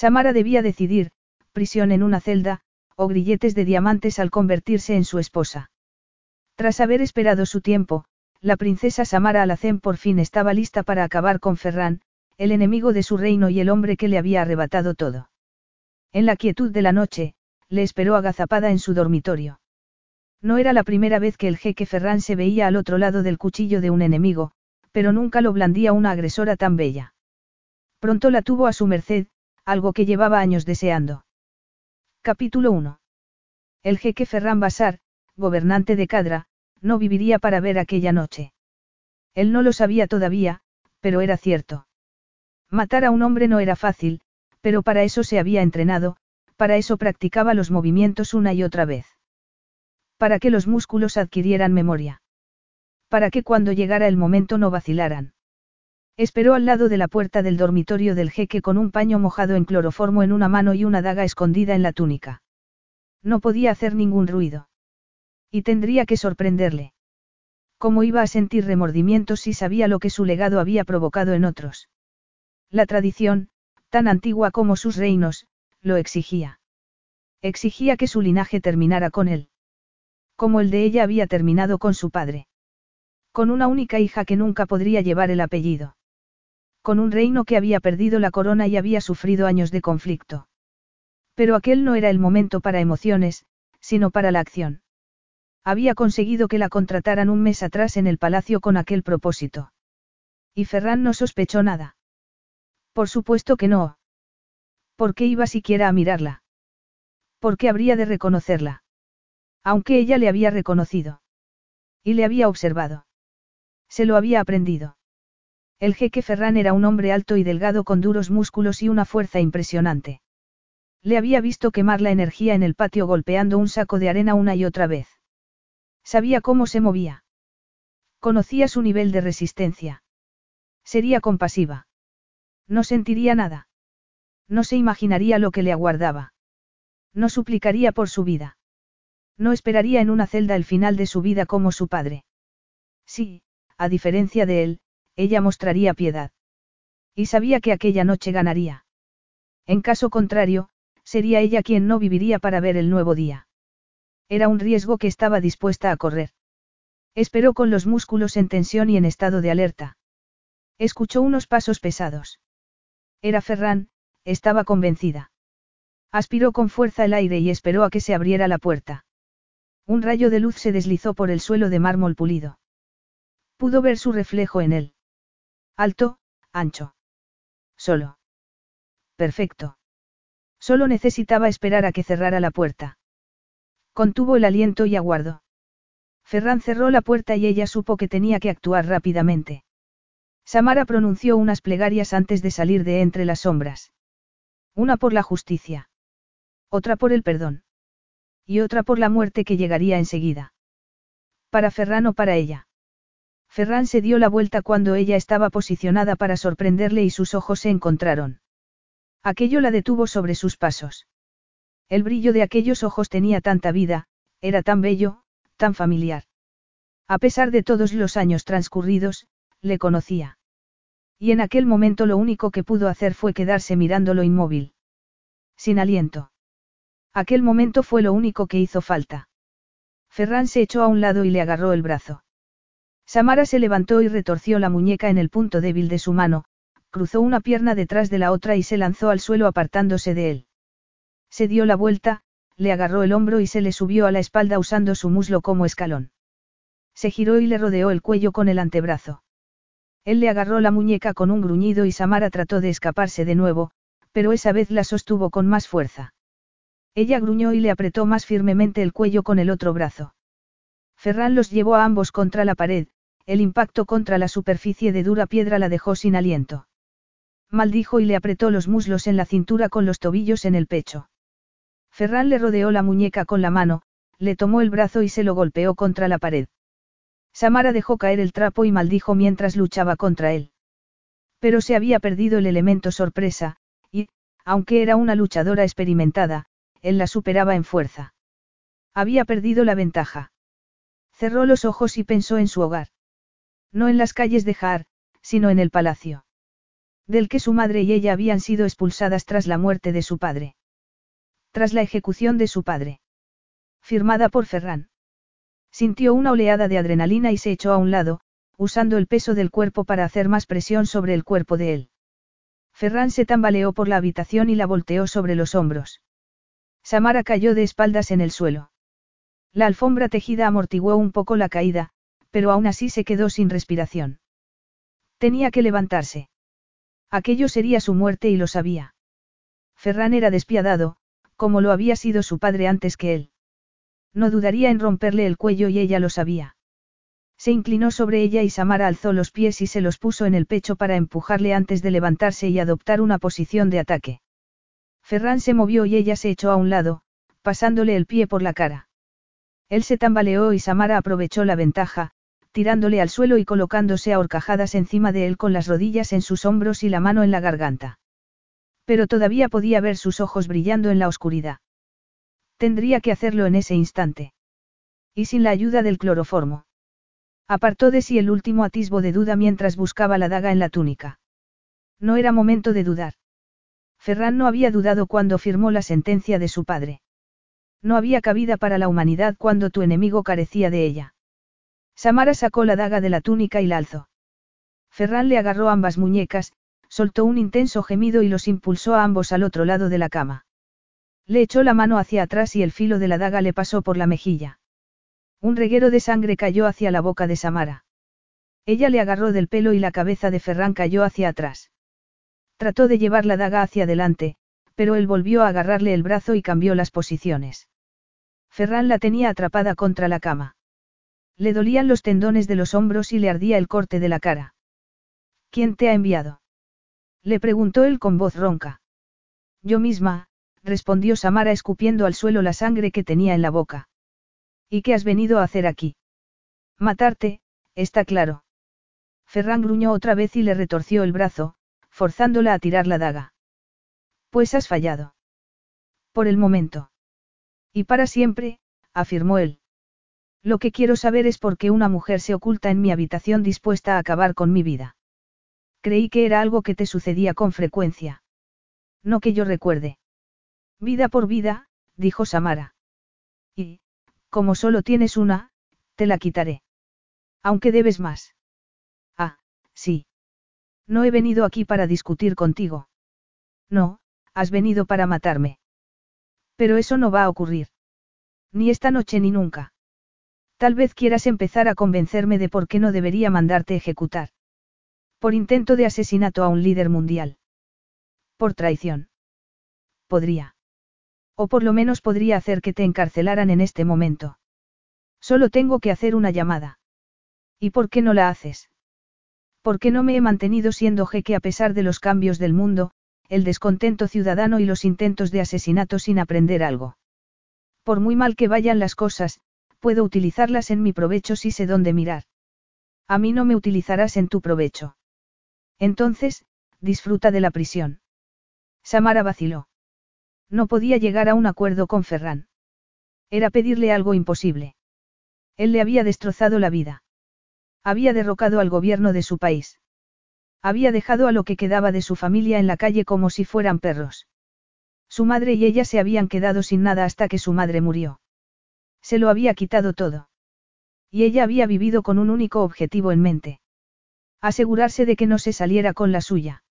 Samara debía decidir, prisión en una celda, o grilletes de diamantes al convertirse en su esposa. Tras haber esperado su tiempo, la princesa Samara Alacén por fin estaba lista para acabar con Ferran, el enemigo de su reino y el hombre que le había arrebatado todo. En la quietud de la noche, le esperó agazapada en su dormitorio. No era la primera vez que el jeque Ferran se veía al otro lado del cuchillo de un enemigo, pero nunca lo blandía una agresora tan bella. Pronto la tuvo a su merced, algo que llevaba años deseando. Capítulo 1. El jeque Ferran Basar, gobernante de Cadra, no viviría para ver aquella noche. Él no lo sabía todavía, pero era cierto. Matar a un hombre no era fácil, pero para eso se había entrenado, para eso practicaba los movimientos una y otra vez. Para que los músculos adquirieran memoria. Para que cuando llegara el momento no vacilaran. Esperó al lado de la puerta del dormitorio del jeque con un paño mojado en cloroformo en una mano y una daga escondida en la túnica. No podía hacer ningún ruido. Y tendría que sorprenderle. ¿Cómo iba a sentir remordimientos si sabía lo que su legado había provocado en otros? La tradición, tan antigua como sus reinos, lo exigía. Exigía que su linaje terminara con él. Como el de ella había terminado con su padre. Con una única hija que nunca podría llevar el apellido con un reino que había perdido la corona y había sufrido años de conflicto. Pero aquel no era el momento para emociones, sino para la acción. Había conseguido que la contrataran un mes atrás en el palacio con aquel propósito. Y Ferran no sospechó nada. Por supuesto que no. ¿Por qué iba siquiera a mirarla? ¿Por qué habría de reconocerla? Aunque ella le había reconocido. Y le había observado. Se lo había aprendido. El jeque Ferran era un hombre alto y delgado con duros músculos y una fuerza impresionante. Le había visto quemar la energía en el patio golpeando un saco de arena una y otra vez. Sabía cómo se movía. Conocía su nivel de resistencia. Sería compasiva. No sentiría nada. No se imaginaría lo que le aguardaba. No suplicaría por su vida. No esperaría en una celda el final de su vida como su padre. Sí, a diferencia de él, ella mostraría piedad. Y sabía que aquella noche ganaría. En caso contrario, sería ella quien no viviría para ver el nuevo día. Era un riesgo que estaba dispuesta a correr. Esperó con los músculos en tensión y en estado de alerta. Escuchó unos pasos pesados. Era Ferran, estaba convencida. Aspiró con fuerza el aire y esperó a que se abriera la puerta. Un rayo de luz se deslizó por el suelo de mármol pulido. Pudo ver su reflejo en él. Alto, ancho. Solo. Perfecto. Solo necesitaba esperar a que cerrara la puerta. Contuvo el aliento y aguardó. Ferran cerró la puerta y ella supo que tenía que actuar rápidamente. Samara pronunció unas plegarias antes de salir de entre las sombras. Una por la justicia. Otra por el perdón. Y otra por la muerte que llegaría enseguida. Para Ferran o para ella. Ferran se dio la vuelta cuando ella estaba posicionada para sorprenderle y sus ojos se encontraron. Aquello la detuvo sobre sus pasos. El brillo de aquellos ojos tenía tanta vida, era tan bello, tan familiar. A pesar de todos los años transcurridos, le conocía. Y en aquel momento lo único que pudo hacer fue quedarse mirándolo inmóvil. Sin aliento. Aquel momento fue lo único que hizo falta. Ferran se echó a un lado y le agarró el brazo. Samara se levantó y retorció la muñeca en el punto débil de su mano, cruzó una pierna detrás de la otra y se lanzó al suelo apartándose de él. Se dio la vuelta, le agarró el hombro y se le subió a la espalda usando su muslo como escalón. Se giró y le rodeó el cuello con el antebrazo. Él le agarró la muñeca con un gruñido y Samara trató de escaparse de nuevo, pero esa vez la sostuvo con más fuerza. Ella gruñó y le apretó más firmemente el cuello con el otro brazo. Ferran los llevó a ambos contra la pared, el impacto contra la superficie de dura piedra la dejó sin aliento. Maldijo y le apretó los muslos en la cintura con los tobillos en el pecho. Ferran le rodeó la muñeca con la mano, le tomó el brazo y se lo golpeó contra la pared. Samara dejó caer el trapo y maldijo mientras luchaba contra él. Pero se había perdido el elemento sorpresa, y, aunque era una luchadora experimentada, él la superaba en fuerza. Había perdido la ventaja. Cerró los ojos y pensó en su hogar. No en las calles de Jaar, sino en el palacio. Del que su madre y ella habían sido expulsadas tras la muerte de su padre. Tras la ejecución de su padre. Firmada por Ferran. Sintió una oleada de adrenalina y se echó a un lado, usando el peso del cuerpo para hacer más presión sobre el cuerpo de él. Ferran se tambaleó por la habitación y la volteó sobre los hombros. Samara cayó de espaldas en el suelo. La alfombra tejida amortiguó un poco la caída, pero aún así se quedó sin respiración. Tenía que levantarse. Aquello sería su muerte y lo sabía. Ferran era despiadado, como lo había sido su padre antes que él. No dudaría en romperle el cuello y ella lo sabía. Se inclinó sobre ella y Samara alzó los pies y se los puso en el pecho para empujarle antes de levantarse y adoptar una posición de ataque. Ferran se movió y ella se echó a un lado, pasándole el pie por la cara. Él se tambaleó y Samara aprovechó la ventaja, tirándole al suelo y colocándose a horcajadas encima de él con las rodillas en sus hombros y la mano en la garganta. Pero todavía podía ver sus ojos brillando en la oscuridad. Tendría que hacerlo en ese instante. Y sin la ayuda del cloroformo. Apartó de sí el último atisbo de duda mientras buscaba la daga en la túnica. No era momento de dudar. Ferran no había dudado cuando firmó la sentencia de su padre. No había cabida para la humanidad cuando tu enemigo carecía de ella. Samara sacó la daga de la túnica y la alzó. Ferran le agarró ambas muñecas, soltó un intenso gemido y los impulsó a ambos al otro lado de la cama. Le echó la mano hacia atrás y el filo de la daga le pasó por la mejilla. Un reguero de sangre cayó hacia la boca de Samara. Ella le agarró del pelo y la cabeza de Ferran cayó hacia atrás. Trató de llevar la daga hacia adelante, pero él volvió a agarrarle el brazo y cambió las posiciones. Ferran la tenía atrapada contra la cama. Le dolían los tendones de los hombros y le ardía el corte de la cara. ¿Quién te ha enviado? Le preguntó él con voz ronca. Yo misma, respondió Samara escupiendo al suelo la sangre que tenía en la boca. ¿Y qué has venido a hacer aquí? Matarte, está claro. Ferran gruñó otra vez y le retorció el brazo, forzándola a tirar la daga. Pues has fallado. Por el momento. Y para siempre, afirmó él. Lo que quiero saber es por qué una mujer se oculta en mi habitación dispuesta a acabar con mi vida. Creí que era algo que te sucedía con frecuencia. No que yo recuerde. Vida por vida, dijo Samara. Y, como solo tienes una, te la quitaré. Aunque debes más. Ah, sí. No he venido aquí para discutir contigo. No, has venido para matarme. Pero eso no va a ocurrir. Ni esta noche ni nunca. Tal vez quieras empezar a convencerme de por qué no debería mandarte ejecutar. Por intento de asesinato a un líder mundial. Por traición. Podría. O por lo menos podría hacer que te encarcelaran en este momento. Solo tengo que hacer una llamada. ¿Y por qué no la haces? ¿Por qué no me he mantenido siendo jeque a pesar de los cambios del mundo, el descontento ciudadano y los intentos de asesinato sin aprender algo. Por muy mal que vayan las cosas, puedo utilizarlas en mi provecho si sé dónde mirar. A mí no me utilizarás en tu provecho. Entonces, disfruta de la prisión. Samara vaciló. No podía llegar a un acuerdo con Ferran. Era pedirle algo imposible. Él le había destrozado la vida. Había derrocado al gobierno de su país. Había dejado a lo que quedaba de su familia en la calle como si fueran perros. Su madre y ella se habían quedado sin nada hasta que su madre murió. Se lo había quitado todo. Y ella había vivido con un único objetivo en mente. Asegurarse de que no se saliera con la suya.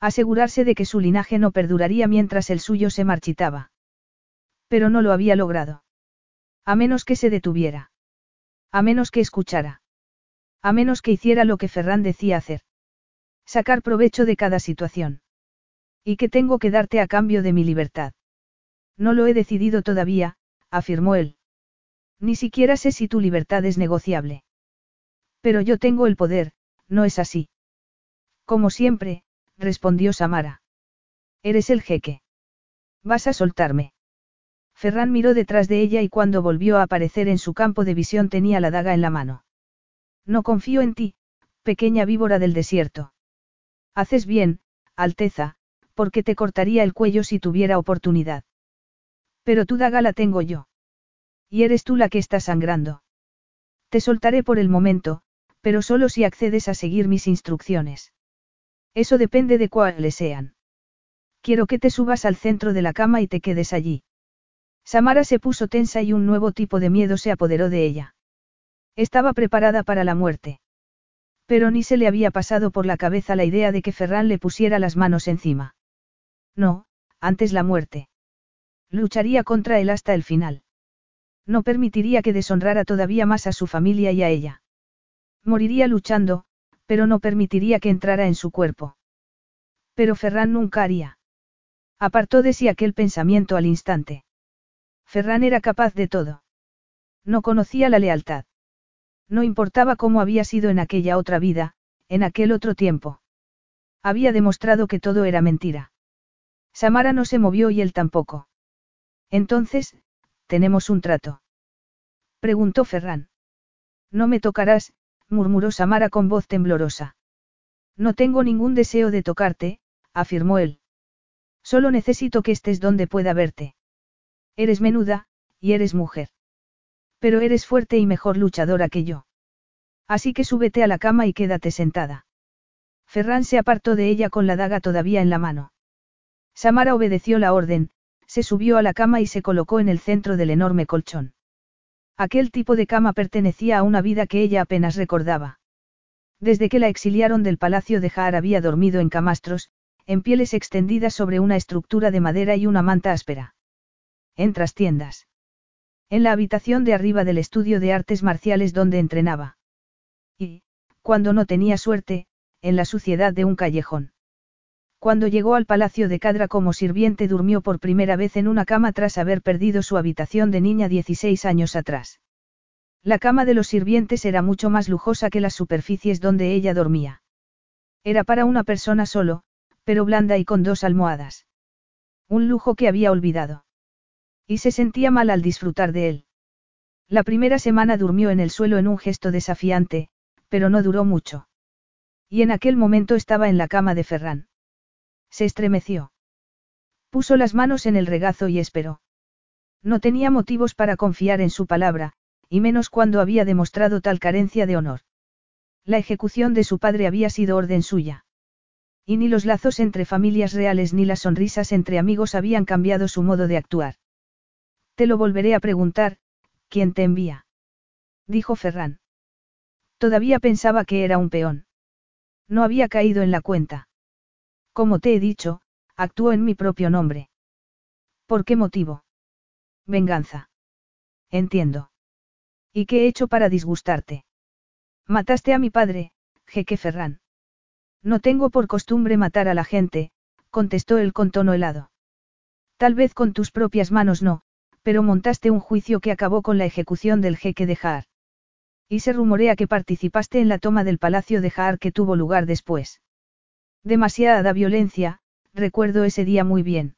Asegurarse de que su linaje no perduraría mientras el suyo se marchitaba. Pero no lo había logrado. A menos que se detuviera. A menos que escuchara. A menos que hiciera lo que Ferran decía hacer. Sacar provecho de cada situación. ¿Y qué tengo que darte a cambio de mi libertad? No lo he decidido todavía, afirmó él. Ni siquiera sé si tu libertad es negociable. Pero yo tengo el poder, ¿no es así? Como siempre, respondió Samara. Eres el jeque. Vas a soltarme. Ferran miró detrás de ella y cuando volvió a aparecer en su campo de visión tenía la daga en la mano. No confío en ti, pequeña víbora del desierto. Haces bien, Alteza, porque te cortaría el cuello si tuviera oportunidad. Pero tu daga la tengo yo. Y eres tú la que está sangrando. Te soltaré por el momento, pero solo si accedes a seguir mis instrucciones. Eso depende de cuáles sean. Quiero que te subas al centro de la cama y te quedes allí. Samara se puso tensa y un nuevo tipo de miedo se apoderó de ella. Estaba preparada para la muerte. Pero ni se le había pasado por la cabeza la idea de que Ferran le pusiera las manos encima. No, antes la muerte. Lucharía contra él hasta el final. No permitiría que deshonrara todavía más a su familia y a ella. Moriría luchando, pero no permitiría que entrara en su cuerpo. Pero Ferran nunca haría. Apartó de sí aquel pensamiento al instante. Ferran era capaz de todo. No conocía la lealtad. No importaba cómo había sido en aquella otra vida, en aquel otro tiempo. Había demostrado que todo era mentira. Samara no se movió y él tampoco. Entonces, tenemos un trato. Preguntó Ferran. No me tocarás, murmuró Samara con voz temblorosa. No tengo ningún deseo de tocarte, afirmó él. Solo necesito que estés donde pueda verte. Eres menuda, y eres mujer. Pero eres fuerte y mejor luchadora que yo. Así que súbete a la cama y quédate sentada. Ferran se apartó de ella con la daga todavía en la mano. Samara obedeció la orden, se subió a la cama y se colocó en el centro del enorme colchón. Aquel tipo de cama pertenecía a una vida que ella apenas recordaba. Desde que la exiliaron del palacio de Jaar había dormido en camastros, en pieles extendidas sobre una estructura de madera y una manta áspera. En trastiendas. En la habitación de arriba del estudio de artes marciales donde entrenaba. Y, cuando no tenía suerte, en la suciedad de un callejón. Cuando llegó al palacio de Cadra como sirviente durmió por primera vez en una cama tras haber perdido su habitación de niña 16 años atrás. La cama de los sirvientes era mucho más lujosa que las superficies donde ella dormía. Era para una persona solo, pero blanda y con dos almohadas. Un lujo que había olvidado. Y se sentía mal al disfrutar de él. La primera semana durmió en el suelo en un gesto desafiante, pero no duró mucho. Y en aquel momento estaba en la cama de Ferran. Se estremeció. Puso las manos en el regazo y esperó. No tenía motivos para confiar en su palabra, y menos cuando había demostrado tal carencia de honor. La ejecución de su padre había sido orden suya. Y ni los lazos entre familias reales ni las sonrisas entre amigos habían cambiado su modo de actuar. Te lo volveré a preguntar, ¿quién te envía? Dijo Ferran. Todavía pensaba que era un peón. No había caído en la cuenta. Como te he dicho, actúo en mi propio nombre. ¿Por qué motivo? Venganza. Entiendo. ¿Y qué he hecho para disgustarte? Mataste a mi padre, Jeque Ferran. No tengo por costumbre matar a la gente, contestó él con tono helado. Tal vez con tus propias manos no, pero montaste un juicio que acabó con la ejecución del jeque de Jaar. Y se rumorea que participaste en la toma del palacio de Jaar que tuvo lugar después. Demasiada violencia, recuerdo ese día muy bien.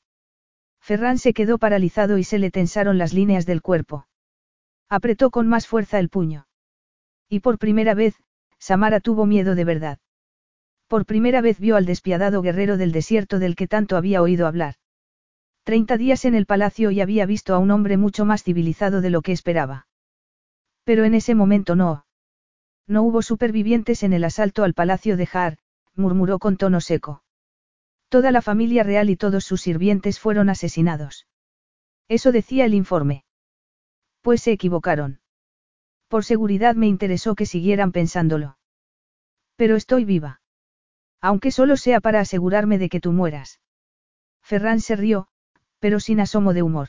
Ferran se quedó paralizado y se le tensaron las líneas del cuerpo. Apretó con más fuerza el puño. Y por primera vez, Samara tuvo miedo de verdad. Por primera vez vio al despiadado guerrero del desierto del que tanto había oído hablar. Treinta días en el palacio y había visto a un hombre mucho más civilizado de lo que esperaba. Pero en ese momento no. No hubo supervivientes en el asalto al palacio de Har, murmuró con tono seco. Toda la familia real y todos sus sirvientes fueron asesinados. Eso decía el informe. Pues se equivocaron. Por seguridad me interesó que siguieran pensándolo. Pero estoy viva. Aunque solo sea para asegurarme de que tú mueras. Ferran se rió, pero sin asomo de humor.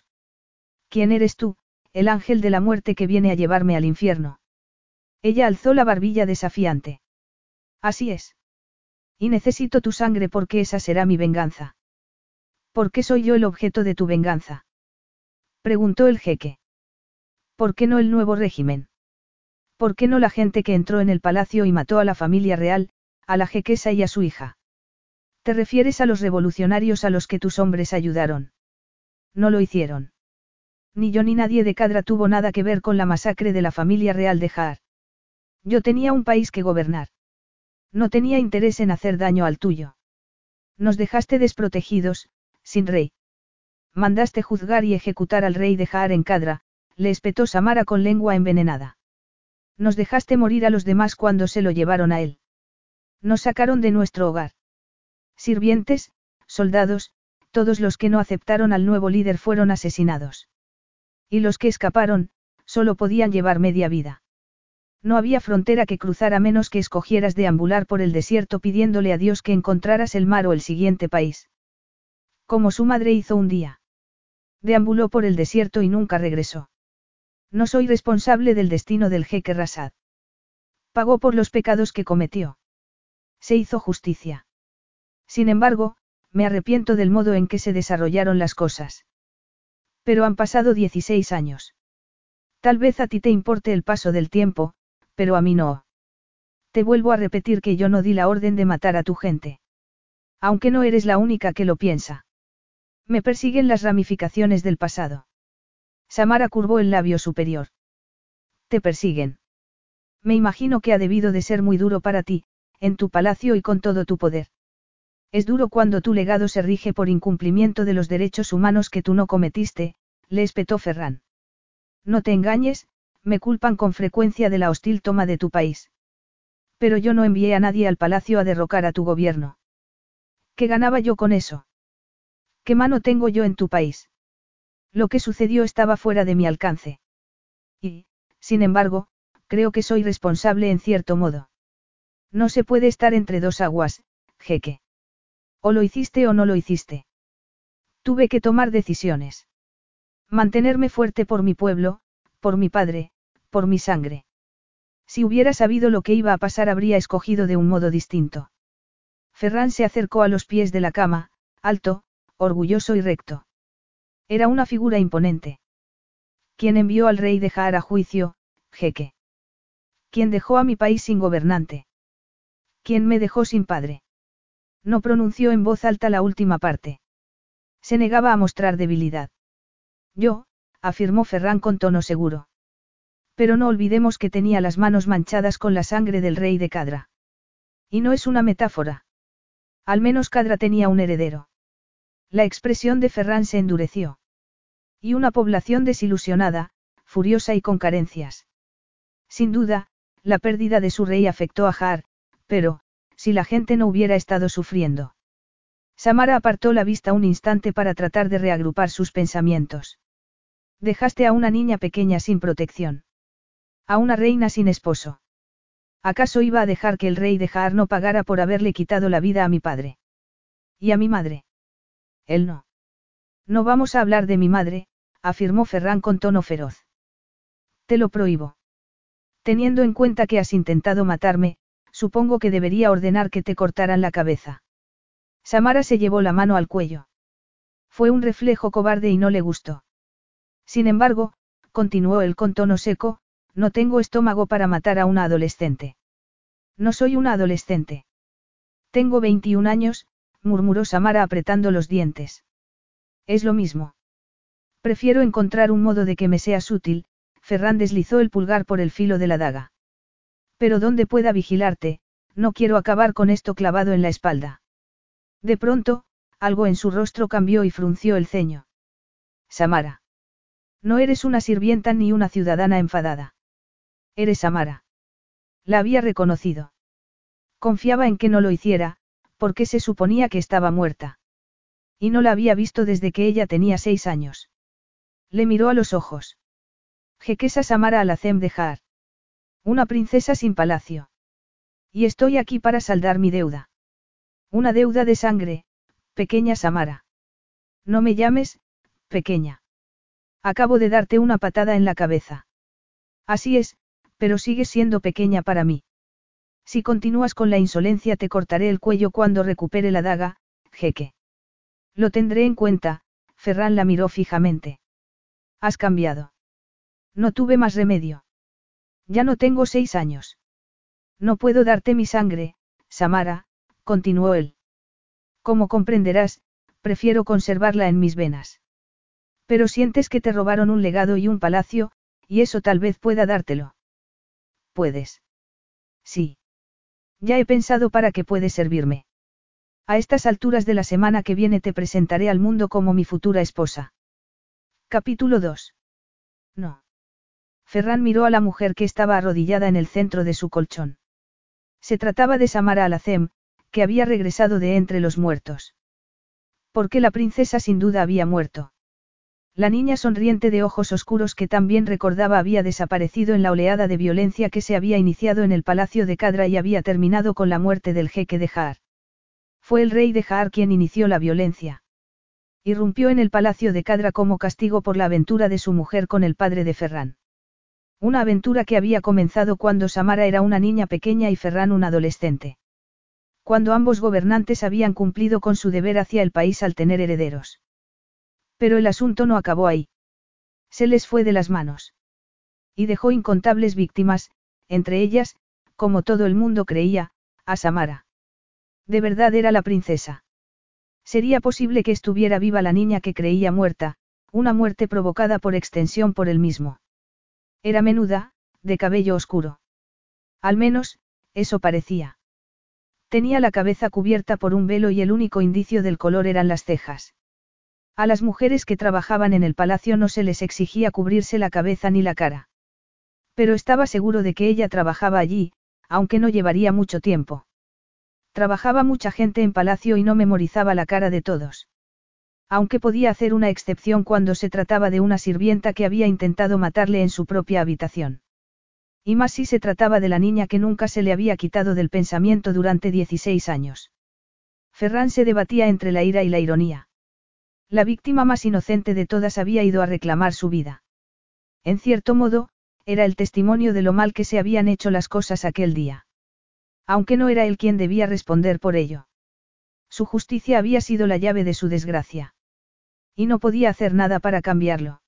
¿Quién eres tú, el ángel de la muerte que viene a llevarme al infierno? Ella alzó la barbilla desafiante. Así es. Y necesito tu sangre porque esa será mi venganza. ¿Por qué soy yo el objeto de tu venganza? Preguntó el jeque. ¿Por qué no el nuevo régimen? ¿Por qué no la gente que entró en el palacio y mató a la familia real, a la jequesa y a su hija? ¿Te refieres a los revolucionarios a los que tus hombres ayudaron? No lo hicieron. Ni yo ni nadie de Cadra tuvo nada que ver con la masacre de la familia real de Jaar. Yo tenía un país que gobernar. No tenía interés en hacer daño al tuyo. Nos dejaste desprotegidos, sin rey. Mandaste juzgar y ejecutar al rey de Jaar en Cadra, le espetó Samara con lengua envenenada. Nos dejaste morir a los demás cuando se lo llevaron a él. Nos sacaron de nuestro hogar. Sirvientes, soldados, todos los que no aceptaron al nuevo líder fueron asesinados. Y los que escaparon, solo podían llevar media vida. No había frontera que cruzar a menos que escogieras deambular por el desierto pidiéndole a Dios que encontraras el mar o el siguiente país. Como su madre hizo un día. Deambuló por el desierto y nunca regresó. No soy responsable del destino del jeque Rasad. Pagó por los pecados que cometió. Se hizo justicia. Sin embargo, me arrepiento del modo en que se desarrollaron las cosas. Pero han pasado 16 años. Tal vez a ti te importe el paso del tiempo, pero a mí no. Te vuelvo a repetir que yo no di la orden de matar a tu gente. Aunque no eres la única que lo piensa. Me persiguen las ramificaciones del pasado. Samara curvó el labio superior. Te persiguen. Me imagino que ha debido de ser muy duro para ti, en tu palacio y con todo tu poder. Es duro cuando tu legado se rige por incumplimiento de los derechos humanos que tú no cometiste, le espetó Ferran. No te engañes, me culpan con frecuencia de la hostil toma de tu país. Pero yo no envié a nadie al palacio a derrocar a tu gobierno. ¿Qué ganaba yo con eso? ¿Qué mano tengo yo en tu país? Lo que sucedió estaba fuera de mi alcance. Y, sin embargo, creo que soy responsable en cierto modo. No se puede estar entre dos aguas, jeque. O lo hiciste o no lo hiciste. Tuve que tomar decisiones. Mantenerme fuerte por mi pueblo, por mi padre, por mi sangre. Si hubiera sabido lo que iba a pasar habría escogido de un modo distinto. Ferran se acercó a los pies de la cama, alto, orgulloso y recto. Era una figura imponente. ¿Quién envió al rey de Jaar a juicio, jeque? ¿Quién dejó a mi país sin gobernante? ¿Quién me dejó sin padre? No pronunció en voz alta la última parte. Se negaba a mostrar debilidad. Yo, afirmó Ferran con tono seguro. Pero no olvidemos que tenía las manos manchadas con la sangre del rey de Cadra. Y no es una metáfora. Al menos Cadra tenía un heredero. La expresión de Ferran se endureció. Y una población desilusionada, furiosa y con carencias. Sin duda, la pérdida de su rey afectó a Har, pero, si la gente no hubiera estado sufriendo. Samara apartó la vista un instante para tratar de reagrupar sus pensamientos. Dejaste a una niña pequeña sin protección. A una reina sin esposo. ¿Acaso iba a dejar que el rey de Jaar no pagara por haberle quitado la vida a mi padre? ¿Y a mi madre? Él no. No vamos a hablar de mi madre, afirmó Ferran con tono feroz. Te lo prohíbo. Teniendo en cuenta que has intentado matarme, supongo que debería ordenar que te cortaran la cabeza. Samara se llevó la mano al cuello. Fue un reflejo cobarde y no le gustó. Sin embargo, continuó él con tono seco, no tengo estómago para matar a una adolescente. No soy una adolescente. Tengo 21 años, murmuró Samara apretando los dientes. Es lo mismo. Prefiero encontrar un modo de que me seas útil, Ferran deslizó el pulgar por el filo de la daga. Pero donde pueda vigilarte, no quiero acabar con esto clavado en la espalda. De pronto, algo en su rostro cambió y frunció el ceño. Samara. No eres una sirvienta ni una ciudadana enfadada. Eres Samara. La había reconocido. Confiaba en que no lo hiciera, porque se suponía que estaba muerta. Y no la había visto desde que ella tenía seis años. Le miró a los ojos. Jequesa Samara Alacem de Jaar. Una princesa sin palacio. Y estoy aquí para saldar mi deuda. Una deuda de sangre, pequeña Samara. No me llames, pequeña. Acabo de darte una patada en la cabeza. Así es, pero sigues siendo pequeña para mí. Si continúas con la insolencia te cortaré el cuello cuando recupere la daga, jeque. Lo tendré en cuenta, Ferran la miró fijamente. Has cambiado. No tuve más remedio. Ya no tengo seis años. No puedo darte mi sangre, Samara, continuó él. Como comprenderás, prefiero conservarla en mis venas. Pero sientes que te robaron un legado y un palacio, y eso tal vez pueda dártelo. Puedes. Sí. Ya he pensado para qué puede servirme. A estas alturas de la semana que viene te presentaré al mundo como mi futura esposa. Capítulo 2. No. Ferran miró a la mujer que estaba arrodillada en el centro de su colchón. Se trataba de Samara Alacem, que había regresado de entre los muertos. Porque la princesa sin duda había muerto. La niña sonriente de ojos oscuros que también recordaba había desaparecido en la oleada de violencia que se había iniciado en el palacio de Cadra y había terminado con la muerte del jeque de Jaar. Fue el rey de Jaar quien inició la violencia. Irrumpió en el palacio de Cadra como castigo por la aventura de su mujer con el padre de Ferran. Una aventura que había comenzado cuando Samara era una niña pequeña y Ferran un adolescente. Cuando ambos gobernantes habían cumplido con su deber hacia el país al tener herederos. Pero el asunto no acabó ahí. Se les fue de las manos. Y dejó incontables víctimas, entre ellas, como todo el mundo creía, a Samara. De verdad era la princesa. Sería posible que estuviera viva la niña que creía muerta, una muerte provocada por extensión por él mismo. Era menuda, de cabello oscuro. Al menos, eso parecía. Tenía la cabeza cubierta por un velo y el único indicio del color eran las cejas. A las mujeres que trabajaban en el palacio no se les exigía cubrirse la cabeza ni la cara. Pero estaba seguro de que ella trabajaba allí, aunque no llevaría mucho tiempo. Trabajaba mucha gente en palacio y no memorizaba la cara de todos. Aunque podía hacer una excepción cuando se trataba de una sirvienta que había intentado matarle en su propia habitación. Y más si se trataba de la niña que nunca se le había quitado del pensamiento durante 16 años. Ferran se debatía entre la ira y la ironía. La víctima más inocente de todas había ido a reclamar su vida. En cierto modo, era el testimonio de lo mal que se habían hecho las cosas aquel día. Aunque no era él quien debía responder por ello. Su justicia había sido la llave de su desgracia. Y no podía hacer nada para cambiarlo.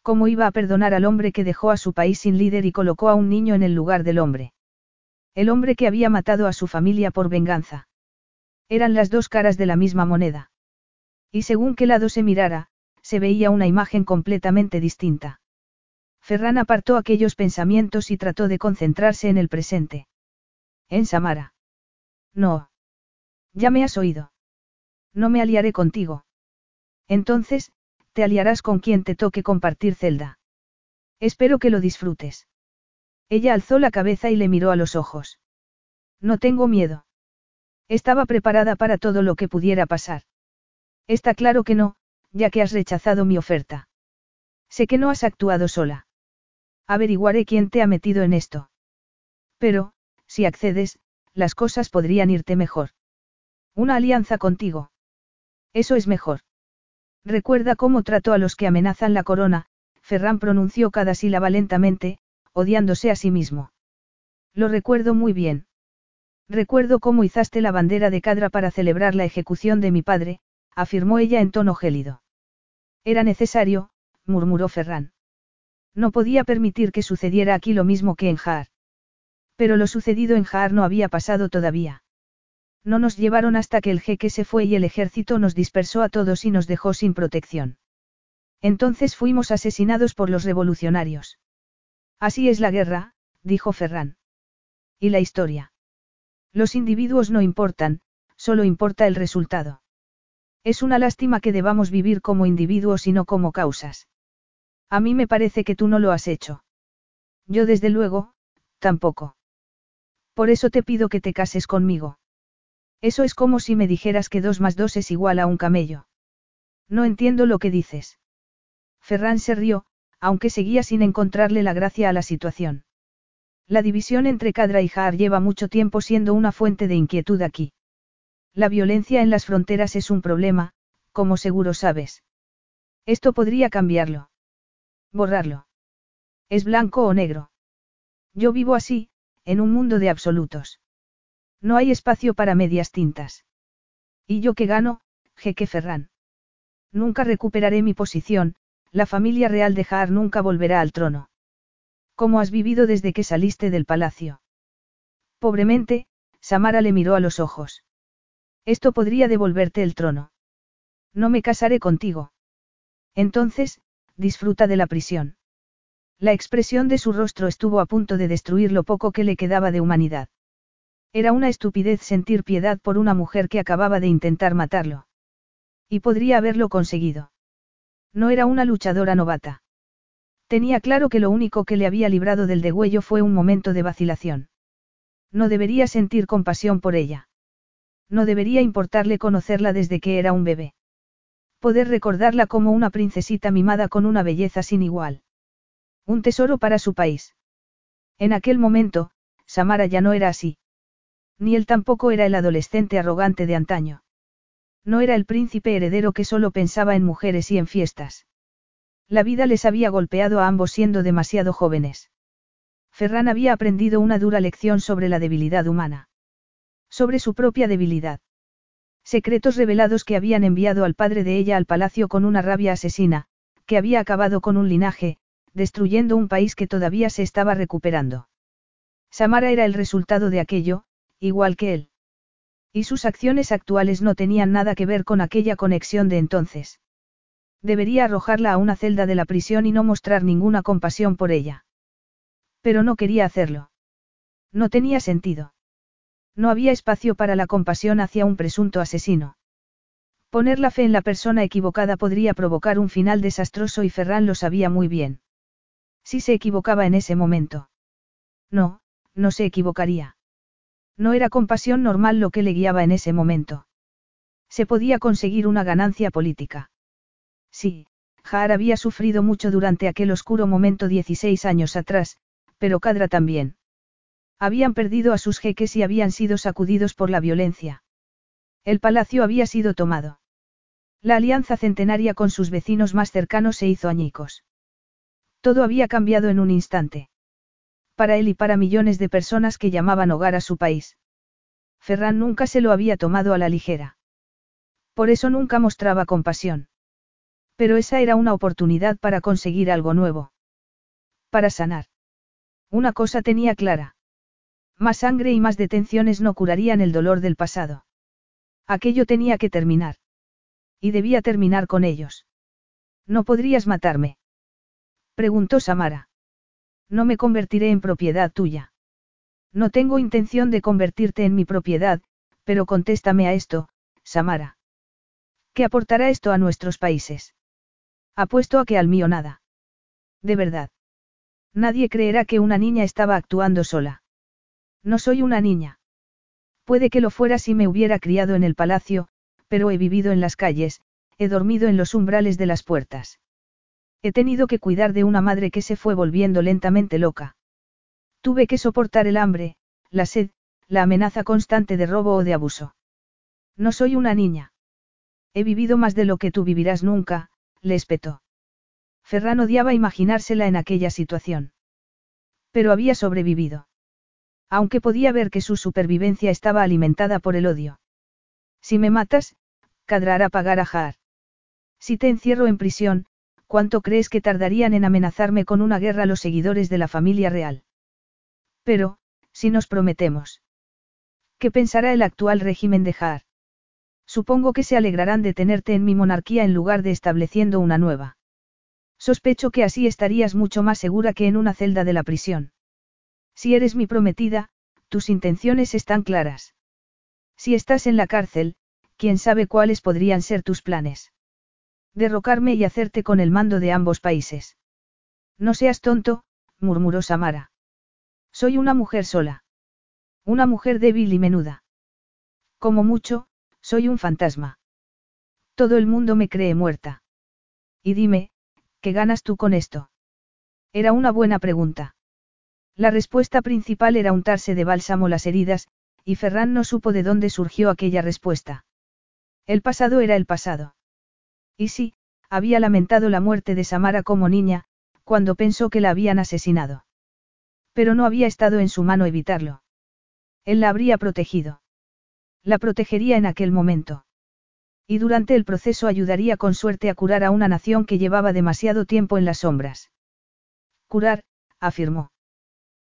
¿Cómo iba a perdonar al hombre que dejó a su país sin líder y colocó a un niño en el lugar del hombre? El hombre que había matado a su familia por venganza. Eran las dos caras de la misma moneda. Y según qué lado se mirara, se veía una imagen completamente distinta. Ferran apartó aquellos pensamientos y trató de concentrarse en el presente. En Samara. No. Ya me has oído. No me aliaré contigo. Entonces, te aliarás con quien te toque compartir celda. Espero que lo disfrutes. Ella alzó la cabeza y le miró a los ojos. No tengo miedo. Estaba preparada para todo lo que pudiera pasar. Está claro que no, ya que has rechazado mi oferta. Sé que no has actuado sola. Averiguaré quién te ha metido en esto. Pero, si accedes, las cosas podrían irte mejor. Una alianza contigo. Eso es mejor. Recuerda cómo trató a los que amenazan la corona, Ferran pronunció cada sílaba lentamente, odiándose a sí mismo. Lo recuerdo muy bien. Recuerdo cómo izaste la bandera de Cadra para celebrar la ejecución de mi padre, afirmó ella en tono gélido. Era necesario, murmuró Ferran. No podía permitir que sucediera aquí lo mismo que en Jaar. Pero lo sucedido en Jaar no había pasado todavía. No nos llevaron hasta que el jeque se fue y el ejército nos dispersó a todos y nos dejó sin protección. Entonces fuimos asesinados por los revolucionarios. Así es la guerra, dijo Ferran. ¿Y la historia? Los individuos no importan, solo importa el resultado. Es una lástima que debamos vivir como individuos y no como causas. A mí me parece que tú no lo has hecho. Yo desde luego, tampoco. Por eso te pido que te cases conmigo. Eso es como si me dijeras que dos más dos es igual a un camello. No entiendo lo que dices. Ferran se rió, aunque seguía sin encontrarle la gracia a la situación. La división entre Cadra y Jaar lleva mucho tiempo siendo una fuente de inquietud aquí. La violencia en las fronteras es un problema, como seguro sabes. Esto podría cambiarlo. Borrarlo. ¿Es blanco o negro? Yo vivo así, en un mundo de absolutos. No hay espacio para medias tintas. ¿Y yo qué gano, jeque Ferran? Nunca recuperaré mi posición, la familia real de Jaar nunca volverá al trono. ¿Cómo has vivido desde que saliste del palacio? Pobremente, Samara le miró a los ojos. Esto podría devolverte el trono. No me casaré contigo. Entonces, disfruta de la prisión. La expresión de su rostro estuvo a punto de destruir lo poco que le quedaba de humanidad. Era una estupidez sentir piedad por una mujer que acababa de intentar matarlo. Y podría haberlo conseguido. No era una luchadora novata. Tenía claro que lo único que le había librado del degüello fue un momento de vacilación. No debería sentir compasión por ella. No debería importarle conocerla desde que era un bebé. Poder recordarla como una princesita mimada con una belleza sin igual. Un tesoro para su país. En aquel momento, Samara ya no era así. Ni él tampoco era el adolescente arrogante de antaño. No era el príncipe heredero que solo pensaba en mujeres y en fiestas. La vida les había golpeado a ambos siendo demasiado jóvenes. Ferran había aprendido una dura lección sobre la debilidad humana. Sobre su propia debilidad. Secretos revelados que habían enviado al padre de ella al palacio con una rabia asesina, que había acabado con un linaje, destruyendo un país que todavía se estaba recuperando. Samara era el resultado de aquello, igual que él. Y sus acciones actuales no tenían nada que ver con aquella conexión de entonces. Debería arrojarla a una celda de la prisión y no mostrar ninguna compasión por ella. Pero no quería hacerlo. No tenía sentido. No había espacio para la compasión hacia un presunto asesino. Poner la fe en la persona equivocada podría provocar un final desastroso y Ferran lo sabía muy bien. Si se equivocaba en ese momento. No, no se equivocaría. No era compasión normal lo que le guiaba en ese momento. Se podía conseguir una ganancia política. Sí, Jaar había sufrido mucho durante aquel oscuro momento 16 años atrás, pero Cadra también. Habían perdido a sus jeques y habían sido sacudidos por la violencia. El palacio había sido tomado. La alianza centenaria con sus vecinos más cercanos se hizo añicos. Todo había cambiado en un instante. Para él y para millones de personas que llamaban hogar a su país. Ferran nunca se lo había tomado a la ligera. Por eso nunca mostraba compasión. Pero esa era una oportunidad para conseguir algo nuevo. Para sanar. Una cosa tenía clara. Más sangre y más detenciones no curarían el dolor del pasado. Aquello tenía que terminar. Y debía terminar con ellos. ¿No podrías matarme? Preguntó Samara. No me convertiré en propiedad tuya. No tengo intención de convertirte en mi propiedad, pero contéstame a esto, Samara. ¿Qué aportará esto a nuestros países? Apuesto a que al mío nada. De verdad. Nadie creerá que una niña estaba actuando sola. No soy una niña. Puede que lo fuera si me hubiera criado en el palacio, pero he vivido en las calles, he dormido en los umbrales de las puertas. He tenido que cuidar de una madre que se fue volviendo lentamente loca. Tuve que soportar el hambre, la sed, la amenaza constante de robo o de abuso. No soy una niña. He vivido más de lo que tú vivirás nunca, le espetó. Ferran odiaba imaginársela en aquella situación. Pero había sobrevivido. Aunque podía ver que su supervivencia estaba alimentada por el odio. Si me matas, Cadrará pagar a Jaar. Si te encierro en prisión, ¿cuánto crees que tardarían en amenazarme con una guerra los seguidores de la familia real? Pero, si nos prometemos. ¿Qué pensará el actual régimen de Jaar? Supongo que se alegrarán de tenerte en mi monarquía en lugar de estableciendo una nueva. Sospecho que así estarías mucho más segura que en una celda de la prisión. Si eres mi prometida, tus intenciones están claras. Si estás en la cárcel, quién sabe cuáles podrían ser tus planes. Derrocarme y hacerte con el mando de ambos países. No seas tonto, murmuró Samara. Soy una mujer sola. Una mujer débil y menuda. Como mucho, soy un fantasma. Todo el mundo me cree muerta. Y dime, ¿qué ganas tú con esto? Era una buena pregunta. La respuesta principal era untarse de bálsamo las heridas, y Ferran no supo de dónde surgió aquella respuesta. El pasado era el pasado. Y sí, había lamentado la muerte de Samara como niña, cuando pensó que la habían asesinado. Pero no había estado en su mano evitarlo. Él la habría protegido. La protegería en aquel momento. Y durante el proceso ayudaría con suerte a curar a una nación que llevaba demasiado tiempo en las sombras. Curar, afirmó.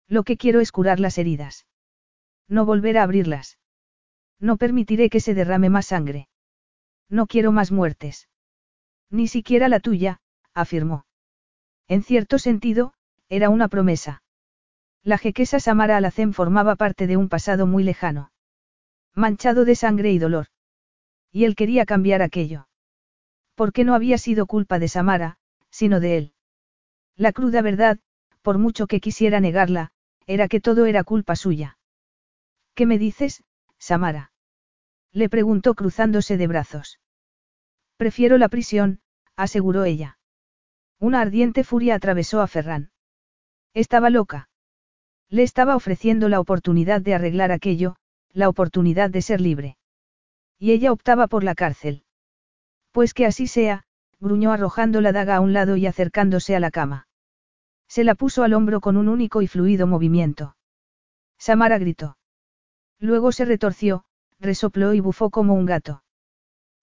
Lo que quiero es curar las heridas. No volver a abrirlas. No permitiré que se derrame más sangre. No quiero más muertes. Ni siquiera la tuya, afirmó. En cierto sentido, era una promesa. La jequesa Samara Alacén formaba parte de un pasado muy lejano. Manchado de sangre y dolor. Y él quería cambiar aquello. Porque no había sido culpa de Samara, sino de él. La cruda verdad, por mucho que quisiera negarla, era que todo era culpa suya. ¿Qué me dices, Samara? Le preguntó cruzándose de brazos. Prefiero la prisión, aseguró ella. Una ardiente furia atravesó a Ferran. Estaba loca. Le estaba ofreciendo la oportunidad de arreglar aquello, la oportunidad de ser libre. Y ella optaba por la cárcel. Pues que así sea, gruñó arrojando la daga a un lado y acercándose a la cama. Se la puso al hombro con un único y fluido movimiento. Samara gritó. Luego se retorció, resopló y bufó como un gato.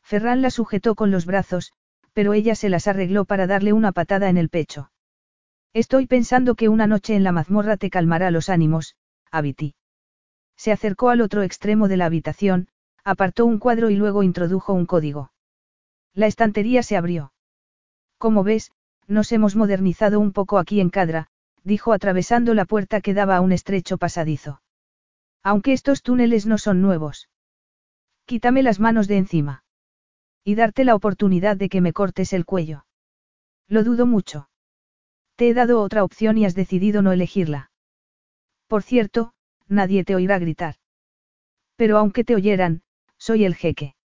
Ferran la sujetó con los brazos, pero ella se las arregló para darle una patada en el pecho. Estoy pensando que una noche en la mazmorra te calmará los ánimos, Abiti. Se acercó al otro extremo de la habitación, apartó un cuadro y luego introdujo un código. La estantería se abrió. Como ves, nos hemos modernizado un poco aquí en Cadra, dijo atravesando la puerta que daba a un estrecho pasadizo. Aunque estos túneles no son nuevos. Quítame las manos de encima. Y darte la oportunidad de que me cortes el cuello. Lo dudo mucho. Te he dado otra opción y has decidido no elegirla. Por cierto, nadie te oirá gritar. Pero aunque te oyeran, soy el jeque.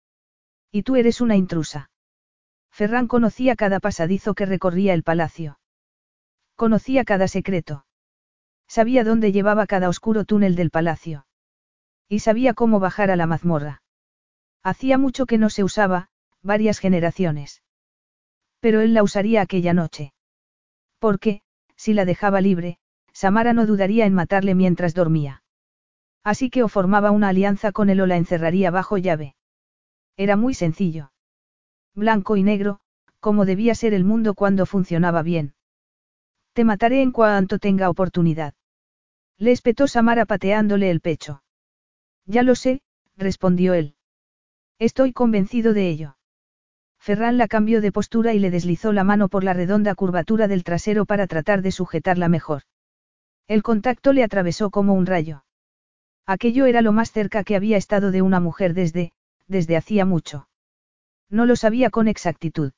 Y tú eres una intrusa. Ferran conocía cada pasadizo que recorría el palacio. Conocía cada secreto. Sabía dónde llevaba cada oscuro túnel del palacio. Y sabía cómo bajar a la mazmorra. Hacía mucho que no se usaba, varias generaciones. Pero él la usaría aquella noche. Porque, si la dejaba libre, Samara no dudaría en matarle mientras dormía. Así que o formaba una alianza con él o la encerraría bajo llave. Era muy sencillo blanco y negro, como debía ser el mundo cuando funcionaba bien. Te mataré en cuanto tenga oportunidad. Le espetó Samara pateándole el pecho. Ya lo sé, respondió él. Estoy convencido de ello. Ferran la cambió de postura y le deslizó la mano por la redonda curvatura del trasero para tratar de sujetarla mejor. El contacto le atravesó como un rayo. Aquello era lo más cerca que había estado de una mujer desde, desde hacía mucho. No lo sabía con exactitud.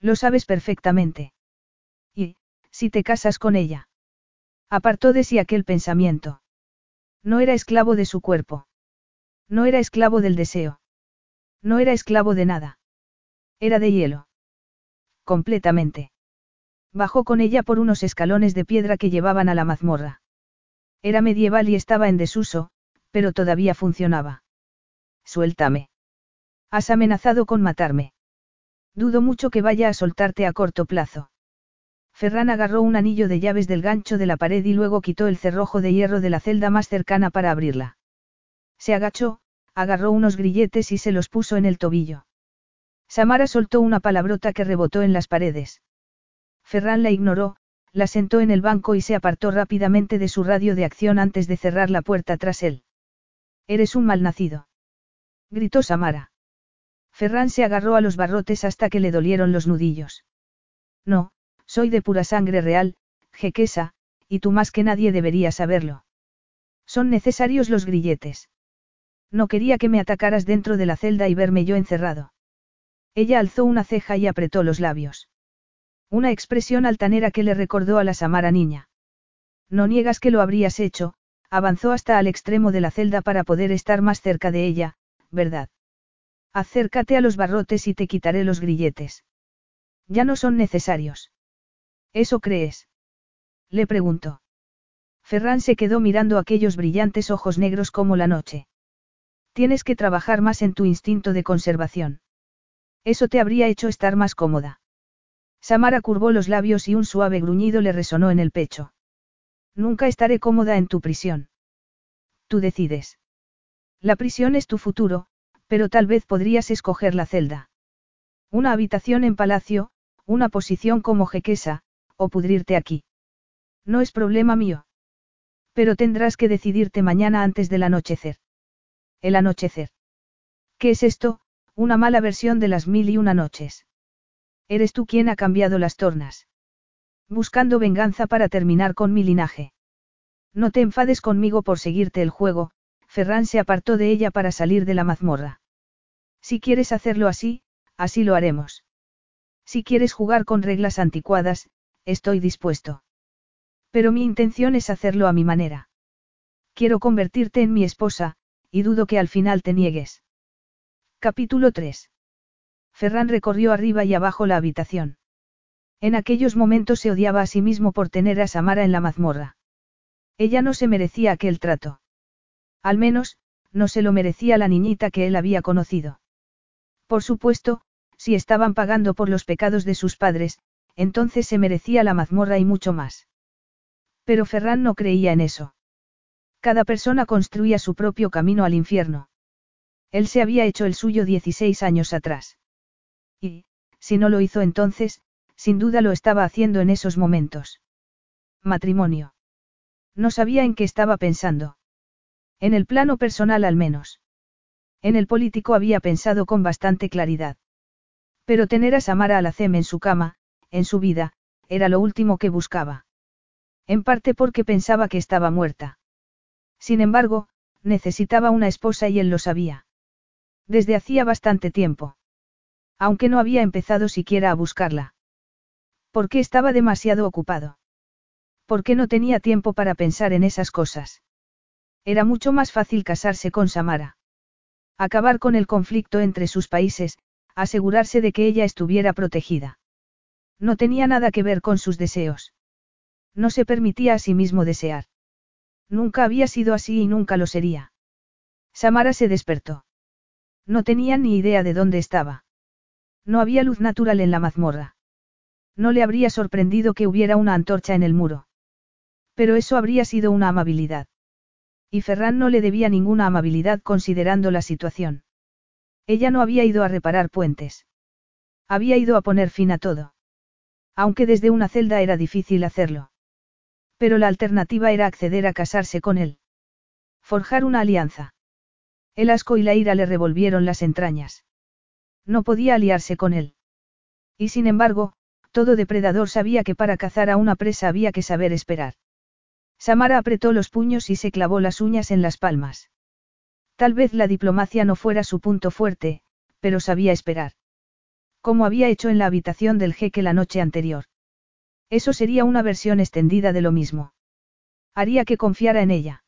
Lo sabes perfectamente. Y, si te casas con ella. Apartó de sí aquel pensamiento. No era esclavo de su cuerpo. No era esclavo del deseo. No era esclavo de nada. Era de hielo. Completamente. Bajó con ella por unos escalones de piedra que llevaban a la mazmorra. Era medieval y estaba en desuso, pero todavía funcionaba. Suéltame. Has amenazado con matarme. Dudo mucho que vaya a soltarte a corto plazo. Ferran agarró un anillo de llaves del gancho de la pared y luego quitó el cerrojo de hierro de la celda más cercana para abrirla. Se agachó, agarró unos grilletes y se los puso en el tobillo. Samara soltó una palabrota que rebotó en las paredes. Ferran la ignoró, la sentó en el banco y se apartó rápidamente de su radio de acción antes de cerrar la puerta tras él. Eres un malnacido. Gritó Samara. Ferran se agarró a los barrotes hasta que le dolieron los nudillos. No, soy de pura sangre real, jequesa, y tú más que nadie deberías saberlo. Son necesarios los grilletes. No quería que me atacaras dentro de la celda y verme yo encerrado. Ella alzó una ceja y apretó los labios. Una expresión altanera que le recordó a la Samara niña. No niegas que lo habrías hecho, avanzó hasta al extremo de la celda para poder estar más cerca de ella, ¿verdad? Acércate a los barrotes y te quitaré los grilletes. Ya no son necesarios. ¿Eso crees? Le preguntó. Ferran se quedó mirando aquellos brillantes ojos negros como la noche. Tienes que trabajar más en tu instinto de conservación. Eso te habría hecho estar más cómoda. Samara curvó los labios y un suave gruñido le resonó en el pecho. Nunca estaré cómoda en tu prisión. Tú decides. La prisión es tu futuro, pero tal vez podrías escoger la celda. Una habitación en palacio, una posición como jequesa, o pudrirte aquí. No es problema mío. Pero tendrás que decidirte mañana antes del anochecer. El anochecer. ¿Qué es esto? Una mala versión de las mil y una noches. Eres tú quien ha cambiado las tornas. Buscando venganza para terminar con mi linaje. No te enfades conmigo por seguirte el juego, Ferran se apartó de ella para salir de la mazmorra. Si quieres hacerlo así, así lo haremos. Si quieres jugar con reglas anticuadas, estoy dispuesto. Pero mi intención es hacerlo a mi manera. Quiero convertirte en mi esposa, y dudo que al final te niegues. Capítulo 3. Ferran recorrió arriba y abajo la habitación. En aquellos momentos se odiaba a sí mismo por tener a Samara en la mazmorra. Ella no se merecía aquel trato. Al menos, no se lo merecía la niñita que él había conocido. Por supuesto, si estaban pagando por los pecados de sus padres, entonces se merecía la mazmorra y mucho más. Pero Ferran no creía en eso. Cada persona construía su propio camino al infierno. Él se había hecho el suyo 16 años atrás. Y, si no lo hizo entonces, sin duda lo estaba haciendo en esos momentos. Matrimonio. No sabía en qué estaba pensando. En el plano personal al menos. En el político había pensado con bastante claridad. Pero tener a Samara Alacem en su cama, en su vida, era lo último que buscaba. En parte porque pensaba que estaba muerta. Sin embargo, necesitaba una esposa y él lo sabía. Desde hacía bastante tiempo. Aunque no había empezado siquiera a buscarla. ¿Por qué estaba demasiado ocupado? ¿Por qué no tenía tiempo para pensar en esas cosas? Era mucho más fácil casarse con Samara. Acabar con el conflicto entre sus países, asegurarse de que ella estuviera protegida. No tenía nada que ver con sus deseos. No se permitía a sí mismo desear. Nunca había sido así y nunca lo sería. Samara se despertó. No tenía ni idea de dónde estaba. No había luz natural en la mazmorra. No le habría sorprendido que hubiera una antorcha en el muro. Pero eso habría sido una amabilidad. Y Ferran no le debía ninguna amabilidad considerando la situación. Ella no había ido a reparar puentes. Había ido a poner fin a todo. Aunque desde una celda era difícil hacerlo. Pero la alternativa era acceder a casarse con él. Forjar una alianza. El asco y la ira le revolvieron las entrañas. No podía aliarse con él. Y sin embargo, todo depredador sabía que para cazar a una presa había que saber esperar. Samara apretó los puños y se clavó las uñas en las palmas. Tal vez la diplomacia no fuera su punto fuerte, pero sabía esperar. Como había hecho en la habitación del jeque la noche anterior. Eso sería una versión extendida de lo mismo. Haría que confiara en ella.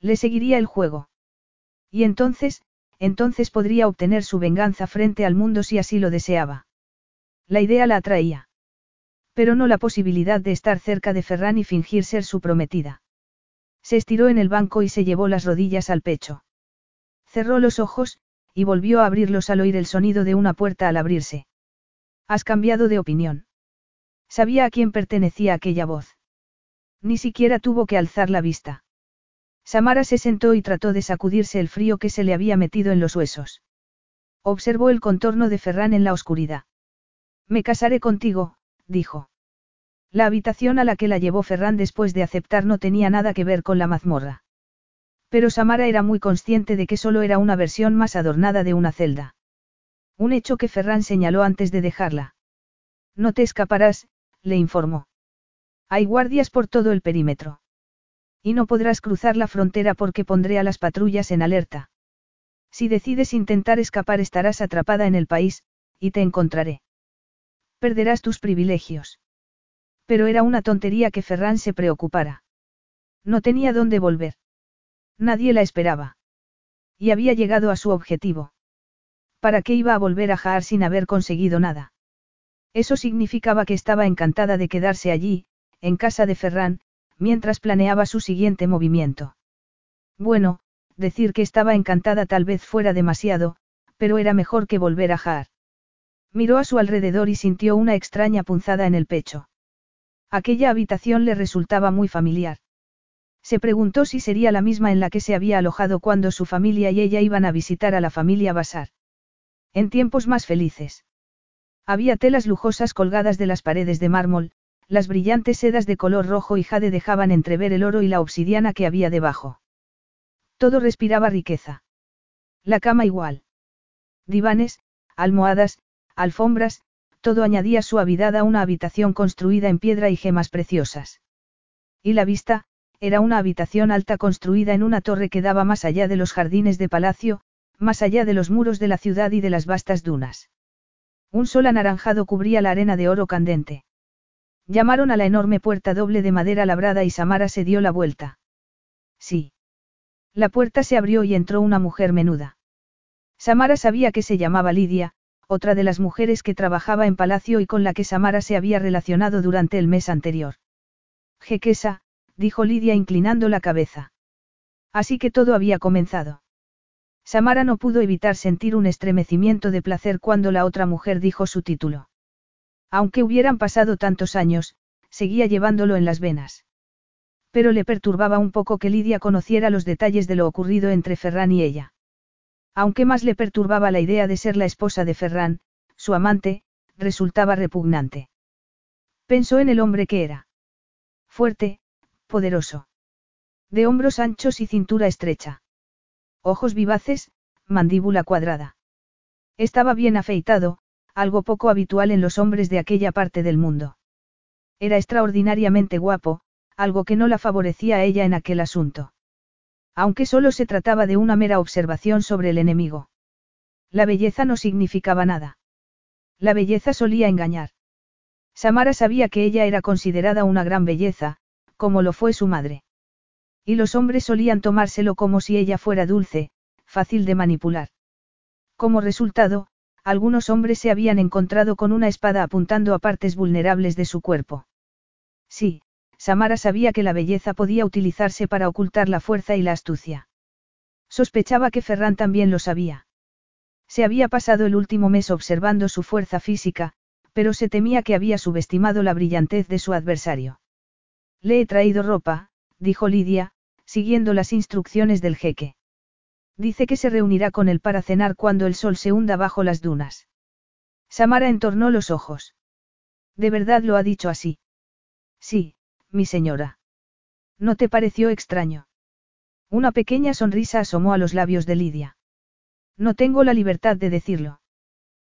Le seguiría el juego. Y entonces, entonces podría obtener su venganza frente al mundo si así lo deseaba. La idea la atraía. Pero no la posibilidad de estar cerca de Ferran y fingir ser su prometida. Se estiró en el banco y se llevó las rodillas al pecho. Cerró los ojos, y volvió a abrirlos al oír el sonido de una puerta al abrirse. Has cambiado de opinión. Sabía a quién pertenecía aquella voz. Ni siquiera tuvo que alzar la vista. Samara se sentó y trató de sacudirse el frío que se le había metido en los huesos. Observó el contorno de Ferran en la oscuridad. Me casaré contigo, dijo. La habitación a la que la llevó Ferran después de aceptar no tenía nada que ver con la mazmorra. Pero Samara era muy consciente de que solo era una versión más adornada de una celda. Un hecho que Ferran señaló antes de dejarla. No te escaparás, le informó. Hay guardias por todo el perímetro. Y no podrás cruzar la frontera porque pondré a las patrullas en alerta. Si decides intentar escapar estarás atrapada en el país, y te encontraré. Perderás tus privilegios. Pero era una tontería que Ferran se preocupara. No tenía dónde volver. Nadie la esperaba. Y había llegado a su objetivo. ¿Para qué iba a volver a Jaar sin haber conseguido nada? Eso significaba que estaba encantada de quedarse allí, en casa de Ferran, mientras planeaba su siguiente movimiento. Bueno, decir que estaba encantada tal vez fuera demasiado, pero era mejor que volver a Jaar. Miró a su alrededor y sintió una extraña punzada en el pecho. Aquella habitación le resultaba muy familiar. Se preguntó si sería la misma en la que se había alojado cuando su familia y ella iban a visitar a la familia Basar. En tiempos más felices. Había telas lujosas colgadas de las paredes de mármol, las brillantes sedas de color rojo y jade dejaban entrever el oro y la obsidiana que había debajo. Todo respiraba riqueza. La cama igual. Divanes, almohadas, alfombras, todo añadía suavidad a una habitación construida en piedra y gemas preciosas. Y la vista, era una habitación alta construida en una torre que daba más allá de los jardines de palacio, más allá de los muros de la ciudad y de las vastas dunas. Un sol anaranjado cubría la arena de oro candente. Llamaron a la enorme puerta doble de madera labrada y Samara se dio la vuelta. Sí. La puerta se abrió y entró una mujer menuda. Samara sabía que se llamaba Lidia, otra de las mujeres que trabajaba en palacio y con la que Samara se había relacionado durante el mes anterior. Jequesa, dijo Lidia inclinando la cabeza. Así que todo había comenzado. Samara no pudo evitar sentir un estremecimiento de placer cuando la otra mujer dijo su título. Aunque hubieran pasado tantos años, seguía llevándolo en las venas. Pero le perturbaba un poco que Lidia conociera los detalles de lo ocurrido entre Ferran y ella. Aunque más le perturbaba la idea de ser la esposa de Ferran, su amante, resultaba repugnante. Pensó en el hombre que era. Fuerte, poderoso. De hombros anchos y cintura estrecha. Ojos vivaces, mandíbula cuadrada. Estaba bien afeitado, algo poco habitual en los hombres de aquella parte del mundo. Era extraordinariamente guapo, algo que no la favorecía a ella en aquel asunto. Aunque solo se trataba de una mera observación sobre el enemigo. La belleza no significaba nada. La belleza solía engañar. Samara sabía que ella era considerada una gran belleza, como lo fue su madre. Y los hombres solían tomárselo como si ella fuera dulce, fácil de manipular. Como resultado, algunos hombres se habían encontrado con una espada apuntando a partes vulnerables de su cuerpo. Sí, Samara sabía que la belleza podía utilizarse para ocultar la fuerza y la astucia. Sospechaba que Ferran también lo sabía. Se había pasado el último mes observando su fuerza física, pero se temía que había subestimado la brillantez de su adversario. Le he traído ropa, dijo Lidia, siguiendo las instrucciones del jeque. Dice que se reunirá con él para cenar cuando el sol se hunda bajo las dunas. Samara entornó los ojos. ¿De verdad lo ha dicho así? Sí, mi señora. ¿No te pareció extraño? Una pequeña sonrisa asomó a los labios de Lidia. No tengo la libertad de decirlo.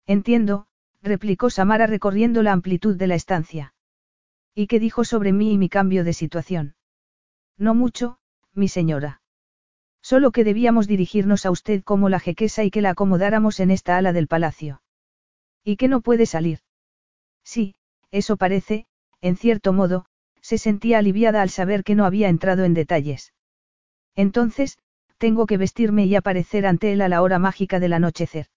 Entiendo, replicó Samara recorriendo la amplitud de la estancia. ¿Y qué dijo sobre mí y mi cambio de situación? No mucho, mi señora. Solo que debíamos dirigirnos a usted como la jequesa y que la acomodáramos en esta ala del palacio. ¿Y que no puede salir? Sí, eso parece, en cierto modo, se sentía aliviada al saber que no había entrado en detalles. Entonces, tengo que vestirme y aparecer ante él a la hora mágica del anochecer.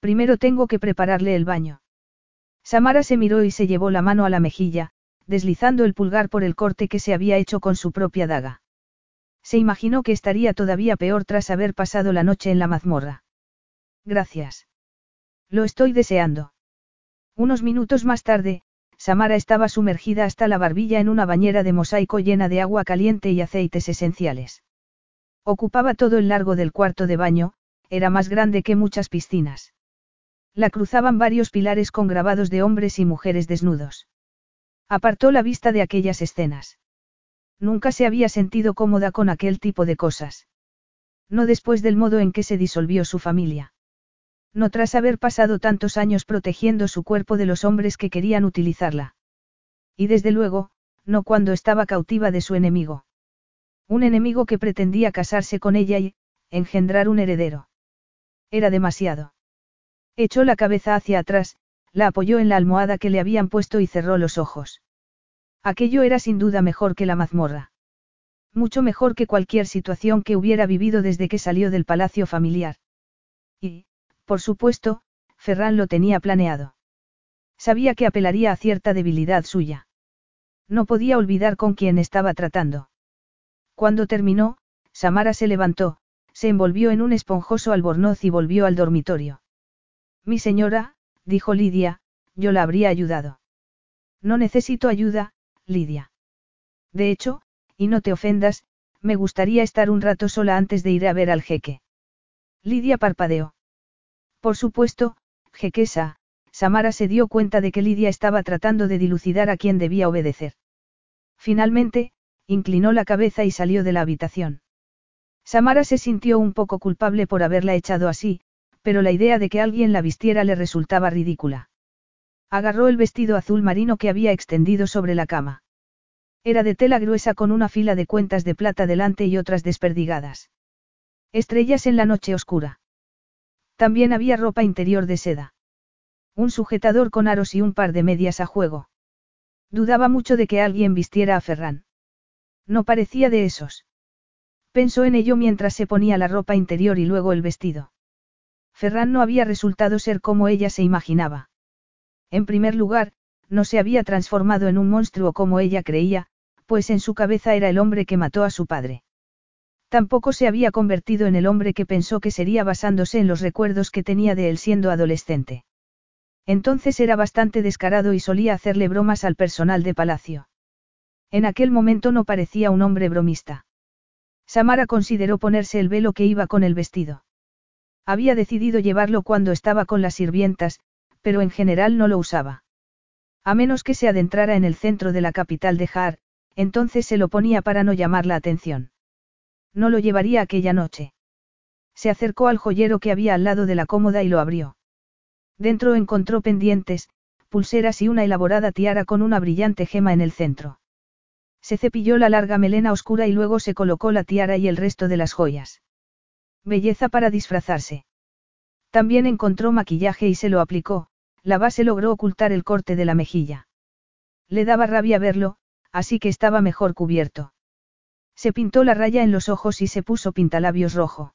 Primero tengo que prepararle el baño. Samara se miró y se llevó la mano a la mejilla, deslizando el pulgar por el corte que se había hecho con su propia daga. Se imaginó que estaría todavía peor tras haber pasado la noche en la mazmorra. Gracias. Lo estoy deseando. Unos minutos más tarde, Samara estaba sumergida hasta la barbilla en una bañera de mosaico llena de agua caliente y aceites esenciales. Ocupaba todo el largo del cuarto de baño, era más grande que muchas piscinas. La cruzaban varios pilares con grabados de hombres y mujeres desnudos. Apartó la vista de aquellas escenas. Nunca se había sentido cómoda con aquel tipo de cosas. No después del modo en que se disolvió su familia. No tras haber pasado tantos años protegiendo su cuerpo de los hombres que querían utilizarla. Y desde luego, no cuando estaba cautiva de su enemigo. Un enemigo que pretendía casarse con ella y, engendrar un heredero. Era demasiado. Echó la cabeza hacia atrás, la apoyó en la almohada que le habían puesto y cerró los ojos. Aquello era sin duda mejor que la mazmorra. Mucho mejor que cualquier situación que hubiera vivido desde que salió del palacio familiar. Y, por supuesto, Ferran lo tenía planeado. Sabía que apelaría a cierta debilidad suya. No podía olvidar con quién estaba tratando. Cuando terminó, Samara se levantó, se envolvió en un esponjoso albornoz y volvió al dormitorio. Mi señora, dijo Lidia, yo la habría ayudado. No necesito ayuda, Lidia. De hecho, y no te ofendas, me gustaría estar un rato sola antes de ir a ver al jeque. Lidia parpadeó. Por supuesto, jequesa, Samara se dio cuenta de que Lidia estaba tratando de dilucidar a quien debía obedecer. Finalmente, inclinó la cabeza y salió de la habitación. Samara se sintió un poco culpable por haberla echado así, pero la idea de que alguien la vistiera le resultaba ridícula. Agarró el vestido azul marino que había extendido sobre la cama. Era de tela gruesa con una fila de cuentas de plata delante y otras desperdigadas. Estrellas en la noche oscura. También había ropa interior de seda. Un sujetador con aros y un par de medias a juego. Dudaba mucho de que alguien vistiera a Ferran. No parecía de esos. Pensó en ello mientras se ponía la ropa interior y luego el vestido. Ferran no había resultado ser como ella se imaginaba. En primer lugar, no se había transformado en un monstruo como ella creía, pues en su cabeza era el hombre que mató a su padre. Tampoco se había convertido en el hombre que pensó que sería basándose en los recuerdos que tenía de él siendo adolescente. Entonces era bastante descarado y solía hacerle bromas al personal de palacio. En aquel momento no parecía un hombre bromista. Samara consideró ponerse el velo que iba con el vestido. Había decidido llevarlo cuando estaba con las sirvientas, pero en general no lo usaba. A menos que se adentrara en el centro de la capital de Har, entonces se lo ponía para no llamar la atención. No lo llevaría aquella noche. Se acercó al joyero que había al lado de la cómoda y lo abrió. Dentro encontró pendientes, pulseras y una elaborada tiara con una brillante gema en el centro. Se cepilló la larga melena oscura y luego se colocó la tiara y el resto de las joyas. Belleza para disfrazarse. También encontró maquillaje y se lo aplicó, la base logró ocultar el corte de la mejilla. Le daba rabia verlo, así que estaba mejor cubierto. Se pintó la raya en los ojos y se puso pintalabios rojo.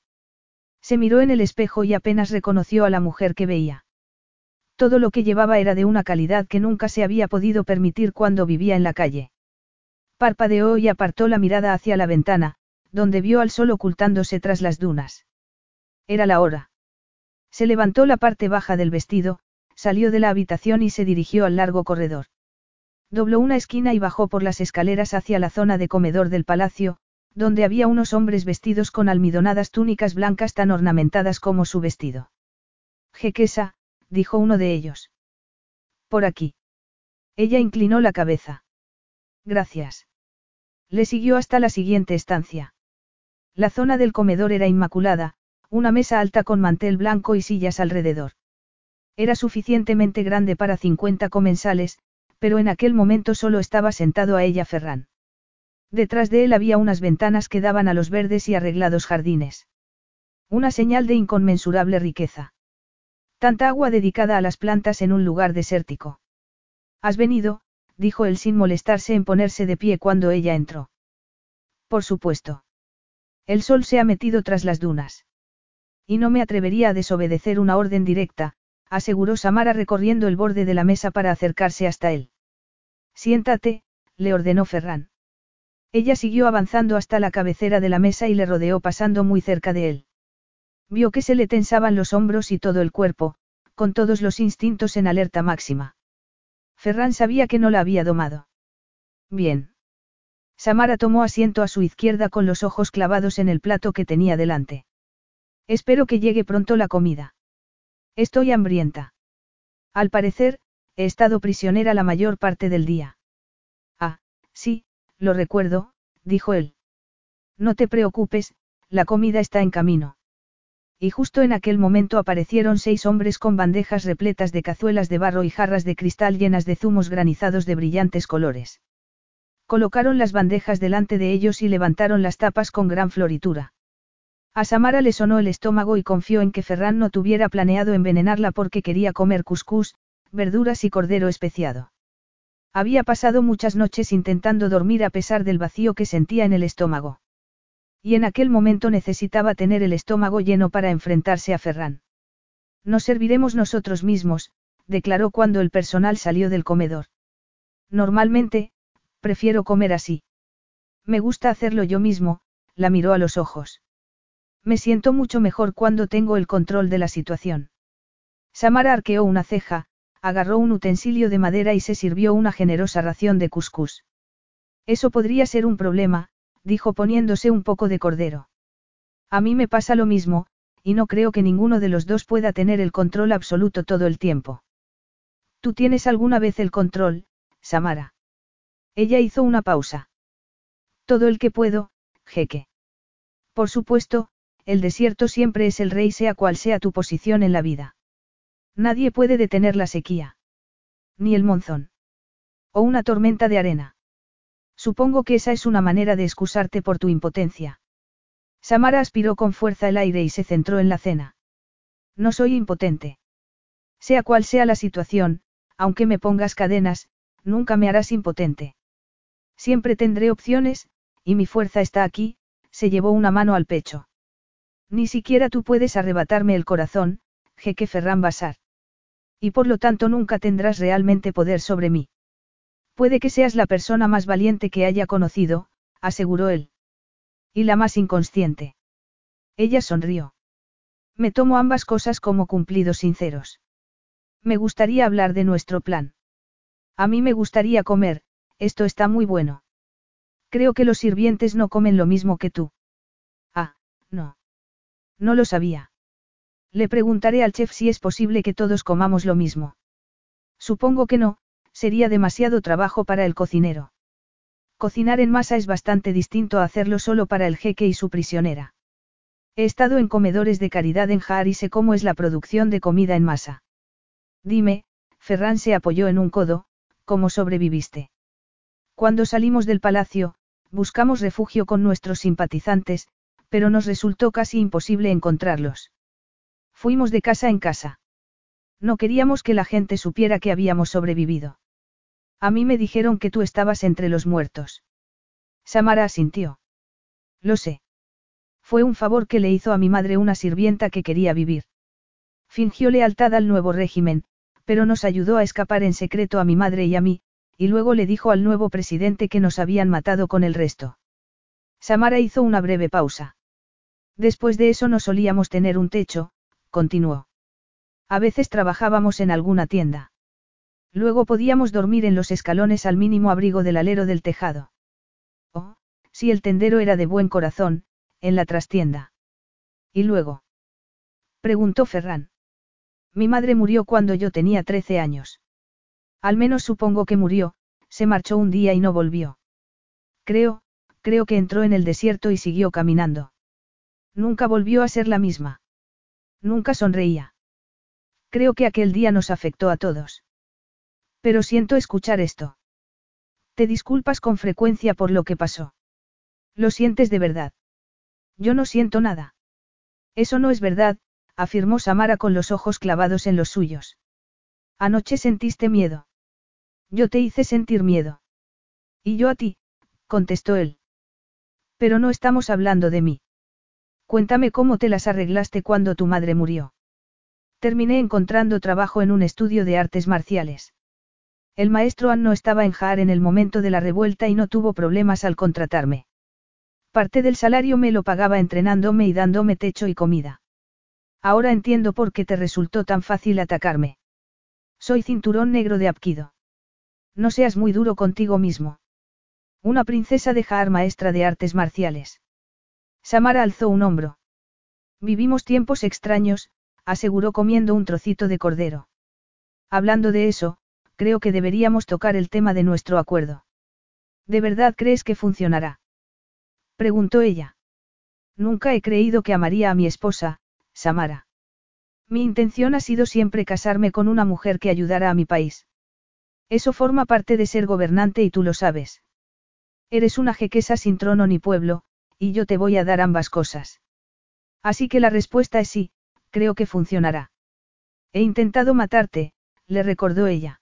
Se miró en el espejo y apenas reconoció a la mujer que veía. Todo lo que llevaba era de una calidad que nunca se había podido permitir cuando vivía en la calle. Parpadeó y apartó la mirada hacia la ventana, donde vio al sol ocultándose tras las dunas. Era la hora. Se levantó la parte baja del vestido, salió de la habitación y se dirigió al largo corredor. Dobló una esquina y bajó por las escaleras hacia la zona de comedor del palacio, donde había unos hombres vestidos con almidonadas túnicas blancas tan ornamentadas como su vestido. Jequesa, dijo uno de ellos. Por aquí. Ella inclinó la cabeza. Gracias. Le siguió hasta la siguiente estancia. La zona del comedor era inmaculada, una mesa alta con mantel blanco y sillas alrededor. Era suficientemente grande para 50 comensales, pero en aquel momento solo estaba sentado a ella Ferran. Detrás de él había unas ventanas que daban a los verdes y arreglados jardines. Una señal de inconmensurable riqueza. Tanta agua dedicada a las plantas en un lugar desértico. Has venido, dijo él sin molestarse en ponerse de pie cuando ella entró. Por supuesto. El sol se ha metido tras las dunas. Y no me atrevería a desobedecer una orden directa, aseguró Samara recorriendo el borde de la mesa para acercarse hasta él. Siéntate, le ordenó Ferran. Ella siguió avanzando hasta la cabecera de la mesa y le rodeó pasando muy cerca de él. Vio que se le tensaban los hombros y todo el cuerpo, con todos los instintos en alerta máxima. Ferran sabía que no la había domado. Bien. Samara tomó asiento a su izquierda con los ojos clavados en el plato que tenía delante. Espero que llegue pronto la comida. Estoy hambrienta. Al parecer, he estado prisionera la mayor parte del día. Ah, sí, lo recuerdo, dijo él. No te preocupes, la comida está en camino y justo en aquel momento aparecieron seis hombres con bandejas repletas de cazuelas de barro y jarras de cristal llenas de zumos granizados de brillantes colores. Colocaron las bandejas delante de ellos y levantaron las tapas con gran floritura. A Samara le sonó el estómago y confió en que Ferran no tuviera planeado envenenarla porque quería comer cuscús, verduras y cordero especiado. Había pasado muchas noches intentando dormir a pesar del vacío que sentía en el estómago. Y en aquel momento necesitaba tener el estómago lleno para enfrentarse a Ferran. Nos serviremos nosotros mismos, declaró cuando el personal salió del comedor. Normalmente, prefiero comer así. Me gusta hacerlo yo mismo, la miró a los ojos. Me siento mucho mejor cuando tengo el control de la situación. Samara arqueó una ceja, agarró un utensilio de madera y se sirvió una generosa ración de cuscús. Eso podría ser un problema, dijo poniéndose un poco de cordero. A mí me pasa lo mismo, y no creo que ninguno de los dos pueda tener el control absoluto todo el tiempo. ¿Tú tienes alguna vez el control, Samara? Ella hizo una pausa. Todo el que puedo, jeque. Por supuesto, el desierto siempre es el rey sea cual sea tu posición en la vida. Nadie puede detener la sequía. Ni el monzón. O una tormenta de arena. Supongo que esa es una manera de excusarte por tu impotencia. Samara aspiró con fuerza el aire y se centró en la cena. No soy impotente. Sea cual sea la situación, aunque me pongas cadenas, nunca me harás impotente. Siempre tendré opciones, y mi fuerza está aquí, se llevó una mano al pecho. Ni siquiera tú puedes arrebatarme el corazón, jeque Ferran Basar. Y por lo tanto nunca tendrás realmente poder sobre mí. Puede que seas la persona más valiente que haya conocido, aseguró él. Y la más inconsciente. Ella sonrió. Me tomo ambas cosas como cumplidos sinceros. Me gustaría hablar de nuestro plan. A mí me gustaría comer, esto está muy bueno. Creo que los sirvientes no comen lo mismo que tú. No lo sabía. Le preguntaré al chef si es posible que todos comamos lo mismo. Supongo que no, sería demasiado trabajo para el cocinero. Cocinar en masa es bastante distinto a hacerlo solo para el jeque y su prisionera. He estado en comedores de caridad en Jaar y sé cómo es la producción de comida en masa. Dime, Ferran se apoyó en un codo, ¿cómo sobreviviste? Cuando salimos del palacio, buscamos refugio con nuestros simpatizantes, pero nos resultó casi imposible encontrarlos. Fuimos de casa en casa. No queríamos que la gente supiera que habíamos sobrevivido. A mí me dijeron que tú estabas entre los muertos. Samara asintió. Lo sé. Fue un favor que le hizo a mi madre una sirvienta que quería vivir. Fingió lealtad al nuevo régimen, pero nos ayudó a escapar en secreto a mi madre y a mí, y luego le dijo al nuevo presidente que nos habían matado con el resto. Samara hizo una breve pausa. Después de eso no solíamos tener un techo, continuó. A veces trabajábamos en alguna tienda. Luego podíamos dormir en los escalones al mínimo abrigo del alero del tejado. Oh, si el tendero era de buen corazón, en la trastienda. ¿Y luego? Preguntó Ferran. Mi madre murió cuando yo tenía 13 años. Al menos supongo que murió, se marchó un día y no volvió. Creo, creo que entró en el desierto y siguió caminando. Nunca volvió a ser la misma. Nunca sonreía. Creo que aquel día nos afectó a todos. Pero siento escuchar esto. Te disculpas con frecuencia por lo que pasó. Lo sientes de verdad. Yo no siento nada. Eso no es verdad, afirmó Samara con los ojos clavados en los suyos. Anoche sentiste miedo. Yo te hice sentir miedo. Y yo a ti, contestó él. Pero no estamos hablando de mí. Cuéntame cómo te las arreglaste cuando tu madre murió. Terminé encontrando trabajo en un estudio de artes marciales. El maestro An no estaba en Jaar en el momento de la revuelta y no tuvo problemas al contratarme. Parte del salario me lo pagaba entrenándome y dándome techo y comida. Ahora entiendo por qué te resultó tan fácil atacarme. Soy cinturón negro de Apquido. No seas muy duro contigo mismo. Una princesa de Jaar maestra de artes marciales. Samara alzó un hombro. Vivimos tiempos extraños, aseguró comiendo un trocito de cordero. Hablando de eso, creo que deberíamos tocar el tema de nuestro acuerdo. ¿De verdad crees que funcionará? Preguntó ella. Nunca he creído que amaría a mi esposa, Samara. Mi intención ha sido siempre casarme con una mujer que ayudara a mi país. Eso forma parte de ser gobernante y tú lo sabes. Eres una jequesa sin trono ni pueblo, y yo te voy a dar ambas cosas. Así que la respuesta es sí, creo que funcionará. He intentado matarte, le recordó ella.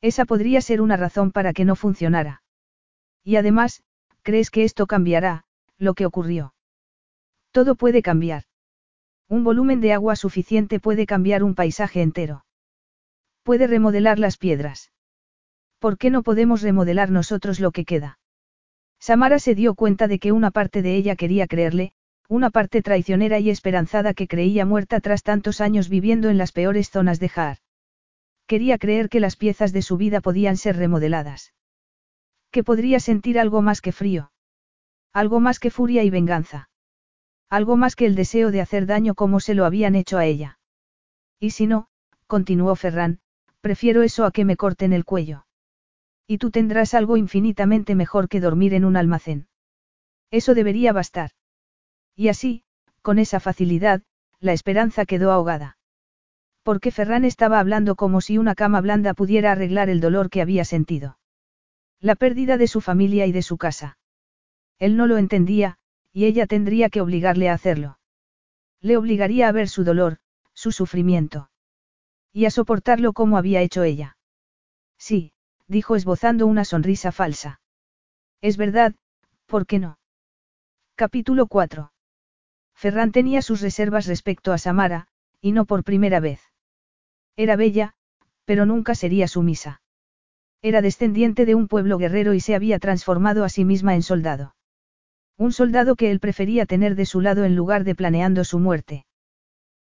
Esa podría ser una razón para que no funcionara. Y además, ¿crees que esto cambiará, lo que ocurrió? Todo puede cambiar. Un volumen de agua suficiente puede cambiar un paisaje entero. Puede remodelar las piedras. ¿Por qué no podemos remodelar nosotros lo que queda? Samara se dio cuenta de que una parte de ella quería creerle, una parte traicionera y esperanzada que creía muerta tras tantos años viviendo en las peores zonas de Jaar. Quería creer que las piezas de su vida podían ser remodeladas. Que podría sentir algo más que frío. Algo más que furia y venganza. Algo más que el deseo de hacer daño como se lo habían hecho a ella. Y si no, continuó Ferran, prefiero eso a que me corten el cuello. Y tú tendrás algo infinitamente mejor que dormir en un almacén. Eso debería bastar. Y así, con esa facilidad, la esperanza quedó ahogada. Porque Ferran estaba hablando como si una cama blanda pudiera arreglar el dolor que había sentido. La pérdida de su familia y de su casa. Él no lo entendía, y ella tendría que obligarle a hacerlo. Le obligaría a ver su dolor, su sufrimiento. Y a soportarlo como había hecho ella. Sí, dijo esbozando una sonrisa falsa. Es verdad, ¿por qué no? Capítulo 4. Ferran tenía sus reservas respecto a Samara, y no por primera vez. Era bella, pero nunca sería sumisa. Era descendiente de un pueblo guerrero y se había transformado a sí misma en soldado. Un soldado que él prefería tener de su lado en lugar de planeando su muerte.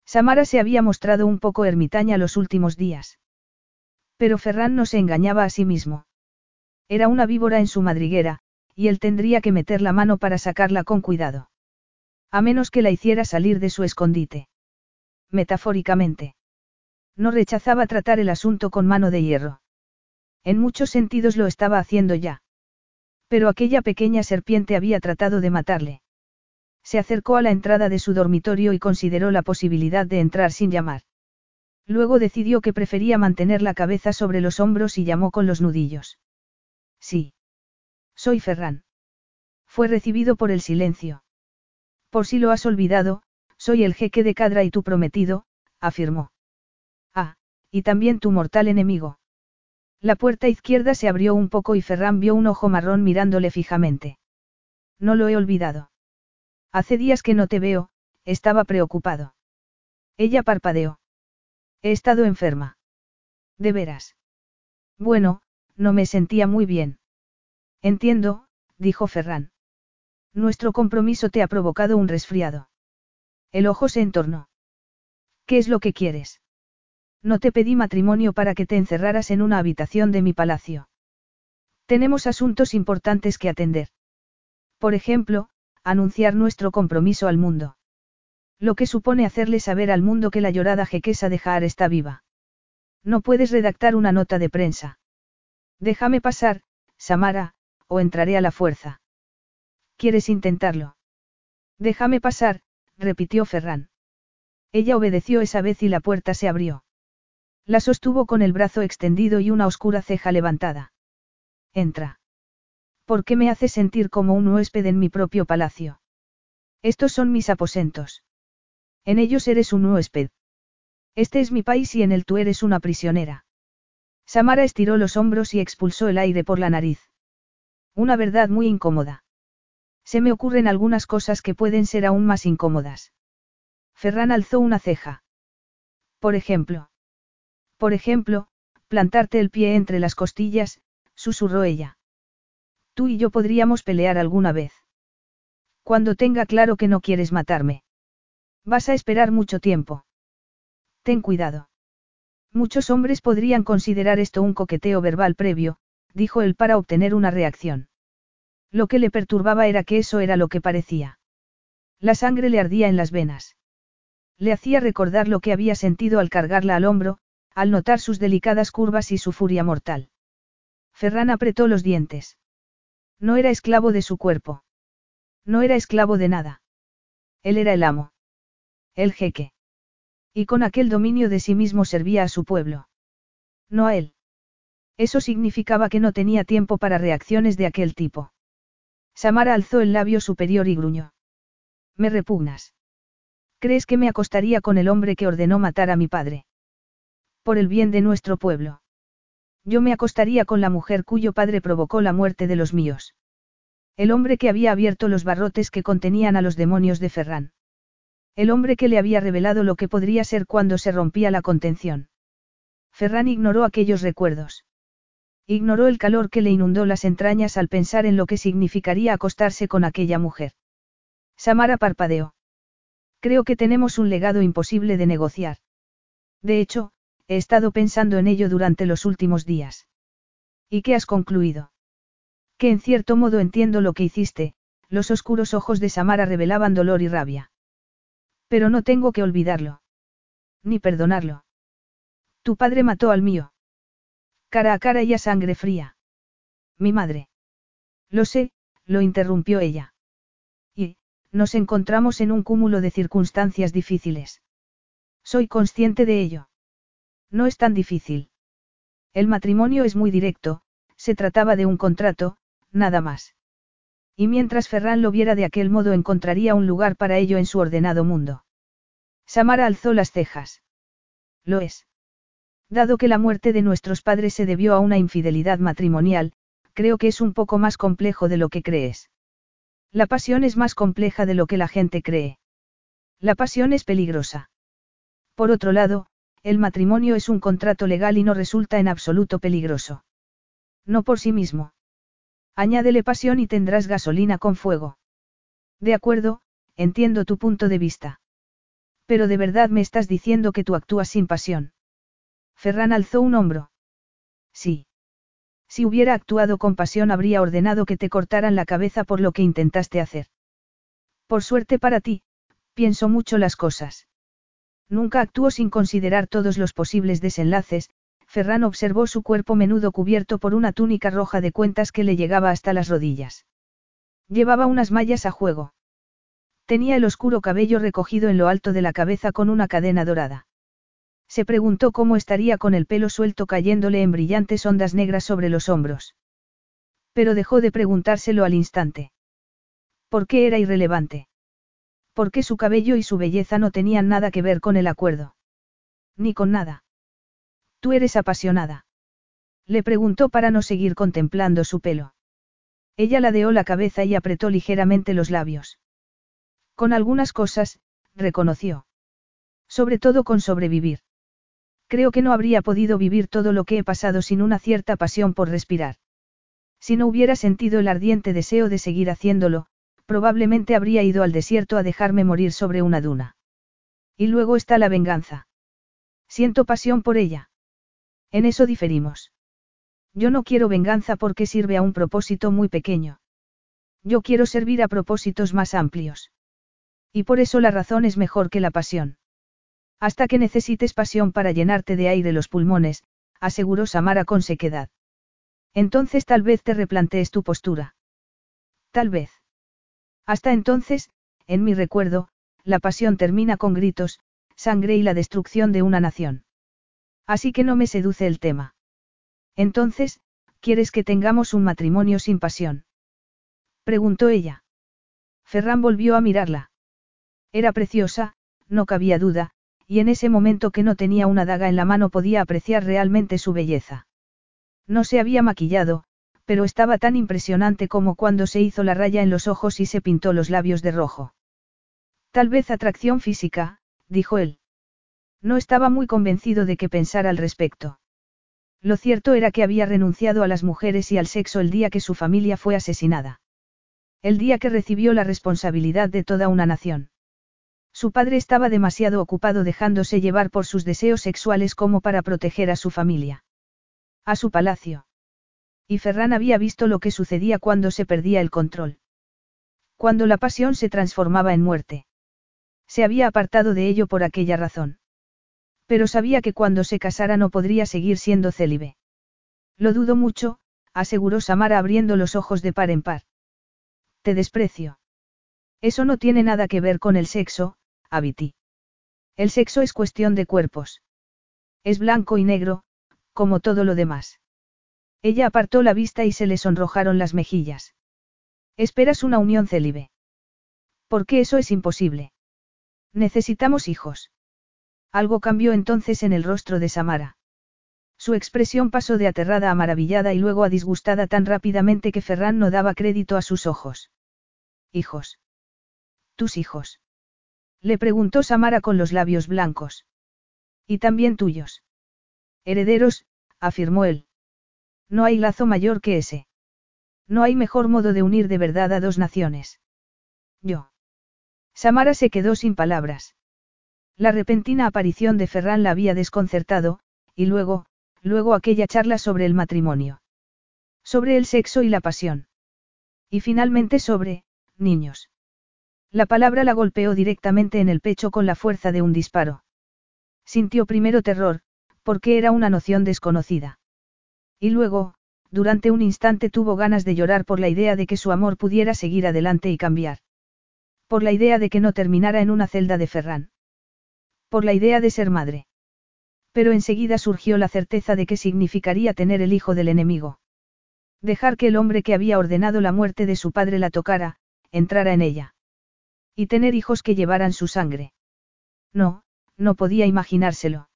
Samara se había mostrado un poco ermitaña los últimos días. Pero Ferran no se engañaba a sí mismo. Era una víbora en su madriguera, y él tendría que meter la mano para sacarla con cuidado. A menos que la hiciera salir de su escondite. Metafóricamente. No rechazaba tratar el asunto con mano de hierro. En muchos sentidos lo estaba haciendo ya. Pero aquella pequeña serpiente había tratado de matarle. Se acercó a la entrada de su dormitorio y consideró la posibilidad de entrar sin llamar. Luego decidió que prefería mantener la cabeza sobre los hombros y llamó con los nudillos. Sí. Soy Ferran. Fue recibido por el silencio. Por si lo has olvidado, soy el jeque de Cadra y tu prometido, afirmó. Ah, y también tu mortal enemigo. La puerta izquierda se abrió un poco y Ferran vio un ojo marrón mirándole fijamente. No lo he olvidado. Hace días que no te veo, estaba preocupado. Ella parpadeó. He estado enferma. ¿De veras? Bueno, no me sentía muy bien. Entiendo, dijo Ferran. Nuestro compromiso te ha provocado un resfriado. El ojo se entornó. ¿Qué es lo que quieres? No te pedí matrimonio para que te encerraras en una habitación de mi palacio. Tenemos asuntos importantes que atender. Por ejemplo, anunciar nuestro compromiso al mundo. Lo que supone hacerle saber al mundo que la llorada jequesa de Jaar está viva. No puedes redactar una nota de prensa. Déjame pasar, Samara, o entraré a la fuerza. ¿Quieres intentarlo? Déjame pasar, repitió Ferran. Ella obedeció esa vez y la puerta se abrió. La sostuvo con el brazo extendido y una oscura ceja levantada. Entra. ¿Por qué me haces sentir como un huésped en mi propio palacio? Estos son mis aposentos. En ellos eres un huésped. Este es mi país y en él tú eres una prisionera. Samara estiró los hombros y expulsó el aire por la nariz. Una verdad muy incómoda. Se me ocurren algunas cosas que pueden ser aún más incómodas. Ferran alzó una ceja. Por ejemplo. Por ejemplo, plantarte el pie entre las costillas, susurró ella. Tú y yo podríamos pelear alguna vez. Cuando tenga claro que no quieres matarme. Vas a esperar mucho tiempo. Ten cuidado. Muchos hombres podrían considerar esto un coqueteo verbal previo, dijo él para obtener una reacción. Lo que le perturbaba era que eso era lo que parecía. La sangre le ardía en las venas. Le hacía recordar lo que había sentido al cargarla al hombro, al notar sus delicadas curvas y su furia mortal. Ferran apretó los dientes. No era esclavo de su cuerpo. No era esclavo de nada. Él era el amo. El jeque. Y con aquel dominio de sí mismo servía a su pueblo. No a él. Eso significaba que no tenía tiempo para reacciones de aquel tipo. Samara alzó el labio superior y gruñó. Me repugnas. ¿Crees que me acostaría con el hombre que ordenó matar a mi padre? Por el bien de nuestro pueblo. Yo me acostaría con la mujer cuyo padre provocó la muerte de los míos. El hombre que había abierto los barrotes que contenían a los demonios de Ferran. El hombre que le había revelado lo que podría ser cuando se rompía la contención. Ferran ignoró aquellos recuerdos. Ignoró el calor que le inundó las entrañas al pensar en lo que significaría acostarse con aquella mujer. Samara parpadeó. Creo que tenemos un legado imposible de negociar. De hecho, he estado pensando en ello durante los últimos días. ¿Y qué has concluido? Que en cierto modo entiendo lo que hiciste, los oscuros ojos de Samara revelaban dolor y rabia. Pero no tengo que olvidarlo. Ni perdonarlo. Tu padre mató al mío. Cara a cara y a sangre fría. Mi madre. Lo sé, lo interrumpió ella. Y, nos encontramos en un cúmulo de circunstancias difíciles. Soy consciente de ello. No es tan difícil. El matrimonio es muy directo, se trataba de un contrato, nada más. Y mientras Ferran lo viera de aquel modo encontraría un lugar para ello en su ordenado mundo. Samara alzó las cejas. Lo es. Dado que la muerte de nuestros padres se debió a una infidelidad matrimonial, creo que es un poco más complejo de lo que crees. La pasión es más compleja de lo que la gente cree. La pasión es peligrosa. Por otro lado, el matrimonio es un contrato legal y no resulta en absoluto peligroso. No por sí mismo. Añádele pasión y tendrás gasolina con fuego. De acuerdo, entiendo tu punto de vista. Pero de verdad me estás diciendo que tú actúas sin pasión. Ferran alzó un hombro. Sí. Si hubiera actuado con pasión habría ordenado que te cortaran la cabeza por lo que intentaste hacer. Por suerte para ti, pienso mucho las cosas. Nunca actúo sin considerar todos los posibles desenlaces, Ferran observó su cuerpo menudo cubierto por una túnica roja de cuentas que le llegaba hasta las rodillas. Llevaba unas mallas a juego. Tenía el oscuro cabello recogido en lo alto de la cabeza con una cadena dorada. Se preguntó cómo estaría con el pelo suelto cayéndole en brillantes ondas negras sobre los hombros. Pero dejó de preguntárselo al instante. ¿Por qué era irrelevante? ¿Por qué su cabello y su belleza no tenían nada que ver con el acuerdo? Ni con nada. Tú eres apasionada. Le preguntó para no seguir contemplando su pelo. Ella ladeó la cabeza y apretó ligeramente los labios. Con algunas cosas, reconoció. Sobre todo con sobrevivir. Creo que no habría podido vivir todo lo que he pasado sin una cierta pasión por respirar. Si no hubiera sentido el ardiente deseo de seguir haciéndolo, probablemente habría ido al desierto a dejarme morir sobre una duna. Y luego está la venganza. Siento pasión por ella. En eso diferimos. Yo no quiero venganza porque sirve a un propósito muy pequeño. Yo quiero servir a propósitos más amplios. Y por eso la razón es mejor que la pasión. Hasta que necesites pasión para llenarte de aire los pulmones, aseguró Samara con sequedad. Entonces tal vez te replantees tu postura. Tal vez. Hasta entonces, en mi recuerdo, la pasión termina con gritos, sangre y la destrucción de una nación. Así que no me seduce el tema. Entonces, ¿quieres que tengamos un matrimonio sin pasión? Preguntó ella. Ferran volvió a mirarla. Era preciosa, no cabía duda, y en ese momento que no tenía una daga en la mano podía apreciar realmente su belleza. No se había maquillado, pero estaba tan impresionante como cuando se hizo la raya en los ojos y se pintó los labios de rojo. Tal vez atracción física, dijo él. No estaba muy convencido de qué pensar al respecto. Lo cierto era que había renunciado a las mujeres y al sexo el día que su familia fue asesinada. El día que recibió la responsabilidad de toda una nación. Su padre estaba demasiado ocupado dejándose llevar por sus deseos sexuales como para proteger a su familia. A su palacio. Y Ferran había visto lo que sucedía cuando se perdía el control. Cuando la pasión se transformaba en muerte. Se había apartado de ello por aquella razón. Pero sabía que cuando se casara no podría seguir siendo célibe. Lo dudo mucho, aseguró Samara abriendo los ojos de par en par. Te desprecio. Eso no tiene nada que ver con el sexo, Abiti. El sexo es cuestión de cuerpos. Es blanco y negro, como todo lo demás. Ella apartó la vista y se le sonrojaron las mejillas. Esperas una unión célibe. ¿Por qué eso es imposible? Necesitamos hijos. Algo cambió entonces en el rostro de Samara. Su expresión pasó de aterrada a maravillada y luego a disgustada tan rápidamente que Ferran no daba crédito a sus ojos. Hijos. Tus hijos. Le preguntó Samara con los labios blancos. Y también tuyos. Herederos, afirmó él. No hay lazo mayor que ese. No hay mejor modo de unir de verdad a dos naciones. Yo. Samara se quedó sin palabras. La repentina aparición de Ferran la había desconcertado, y luego, luego aquella charla sobre el matrimonio. Sobre el sexo y la pasión. Y finalmente sobre, niños. La palabra la golpeó directamente en el pecho con la fuerza de un disparo. Sintió primero terror, porque era una noción desconocida. Y luego, durante un instante tuvo ganas de llorar por la idea de que su amor pudiera seguir adelante y cambiar. Por la idea de que no terminara en una celda de Ferran. Por la idea de ser madre. Pero enseguida surgió la certeza de qué significaría tener el hijo del enemigo. Dejar que el hombre que había ordenado la muerte de su padre la tocara, entrara en ella. Y tener hijos que llevaran su sangre. No, no podía imaginárselo.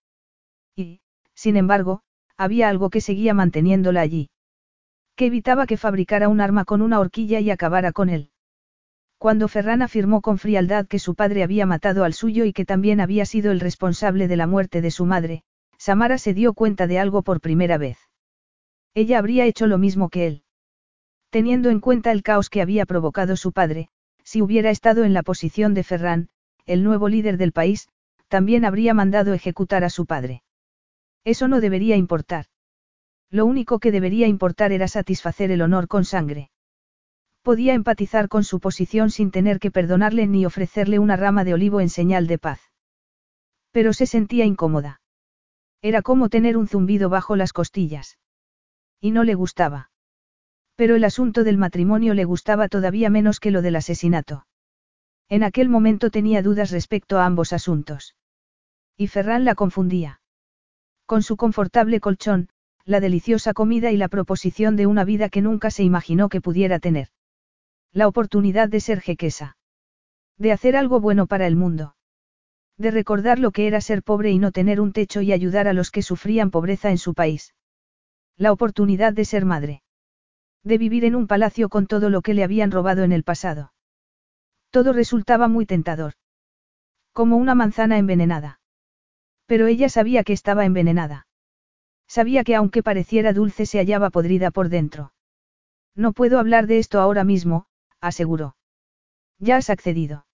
Y, sin embargo, había algo que seguía manteniéndola allí. Que evitaba que fabricara un arma con una horquilla y acabara con él. Cuando Ferran afirmó con frialdad que su padre había matado al suyo y que también había sido el responsable de la muerte de su madre, Samara se dio cuenta de algo por primera vez. Ella habría hecho lo mismo que él. Teniendo en cuenta el caos que había provocado su padre, si hubiera estado en la posición de Ferran, el nuevo líder del país, también habría mandado ejecutar a su padre. Eso no debería importar. Lo único que debería importar era satisfacer el honor con sangre. Podía empatizar con su posición sin tener que perdonarle ni ofrecerle una rama de olivo en señal de paz. Pero se sentía incómoda. Era como tener un zumbido bajo las costillas. Y no le gustaba. Pero el asunto del matrimonio le gustaba todavía menos que lo del asesinato. En aquel momento tenía dudas respecto a ambos asuntos. Y Ferran la confundía. Con su confortable colchón, la deliciosa comida y la proposición de una vida que nunca se imaginó que pudiera tener. La oportunidad de ser jequesa. De hacer algo bueno para el mundo. De recordar lo que era ser pobre y no tener un techo y ayudar a los que sufrían pobreza en su país. La oportunidad de ser madre. De vivir en un palacio con todo lo que le habían robado en el pasado. Todo resultaba muy tentador. Como una manzana envenenada. Pero ella sabía que estaba envenenada. Sabía que aunque pareciera dulce se hallaba podrida por dentro. No puedo hablar de esto ahora mismo, aseguró. Ya has accedido.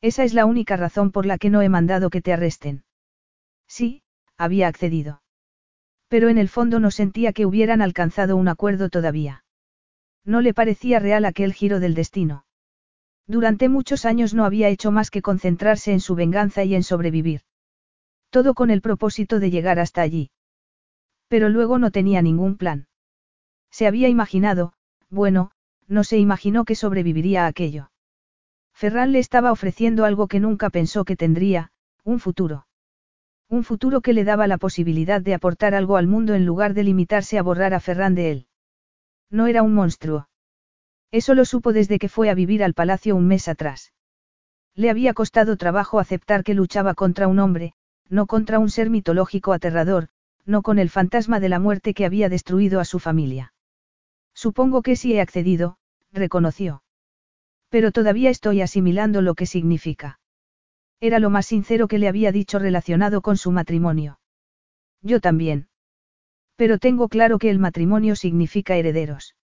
Esa es la única razón por la que no he mandado que te arresten. Sí, había accedido. Pero en el fondo no sentía que hubieran alcanzado un acuerdo todavía. No le parecía real aquel giro del destino. Durante muchos años no había hecho más que concentrarse en su venganza y en sobrevivir. Todo con el propósito de llegar hasta allí. Pero luego no tenía ningún plan. Se había imaginado, bueno, no se imaginó que sobreviviría a aquello. Ferran le estaba ofreciendo algo que nunca pensó que tendría, un futuro. Un futuro que le daba la posibilidad de aportar algo al mundo en lugar de limitarse a borrar a Ferran de él. No era un monstruo. Eso lo supo desde que fue a vivir al palacio un mes atrás. Le había costado trabajo aceptar que luchaba contra un hombre, no contra un ser mitológico aterrador, no con el fantasma de la muerte que había destruido a su familia. Supongo que sí he accedido, reconoció. Pero todavía estoy asimilando lo que significa. Era lo más sincero que le había dicho relacionado con su matrimonio. Yo también. Pero tengo claro que el matrimonio significa herederos.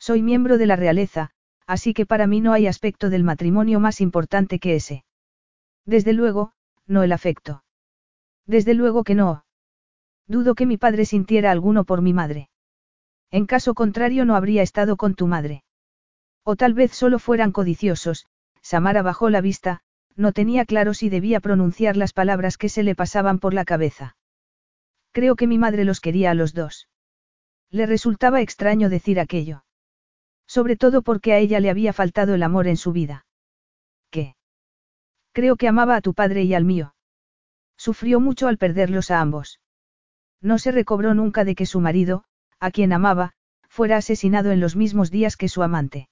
Soy miembro de la realeza, así que para mí no hay aspecto del matrimonio más importante que ese. Desde luego, no el afecto. Desde luego que no. Dudo que mi padre sintiera alguno por mi madre. En caso contrario no habría estado con tu madre. O tal vez solo fueran codiciosos, Samara bajó la vista, no tenía claro si debía pronunciar las palabras que se le pasaban por la cabeza. Creo que mi madre los quería a los dos. Le resultaba extraño decir aquello. Sobre todo porque a ella le había faltado el amor en su vida. ¿Qué? Creo que amaba a tu padre y al mío. Sufrió mucho al perderlos a ambos. No se recobró nunca de que su marido, a quien amaba, fuera asesinado en los mismos días que su amante.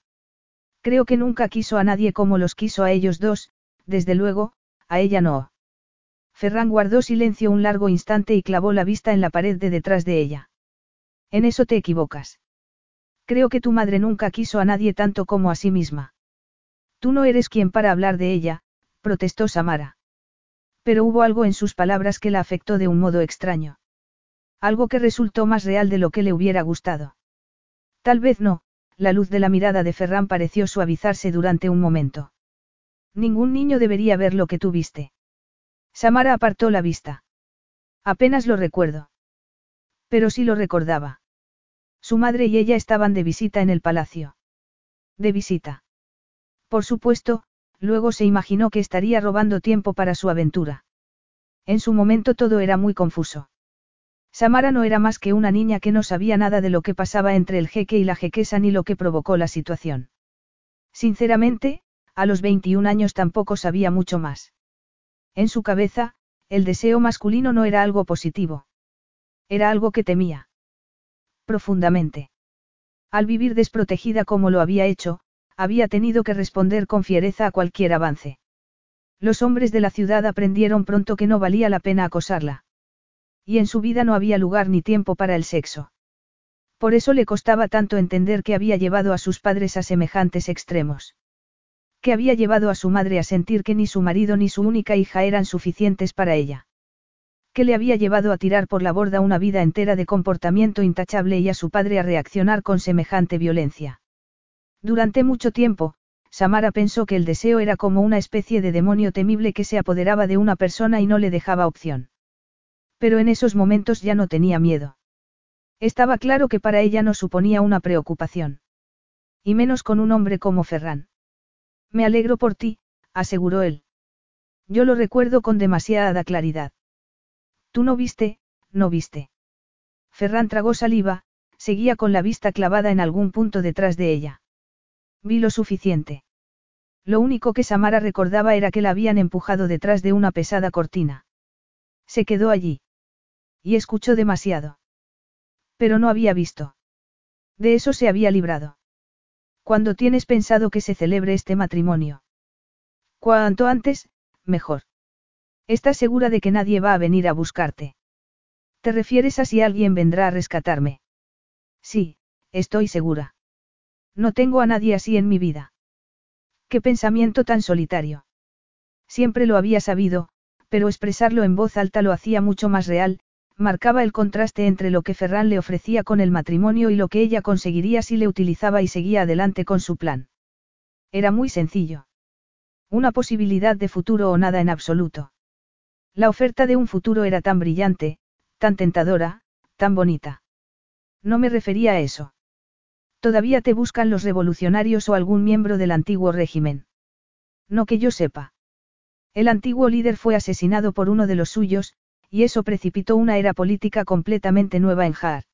Creo que nunca quiso a nadie como los quiso a ellos dos, desde luego, a ella no. Ferran guardó silencio un largo instante y clavó la vista en la pared de detrás de ella. En eso te equivocas. Creo que tu madre nunca quiso a nadie tanto como a sí misma. Tú no eres quien para hablar de ella, protestó Samara. Pero hubo algo en sus palabras que la afectó de un modo extraño. Algo que resultó más real de lo que le hubiera gustado. Tal vez no, la luz de la mirada de Ferran pareció suavizarse durante un momento. Ningún niño debería ver lo que tú viste. Samara apartó la vista. Apenas lo recuerdo. Pero sí lo recordaba. Su madre y ella estaban de visita en el palacio. De visita. Por supuesto, luego se imaginó que estaría robando tiempo para su aventura. En su momento todo era muy confuso. Samara no era más que una niña que no sabía nada de lo que pasaba entre el jeque y la jequesa ni lo que provocó la situación. Sinceramente, a los 21 años tampoco sabía mucho más. En su cabeza, el deseo masculino no era algo positivo. Era algo que temía. Profundamente. Al vivir desprotegida como lo había hecho, había tenido que responder con fiereza a cualquier avance. Los hombres de la ciudad aprendieron pronto que no valía la pena acosarla. Y en su vida no había lugar ni tiempo para el sexo. Por eso le costaba tanto entender que había llevado a sus padres a semejantes extremos. Que había llevado a su madre a sentir que ni su marido ni su única hija eran suficientes para ella. Que le había llevado a tirar por la borda una vida entera de comportamiento intachable y a su padre a reaccionar con semejante violencia. Durante mucho tiempo, Samara pensó que el deseo era como una especie de demonio temible que se apoderaba de una persona y no le dejaba opción. Pero en esos momentos ya no tenía miedo. Estaba claro que para ella no suponía una preocupación. Y menos con un hombre como Ferran. Me alegro por ti, aseguró él. Yo lo recuerdo con demasiada claridad. Tú no viste, no viste. Ferran tragó saliva, seguía con la vista clavada en algún punto detrás de ella. Vi lo suficiente. Lo único que Samara recordaba era que la habían empujado detrás de una pesada cortina. Se quedó allí. Y escuchó demasiado. Pero no había visto. De eso se había librado. ¿Cuándo tienes pensado que se celebre este matrimonio? Cuanto antes, mejor. ¿Estás segura de que nadie va a venir a buscarte? ¿Te refieres a si alguien vendrá a rescatarme? Sí, estoy segura. No tengo a nadie así en mi vida. Qué pensamiento tan solitario. Siempre lo había sabido, pero expresarlo en voz alta lo hacía mucho más real, marcaba el contraste entre lo que Ferran le ofrecía con el matrimonio y lo que ella conseguiría si le utilizaba y seguía adelante con su plan. Era muy sencillo. Una posibilidad de futuro o nada en absoluto. La oferta de un futuro era tan brillante, tan tentadora, tan bonita. No me refería a eso. Todavía te buscan los revolucionarios o algún miembro del antiguo régimen. No que yo sepa. El antiguo líder fue asesinado por uno de los suyos, y eso precipitó una era política completamente nueva en Jaar.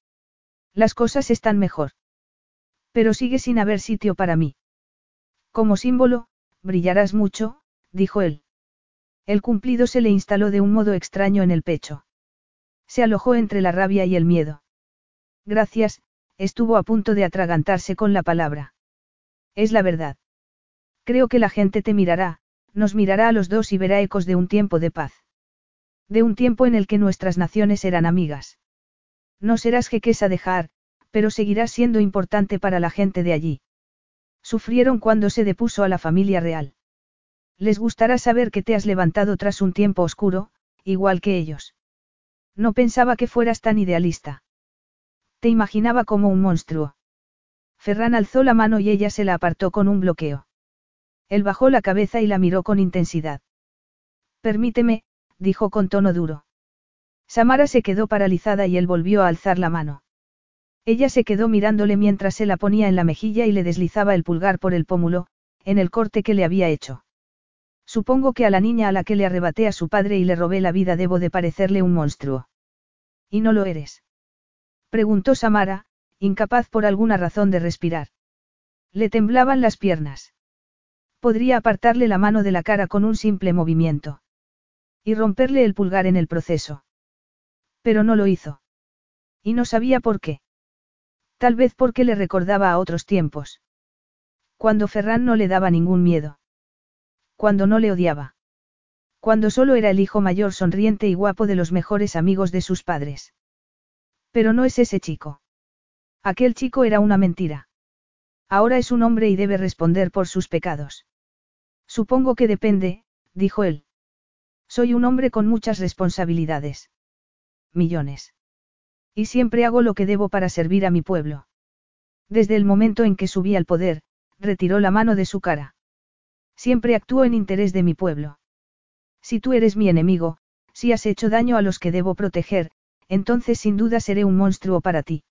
Las cosas están mejor. Pero sigue sin haber sitio para mí. Como símbolo, brillarás mucho, dijo él. El cumplido se le instaló de un modo extraño en el pecho. Se alojó entre la rabia y el miedo. Gracias, estuvo a punto de atragantarse con la palabra. Es la verdad. Creo que la gente te mirará, nos mirará a los dos y verá ecos de un tiempo de paz. De un tiempo en el que nuestras naciones eran amigas. No serás jequesa de Jar, pero seguirás siendo importante para la gente de allí. Sufrieron cuando se depuso a la familia real. Les gustará saber que te has levantado tras un tiempo oscuro, igual que ellos. No pensaba que fueras tan idealista. Te imaginaba como un monstruo. Ferran alzó la mano y ella se la apartó con un bloqueo. Él bajó la cabeza y la miró con intensidad. Permíteme, dijo con tono duro. Samara se quedó paralizada y él volvió a alzar la mano. Ella se quedó mirándole mientras se la ponía en la mejilla y le deslizaba el pulgar por el pómulo, en el corte que le había hecho. Supongo que a la niña a la que le arrebaté a su padre y le robé la vida debo de parecerle un monstruo. ¿Y no lo eres? Preguntó Samara, incapaz por alguna razón de respirar. Le temblaban las piernas. Podría apartarle la mano de la cara con un simple movimiento. Y romperle el pulgar en el proceso. Pero no lo hizo. Y no sabía por qué. Tal vez porque le recordaba a otros tiempos. Cuando Ferran no le daba ningún miedo. Cuando no le odiaba. Cuando solo era el hijo mayor sonriente y guapo de los mejores amigos de sus padres. Pero no es ese chico. Aquel chico era una mentira. Ahora es un hombre y debe responder por sus pecados. Supongo que depende, dijo él. Soy un hombre con muchas responsabilidades. Millones. Y siempre hago lo que debo para servir a mi pueblo. Desde el momento en que subí al poder, retiró la mano de su cara. Siempre actúo en interés de mi pueblo. Si tú eres mi enemigo, si has hecho daño a los que debo proteger, entonces sin duda seré un monstruo para ti.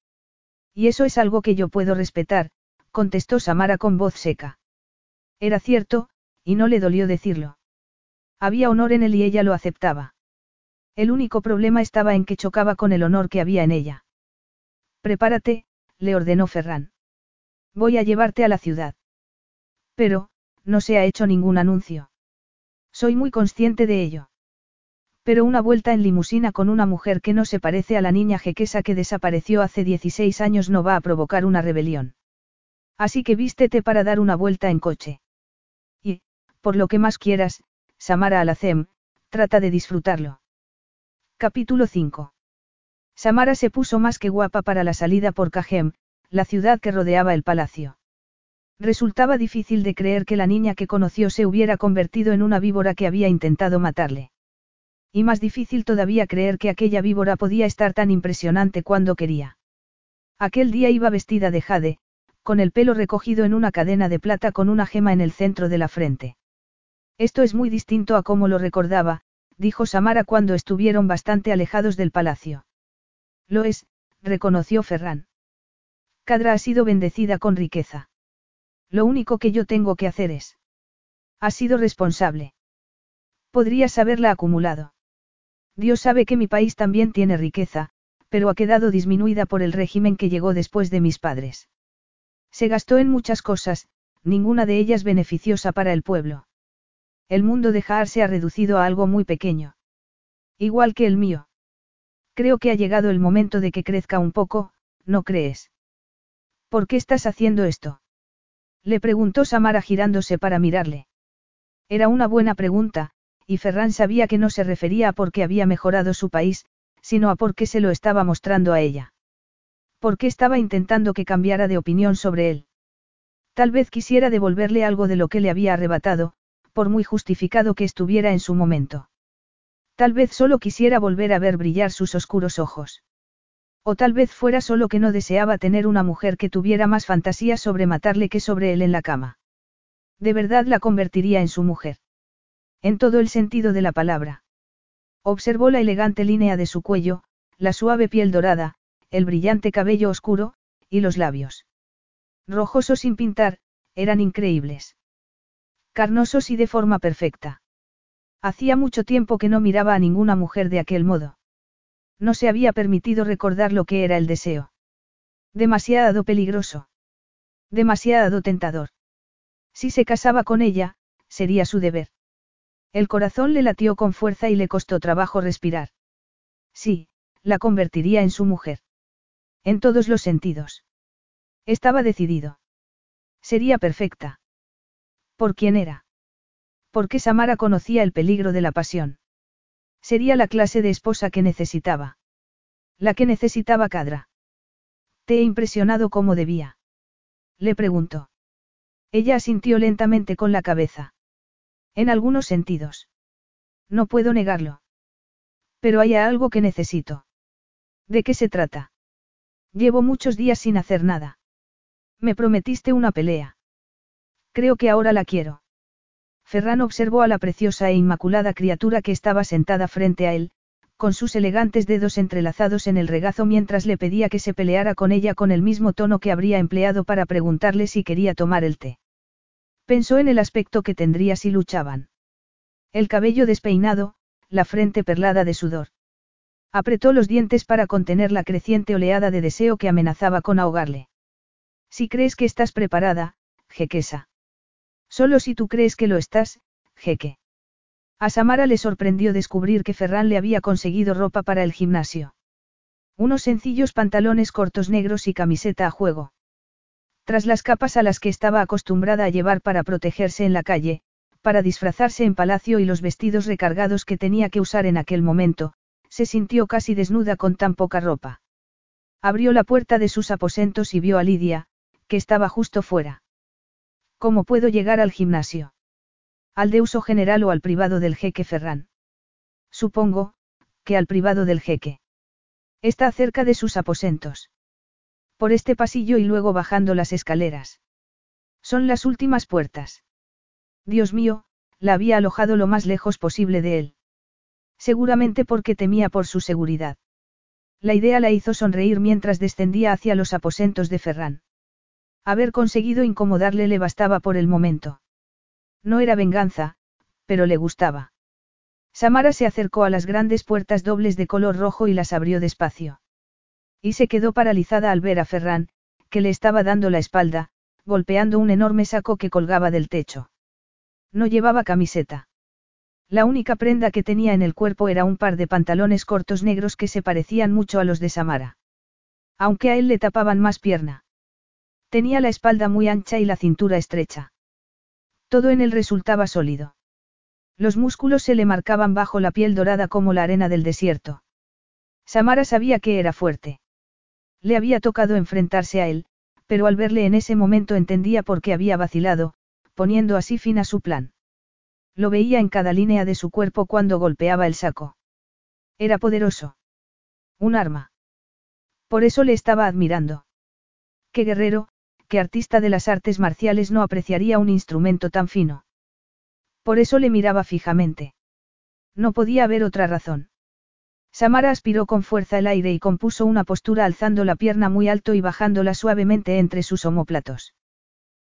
Y eso es algo que yo puedo respetar, contestó Samara con voz seca. Era cierto, y no le dolió decirlo. Había honor en él y ella lo aceptaba. El único problema estaba en que chocaba con el honor que había en ella. Prepárate, le ordenó Ferran. Voy a llevarte a la ciudad. Pero, no se ha hecho ningún anuncio. Soy muy consciente de ello. Pero una vuelta en limusina con una mujer que no se parece a la niña jequesa que desapareció hace 16 años no va a provocar una rebelión. Así que vístete para dar una vuelta en coche. Y, por lo que más quieras, Samara Alacem, trata de disfrutarlo. Capítulo 5. Samara se puso más que guapa para la salida por Cajem, la ciudad que rodeaba el palacio. Resultaba difícil de creer que la niña que conoció se hubiera convertido en una víbora que había intentado matarle. Y más difícil todavía creer que aquella víbora podía estar tan impresionante cuando quería. Aquel día iba vestida de jade, con el pelo recogido en una cadena de plata con una gema en el centro de la frente. Esto es muy distinto a como lo recordaba, dijo Samara cuando estuvieron bastante alejados del palacio. Lo es, reconoció Ferran. Cadra ha sido bendecida con riqueza. Lo único que yo tengo que hacer es. Ha sido responsable. Podrías haberla acumulado. Dios sabe que mi país también tiene riqueza, pero ha quedado disminuida por el régimen que llegó después de mis padres. Se gastó en muchas cosas, ninguna de ellas beneficiosa para el pueblo. El mundo de Jaar se ha reducido a algo muy pequeño. Igual que el mío. Creo que ha llegado el momento de que crezca un poco, ¿no crees? ¿Por qué estás haciendo esto? Le preguntó Samara girándose para mirarle. Era una buena pregunta, y Ferran sabía que no se refería a por qué había mejorado su país, sino a por qué se lo estaba mostrando a ella. ¿Por qué estaba intentando que cambiara de opinión sobre él? Tal vez quisiera devolverle algo de lo que le había arrebatado, por muy justificado que estuviera en su momento. Tal vez solo quisiera volver a ver brillar sus oscuros ojos. O tal vez fuera solo que no deseaba tener una mujer que tuviera más fantasía sobre matarle que sobre él en la cama. De verdad la convertiría en su mujer. En todo el sentido de la palabra. Observó la elegante línea de su cuello, la suave piel dorada, el brillante cabello oscuro, y los labios. Rojosos sin pintar, eran increíbles. Carnosos y de forma perfecta. Hacía mucho tiempo que no miraba a ninguna mujer de aquel modo. No se había permitido recordar lo que era el deseo. Demasiado peligroso. Demasiado tentador. Si se casaba con ella, sería su deber. El corazón le latió con fuerza y le costó trabajo respirar. Sí, la convertiría en su mujer. En todos los sentidos. Estaba decidido. Sería perfecta. ¿Por quién era? Porque Samara conocía el peligro de la pasión. Sería la clase de esposa que necesitaba. La que necesitaba Cadra. ¿Te he impresionado como debía? Le preguntó. Ella asintió lentamente con la cabeza. En algunos sentidos. No puedo negarlo. Pero hay algo que necesito. ¿De qué se trata? Llevo muchos días sin hacer nada. Me prometiste una pelea. Creo que ahora la quiero. Ferran observó a la preciosa e inmaculada criatura que estaba sentada frente a él, con sus elegantes dedos entrelazados en el regazo mientras le pedía que se peleara con ella con el mismo tono que habría empleado para preguntarle si quería tomar el té. Pensó en el aspecto que tendría si luchaban. El cabello despeinado, la frente perlada de sudor. Apretó los dientes para contener la creciente oleada de deseo que amenazaba con ahogarle. Si crees que estás preparada, jequesa. Solo si tú crees que lo estás, jeque. A Samara le sorprendió descubrir que Ferran le había conseguido ropa para el gimnasio. Unos sencillos pantalones cortos negros y camiseta a juego. Tras las capas a las que estaba acostumbrada a llevar para protegerse en la calle, para disfrazarse en palacio y los vestidos recargados que tenía que usar en aquel momento, se sintió casi desnuda con tan poca ropa. Abrió la puerta de sus aposentos y vio a Lidia, que estaba justo fuera. ¿Cómo puedo llegar al gimnasio? ¿Al de uso general o al privado del jeque Ferran? Supongo, que al privado del jeque. Está cerca de sus aposentos. Por este pasillo y luego bajando las escaleras. Son las últimas puertas. Dios mío, la había alojado lo más lejos posible de él. Seguramente porque temía por su seguridad. La idea la hizo sonreír mientras descendía hacia los aposentos de Ferran. Haber conseguido incomodarle le bastaba por el momento. No era venganza, pero le gustaba. Samara se acercó a las grandes puertas dobles de color rojo y las abrió despacio. Y se quedó paralizada al ver a Ferran, que le estaba dando la espalda, golpeando un enorme saco que colgaba del techo. No llevaba camiseta. La única prenda que tenía en el cuerpo era un par de pantalones cortos negros que se parecían mucho a los de Samara. Aunque a él le tapaban más pierna. Tenía la espalda muy ancha y la cintura estrecha. Todo en él resultaba sólido. Los músculos se le marcaban bajo la piel dorada como la arena del desierto. Samara sabía que era fuerte. Le había tocado enfrentarse a él, pero al verle en ese momento entendía por qué había vacilado, poniendo así fin a su plan. Lo veía en cada línea de su cuerpo cuando golpeaba el saco. Era poderoso. Un arma. Por eso le estaba admirando. Qué guerrero, qué artista de las artes marciales no apreciaría un instrumento tan fino. Por eso le miraba fijamente. No podía haber otra razón. Samara aspiró con fuerza el aire y compuso una postura alzando la pierna muy alto y bajándola suavemente entre sus omóplatos.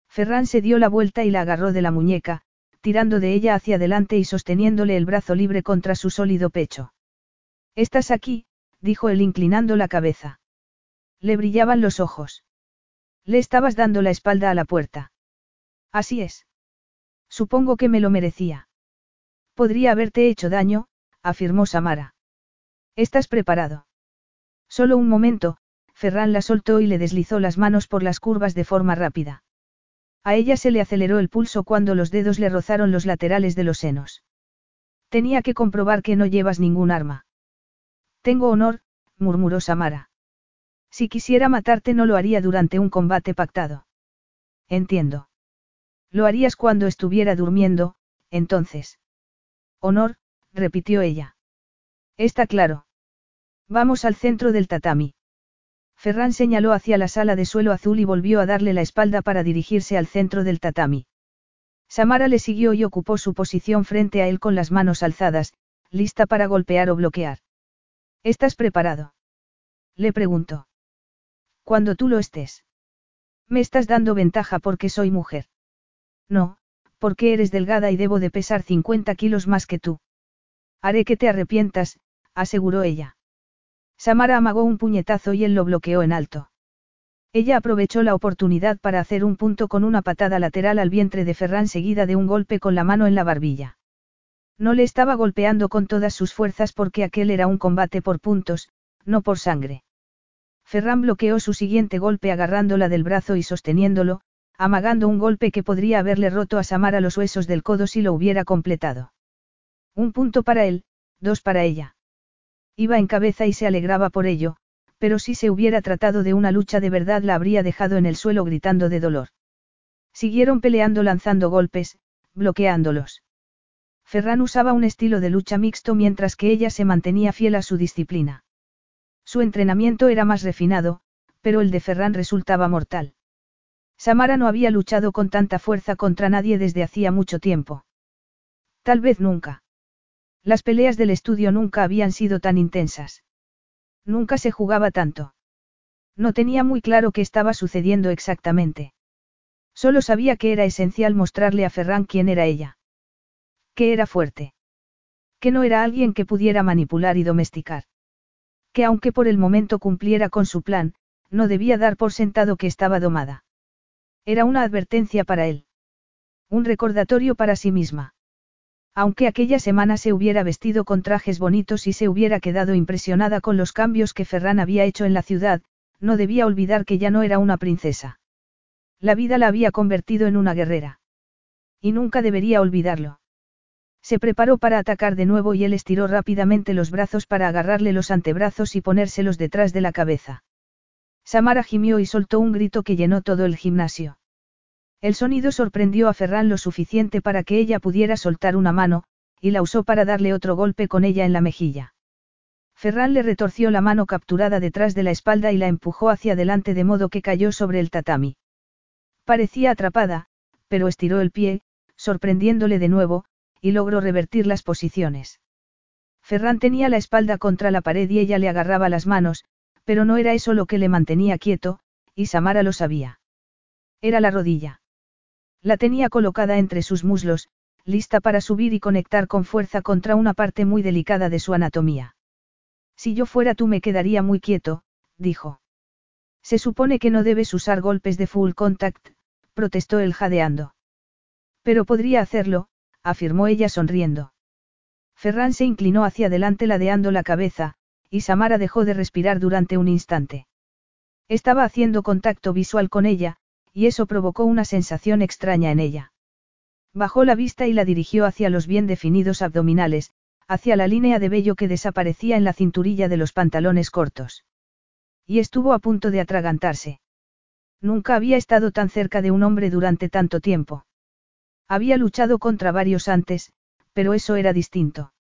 Ferran se dio la vuelta y la agarró de la muñeca, tirando de ella hacia adelante y sosteniéndole el brazo libre contra su sólido pecho. Estás aquí, dijo él inclinando la cabeza. Le brillaban los ojos. Le estabas dando la espalda a la puerta. Así es. Supongo que me lo merecía. Podría haberte hecho daño, afirmó Samara. ¿Estás preparado? Solo un momento, Ferran la soltó y le deslizó las manos por las curvas de forma rápida. A ella se le aceleró el pulso cuando los dedos le rozaron los laterales de los senos. Tenía que comprobar que no llevas ningún arma. Tengo honor, murmuró Samara. Si quisiera matarte no lo haría durante un combate pactado. Entiendo. Lo harías cuando estuviera durmiendo, entonces. Honor, repitió ella. Está claro. Vamos al centro del tatami. Ferran señaló hacia la sala de suelo azul y volvió a darle la espalda para dirigirse al centro del tatami. Samara le siguió y ocupó su posición frente a él con las manos alzadas, lista para golpear o bloquear. ¿Estás preparado? Le preguntó. Cuando tú lo estés. Me estás dando ventaja porque soy mujer. No, porque eres delgada y debo de pesar 50 kilos más que tú. Haré que te arrepientas, aseguró ella. Samara amagó un puñetazo y él lo bloqueó en alto. Ella aprovechó la oportunidad para hacer un punto con una patada lateral al vientre de Ferran seguida de un golpe con la mano en la barbilla. No le estaba golpeando con todas sus fuerzas porque aquel era un combate por puntos, no por sangre. Ferran bloqueó su siguiente golpe agarrándola del brazo y sosteniéndolo, amagando un golpe que podría haberle roto a Samara los huesos del codo si lo hubiera completado. Un punto para él, dos para ella. Iba en cabeza y se alegraba por ello, pero si se hubiera tratado de una lucha de verdad la habría dejado en el suelo gritando de dolor. Siguieron peleando lanzando golpes, bloqueándolos. Ferran usaba un estilo de lucha mixto mientras que ella se mantenía fiel a su disciplina. Su entrenamiento era más refinado, pero el de Ferran resultaba mortal. Samara no había luchado con tanta fuerza contra nadie desde hacía mucho tiempo. Tal vez nunca. Las peleas del estudio nunca habían sido tan intensas. Nunca se jugaba tanto. No tenía muy claro qué estaba sucediendo exactamente. Solo sabía que era esencial mostrarle a Ferran quién era ella. Que era fuerte. Que no era alguien que pudiera manipular y domesticar. Que aunque por el momento cumpliera con su plan, no debía dar por sentado que estaba domada. Era una advertencia para él. Un recordatorio para sí misma. Aunque aquella semana se hubiera vestido con trajes bonitos y se hubiera quedado impresionada con los cambios que Ferran había hecho en la ciudad, no debía olvidar que ya no era una princesa. La vida la había convertido en una guerrera. Y nunca debería olvidarlo. Se preparó para atacar de nuevo y él estiró rápidamente los brazos para agarrarle los antebrazos y ponérselos detrás de la cabeza. Samara gimió y soltó un grito que llenó todo el gimnasio. El sonido sorprendió a Ferran lo suficiente para que ella pudiera soltar una mano, y la usó para darle otro golpe con ella en la mejilla. Ferran le retorció la mano capturada detrás de la espalda y la empujó hacia adelante de modo que cayó sobre el tatami. Parecía atrapada, pero estiró el pie, sorprendiéndole de nuevo, y logró revertir las posiciones. Ferran tenía la espalda contra la pared y ella le agarraba las manos, pero no era eso lo que le mantenía quieto, y Samara lo sabía. Era la rodilla. La tenía colocada entre sus muslos, lista para subir y conectar con fuerza contra una parte muy delicada de su anatomía. Si yo fuera tú me quedaría muy quieto, dijo. Se supone que no debes usar golpes de full contact, protestó él jadeando. Pero podría hacerlo, afirmó ella sonriendo. Ferran se inclinó hacia adelante ladeando la cabeza, y Samara dejó de respirar durante un instante. Estaba haciendo contacto visual con ella, y eso provocó una sensación extraña en ella. Bajó la vista y la dirigió hacia los bien definidos abdominales, hacia la línea de vello que desaparecía en la cinturilla de los pantalones cortos. Y estuvo a punto de atragantarse. Nunca había estado tan cerca de un hombre durante tanto tiempo. Había luchado contra varios antes, pero eso era distinto.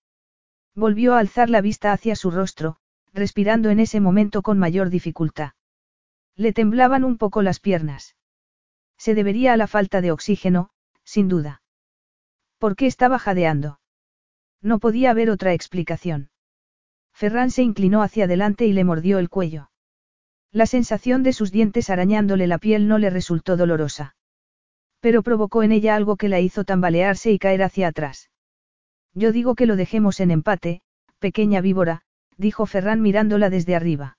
Volvió a alzar la vista hacia su rostro, respirando en ese momento con mayor dificultad. Le temblaban un poco las piernas. Se debería a la falta de oxígeno, sin duda. ¿Por qué estaba jadeando? No podía haber otra explicación. Ferran se inclinó hacia adelante y le mordió el cuello. La sensación de sus dientes arañándole la piel no le resultó dolorosa. Pero provocó en ella algo que la hizo tambalearse y caer hacia atrás. Yo digo que lo dejemos en empate, pequeña víbora, dijo Ferran mirándola desde arriba.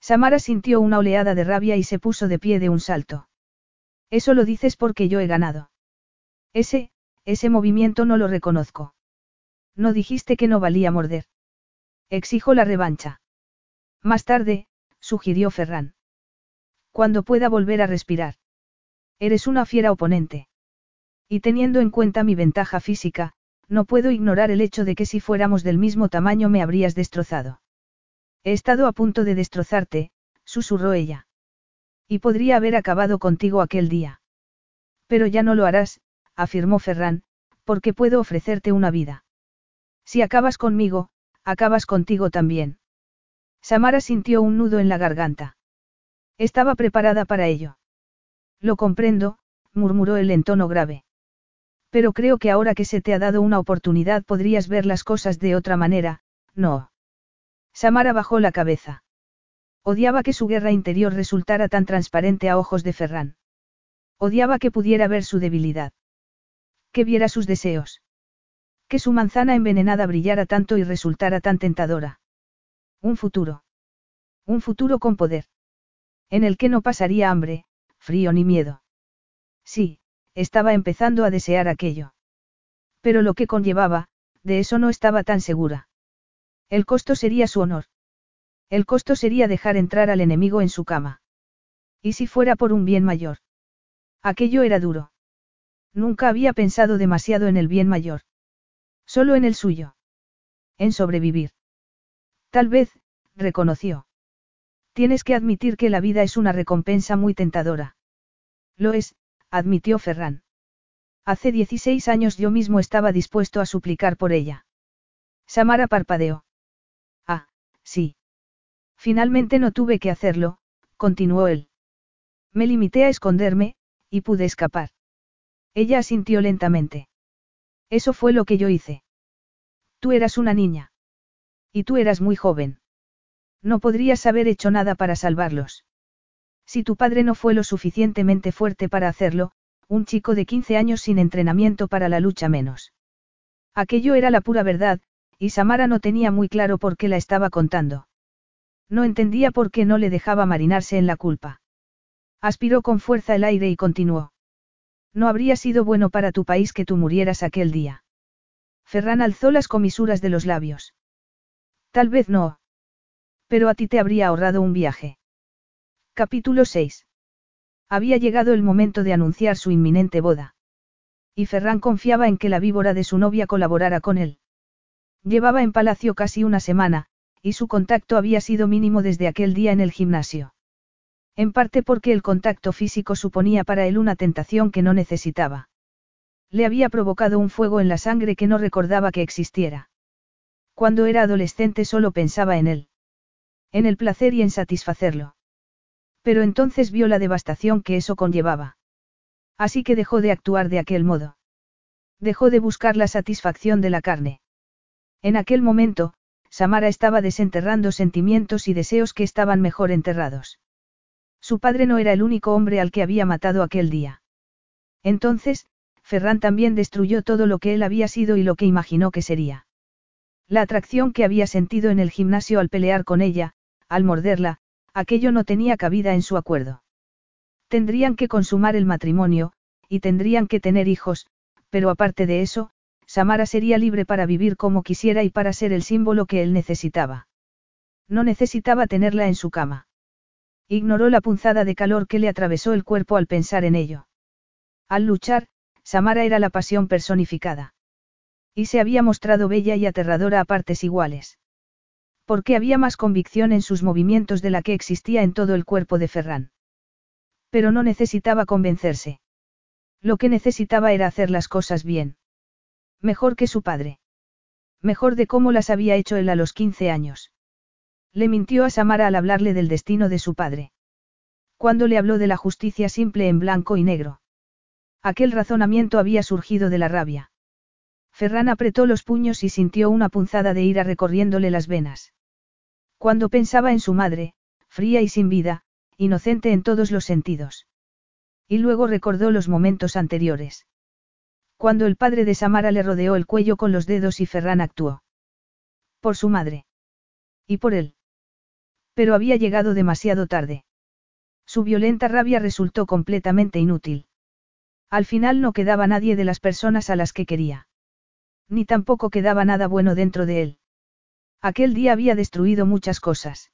Samara sintió una oleada de rabia y se puso de pie de un salto. Eso lo dices porque yo he ganado. Ese, ese movimiento no lo reconozco. No dijiste que no valía morder. Exijo la revancha. Más tarde, sugirió Ferran. Cuando pueda volver a respirar. Eres una fiera oponente. Y teniendo en cuenta mi ventaja física, no puedo ignorar el hecho de que si fuéramos del mismo tamaño me habrías destrozado. He estado a punto de destrozarte, susurró ella. Y podría haber acabado contigo aquel día. Pero ya no lo harás, afirmó Ferran, porque puedo ofrecerte una vida. Si acabas conmigo, acabas contigo también. Samara sintió un nudo en la garganta. Estaba preparada para ello. Lo comprendo, murmuró él en tono grave. Pero creo que ahora que se te ha dado una oportunidad podrías ver las cosas de otra manera, no. Samara bajó la cabeza. Odiaba que su guerra interior resultara tan transparente a ojos de Ferran. Odiaba que pudiera ver su debilidad. Que viera sus deseos. Que su manzana envenenada brillara tanto y resultara tan tentadora. Un futuro. Un futuro con poder. En el que no pasaría hambre, frío ni miedo. Sí, estaba empezando a desear aquello. Pero lo que conllevaba, de eso no estaba tan segura. El costo sería su honor. El costo sería dejar entrar al enemigo en su cama. ¿Y si fuera por un bien mayor? Aquello era duro. Nunca había pensado demasiado en el bien mayor. Solo en el suyo. En sobrevivir. Tal vez, reconoció. Tienes que admitir que la vida es una recompensa muy tentadora. Lo es, admitió Ferran. Hace 16 años yo mismo estaba dispuesto a suplicar por ella. Samara parpadeó. Ah, sí. Finalmente no tuve que hacerlo, continuó él. Me limité a esconderme, y pude escapar. Ella asintió lentamente. Eso fue lo que yo hice. Tú eras una niña. Y tú eras muy joven. No podrías haber hecho nada para salvarlos. Si tu padre no fue lo suficientemente fuerte para hacerlo, un chico de 15 años sin entrenamiento para la lucha menos. Aquello era la pura verdad, y Samara no tenía muy claro por qué la estaba contando. No entendía por qué no le dejaba marinarse en la culpa. Aspiró con fuerza el aire y continuó. No habría sido bueno para tu país que tú murieras aquel día. Ferran alzó las comisuras de los labios. Tal vez no. Pero a ti te habría ahorrado un viaje. Capítulo 6. Había llegado el momento de anunciar su inminente boda. Y Ferran confiaba en que la víbora de su novia colaborara con él. Llevaba en palacio casi una semana, y su contacto había sido mínimo desde aquel día en el gimnasio. En parte porque el contacto físico suponía para él una tentación que no necesitaba. Le había provocado un fuego en la sangre que no recordaba que existiera. Cuando era adolescente solo pensaba en él. En el placer y en satisfacerlo. Pero entonces vio la devastación que eso conllevaba. Así que dejó de actuar de aquel modo. Dejó de buscar la satisfacción de la carne. En aquel momento, Samara estaba desenterrando sentimientos y deseos que estaban mejor enterrados. Su padre no era el único hombre al que había matado aquel día. Entonces, Ferran también destruyó todo lo que él había sido y lo que imaginó que sería. La atracción que había sentido en el gimnasio al pelear con ella, al morderla, aquello no tenía cabida en su acuerdo. Tendrían que consumar el matrimonio, y tendrían que tener hijos, pero aparte de eso, Samara sería libre para vivir como quisiera y para ser el símbolo que él necesitaba. No necesitaba tenerla en su cama. Ignoró la punzada de calor que le atravesó el cuerpo al pensar en ello. Al luchar, Samara era la pasión personificada. Y se había mostrado bella y aterradora a partes iguales. Porque había más convicción en sus movimientos de la que existía en todo el cuerpo de Ferran. Pero no necesitaba convencerse. Lo que necesitaba era hacer las cosas bien. Mejor que su padre. Mejor de cómo las había hecho él a los 15 años. Le mintió a Samara al hablarle del destino de su padre. Cuando le habló de la justicia simple en blanco y negro. Aquel razonamiento había surgido de la rabia. Ferran apretó los puños y sintió una punzada de ira recorriéndole las venas. Cuando pensaba en su madre, fría y sin vida, inocente en todos los sentidos. Y luego recordó los momentos anteriores. Cuando el padre de Samara le rodeó el cuello con los dedos y Ferran actuó. Por su madre. Y por él. Pero había llegado demasiado tarde. Su violenta rabia resultó completamente inútil. Al final no quedaba nadie de las personas a las que quería. Ni tampoco quedaba nada bueno dentro de él. Aquel día había destruido muchas cosas.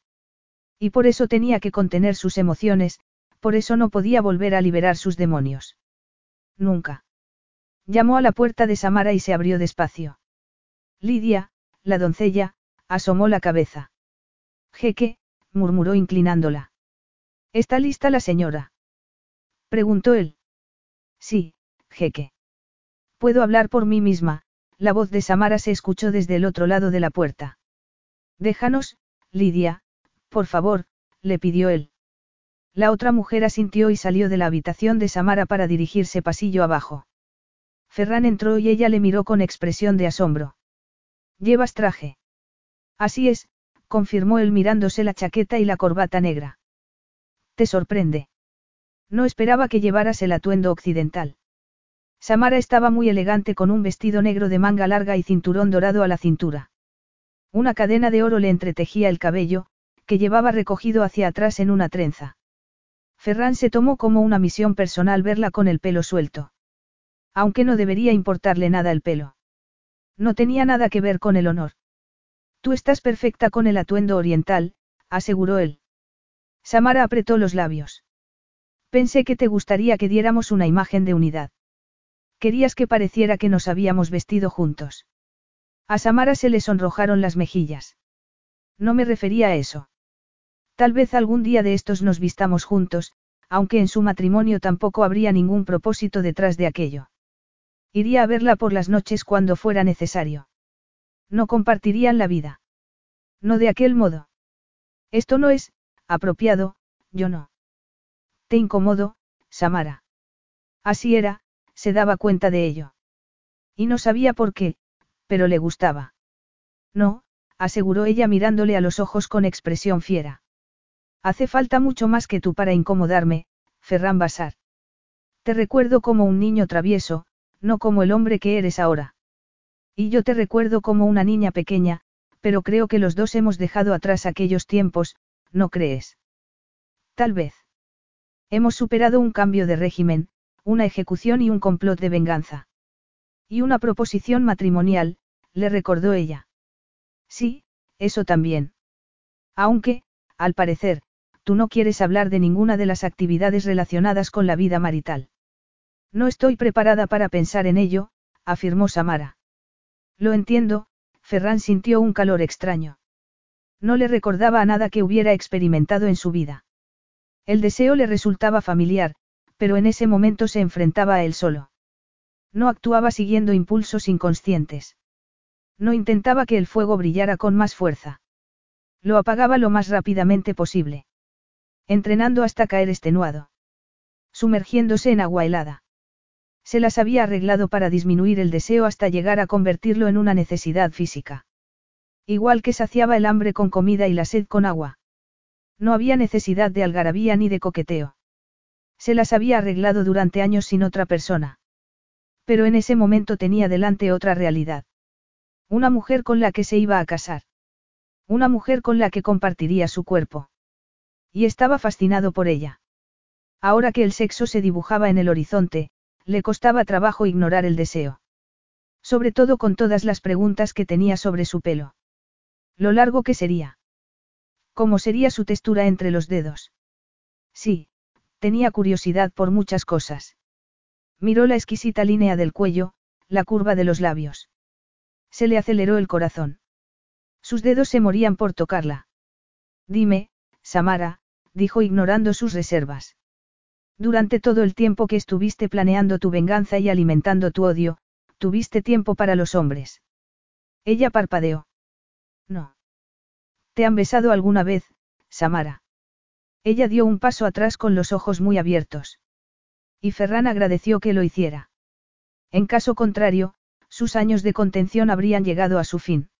Y por eso tenía que contener sus emociones, por eso no podía volver a liberar sus demonios. Nunca. Llamó a la puerta de Samara y se abrió despacio. Lidia, la doncella, asomó la cabeza. Jeque, murmuró inclinándola. ¿Está lista la señora? Preguntó él. Sí, jeque. Puedo hablar por mí misma, la voz de Samara se escuchó desde el otro lado de la puerta. Déjanos, Lidia, por favor, le pidió él. La otra mujer asintió y salió de la habitación de Samara para dirigirse pasillo abajo. Ferran entró y ella le miró con expresión de asombro. ¿Llevas traje? Así es, confirmó él mirándose la chaqueta y la corbata negra. ¿Te sorprende? No esperaba que llevaras el atuendo occidental. Samara estaba muy elegante con un vestido negro de manga larga y cinturón dorado a la cintura. Una cadena de oro le entretejía el cabello, que llevaba recogido hacia atrás en una trenza. Ferran se tomó como una misión personal verla con el pelo suelto. Aunque no debería importarle nada el pelo. No tenía nada que ver con el honor. Tú estás perfecta con el atuendo oriental, aseguró él. Samara apretó los labios. Pensé que te gustaría que diéramos una imagen de unidad. Querías que pareciera que nos habíamos vestido juntos. A Samara se le sonrojaron las mejillas. No me refería a eso. Tal vez algún día de estos nos vistamos juntos, aunque en su matrimonio tampoco habría ningún propósito detrás de aquello. Iría a verla por las noches cuando fuera necesario. No compartirían la vida. No de aquel modo. Esto no es, apropiado, yo no. Te incomodo, Samara. Así era, se daba cuenta de ello. Y no sabía por qué, pero le gustaba. No, aseguró ella mirándole a los ojos con expresión fiera. Hace falta mucho más que tú para incomodarme, Ferran Basar. Te recuerdo como un niño travieso, no como el hombre que eres ahora. Y yo te recuerdo como una niña pequeña, pero creo que los dos hemos dejado atrás aquellos tiempos, ¿no crees? Tal vez. Hemos superado un cambio de régimen, una ejecución y un complot de venganza. Y una proposición matrimonial, le recordó ella. Sí, eso también. Aunque, al parecer, tú no quieres hablar de ninguna de las actividades relacionadas con la vida marital. No estoy preparada para pensar en ello, afirmó Samara. Lo entiendo, Ferran sintió un calor extraño. No le recordaba a nada que hubiera experimentado en su vida. El deseo le resultaba familiar, pero en ese momento se enfrentaba a él solo. No actuaba siguiendo impulsos inconscientes. No intentaba que el fuego brillara con más fuerza. Lo apagaba lo más rápidamente posible. Entrenando hasta caer extenuado. Sumergiéndose en agua helada. Se las había arreglado para disminuir el deseo hasta llegar a convertirlo en una necesidad física. Igual que saciaba el hambre con comida y la sed con agua. No había necesidad de algarabía ni de coqueteo. Se las había arreglado durante años sin otra persona. Pero en ese momento tenía delante otra realidad. Una mujer con la que se iba a casar. Una mujer con la que compartiría su cuerpo. Y estaba fascinado por ella. Ahora que el sexo se dibujaba en el horizonte, le costaba trabajo ignorar el deseo. Sobre todo con todas las preguntas que tenía sobre su pelo. Lo largo que sería. ¿Cómo sería su textura entre los dedos? Sí, tenía curiosidad por muchas cosas. Miró la exquisita línea del cuello, la curva de los labios. Se le aceleró el corazón. Sus dedos se morían por tocarla. Dime, Samara, dijo ignorando sus reservas. Durante todo el tiempo que estuviste planeando tu venganza y alimentando tu odio, tuviste tiempo para los hombres. Ella parpadeó. No. ¿Te han besado alguna vez, Samara? Ella dio un paso atrás con los ojos muy abiertos. Y Ferran agradeció que lo hiciera. En caso contrario, sus años de contención habrían llegado a su fin.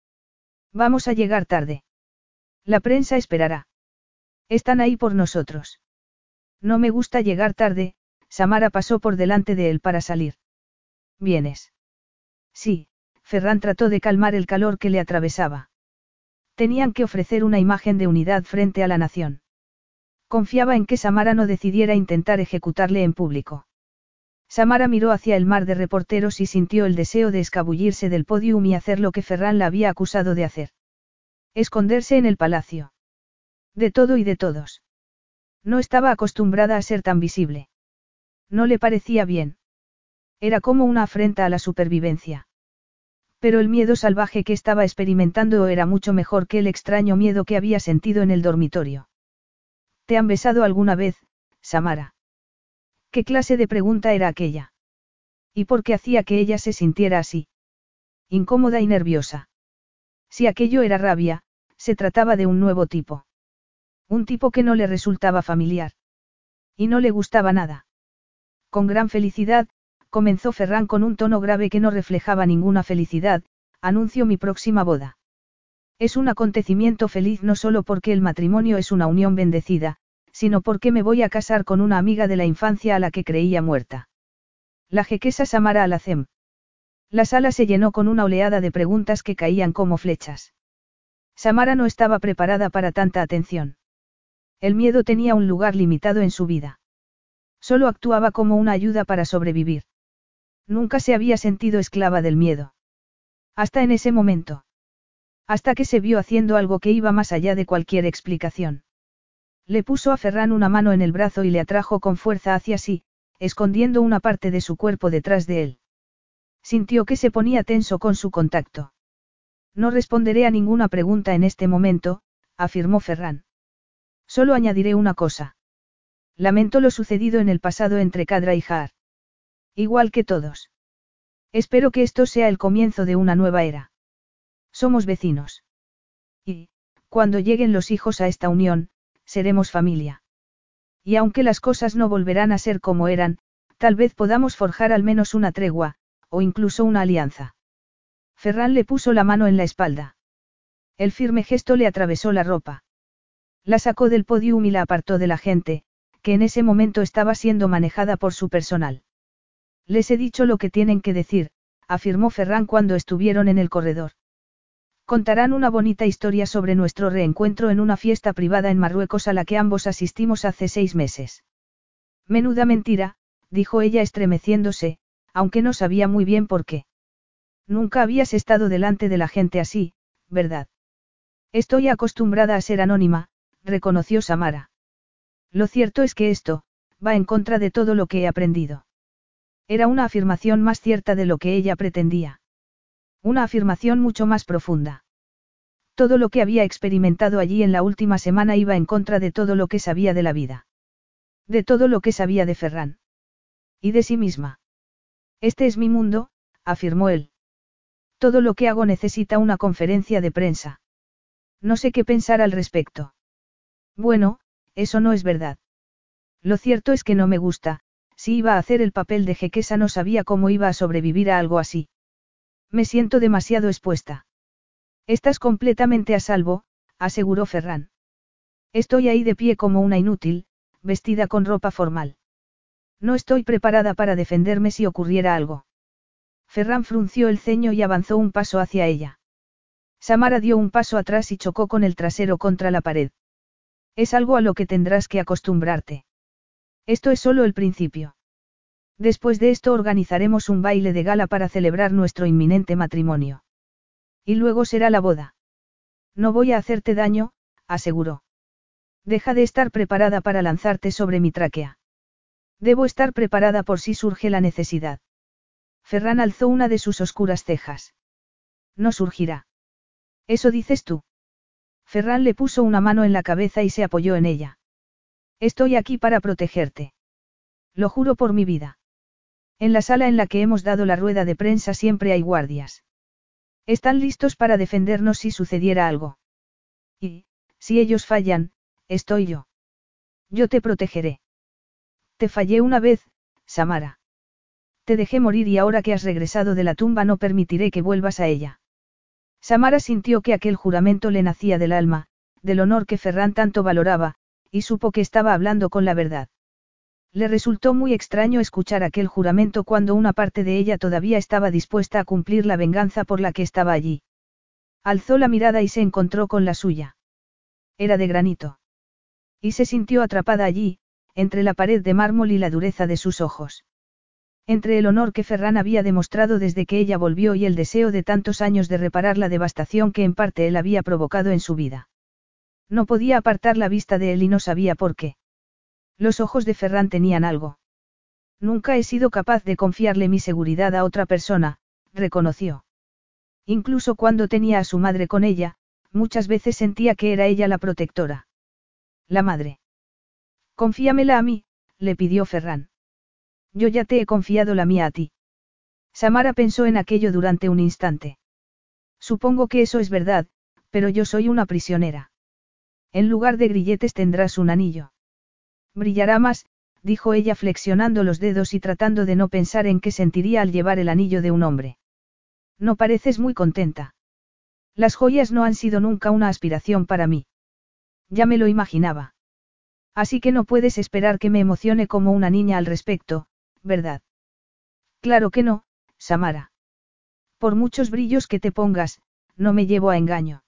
Vamos a llegar tarde. La prensa esperará. Están ahí por nosotros. No me gusta llegar tarde, Samara pasó por delante de él para salir. ¿Vienes? Sí, Ferran trató de calmar el calor que le atravesaba. Tenían que ofrecer una imagen de unidad frente a la nación. Confiaba en que Samara no decidiera intentar ejecutarle en público. Samara miró hacia el mar de reporteros y sintió el deseo de escabullirse del podium y hacer lo que Ferran la había acusado de hacer. Esconderse en el palacio. De todo y de todos. No estaba acostumbrada a ser tan visible. No le parecía bien. Era como una afrenta a la supervivencia. Pero el miedo salvaje que estaba experimentando era mucho mejor que el extraño miedo que había sentido en el dormitorio. ¿Te han besado alguna vez, Samara? ¿Qué clase de pregunta era aquella? ¿Y por qué hacía que ella se sintiera así? Incómoda y nerviosa. Si aquello era rabia, se trataba de un nuevo tipo. Un tipo que no le resultaba familiar. Y no le gustaba nada. Con gran felicidad, comenzó Ferran con un tono grave que no reflejaba ninguna felicidad, anuncio mi próxima boda. Es un acontecimiento feliz no solo porque el matrimonio es una unión bendecida, sino porque me voy a casar con una amiga de la infancia a la que creía muerta. La jequesa Samara Alacem. La sala se llenó con una oleada de preguntas que caían como flechas. Samara no estaba preparada para tanta atención. El miedo tenía un lugar limitado en su vida. Solo actuaba como una ayuda para sobrevivir. Nunca se había sentido esclava del miedo. Hasta en ese momento. Hasta que se vio haciendo algo que iba más allá de cualquier explicación. Le puso a Ferran una mano en el brazo y le atrajo con fuerza hacia sí, escondiendo una parte de su cuerpo detrás de él. Sintió que se ponía tenso con su contacto. No responderé a ninguna pregunta en este momento, afirmó Ferran. Solo añadiré una cosa. Lamento lo sucedido en el pasado entre Cadra y Jaar. Igual que todos. Espero que esto sea el comienzo de una nueva era. Somos vecinos. Y, cuando lleguen los hijos a esta unión, seremos familia. Y aunque las cosas no volverán a ser como eran, tal vez podamos forjar al menos una tregua, o incluso una alianza. Ferran le puso la mano en la espalda. El firme gesto le atravesó la ropa. La sacó del podium y la apartó de la gente, que en ese momento estaba siendo manejada por su personal. Les he dicho lo que tienen que decir, afirmó Ferran cuando estuvieron en el corredor. Contarán una bonita historia sobre nuestro reencuentro en una fiesta privada en Marruecos a la que ambos asistimos hace seis meses. Menuda mentira, dijo ella estremeciéndose, aunque no sabía muy bien por qué. Nunca habías estado delante de la gente así, ¿verdad? Estoy acostumbrada a ser anónima, reconoció Samara. Lo cierto es que esto, va en contra de todo lo que he aprendido. Era una afirmación más cierta de lo que ella pretendía. Una afirmación mucho más profunda. Todo lo que había experimentado allí en la última semana iba en contra de todo lo que sabía de la vida. De todo lo que sabía de Ferran. Y de sí misma. Este es mi mundo, afirmó él. Todo lo que hago necesita una conferencia de prensa. No sé qué pensar al respecto. Bueno, eso no es verdad. Lo cierto es que no me gusta, si iba a hacer el papel de jequesa no sabía cómo iba a sobrevivir a algo así. Me siento demasiado expuesta. Estás completamente a salvo, aseguró Ferran. Estoy ahí de pie como una inútil, vestida con ropa formal. No estoy preparada para defenderme si ocurriera algo. Ferran frunció el ceño y avanzó un paso hacia ella. Samara dio un paso atrás y chocó con el trasero contra la pared. Es algo a lo que tendrás que acostumbrarte. Esto es solo el principio. Después de esto organizaremos un baile de gala para celebrar nuestro inminente matrimonio. Y luego será la boda. No voy a hacerte daño, aseguró. Deja de estar preparada para lanzarte sobre mi tráquea. Debo estar preparada por si surge la necesidad. Ferran alzó una de sus oscuras cejas. No surgirá. Eso dices tú. Ferran le puso una mano en la cabeza y se apoyó en ella. Estoy aquí para protegerte. Lo juro por mi vida. En la sala en la que hemos dado la rueda de prensa siempre hay guardias. Están listos para defendernos si sucediera algo. Y, si ellos fallan, estoy yo. Yo te protegeré. Te fallé una vez, Samara. Te dejé morir y ahora que has regresado de la tumba no permitiré que vuelvas a ella. Samara sintió que aquel juramento le nacía del alma, del honor que Ferran tanto valoraba, y supo que estaba hablando con la verdad. Le resultó muy extraño escuchar aquel juramento cuando una parte de ella todavía estaba dispuesta a cumplir la venganza por la que estaba allí. Alzó la mirada y se encontró con la suya. Era de granito. Y se sintió atrapada allí, entre la pared de mármol y la dureza de sus ojos. Entre el honor que Ferran había demostrado desde que ella volvió y el deseo de tantos años de reparar la devastación que en parte él había provocado en su vida. No podía apartar la vista de él y no sabía por qué. Los ojos de Ferran tenían algo. Nunca he sido capaz de confiarle mi seguridad a otra persona, reconoció. Incluso cuando tenía a su madre con ella, muchas veces sentía que era ella la protectora. La madre. Confíamela a mí, le pidió Ferran. Yo ya te he confiado la mía a ti. Samara pensó en aquello durante un instante. Supongo que eso es verdad, pero yo soy una prisionera. En lugar de grilletes tendrás un anillo. Brillará más, dijo ella flexionando los dedos y tratando de no pensar en qué sentiría al llevar el anillo de un hombre. No pareces muy contenta. Las joyas no han sido nunca una aspiración para mí. Ya me lo imaginaba. Así que no puedes esperar que me emocione como una niña al respecto, ¿verdad? Claro que no, Samara. Por muchos brillos que te pongas, no me llevo a engaño.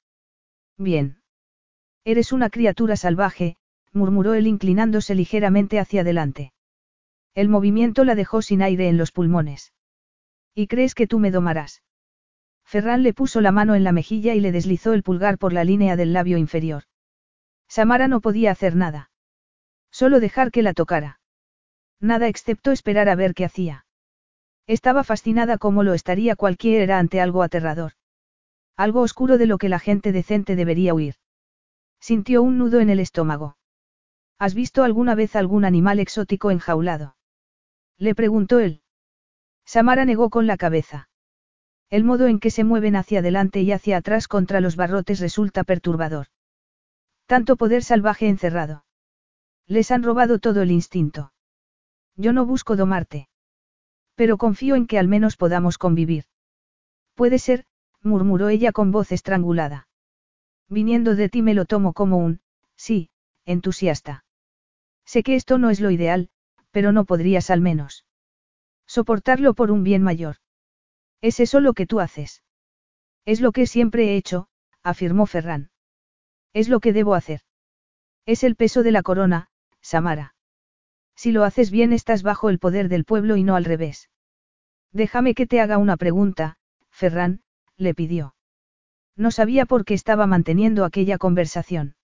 Bien. Eres una criatura salvaje, murmuró él inclinándose ligeramente hacia adelante. El movimiento la dejó sin aire en los pulmones. ¿Y crees que tú me domarás? Ferran le puso la mano en la mejilla y le deslizó el pulgar por la línea del labio inferior. Samara no podía hacer nada. Solo dejar que la tocara. Nada excepto esperar a ver qué hacía. Estaba fascinada como lo estaría cualquiera ante algo aterrador. Algo oscuro de lo que la gente decente debería huir. Sintió un nudo en el estómago. ¿Has visto alguna vez algún animal exótico enjaulado? Le preguntó él. Samara negó con la cabeza. El modo en que se mueven hacia adelante y hacia atrás contra los barrotes resulta perturbador. Tanto poder salvaje encerrado. Les han robado todo el instinto. Yo no busco domarte. Pero confío en que al menos podamos convivir. Puede ser, murmuró ella con voz estrangulada. Viniendo de ti me lo tomo como un, sí, entusiasta. Sé que esto no es lo ideal, pero no podrías al menos. Soportarlo por un bien mayor. ¿Es eso lo que tú haces? Es lo que siempre he hecho, afirmó Ferran. Es lo que debo hacer. Es el peso de la corona, Samara. Si lo haces bien estás bajo el poder del pueblo y no al revés. Déjame que te haga una pregunta, Ferran, le pidió. No sabía por qué estaba manteniendo aquella conversación.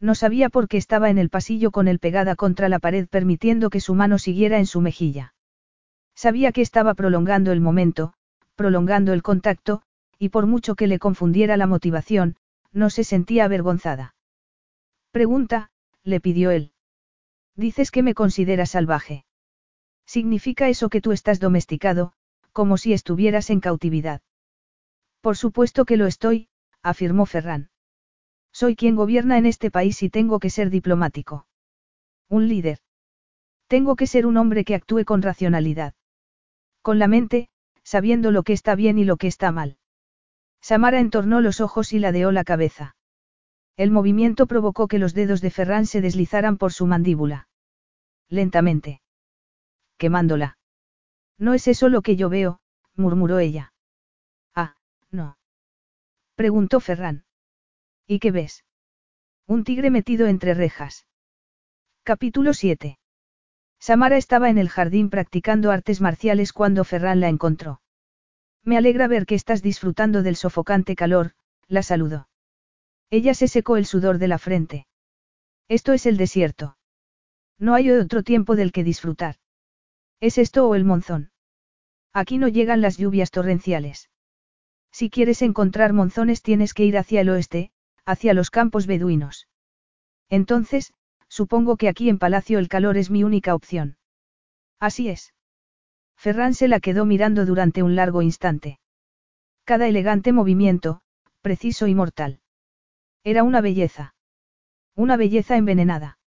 No sabía por qué estaba en el pasillo con él pegada contra la pared permitiendo que su mano siguiera en su mejilla. Sabía que estaba prolongando el momento, prolongando el contacto, y por mucho que le confundiera la motivación, no se sentía avergonzada. Pregunta, le pidió él. Dices que me consideras salvaje. ¿Significa eso que tú estás domesticado, como si estuvieras en cautividad? Por supuesto que lo estoy, afirmó Ferran. Soy quien gobierna en este país y tengo que ser diplomático. Un líder. Tengo que ser un hombre que actúe con racionalidad. Con la mente, sabiendo lo que está bien y lo que está mal. Samara entornó los ojos y ladeó la cabeza. El movimiento provocó que los dedos de Ferran se deslizaran por su mandíbula. Lentamente. Quemándola. No es eso lo que yo veo, murmuró ella. Ah, no. Preguntó Ferran. ¿Y qué ves? Un tigre metido entre rejas. Capítulo 7. Samara estaba en el jardín practicando artes marciales cuando Ferran la encontró. Me alegra ver que estás disfrutando del sofocante calor, la saludó. Ella se secó el sudor de la frente. Esto es el desierto. No hay otro tiempo del que disfrutar. ¿Es esto o el monzón? Aquí no llegan las lluvias torrenciales. Si quieres encontrar monzones tienes que ir hacia el oeste, hacia los campos beduinos. Entonces, supongo que aquí en Palacio el calor es mi única opción. Así es. Ferran se la quedó mirando durante un largo instante. Cada elegante movimiento, preciso y mortal. Era una belleza. Una belleza envenenada.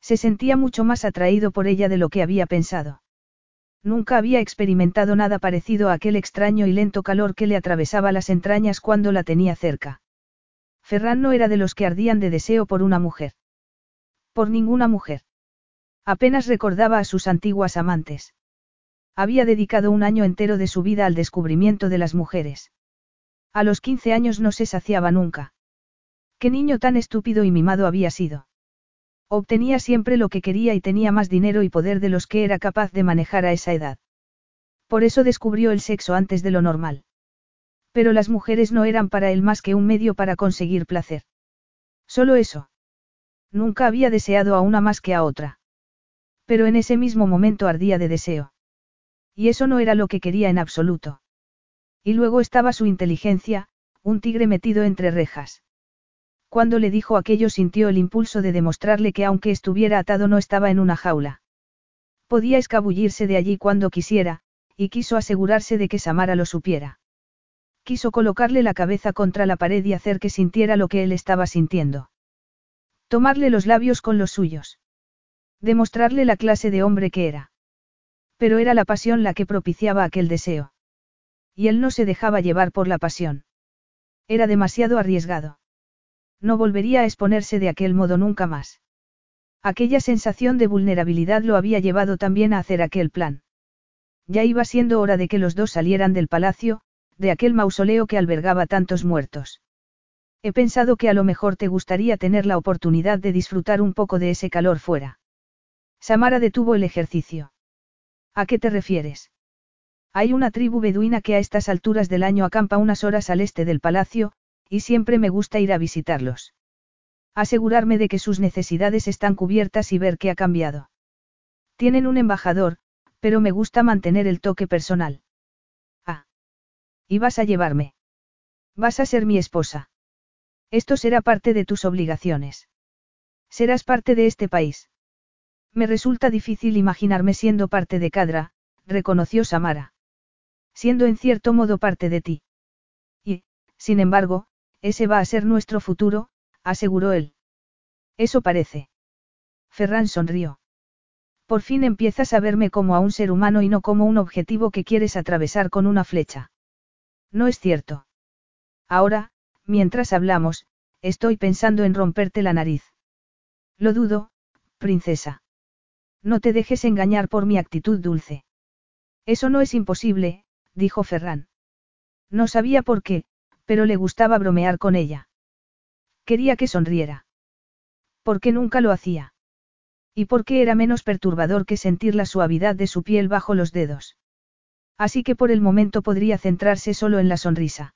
Se sentía mucho más atraído por ella de lo que había pensado. Nunca había experimentado nada parecido a aquel extraño y lento calor que le atravesaba las entrañas cuando la tenía cerca. Ferran no era de los que ardían de deseo por una mujer. Por ninguna mujer. Apenas recordaba a sus antiguas amantes. Había dedicado un año entero de su vida al descubrimiento de las mujeres. A los 15 años no se saciaba nunca. Qué niño tan estúpido y mimado había sido. Obtenía siempre lo que quería y tenía más dinero y poder de los que era capaz de manejar a esa edad. Por eso descubrió el sexo antes de lo normal. Pero las mujeres no eran para él más que un medio para conseguir placer. Solo eso. Nunca había deseado a una más que a otra. Pero en ese mismo momento ardía de deseo. Y eso no era lo que quería en absoluto. Y luego estaba su inteligencia, un tigre metido entre rejas. Cuando le dijo aquello sintió el impulso de demostrarle que aunque estuviera atado no estaba en una jaula. Podía escabullirse de allí cuando quisiera, y quiso asegurarse de que Samara lo supiera. Quiso colocarle la cabeza contra la pared y hacer que sintiera lo que él estaba sintiendo. Tomarle los labios con los suyos. Demostrarle la clase de hombre que era. Pero era la pasión la que propiciaba aquel deseo. Y él no se dejaba llevar por la pasión. Era demasiado arriesgado. No volvería a exponerse de aquel modo nunca más. Aquella sensación de vulnerabilidad lo había llevado también a hacer aquel plan. Ya iba siendo hora de que los dos salieran del palacio, de aquel mausoleo que albergaba tantos muertos. He pensado que a lo mejor te gustaría tener la oportunidad de disfrutar un poco de ese calor fuera. Samara detuvo el ejercicio. ¿A qué te refieres? Hay una tribu beduina que a estas alturas del año acampa unas horas al este del palacio, y siempre me gusta ir a visitarlos. Asegurarme de que sus necesidades están cubiertas y ver qué ha cambiado. Tienen un embajador, pero me gusta mantener el toque personal. ¿Y vas a llevarme? Vas a ser mi esposa. Esto será parte de tus obligaciones. Serás parte de este país. Me resulta difícil imaginarme siendo parte de Cadra, reconoció Samara. Siendo en cierto modo parte de ti. Y, sin embargo, ese va a ser nuestro futuro, aseguró él. Eso parece. Ferran sonrió. Por fin empiezas a verme como a un ser humano y no como un objetivo que quieres atravesar con una flecha. No es cierto. Ahora, mientras hablamos, estoy pensando en romperte la nariz. Lo dudo, princesa. No te dejes engañar por mi actitud dulce. Eso no es imposible, dijo Ferran. No sabía por qué, pero le gustaba bromear con ella. Quería que sonriera. ¿Por qué nunca lo hacía? ¿Y por qué era menos perturbador que sentir la suavidad de su piel bajo los dedos? Así que por el momento podría centrarse solo en la sonrisa.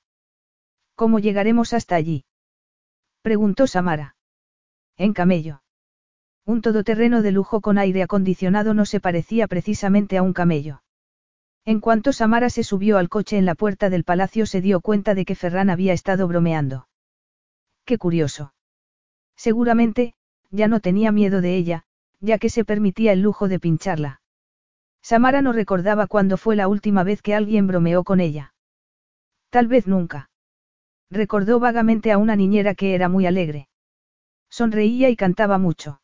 ¿Cómo llegaremos hasta allí? Preguntó Samara. En camello. Un todoterreno de lujo con aire acondicionado no se parecía precisamente a un camello. En cuanto Samara se subió al coche en la puerta del palacio se dio cuenta de que Ferran había estado bromeando. Qué curioso. Seguramente, ya no tenía miedo de ella, ya que se permitía el lujo de pincharla. Samara no recordaba cuándo fue la última vez que alguien bromeó con ella. Tal vez nunca. Recordó vagamente a una niñera que era muy alegre. Sonreía y cantaba mucho.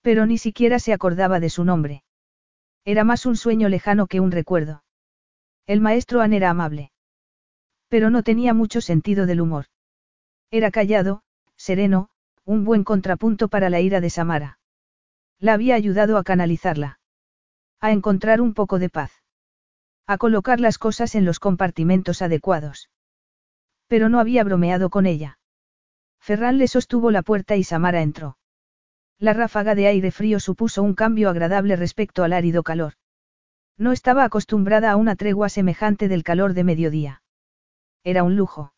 Pero ni siquiera se acordaba de su nombre. Era más un sueño lejano que un recuerdo. El maestro Anne era amable. Pero no tenía mucho sentido del humor. Era callado, sereno, un buen contrapunto para la ira de Samara. La había ayudado a canalizarla. A encontrar un poco de paz. A colocar las cosas en los compartimentos adecuados. Pero no había bromeado con ella. Ferran le sostuvo la puerta y Samara entró. La ráfaga de aire frío supuso un cambio agradable respecto al árido calor. No estaba acostumbrada a una tregua semejante del calor de mediodía. Era un lujo.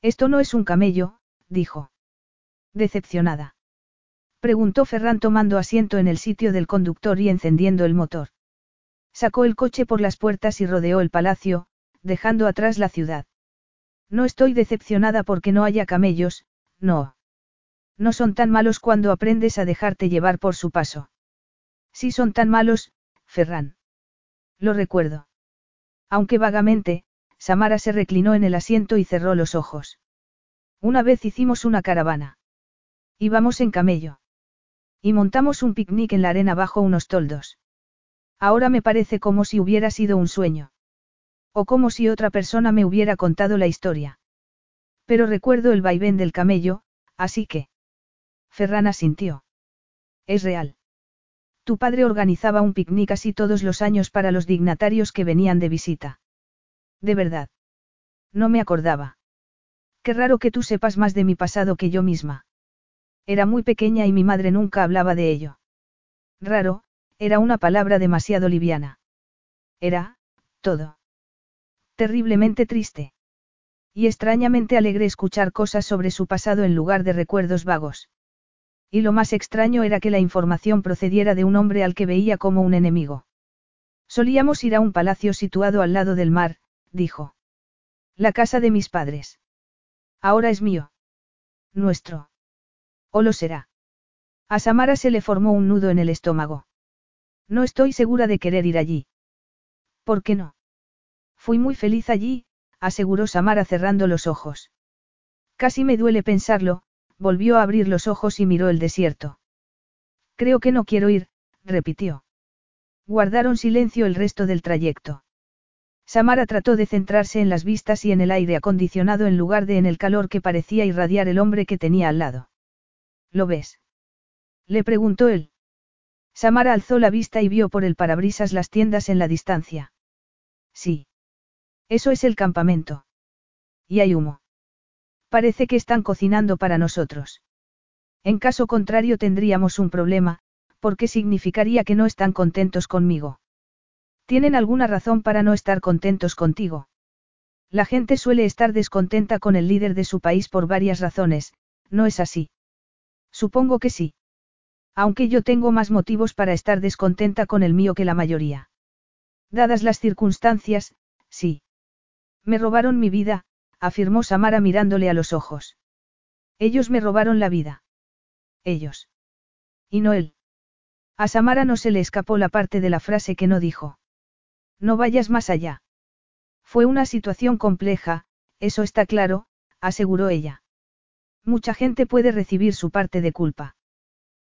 Esto no es un camello, dijo. Decepcionada. Preguntó Ferran tomando asiento en el sitio del conductor y encendiendo el motor. Sacó el coche por las puertas y rodeó el palacio, dejando atrás la ciudad. No estoy decepcionada porque no haya camellos, no. No son tan malos cuando aprendes a dejarte llevar por su paso. Sí son tan malos, Ferran. Lo recuerdo. Aunque vagamente, Samara se reclinó en el asiento y cerró los ojos. Una vez hicimos una caravana. Íbamos en camello. Y montamos un picnic en la arena bajo unos toldos. Ahora me parece como si hubiera sido un sueño. O como si otra persona me hubiera contado la historia. Pero recuerdo el vaivén del camello, así que... Ferran sintió. Es real. Tu padre organizaba un picnic así todos los años para los dignatarios que venían de visita. De verdad. No me acordaba. Qué raro que tú sepas más de mi pasado que yo misma. Era muy pequeña y mi madre nunca hablaba de ello. Raro, era una palabra demasiado liviana. Era, todo. Terriblemente triste. Y extrañamente alegre escuchar cosas sobre su pasado en lugar de recuerdos vagos. Y lo más extraño era que la información procediera de un hombre al que veía como un enemigo. Solíamos ir a un palacio situado al lado del mar, dijo. La casa de mis padres. Ahora es mío. Nuestro. O lo será. A Samara se le formó un nudo en el estómago. No estoy segura de querer ir allí. ¿Por qué no? Fui muy feliz allí, aseguró Samara cerrando los ojos. Casi me duele pensarlo, volvió a abrir los ojos y miró el desierto. Creo que no quiero ir, repitió. Guardaron silencio el resto del trayecto. Samara trató de centrarse en las vistas y en el aire acondicionado en lugar de en el calor que parecía irradiar el hombre que tenía al lado. ¿Lo ves? Le preguntó él. Samara alzó la vista y vio por el parabrisas las tiendas en la distancia. Sí. Eso es el campamento. Y hay humo. Parece que están cocinando para nosotros. En caso contrario tendríamos un problema, porque significaría que no están contentos conmigo. Tienen alguna razón para no estar contentos contigo. La gente suele estar descontenta con el líder de su país por varias razones, ¿no es así? Supongo que sí. Aunque yo tengo más motivos para estar descontenta con el mío que la mayoría. Dadas las circunstancias, sí. Me robaron mi vida, afirmó Samara mirándole a los ojos. Ellos me robaron la vida. Ellos. Y no él. A Samara no se le escapó la parte de la frase que no dijo. No vayas más allá. Fue una situación compleja, eso está claro, aseguró ella. Mucha gente puede recibir su parte de culpa.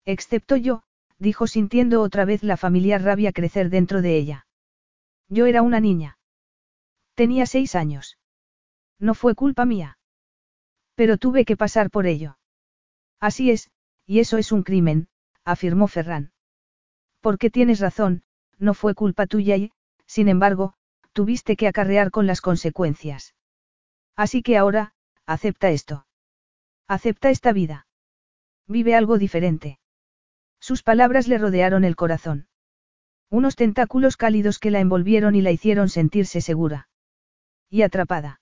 Excepto yo, dijo sintiendo otra vez la familiar rabia crecer dentro de ella. Yo era una niña. Tenía seis años. No fue culpa mía. Pero tuve que pasar por ello. Así es, y eso es un crimen, afirmó Ferran. Porque tienes razón, no fue culpa tuya y, sin embargo, tuviste que acarrear con las consecuencias. Así que ahora, acepta esto. Acepta esta vida. Vive algo diferente. Sus palabras le rodearon el corazón. Unos tentáculos cálidos que la envolvieron y la hicieron sentirse segura. Y atrapada.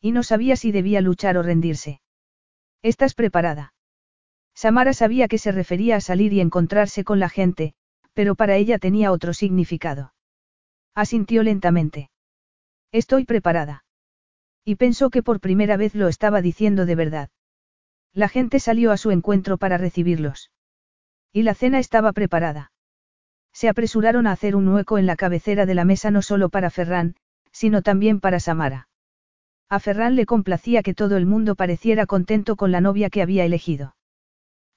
Y no sabía si debía luchar o rendirse. ¿Estás preparada? Samara sabía que se refería a salir y encontrarse con la gente, pero para ella tenía otro significado. Asintió lentamente. Estoy preparada. Y pensó que por primera vez lo estaba diciendo de verdad. La gente salió a su encuentro para recibirlos. Y la cena estaba preparada. Se apresuraron a hacer un hueco en la cabecera de la mesa no solo para Ferran, sino también para Samara. A Ferran le complacía que todo el mundo pareciera contento con la novia que había elegido.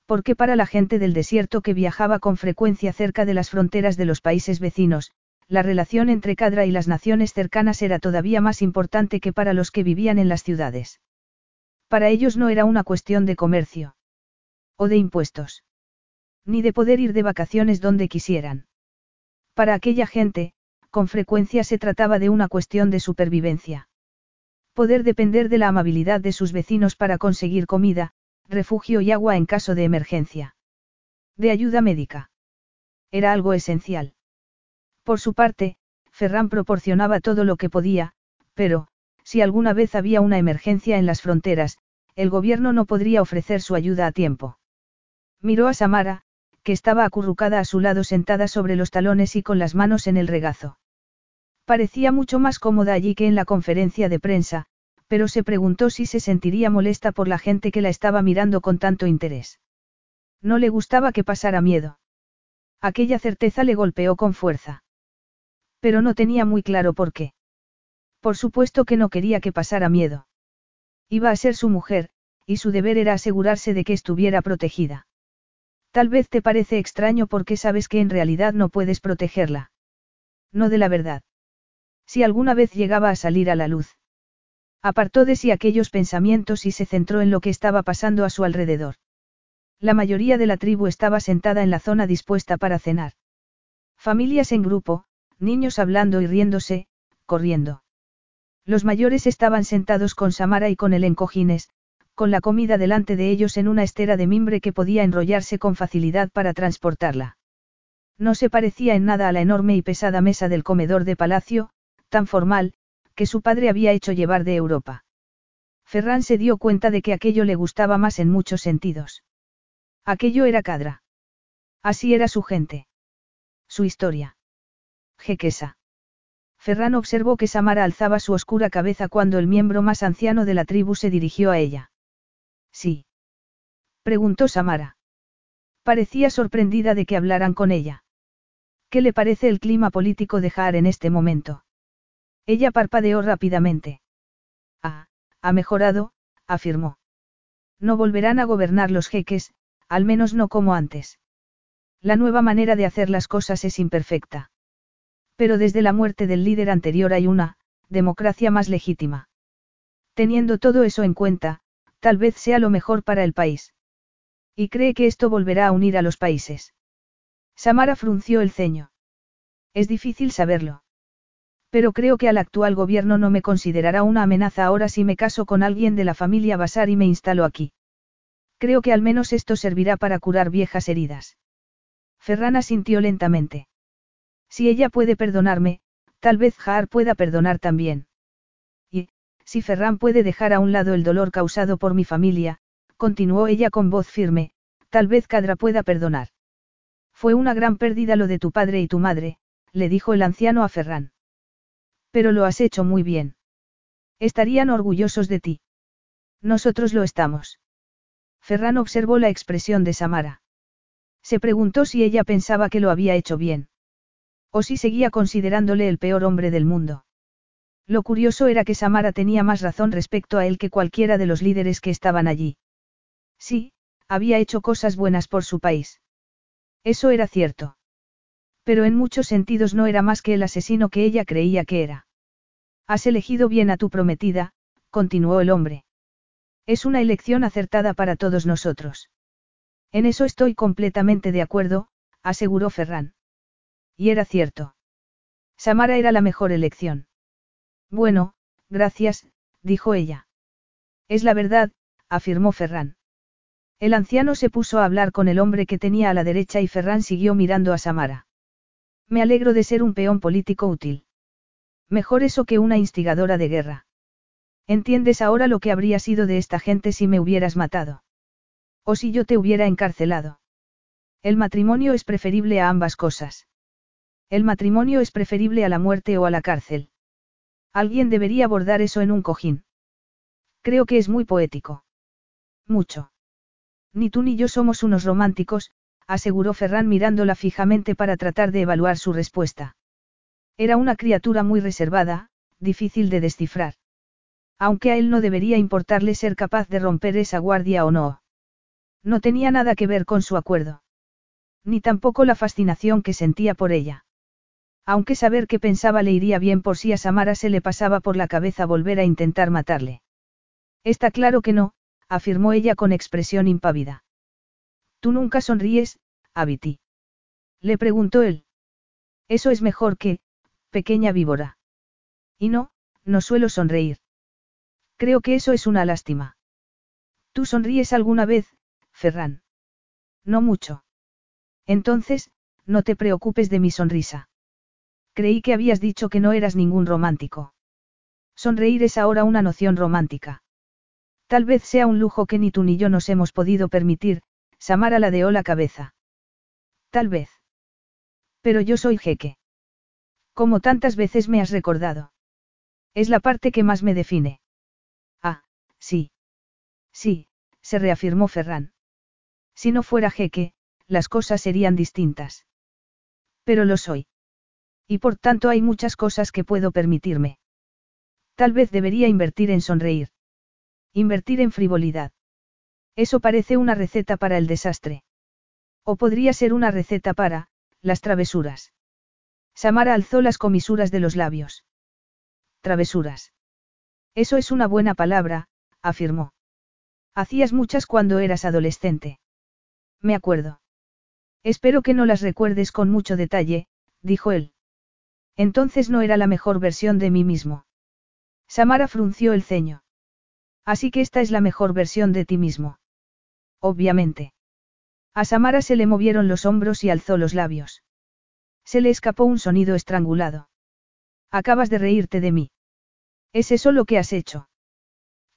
Porque para la gente del desierto que viajaba con frecuencia cerca de las fronteras de los países vecinos, la relación entre Cadra y las naciones cercanas era todavía más importante que para los que vivían en las ciudades. Para ellos no era una cuestión de comercio. O de impuestos. Ni de poder ir de vacaciones donde quisieran. Para aquella gente, con frecuencia se trataba de una cuestión de supervivencia. Poder depender de la amabilidad de sus vecinos para conseguir comida, refugio y agua en caso de emergencia. De ayuda médica. Era algo esencial. Por su parte, Ferran proporcionaba todo lo que podía, pero, si alguna vez había una emergencia en las fronteras, el gobierno no podría ofrecer su ayuda a tiempo. Miró a Samara, que estaba acurrucada a su lado sentada sobre los talones y con las manos en el regazo. Parecía mucho más cómoda allí que en la conferencia de prensa, pero se preguntó si se sentiría molesta por la gente que la estaba mirando con tanto interés. No le gustaba que pasara miedo. Aquella certeza le golpeó con fuerza. Pero no tenía muy claro por qué. Por supuesto que no quería que pasara miedo. Iba a ser su mujer, y su deber era asegurarse de que estuviera protegida. Tal vez te parece extraño porque sabes que en realidad no puedes protegerla. No de la verdad. Si alguna vez llegaba a salir a la luz. Apartó de sí aquellos pensamientos y se centró en lo que estaba pasando a su alrededor. La mayoría de la tribu estaba sentada en la zona dispuesta para cenar. Familias en grupo, niños hablando y riéndose, corriendo. Los mayores estaban sentados con Samara y con el encojines, con la comida delante de ellos en una estera de mimbre que podía enrollarse con facilidad para transportarla. No se parecía en nada a la enorme y pesada mesa del comedor de palacio, tan formal, que su padre había hecho llevar de Europa. Ferran se dio cuenta de que aquello le gustaba más en muchos sentidos. Aquello era Cadra. Así era su gente. Su historia. Jequesa. Ferran observó que Samara alzaba su oscura cabeza cuando el miembro más anciano de la tribu se dirigió a ella. Sí. Preguntó Samara. Parecía sorprendida de que hablaran con ella. ¿Qué le parece el clima político de Jaar en este momento? Ella parpadeó rápidamente. Ah, ha mejorado, afirmó. No volverán a gobernar los jeques, al menos no como antes. La nueva manera de hacer las cosas es imperfecta. Pero desde la muerte del líder anterior hay una, democracia más legítima. Teniendo todo eso en cuenta, Tal vez sea lo mejor para el país. Y cree que esto volverá a unir a los países. Samara frunció el ceño. Es difícil saberlo. Pero creo que al actual gobierno no me considerará una amenaza ahora si me caso con alguien de la familia Basar y me instalo aquí. Creo que al menos esto servirá para curar viejas heridas. Ferrana sintió lentamente. Si ella puede perdonarme, tal vez Jaar pueda perdonar también. Si Ferran puede dejar a un lado el dolor causado por mi familia, continuó ella con voz firme, tal vez Cadra pueda perdonar. Fue una gran pérdida lo de tu padre y tu madre, le dijo el anciano a Ferran. Pero lo has hecho muy bien. Estarían orgullosos de ti. Nosotros lo estamos. Ferran observó la expresión de Samara. Se preguntó si ella pensaba que lo había hecho bien. O si seguía considerándole el peor hombre del mundo. Lo curioso era que Samara tenía más razón respecto a él que cualquiera de los líderes que estaban allí. Sí, había hecho cosas buenas por su país. Eso era cierto. Pero en muchos sentidos no era más que el asesino que ella creía que era. Has elegido bien a tu prometida, continuó el hombre. Es una elección acertada para todos nosotros. En eso estoy completamente de acuerdo, aseguró Ferran. Y era cierto. Samara era la mejor elección. Bueno, gracias, dijo ella. Es la verdad, afirmó Ferran. El anciano se puso a hablar con el hombre que tenía a la derecha y Ferran siguió mirando a Samara. Me alegro de ser un peón político útil. Mejor eso que una instigadora de guerra. ¿Entiendes ahora lo que habría sido de esta gente si me hubieras matado? O si yo te hubiera encarcelado. El matrimonio es preferible a ambas cosas. El matrimonio es preferible a la muerte o a la cárcel. Alguien debería bordar eso en un cojín. Creo que es muy poético. Mucho. Ni tú ni yo somos unos románticos, aseguró Ferran mirándola fijamente para tratar de evaluar su respuesta. Era una criatura muy reservada, difícil de descifrar. Aunque a él no debería importarle ser capaz de romper esa guardia o no. No tenía nada que ver con su acuerdo. Ni tampoco la fascinación que sentía por ella. Aunque saber qué pensaba le iría bien por si a Samara se le pasaba por la cabeza volver a intentar matarle. Está claro que no, afirmó ella con expresión impávida. Tú nunca sonríes, Abiti. Le preguntó él. Eso es mejor que, pequeña víbora. Y no, no suelo sonreír. Creo que eso es una lástima. ¿Tú sonríes alguna vez, Ferran? No mucho. Entonces, no te preocupes de mi sonrisa. Creí que habías dicho que no eras ningún romántico. Sonreír es ahora una noción romántica. Tal vez sea un lujo que ni tú ni yo nos hemos podido permitir, Samara ladeó la cabeza. Tal vez. Pero yo soy jeque. Como tantas veces me has recordado. Es la parte que más me define. Ah, sí. Sí, se reafirmó Ferran. Si no fuera jeque, las cosas serían distintas. Pero lo soy. Y por tanto hay muchas cosas que puedo permitirme. Tal vez debería invertir en sonreír. Invertir en frivolidad. Eso parece una receta para el desastre. O podría ser una receta para, las travesuras. Samara alzó las comisuras de los labios. Travesuras. Eso es una buena palabra, afirmó. Hacías muchas cuando eras adolescente. Me acuerdo. Espero que no las recuerdes con mucho detalle, dijo él. Entonces no era la mejor versión de mí mismo. Samara frunció el ceño. Así que esta es la mejor versión de ti mismo. Obviamente. A Samara se le movieron los hombros y alzó los labios. Se le escapó un sonido estrangulado. Acabas de reírte de mí. ¿Es eso lo que has hecho?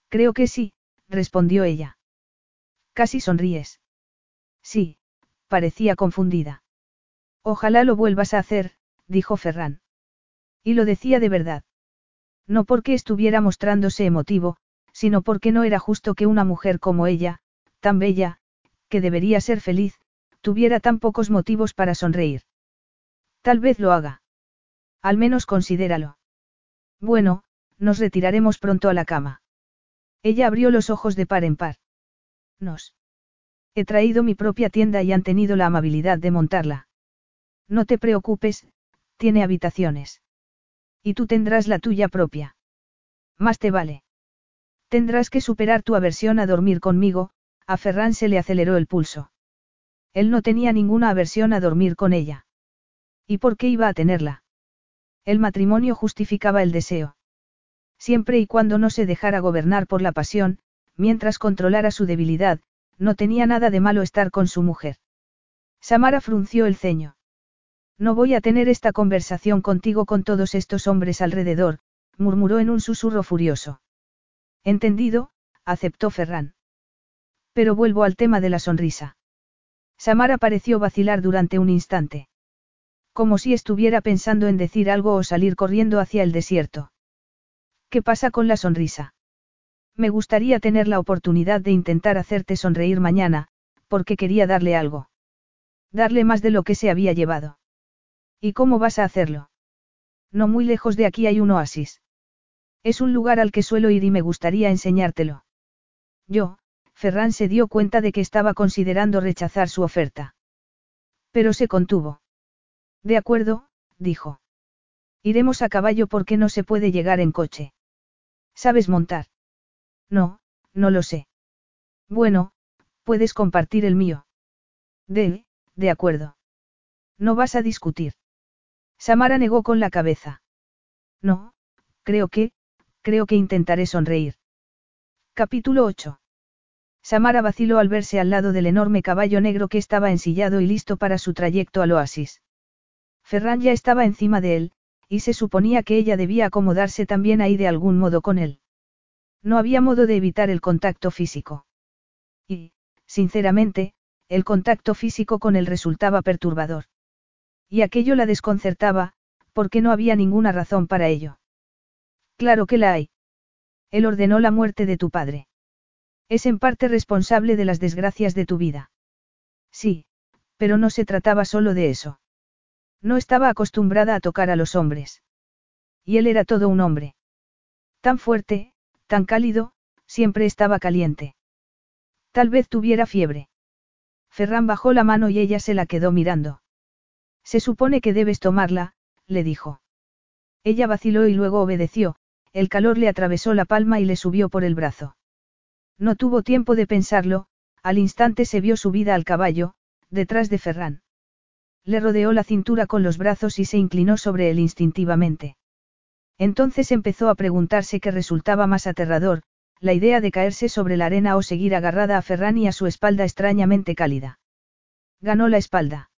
Creo que sí, respondió ella. Casi sonríes. Sí, parecía confundida. Ojalá lo vuelvas a hacer, dijo Ferran. Y lo decía de verdad. No porque estuviera mostrándose emotivo, sino porque no era justo que una mujer como ella, tan bella, que debería ser feliz, tuviera tan pocos motivos para sonreír. Tal vez lo haga. Al menos considéralo. Bueno, nos retiraremos pronto a la cama. Ella abrió los ojos de par en par. Nos. He traído mi propia tienda y han tenido la amabilidad de montarla. No te preocupes, tiene habitaciones. Y tú tendrás la tuya propia. Más te vale. Tendrás que superar tu aversión a dormir conmigo, a Ferran se le aceleró el pulso. Él no tenía ninguna aversión a dormir con ella. ¿Y por qué iba a tenerla? El matrimonio justificaba el deseo. Siempre y cuando no se dejara gobernar por la pasión, mientras controlara su debilidad, no tenía nada de malo estar con su mujer. Samara frunció el ceño. No voy a tener esta conversación contigo con todos estos hombres alrededor, murmuró en un susurro furioso. Entendido, aceptó Ferran. Pero vuelvo al tema de la sonrisa. Samara pareció vacilar durante un instante. Como si estuviera pensando en decir algo o salir corriendo hacia el desierto. ¿Qué pasa con la sonrisa? Me gustaría tener la oportunidad de intentar hacerte sonreír mañana, porque quería darle algo. Darle más de lo que se había llevado. ¿Y cómo vas a hacerlo? No muy lejos de aquí hay un oasis. Es un lugar al que suelo ir y me gustaría enseñártelo. Yo, Ferran se dio cuenta de que estaba considerando rechazar su oferta. Pero se contuvo. De acuerdo, dijo. Iremos a caballo porque no se puede llegar en coche. ¿Sabes montar? No, no lo sé. Bueno, puedes compartir el mío. De, de acuerdo. No vas a discutir. Samara negó con la cabeza. No, creo que, creo que intentaré sonreír. Capítulo 8. Samara vaciló al verse al lado del enorme caballo negro que estaba ensillado y listo para su trayecto al oasis. Ferran ya estaba encima de él, y se suponía que ella debía acomodarse también ahí de algún modo con él. No había modo de evitar el contacto físico. Y, sinceramente, el contacto físico con él resultaba perturbador. Y aquello la desconcertaba, porque no había ninguna razón para ello. Claro que la hay. Él ordenó la muerte de tu padre. Es en parte responsable de las desgracias de tu vida. Sí, pero no se trataba solo de eso. No estaba acostumbrada a tocar a los hombres. Y él era todo un hombre. Tan fuerte, tan cálido, siempre estaba caliente. Tal vez tuviera fiebre. Ferran bajó la mano y ella se la quedó mirando. Se supone que debes tomarla, le dijo. Ella vaciló y luego obedeció, el calor le atravesó la palma y le subió por el brazo. No tuvo tiempo de pensarlo, al instante se vio subida al caballo, detrás de Ferran. Le rodeó la cintura con los brazos y se inclinó sobre él instintivamente. Entonces empezó a preguntarse qué resultaba más aterrador, la idea de caerse sobre la arena o seguir agarrada a Ferran y a su espalda extrañamente cálida. Ganó la espalda.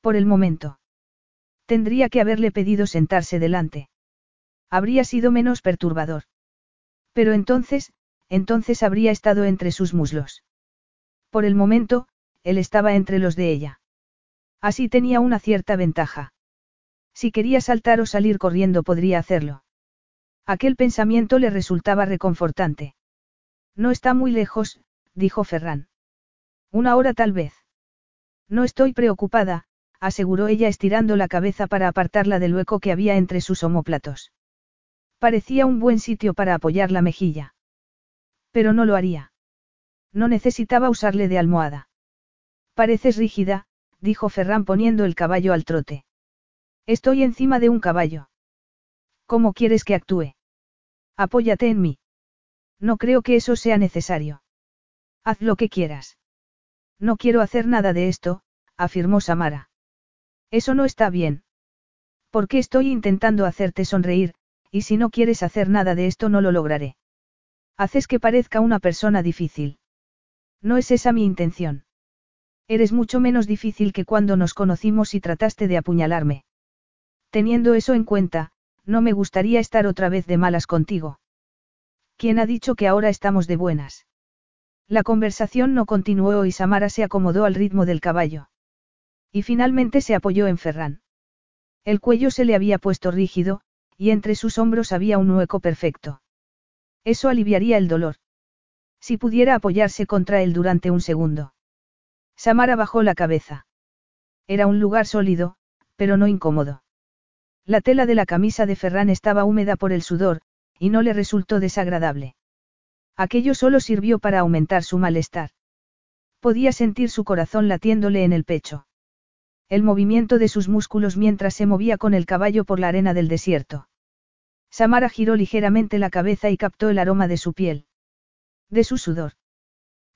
Por el momento. Tendría que haberle pedido sentarse delante. Habría sido menos perturbador. Pero entonces, entonces habría estado entre sus muslos. Por el momento, él estaba entre los de ella. Así tenía una cierta ventaja. Si quería saltar o salir corriendo podría hacerlo. Aquel pensamiento le resultaba reconfortante. No está muy lejos, dijo Ferran. Una hora tal vez. No estoy preocupada, aseguró ella estirando la cabeza para apartarla del hueco que había entre sus omóplatos. Parecía un buen sitio para apoyar la mejilla. Pero no lo haría. No necesitaba usarle de almohada. Pareces rígida, dijo Ferran poniendo el caballo al trote. Estoy encima de un caballo. ¿Cómo quieres que actúe? Apóyate en mí. No creo que eso sea necesario. Haz lo que quieras. No quiero hacer nada de esto, afirmó Samara. Eso no está bien. Porque estoy intentando hacerte sonreír, y si no quieres hacer nada de esto no lo lograré. Haces que parezca una persona difícil. No es esa mi intención. Eres mucho menos difícil que cuando nos conocimos y trataste de apuñalarme. Teniendo eso en cuenta, no me gustaría estar otra vez de malas contigo. ¿Quién ha dicho que ahora estamos de buenas? La conversación no continuó y Samara se acomodó al ritmo del caballo. Y finalmente se apoyó en Ferran. El cuello se le había puesto rígido, y entre sus hombros había un hueco perfecto. Eso aliviaría el dolor. Si pudiera apoyarse contra él durante un segundo. Samara bajó la cabeza. Era un lugar sólido, pero no incómodo. La tela de la camisa de Ferran estaba húmeda por el sudor, y no le resultó desagradable. Aquello solo sirvió para aumentar su malestar. Podía sentir su corazón latiéndole en el pecho. El movimiento de sus músculos mientras se movía con el caballo por la arena del desierto. Samara giró ligeramente la cabeza y captó el aroma de su piel. De su sudor.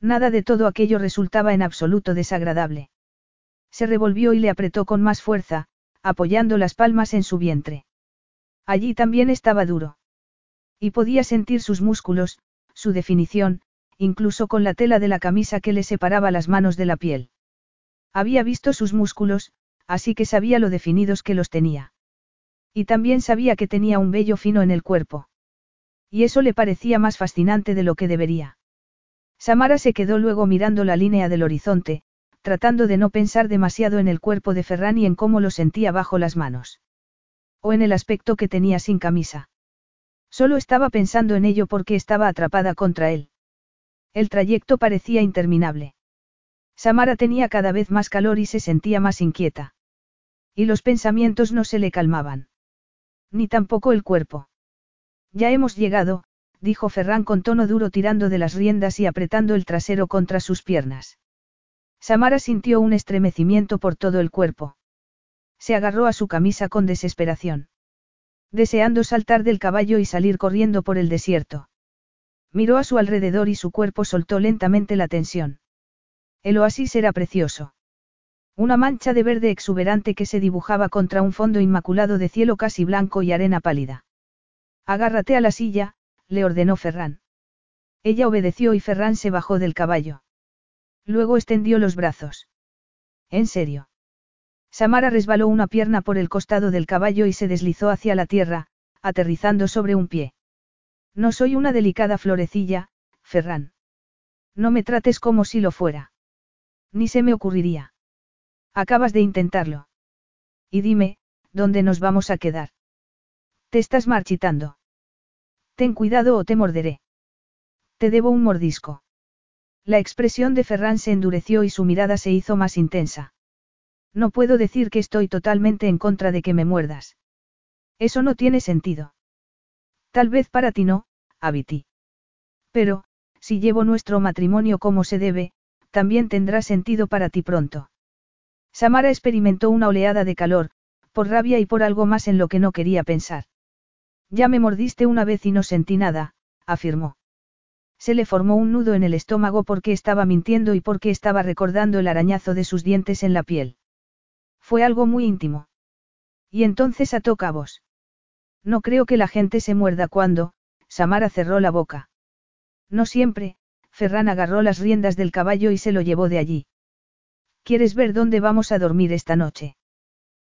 Nada de todo aquello resultaba en absoluto desagradable. Se revolvió y le apretó con más fuerza, apoyando las palmas en su vientre. Allí también estaba duro. Y podía sentir sus músculos, su definición, incluso con la tela de la camisa que le separaba las manos de la piel. Había visto sus músculos, así que sabía lo definidos que los tenía. Y también sabía que tenía un vello fino en el cuerpo. Y eso le parecía más fascinante de lo que debería. Samara se quedó luego mirando la línea del horizonte, tratando de no pensar demasiado en el cuerpo de Ferran y en cómo lo sentía bajo las manos. O en el aspecto que tenía sin camisa. Solo estaba pensando en ello porque estaba atrapada contra él. El trayecto parecía interminable. Samara tenía cada vez más calor y se sentía más inquieta. Y los pensamientos no se le calmaban. Ni tampoco el cuerpo. Ya hemos llegado, dijo Ferran con tono duro tirando de las riendas y apretando el trasero contra sus piernas. Samara sintió un estremecimiento por todo el cuerpo. Se agarró a su camisa con desesperación. Deseando saltar del caballo y salir corriendo por el desierto. Miró a su alrededor y su cuerpo soltó lentamente la tensión. El oasis era precioso. Una mancha de verde exuberante que se dibujaba contra un fondo inmaculado de cielo casi blanco y arena pálida. Agárrate a la silla, le ordenó Ferran. Ella obedeció y Ferran se bajó del caballo. Luego extendió los brazos. ¿En serio? Samara resbaló una pierna por el costado del caballo y se deslizó hacia la tierra, aterrizando sobre un pie. No soy una delicada florecilla, Ferran. No me trates como si lo fuera. Ni se me ocurriría. Acabas de intentarlo. Y dime, ¿dónde nos vamos a quedar? Te estás marchitando. Ten cuidado o te morderé. Te debo un mordisco. La expresión de Ferran se endureció y su mirada se hizo más intensa. No puedo decir que estoy totalmente en contra de que me muerdas. Eso no tiene sentido. Tal vez para ti no, Abiti. Pero, si llevo nuestro matrimonio como se debe, también tendrá sentido para ti pronto. Samara experimentó una oleada de calor, por rabia y por algo más en lo que no quería pensar. Ya me mordiste una vez y no sentí nada, afirmó. Se le formó un nudo en el estómago porque estaba mintiendo y porque estaba recordando el arañazo de sus dientes en la piel. Fue algo muy íntimo. Y entonces ató cabos. No creo que la gente se muerda cuando, Samara cerró la boca. No siempre, Ferran agarró las riendas del caballo y se lo llevó de allí. ¿Quieres ver dónde vamos a dormir esta noche?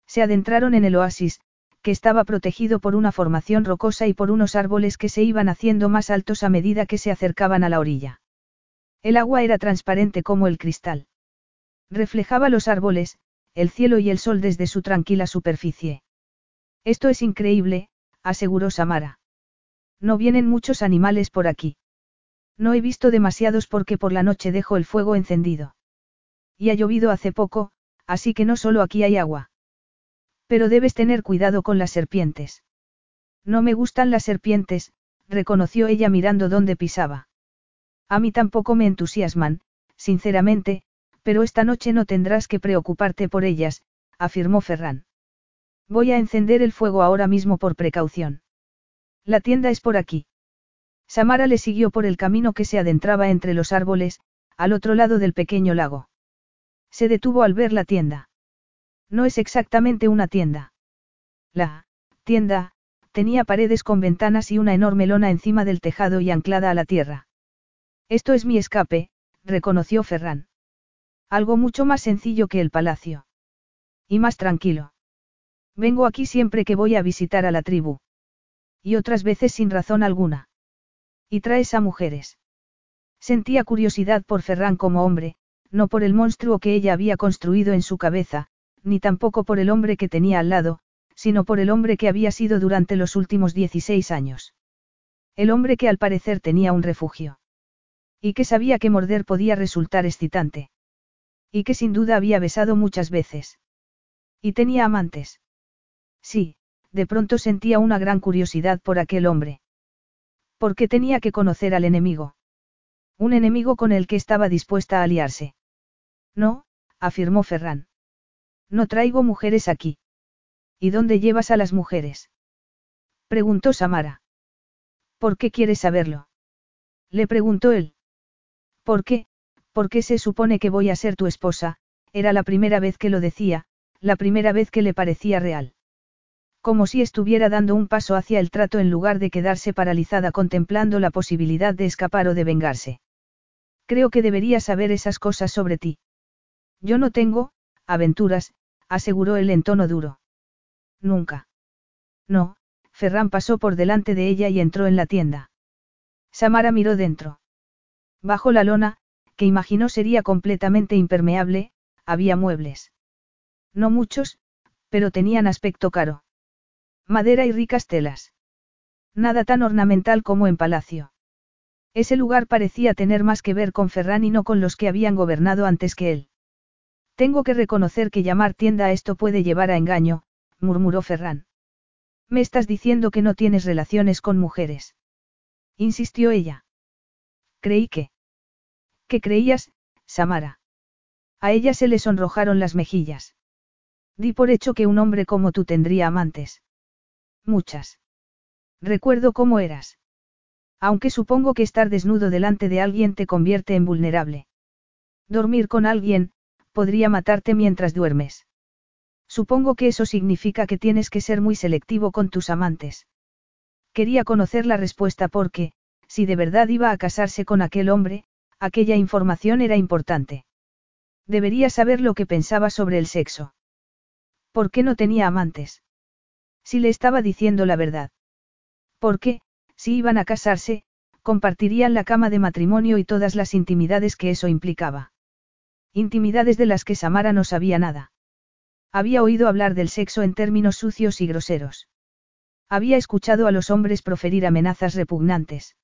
Se adentraron en el oasis, que estaba protegido por una formación rocosa y por unos árboles que se iban haciendo más altos a medida que se acercaban a la orilla. El agua era transparente como el cristal. Reflejaba los árboles, el cielo y el sol desde su tranquila superficie. Esto es increíble, aseguró Samara. No vienen muchos animales por aquí. No he visto demasiados porque por la noche dejo el fuego encendido. Y ha llovido hace poco, así que no solo aquí hay agua. Pero debes tener cuidado con las serpientes. No me gustan las serpientes, reconoció ella mirando dónde pisaba. A mí tampoco me entusiasman, sinceramente, pero esta noche no tendrás que preocuparte por ellas, afirmó Ferran. Voy a encender el fuego ahora mismo por precaución. La tienda es por aquí. Samara le siguió por el camino que se adentraba entre los árboles, al otro lado del pequeño lago. Se detuvo al ver la tienda. No es exactamente una tienda. La tienda, tenía paredes con ventanas y una enorme lona encima del tejado y anclada a la tierra. Esto es mi escape, reconoció Ferran. Algo mucho más sencillo que el palacio. Y más tranquilo. Vengo aquí siempre que voy a visitar a la tribu. Y otras veces sin razón alguna. Y traes a mujeres. Sentía curiosidad por Ferran como hombre, no por el monstruo que ella había construido en su cabeza, ni tampoco por el hombre que tenía al lado, sino por el hombre que había sido durante los últimos 16 años. El hombre que al parecer tenía un refugio. Y que sabía que morder podía resultar excitante. Y que sin duda había besado muchas veces. Y tenía amantes. Sí, de pronto sentía una gran curiosidad por aquel hombre. ¿Por qué tenía que conocer al enemigo? Un enemigo con el que estaba dispuesta a aliarse. No, afirmó Ferran. No traigo mujeres aquí. ¿Y dónde llevas a las mujeres? Preguntó Samara. ¿Por qué quieres saberlo? Le preguntó él. ¿Por qué? Porque se supone que voy a ser tu esposa, era la primera vez que lo decía, la primera vez que le parecía real. Como si estuviera dando un paso hacia el trato en lugar de quedarse paralizada contemplando la posibilidad de escapar o de vengarse. Creo que debería saber esas cosas sobre ti. Yo no tengo, aventuras, aseguró él en tono duro. Nunca. No, Ferran pasó por delante de ella y entró en la tienda. Samara miró dentro. Bajo la lona, que imaginó sería completamente impermeable, había muebles. No muchos, pero tenían aspecto caro. Madera y ricas telas. Nada tan ornamental como en palacio. Ese lugar parecía tener más que ver con Ferran y no con los que habían gobernado antes que él. Tengo que reconocer que llamar tienda a esto puede llevar a engaño, murmuró Ferran. Me estás diciendo que no tienes relaciones con mujeres. Insistió ella. Creí que. ¿Qué creías, Samara? A ella se le sonrojaron las mejillas. Di por hecho que un hombre como tú tendría amantes. Muchas. Recuerdo cómo eras. Aunque supongo que estar desnudo delante de alguien te convierte en vulnerable. Dormir con alguien, podría matarte mientras duermes. Supongo que eso significa que tienes que ser muy selectivo con tus amantes. Quería conocer la respuesta porque, si de verdad iba a casarse con aquel hombre, aquella información era importante. Debería saber lo que pensaba sobre el sexo. ¿Por qué no tenía amantes? Si le estaba diciendo la verdad. Porque, si iban a casarse, compartirían la cama de matrimonio y todas las intimidades que eso implicaba. Intimidades de las que Samara no sabía nada. Había oído hablar del sexo en términos sucios y groseros. Había escuchado a los hombres proferir amenazas repugnantes.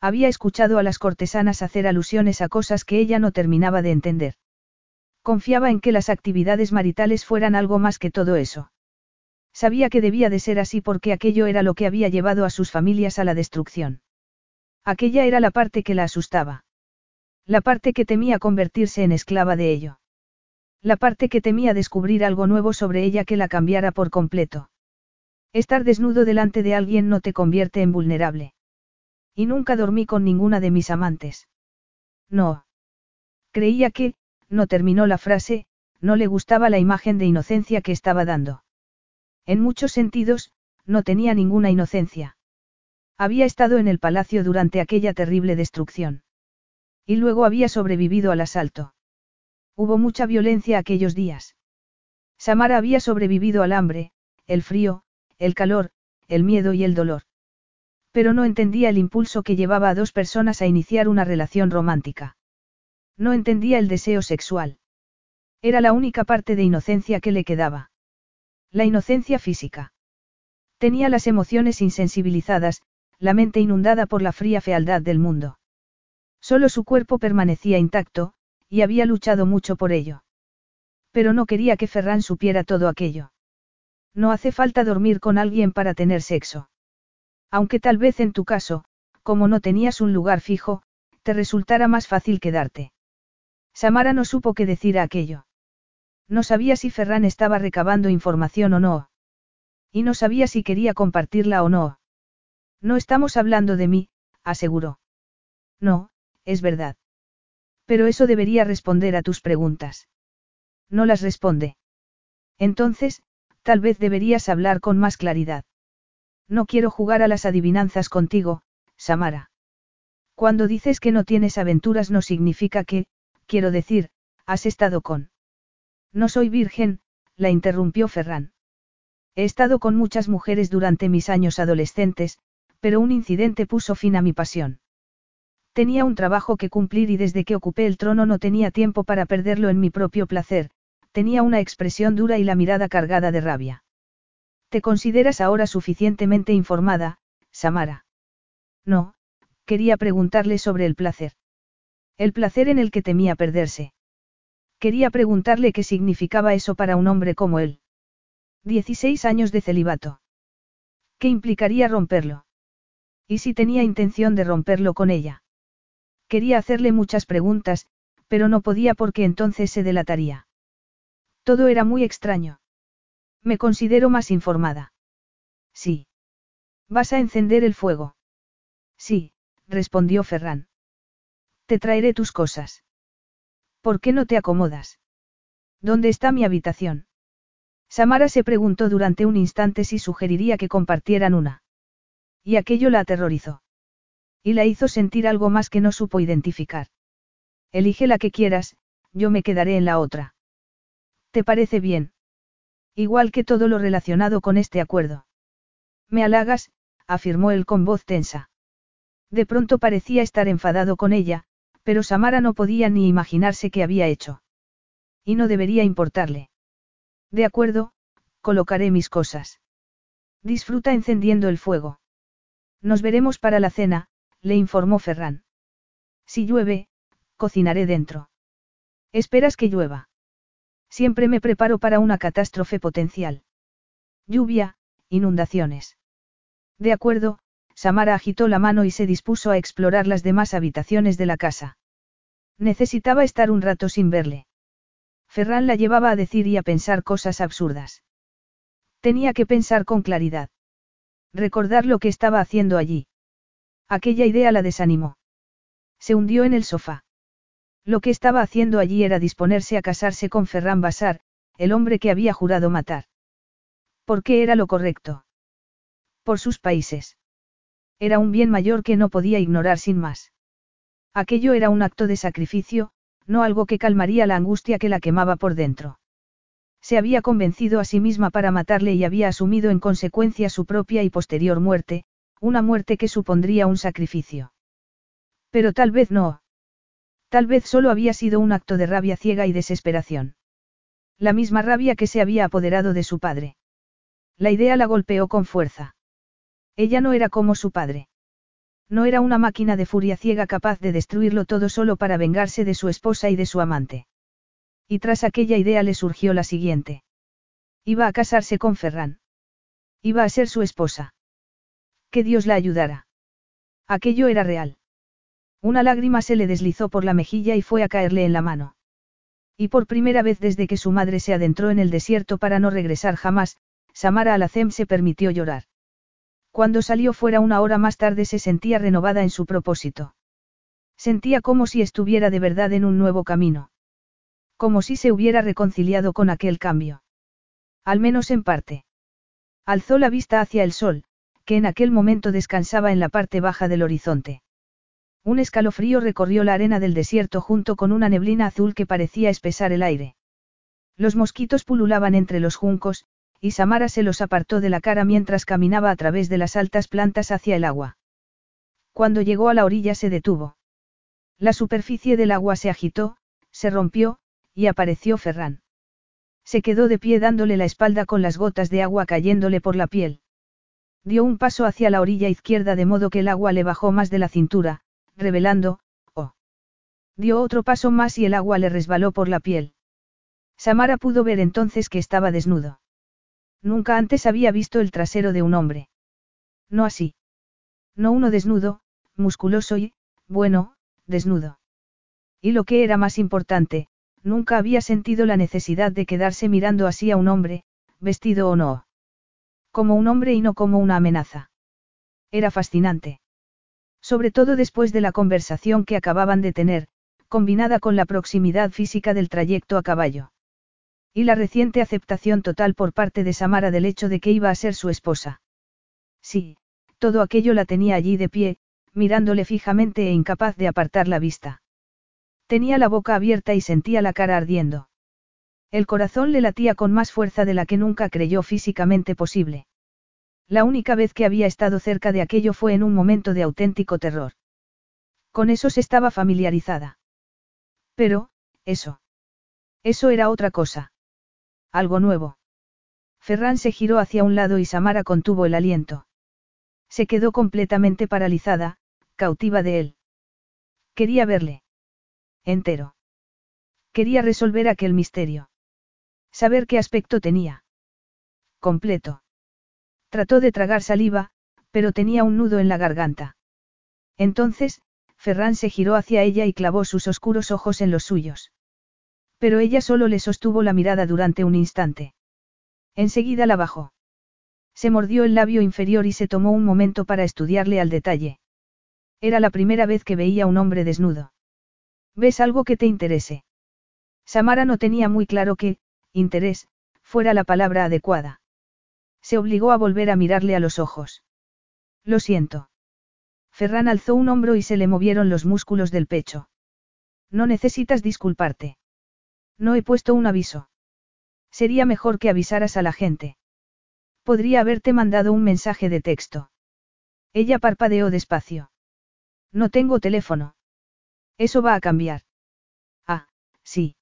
Había escuchado a las cortesanas hacer alusiones a cosas que ella no terminaba de entender. Confiaba en que las actividades maritales fueran algo más que todo eso. Sabía que debía de ser así porque aquello era lo que había llevado a sus familias a la destrucción. Aquella era la parte que la asustaba. La parte que temía convertirse en esclava de ello. La parte que temía descubrir algo nuevo sobre ella que la cambiara por completo. Estar desnudo delante de alguien no te convierte en vulnerable. Y nunca dormí con ninguna de mis amantes. No. Creía que, no terminó la frase, no le gustaba la imagen de inocencia que estaba dando. En muchos sentidos, no tenía ninguna inocencia. Había estado en el palacio durante aquella terrible destrucción. Y luego había sobrevivido al asalto. Hubo mucha violencia aquellos días. Samara había sobrevivido al hambre, el frío, el calor, el miedo y el dolor. Pero no entendía el impulso que llevaba a dos personas a iniciar una relación romántica. No entendía el deseo sexual. Era la única parte de inocencia que le quedaba. La inocencia física. Tenía las emociones insensibilizadas, la mente inundada por la fría fealdad del mundo. Solo su cuerpo permanecía intacto, y había luchado mucho por ello. Pero no quería que Ferran supiera todo aquello. No hace falta dormir con alguien para tener sexo. Aunque tal vez en tu caso, como no tenías un lugar fijo, te resultara más fácil quedarte. Samara no supo qué decir a aquello. No sabía si Ferran estaba recabando información o no. Y no sabía si quería compartirla o no. No estamos hablando de mí, aseguró. No, es verdad. Pero eso debería responder a tus preguntas. No las responde. Entonces, tal vez deberías hablar con más claridad. No quiero jugar a las adivinanzas contigo, Samara. Cuando dices que no tienes aventuras no significa que, quiero decir, has estado con. No soy virgen, la interrumpió Ferran. He estado con muchas mujeres durante mis años adolescentes, pero un incidente puso fin a mi pasión. Tenía un trabajo que cumplir y desde que ocupé el trono no tenía tiempo para perderlo en mi propio placer, tenía una expresión dura y la mirada cargada de rabia. ¿Te consideras ahora suficientemente informada, Samara? No, quería preguntarle sobre el placer. El placer en el que temía perderse. Quería preguntarle qué significaba eso para un hombre como él. 16 años de celibato. ¿Qué implicaría romperlo? ¿Y si tenía intención de romperlo con ella? Quería hacerle muchas preguntas, pero no podía porque entonces se delataría. Todo era muy extraño. Me considero más informada. Sí. ¿Vas a encender el fuego? Sí, respondió Ferran. Te traeré tus cosas. ¿Por qué no te acomodas? ¿Dónde está mi habitación? Samara se preguntó durante un instante si sugeriría que compartieran una. Y aquello la aterrorizó. Y la hizo sentir algo más que no supo identificar. Elige la que quieras, yo me quedaré en la otra. ¿Te parece bien? Igual que todo lo relacionado con este acuerdo. Me halagas, afirmó él con voz tensa. De pronto parecía estar enfadado con ella, pero Samara no podía ni imaginarse qué había hecho. Y no debería importarle. De acuerdo, colocaré mis cosas. Disfruta encendiendo el fuego. Nos veremos para la cena, le informó Ferran. Si llueve, cocinaré dentro. ¿Esperas que llueva? Siempre me preparo para una catástrofe potencial. Lluvia, inundaciones. De acuerdo, Samara agitó la mano y se dispuso a explorar las demás habitaciones de la casa. Necesitaba estar un rato sin verle. Ferran la llevaba a decir y a pensar cosas absurdas. Tenía que pensar con claridad. Recordar lo que estaba haciendo allí. Aquella idea la desanimó. Se hundió en el sofá. Lo que estaba haciendo allí era disponerse a casarse con Ferran Basar, el hombre que había jurado matar. ¿Por qué era lo correcto? Por sus países. Era un bien mayor que no podía ignorar sin más. Aquello era un acto de sacrificio, no algo que calmaría la angustia que la quemaba por dentro. Se había convencido a sí misma para matarle y había asumido en consecuencia su propia y posterior muerte, una muerte que supondría un sacrificio. Pero tal vez no. Tal vez solo había sido un acto de rabia ciega y desesperación. La misma rabia que se había apoderado de su padre. La idea la golpeó con fuerza. Ella no era como su padre. No era una máquina de furia ciega capaz de destruirlo todo solo para vengarse de su esposa y de su amante. Y tras aquella idea le surgió la siguiente. Iba a casarse con Ferran. Iba a ser su esposa. Que Dios la ayudara. Aquello era real. Una lágrima se le deslizó por la mejilla y fue a caerle en la mano. Y por primera vez desde que su madre se adentró en el desierto para no regresar jamás, Samara Alacem se permitió llorar. Cuando salió fuera una hora más tarde se sentía renovada en su propósito. Sentía como si estuviera de verdad en un nuevo camino. Como si se hubiera reconciliado con aquel cambio. Al menos en parte. Alzó la vista hacia el sol, que en aquel momento descansaba en la parte baja del horizonte. Un escalofrío recorrió la arena del desierto junto con una neblina azul que parecía espesar el aire. Los mosquitos pululaban entre los juncos, y Samara se los apartó de la cara mientras caminaba a través de las altas plantas hacia el agua. Cuando llegó a la orilla se detuvo. La superficie del agua se agitó, se rompió, y apareció Ferran. Se quedó de pie dándole la espalda con las gotas de agua cayéndole por la piel. Dio un paso hacia la orilla izquierda de modo que el agua le bajó más de la cintura, revelando, oh. Dio otro paso más y el agua le resbaló por la piel. Samara pudo ver entonces que estaba desnudo. Nunca antes había visto el trasero de un hombre. No así. No uno desnudo, musculoso y, bueno, desnudo. Y lo que era más importante, nunca había sentido la necesidad de quedarse mirando así a un hombre, vestido o no. Como un hombre y no como una amenaza. Era fascinante. Sobre todo después de la conversación que acababan de tener, combinada con la proximidad física del trayecto a caballo. Y la reciente aceptación total por parte de Samara del hecho de que iba a ser su esposa. Sí, todo aquello la tenía allí de pie, mirándole fijamente e incapaz de apartar la vista. Tenía la boca abierta y sentía la cara ardiendo. El corazón le latía con más fuerza de la que nunca creyó físicamente posible. La única vez que había estado cerca de aquello fue en un momento de auténtico terror. Con eso se estaba familiarizada. Pero, eso. Eso era otra cosa. Algo nuevo. Ferran se giró hacia un lado y Samara contuvo el aliento. Se quedó completamente paralizada, cautiva de él. Quería verle. Entero. Quería resolver aquel misterio. Saber qué aspecto tenía. Completo. Trató de tragar saliva, pero tenía un nudo en la garganta. Entonces, Ferran se giró hacia ella y clavó sus oscuros ojos en los suyos. Pero ella solo le sostuvo la mirada durante un instante. Enseguida la bajó. Se mordió el labio inferior y se tomó un momento para estudiarle al detalle. Era la primera vez que veía a un hombre desnudo. ¿Ves algo que te interese? Samara no tenía muy claro que, interés, fuera la palabra adecuada. Se obligó a volver a mirarle a los ojos. Lo siento. Ferran alzó un hombro y se le movieron los músculos del pecho. No necesitas disculparte. No he puesto un aviso. Sería mejor que avisaras a la gente. Podría haberte mandado un mensaje de texto. Ella parpadeó despacio. No tengo teléfono. Eso va a cambiar. Ah, sí.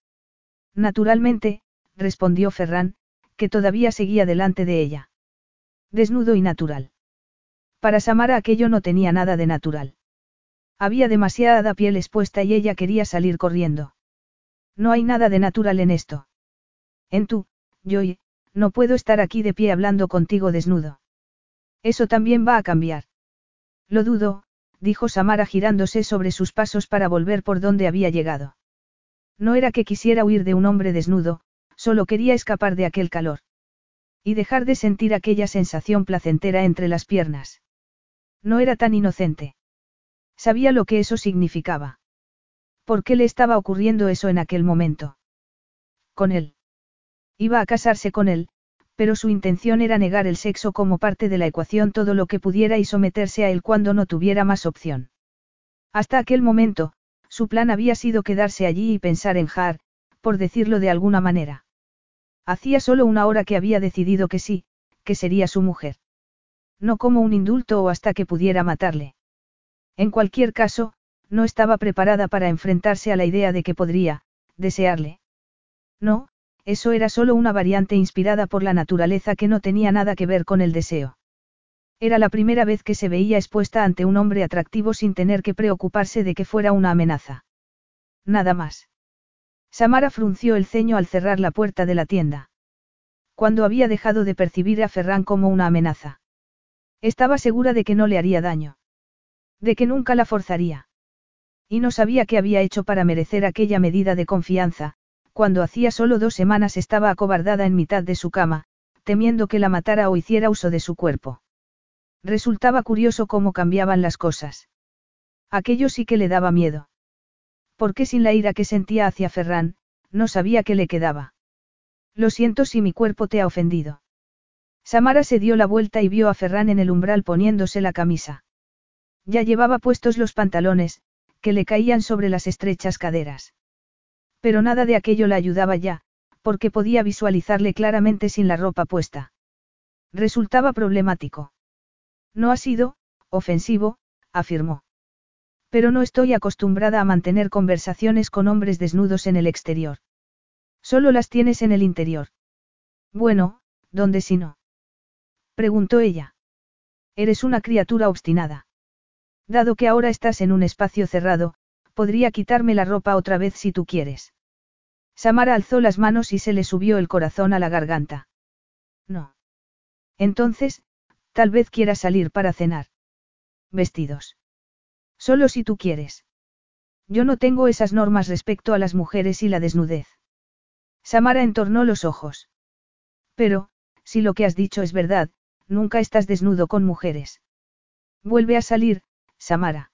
Naturalmente, respondió Ferran, que todavía seguía delante de ella. Desnudo y natural. Para Samara aquello no tenía nada de natural. Había demasiada piel expuesta y ella quería salir corriendo. No hay nada de natural en esto. En tú, Joy, no puedo estar aquí de pie hablando contigo desnudo. Eso también va a cambiar. Lo dudo, dijo Samara girándose sobre sus pasos para volver por donde había llegado. No era que quisiera huir de un hombre desnudo, solo quería escapar de aquel calor. Y dejar de sentir aquella sensación placentera entre las piernas. No era tan inocente. Sabía lo que eso significaba. ¿Por qué le estaba ocurriendo eso en aquel momento? Con él. Iba a casarse con él, pero su intención era negar el sexo como parte de la ecuación todo lo que pudiera y someterse a él cuando no tuviera más opción. Hasta aquel momento, su plan había sido quedarse allí y pensar en Har, por decirlo de alguna manera. Hacía solo una hora que había decidido que sí, que sería su mujer. No como un indulto o hasta que pudiera matarle. En cualquier caso, no estaba preparada para enfrentarse a la idea de que podría, desearle. No, eso era solo una variante inspirada por la naturaleza que no tenía nada que ver con el deseo. Era la primera vez que se veía expuesta ante un hombre atractivo sin tener que preocuparse de que fuera una amenaza. Nada más. Samara frunció el ceño al cerrar la puerta de la tienda. Cuando había dejado de percibir a Ferran como una amenaza. Estaba segura de que no le haría daño. De que nunca la forzaría. Y no sabía qué había hecho para merecer aquella medida de confianza, cuando hacía solo dos semanas estaba acobardada en mitad de su cama, temiendo que la matara o hiciera uso de su cuerpo. Resultaba curioso cómo cambiaban las cosas. Aquello sí que le daba miedo. Porque sin la ira que sentía hacia Ferran, no sabía qué le quedaba. Lo siento si mi cuerpo te ha ofendido. Samara se dio la vuelta y vio a Ferran en el umbral poniéndose la camisa. Ya llevaba puestos los pantalones, que le caían sobre las estrechas caderas. Pero nada de aquello la ayudaba ya, porque podía visualizarle claramente sin la ropa puesta. Resultaba problemático. No ha sido, ofensivo, afirmó. Pero no estoy acostumbrada a mantener conversaciones con hombres desnudos en el exterior. Solo las tienes en el interior. Bueno, ¿dónde si no? Preguntó ella. Eres una criatura obstinada. Dado que ahora estás en un espacio cerrado, podría quitarme la ropa otra vez si tú quieres. Samara alzó las manos y se le subió el corazón a la garganta. No. Entonces, tal vez quiera salir para cenar. Vestidos. Solo si tú quieres. Yo no tengo esas normas respecto a las mujeres y la desnudez. Samara entornó los ojos. Pero, si lo que has dicho es verdad, nunca estás desnudo con mujeres. Vuelve a salir, Samara.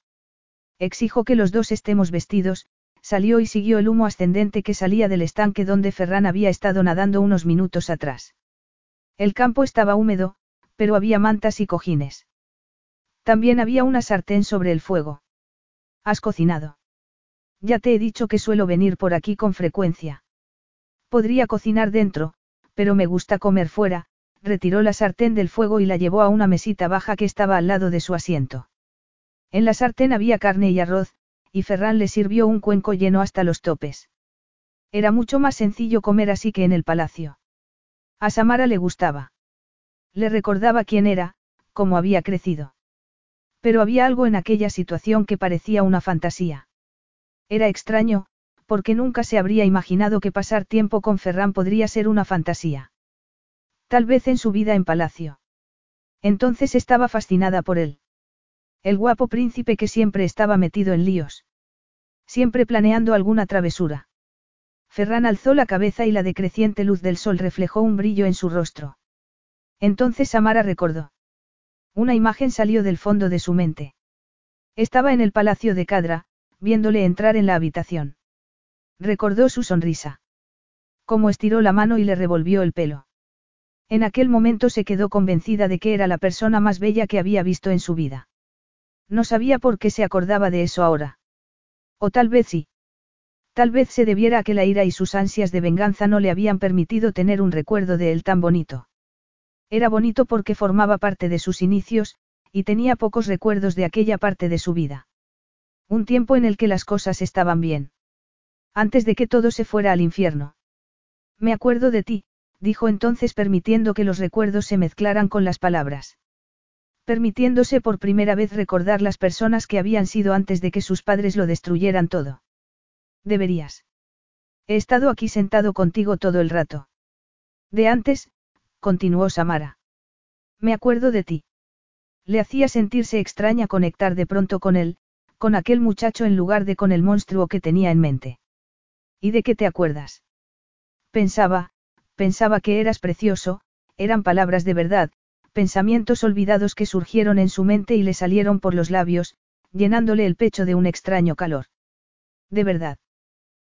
Exijo que los dos estemos vestidos, salió y siguió el humo ascendente que salía del estanque donde Ferran había estado nadando unos minutos atrás. El campo estaba húmedo, pero había mantas y cojines. También había una sartén sobre el fuego. ¿Has cocinado? Ya te he dicho que suelo venir por aquí con frecuencia. Podría cocinar dentro, pero me gusta comer fuera, retiró la sartén del fuego y la llevó a una mesita baja que estaba al lado de su asiento. En la sartén había carne y arroz, y Ferran le sirvió un cuenco lleno hasta los topes. Era mucho más sencillo comer así que en el palacio. A Samara le gustaba. Le recordaba quién era, cómo había crecido. Pero había algo en aquella situación que parecía una fantasía. Era extraño, porque nunca se habría imaginado que pasar tiempo con Ferran podría ser una fantasía. Tal vez en su vida en palacio. Entonces estaba fascinada por él. El guapo príncipe que siempre estaba metido en líos. Siempre planeando alguna travesura. Ferran alzó la cabeza y la decreciente luz del sol reflejó un brillo en su rostro. Entonces Amara recordó. Una imagen salió del fondo de su mente. Estaba en el palacio de Cadra, viéndole entrar en la habitación. Recordó su sonrisa. Cómo estiró la mano y le revolvió el pelo. En aquel momento se quedó convencida de que era la persona más bella que había visto en su vida. No sabía por qué se acordaba de eso ahora. O tal vez sí. Tal vez se debiera a que la ira y sus ansias de venganza no le habían permitido tener un recuerdo de él tan bonito. Era bonito porque formaba parte de sus inicios, y tenía pocos recuerdos de aquella parte de su vida. Un tiempo en el que las cosas estaban bien. Antes de que todo se fuera al infierno. Me acuerdo de ti, dijo entonces permitiendo que los recuerdos se mezclaran con las palabras permitiéndose por primera vez recordar las personas que habían sido antes de que sus padres lo destruyeran todo. Deberías. He estado aquí sentado contigo todo el rato. De antes, continuó Samara. Me acuerdo de ti. Le hacía sentirse extraña conectar de pronto con él, con aquel muchacho en lugar de con el monstruo que tenía en mente. ¿Y de qué te acuerdas? Pensaba, pensaba que eras precioso, eran palabras de verdad, pensamientos olvidados que surgieron en su mente y le salieron por los labios, llenándole el pecho de un extraño calor. De verdad.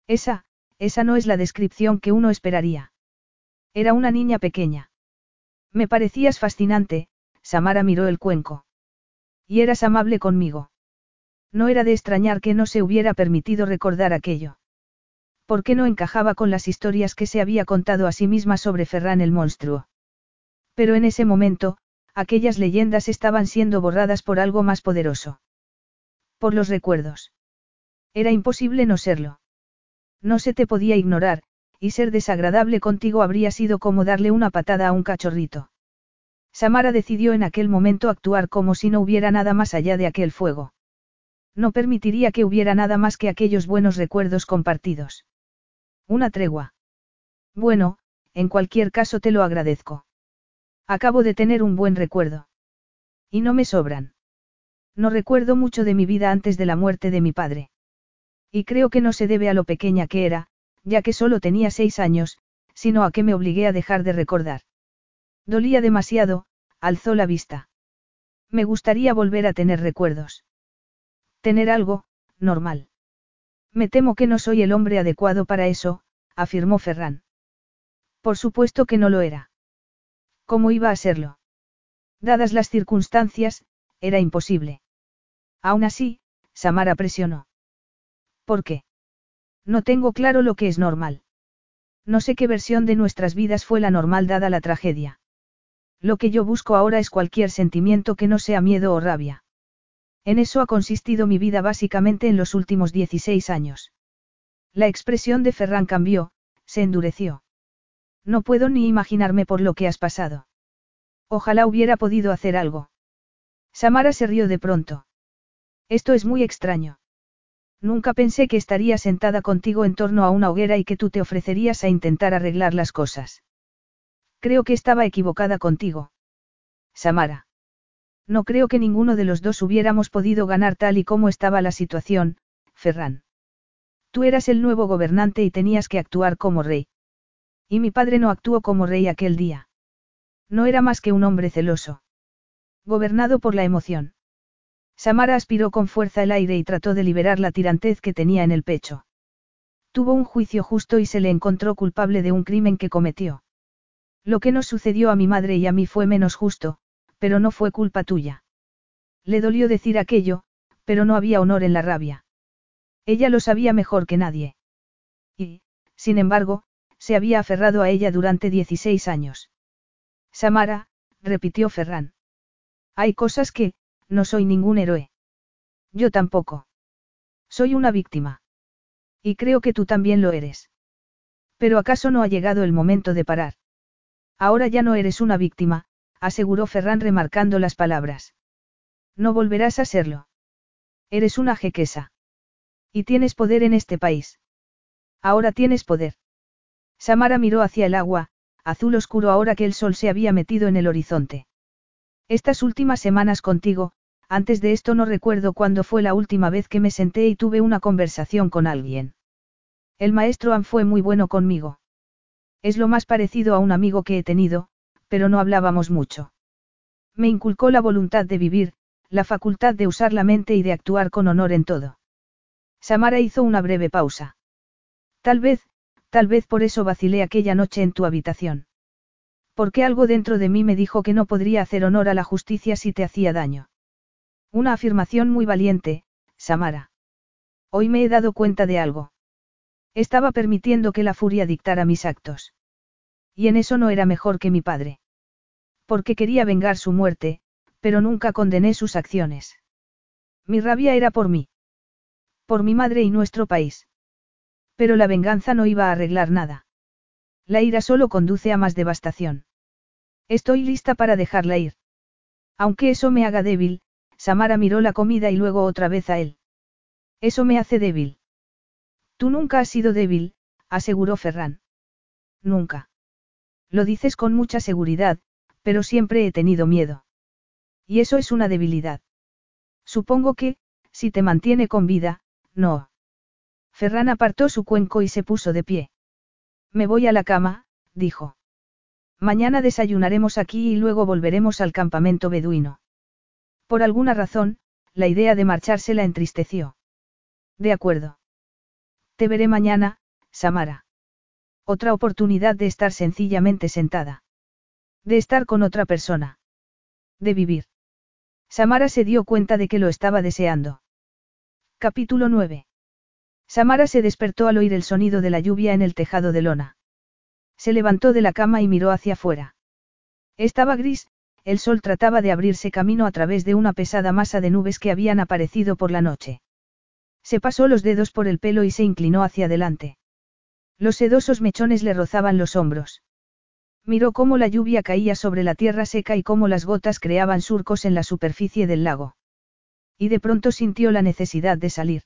Esa, esa no es la descripción que uno esperaría. Era una niña pequeña. Me parecías fascinante, Samara miró el cuenco. Y eras amable conmigo. No era de extrañar que no se hubiera permitido recordar aquello. ¿Por qué no encajaba con las historias que se había contado a sí misma sobre Ferran el monstruo? Pero en ese momento, aquellas leyendas estaban siendo borradas por algo más poderoso. Por los recuerdos. Era imposible no serlo. No se te podía ignorar, y ser desagradable contigo habría sido como darle una patada a un cachorrito. Samara decidió en aquel momento actuar como si no hubiera nada más allá de aquel fuego. No permitiría que hubiera nada más que aquellos buenos recuerdos compartidos. Una tregua. Bueno, en cualquier caso te lo agradezco. Acabo de tener un buen recuerdo. Y no me sobran. No recuerdo mucho de mi vida antes de la muerte de mi padre. Y creo que no se debe a lo pequeña que era, ya que solo tenía seis años, sino a que me obligué a dejar de recordar. Dolía demasiado, alzó la vista. Me gustaría volver a tener recuerdos. Tener algo, normal. Me temo que no soy el hombre adecuado para eso, afirmó Ferran. Por supuesto que no lo era. ¿Cómo iba a serlo? Dadas las circunstancias, era imposible. Aún así, Samara presionó. ¿Por qué? No tengo claro lo que es normal. No sé qué versión de nuestras vidas fue la normal dada la tragedia. Lo que yo busco ahora es cualquier sentimiento que no sea miedo o rabia. En eso ha consistido mi vida básicamente en los últimos 16 años. La expresión de Ferran cambió, se endureció. No puedo ni imaginarme por lo que has pasado. Ojalá hubiera podido hacer algo. Samara se rió de pronto. Esto es muy extraño. Nunca pensé que estaría sentada contigo en torno a una hoguera y que tú te ofrecerías a intentar arreglar las cosas. Creo que estaba equivocada contigo. Samara. No creo que ninguno de los dos hubiéramos podido ganar tal y como estaba la situación, Ferran. Tú eras el nuevo gobernante y tenías que actuar como rey. Y mi padre no actuó como rey aquel día. No era más que un hombre celoso. Gobernado por la emoción. Samara aspiró con fuerza el aire y trató de liberar la tirantez que tenía en el pecho. Tuvo un juicio justo y se le encontró culpable de un crimen que cometió. Lo que nos sucedió a mi madre y a mí fue menos justo, pero no fue culpa tuya. Le dolió decir aquello, pero no había honor en la rabia. Ella lo sabía mejor que nadie. Y, sin embargo, se había aferrado a ella durante 16 años. Samara, repitió Ferran. Hay cosas que, no soy ningún héroe. Yo tampoco. Soy una víctima. Y creo que tú también lo eres. Pero ¿acaso no ha llegado el momento de parar? Ahora ya no eres una víctima, aseguró Ferran remarcando las palabras. No volverás a serlo. Eres una jequesa. Y tienes poder en este país. Ahora tienes poder. Samara miró hacia el agua, azul oscuro ahora que el sol se había metido en el horizonte. Estas últimas semanas contigo, antes de esto no recuerdo cuándo fue la última vez que me senté y tuve una conversación con alguien. El maestro An fue muy bueno conmigo. Es lo más parecido a un amigo que he tenido, pero no hablábamos mucho. Me inculcó la voluntad de vivir, la facultad de usar la mente y de actuar con honor en todo. Samara hizo una breve pausa. Tal vez, tal vez por eso vacilé aquella noche en tu habitación. Porque algo dentro de mí me dijo que no podría hacer honor a la justicia si te hacía daño. Una afirmación muy valiente, Samara. Hoy me he dado cuenta de algo. Estaba permitiendo que la furia dictara mis actos. Y en eso no era mejor que mi padre. Porque quería vengar su muerte, pero nunca condené sus acciones. Mi rabia era por mí. Por mi madre y nuestro país. Pero la venganza no iba a arreglar nada. La ira solo conduce a más devastación. Estoy lista para dejarla ir. Aunque eso me haga débil, Samara miró la comida y luego otra vez a él. Eso me hace débil. Tú nunca has sido débil, aseguró Ferran. Nunca. Lo dices con mucha seguridad, pero siempre he tenido miedo. Y eso es una debilidad. Supongo que, si te mantiene con vida, no. Ferran apartó su cuenco y se puso de pie. Me voy a la cama, dijo. Mañana desayunaremos aquí y luego volveremos al campamento beduino. Por alguna razón, la idea de marcharse la entristeció. De acuerdo. Te veré mañana, Samara. Otra oportunidad de estar sencillamente sentada. De estar con otra persona. De vivir. Samara se dio cuenta de que lo estaba deseando. Capítulo 9. Samara se despertó al oír el sonido de la lluvia en el tejado de lona. Se levantó de la cama y miró hacia afuera. Estaba gris, el sol trataba de abrirse camino a través de una pesada masa de nubes que habían aparecido por la noche. Se pasó los dedos por el pelo y se inclinó hacia adelante. Los sedosos mechones le rozaban los hombros. Miró cómo la lluvia caía sobre la tierra seca y cómo las gotas creaban surcos en la superficie del lago. Y de pronto sintió la necesidad de salir.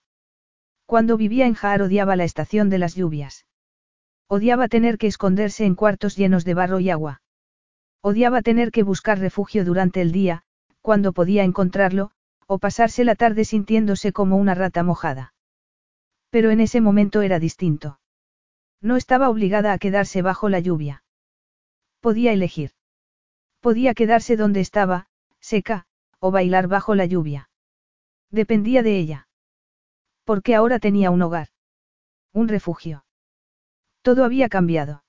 Cuando vivía en Jaar odiaba la estación de las lluvias. Odiaba tener que esconderse en cuartos llenos de barro y agua. Odiaba tener que buscar refugio durante el día, cuando podía encontrarlo, o pasarse la tarde sintiéndose como una rata mojada. Pero en ese momento era distinto. No estaba obligada a quedarse bajo la lluvia. Podía elegir. Podía quedarse donde estaba, seca, o bailar bajo la lluvia. Dependía de ella. Porque ahora tenía un hogar. Un refugio. Todo había cambiado.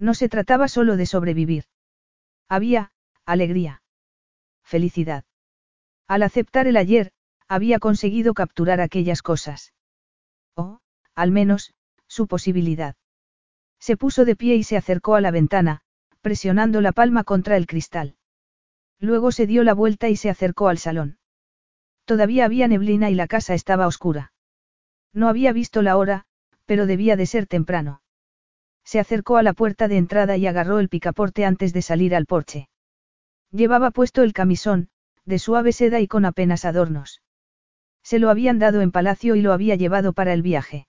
No se trataba solo de sobrevivir. Había, alegría. Felicidad. Al aceptar el ayer, había conseguido capturar aquellas cosas. O, al menos, su posibilidad. Se puso de pie y se acercó a la ventana, presionando la palma contra el cristal. Luego se dio la vuelta y se acercó al salón. Todavía había neblina y la casa estaba oscura. No había visto la hora, pero debía de ser temprano. Se acercó a la puerta de entrada y agarró el picaporte antes de salir al porche. Llevaba puesto el camisón, de suave seda y con apenas adornos. Se lo habían dado en palacio y lo había llevado para el viaje.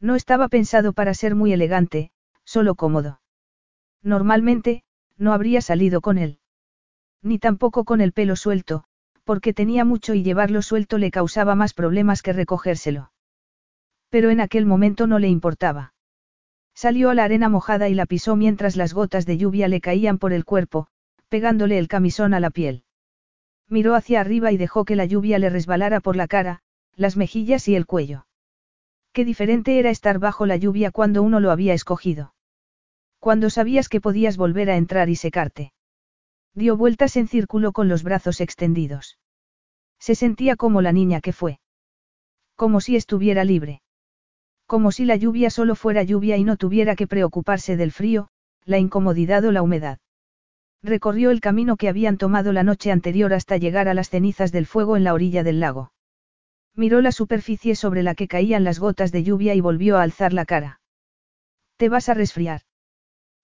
No estaba pensado para ser muy elegante, solo cómodo. Normalmente, no habría salido con él. Ni tampoco con el pelo suelto, porque tenía mucho y llevarlo suelto le causaba más problemas que recogérselo. Pero en aquel momento no le importaba. Salió a la arena mojada y la pisó mientras las gotas de lluvia le caían por el cuerpo, pegándole el camisón a la piel. Miró hacia arriba y dejó que la lluvia le resbalara por la cara, las mejillas y el cuello. Qué diferente era estar bajo la lluvia cuando uno lo había escogido. Cuando sabías que podías volver a entrar y secarte. Dio vueltas en círculo con los brazos extendidos. Se sentía como la niña que fue. Como si estuviera libre. Como si la lluvia solo fuera lluvia y no tuviera que preocuparse del frío, la incomodidad o la humedad. Recorrió el camino que habían tomado la noche anterior hasta llegar a las cenizas del fuego en la orilla del lago. Miró la superficie sobre la que caían las gotas de lluvia y volvió a alzar la cara. Te vas a resfriar.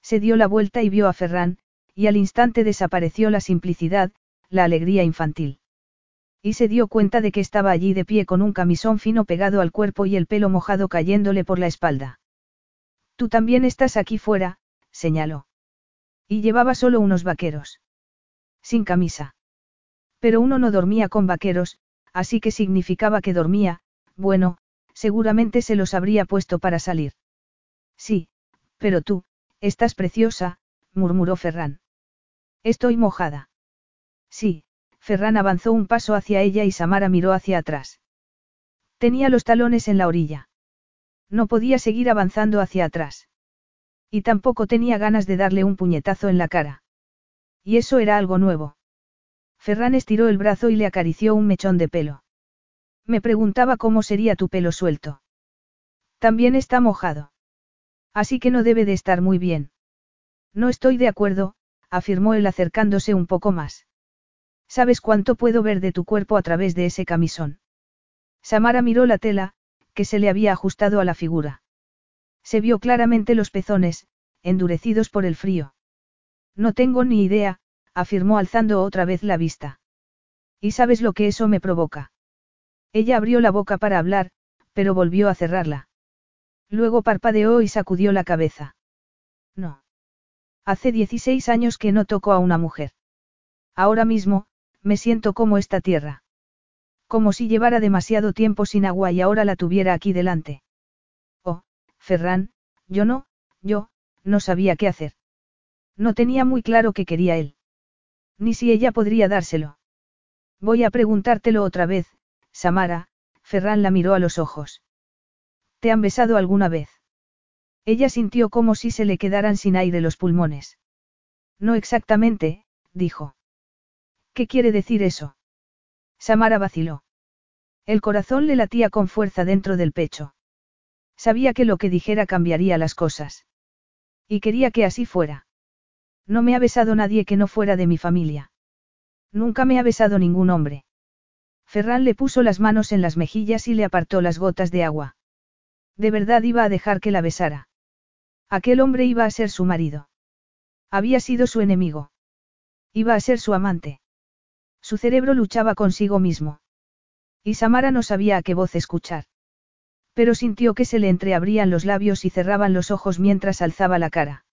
Se dio la vuelta y vio a Ferran, y al instante desapareció la simplicidad, la alegría infantil. Y se dio cuenta de que estaba allí de pie con un camisón fino pegado al cuerpo y el pelo mojado cayéndole por la espalda. Tú también estás aquí fuera, señaló. Y llevaba solo unos vaqueros. Sin camisa. Pero uno no dormía con vaqueros, así que significaba que dormía, bueno, seguramente se los habría puesto para salir. Sí, pero tú, estás preciosa, murmuró Ferran. Estoy mojada. Sí, Ferran avanzó un paso hacia ella y Samara miró hacia atrás. Tenía los talones en la orilla. No podía seguir avanzando hacia atrás. Y tampoco tenía ganas de darle un puñetazo en la cara. Y eso era algo nuevo. Ferran estiró el brazo y le acarició un mechón de pelo. Me preguntaba cómo sería tu pelo suelto. También está mojado. Así que no debe de estar muy bien. No estoy de acuerdo, afirmó él acercándose un poco más. ¿Sabes cuánto puedo ver de tu cuerpo a través de ese camisón? Samara miró la tela, que se le había ajustado a la figura. Se vio claramente los pezones, endurecidos por el frío. No tengo ni idea, afirmó alzando otra vez la vista. ¿Y sabes lo que eso me provoca? Ella abrió la boca para hablar, pero volvió a cerrarla. Luego parpadeó y sacudió la cabeza. No. Hace 16 años que no toco a una mujer. Ahora mismo, me siento como esta tierra. Como si llevara demasiado tiempo sin agua y ahora la tuviera aquí delante. Ferran, yo no, yo, no sabía qué hacer. No tenía muy claro qué quería él. Ni si ella podría dárselo. Voy a preguntártelo otra vez, Samara, Ferran la miró a los ojos. ¿Te han besado alguna vez? Ella sintió como si se le quedaran sin aire los pulmones. No exactamente, dijo. ¿Qué quiere decir eso? Samara vaciló. El corazón le latía con fuerza dentro del pecho. Sabía que lo que dijera cambiaría las cosas. Y quería que así fuera. No me ha besado nadie que no fuera de mi familia. Nunca me ha besado ningún hombre. Ferran le puso las manos en las mejillas y le apartó las gotas de agua. De verdad iba a dejar que la besara. Aquel hombre iba a ser su marido. Había sido su enemigo. Iba a ser su amante. Su cerebro luchaba consigo mismo. Y Samara no sabía a qué voz escuchar. Pero sintió que se le entreabrían los labios y cerraban los ojos mientras alzaba la cara.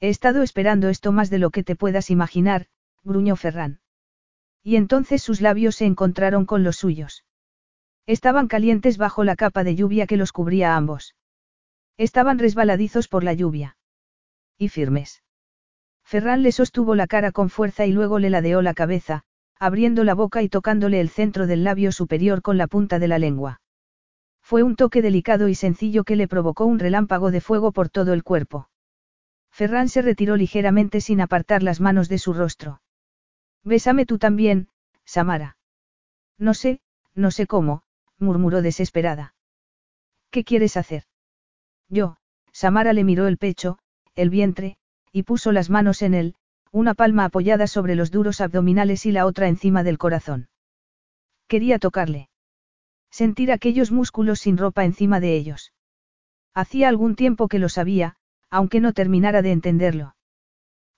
He estado esperando esto más de lo que te puedas imaginar, gruñó Ferran. Y entonces sus labios se encontraron con los suyos. Estaban calientes bajo la capa de lluvia que los cubría a ambos. Estaban resbaladizos por la lluvia. Y firmes. Ferran le sostuvo la cara con fuerza y luego le ladeó la cabeza, abriendo la boca y tocándole el centro del labio superior con la punta de la lengua. Fue un toque delicado y sencillo que le provocó un relámpago de fuego por todo el cuerpo. Ferran se retiró ligeramente sin apartar las manos de su rostro. Bésame tú también, Samara. No sé, no sé cómo, murmuró desesperada. ¿Qué quieres hacer? Yo, Samara le miró el pecho, el vientre, y puso las manos en él, una palma apoyada sobre los duros abdominales y la otra encima del corazón. Quería tocarle. Sentir aquellos músculos sin ropa encima de ellos. Hacía algún tiempo que lo sabía, aunque no terminara de entenderlo.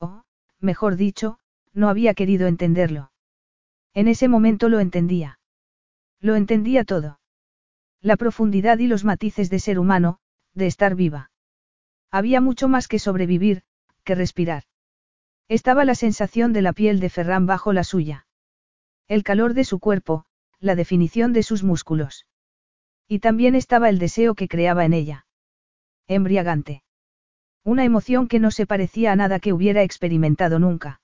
O, mejor dicho, no había querido entenderlo. En ese momento lo entendía. Lo entendía todo. La profundidad y los matices de ser humano, de estar viva. Había mucho más que sobrevivir, que respirar. Estaba la sensación de la piel de Ferran bajo la suya. El calor de su cuerpo, la definición de sus músculos. Y también estaba el deseo que creaba en ella. Embriagante. Una emoción que no se parecía a nada que hubiera experimentado nunca.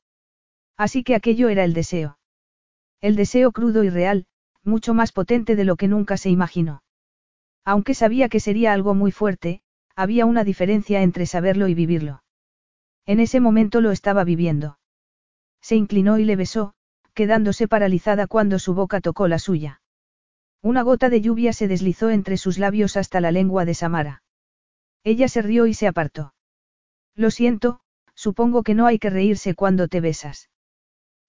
Así que aquello era el deseo. El deseo crudo y real, mucho más potente de lo que nunca se imaginó. Aunque sabía que sería algo muy fuerte, había una diferencia entre saberlo y vivirlo. En ese momento lo estaba viviendo. Se inclinó y le besó, quedándose paralizada cuando su boca tocó la suya. Una gota de lluvia se deslizó entre sus labios hasta la lengua de Samara. Ella se rió y se apartó. Lo siento, supongo que no hay que reírse cuando te besas.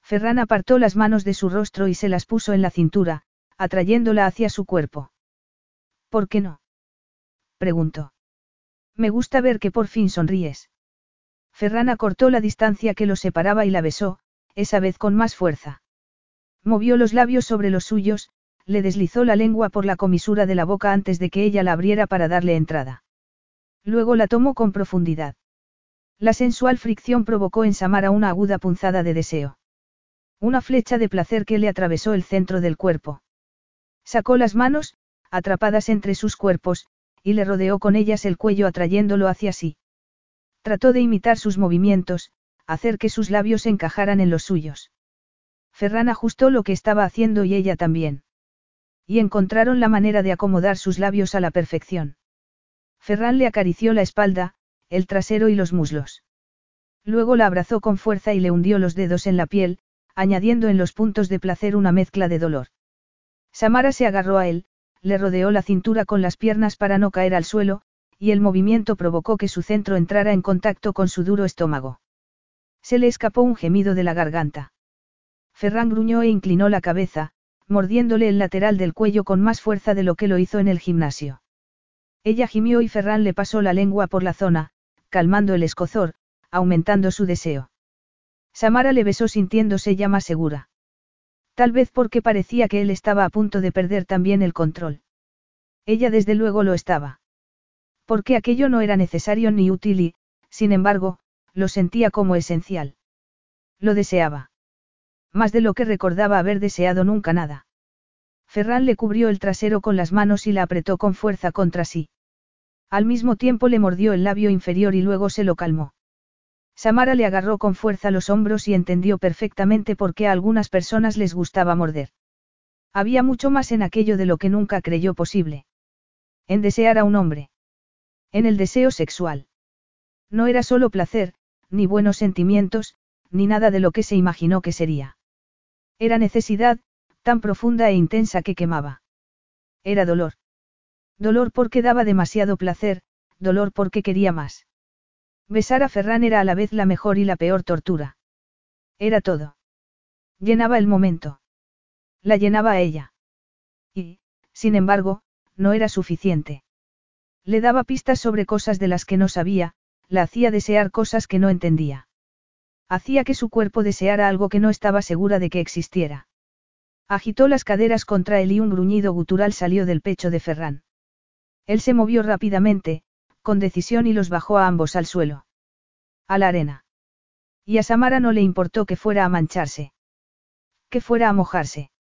Ferran apartó las manos de su rostro y se las puso en la cintura, atrayéndola hacia su cuerpo. ¿Por qué no? preguntó. Me gusta ver que por fin sonríes. Ferran acortó la distancia que los separaba y la besó, esa vez con más fuerza. Movió los labios sobre los suyos, le deslizó la lengua por la comisura de la boca antes de que ella la abriera para darle entrada. Luego la tomó con profundidad. La sensual fricción provocó en Samara una aguda punzada de deseo. Una flecha de placer que le atravesó el centro del cuerpo. Sacó las manos, atrapadas entre sus cuerpos, y le rodeó con ellas el cuello atrayéndolo hacia sí. Trató de imitar sus movimientos, hacer que sus labios encajaran en los suyos. Ferran ajustó lo que estaba haciendo y ella también. Y encontraron la manera de acomodar sus labios a la perfección. Ferran le acarició la espalda, el trasero y los muslos. Luego la abrazó con fuerza y le hundió los dedos en la piel, añadiendo en los puntos de placer una mezcla de dolor. Samara se agarró a él, le rodeó la cintura con las piernas para no caer al suelo, y el movimiento provocó que su centro entrara en contacto con su duro estómago. Se le escapó un gemido de la garganta. Ferran gruñó e inclinó la cabeza, mordiéndole el lateral del cuello con más fuerza de lo que lo hizo en el gimnasio. Ella gimió y Ferran le pasó la lengua por la zona, calmando el escozor, aumentando su deseo. Samara le besó sintiéndose ya más segura. Tal vez porque parecía que él estaba a punto de perder también el control. Ella desde luego lo estaba. Porque aquello no era necesario ni útil y, sin embargo, lo sentía como esencial. Lo deseaba. Más de lo que recordaba haber deseado nunca nada. Ferran le cubrió el trasero con las manos y la apretó con fuerza contra sí. Al mismo tiempo le mordió el labio inferior y luego se lo calmó. Samara le agarró con fuerza los hombros y entendió perfectamente por qué a algunas personas les gustaba morder. Había mucho más en aquello de lo que nunca creyó posible. En desear a un hombre. En el deseo sexual. No era solo placer, ni buenos sentimientos, ni nada de lo que se imaginó que sería. Era necesidad, tan profunda e intensa que quemaba. Era dolor. Dolor porque daba demasiado placer, dolor porque quería más. Besar a Ferran era a la vez la mejor y la peor tortura. Era todo. Llenaba el momento. La llenaba a ella. Y, sin embargo, no era suficiente. Le daba pistas sobre cosas de las que no sabía, la hacía desear cosas que no entendía. Hacía que su cuerpo deseara algo que no estaba segura de que existiera. Agitó las caderas contra él y un gruñido gutural salió del pecho de Ferran. Él se movió rápidamente, con decisión y los bajó a ambos al suelo. A la arena. Y a Samara no le importó que fuera a mancharse. Que fuera a mojarse.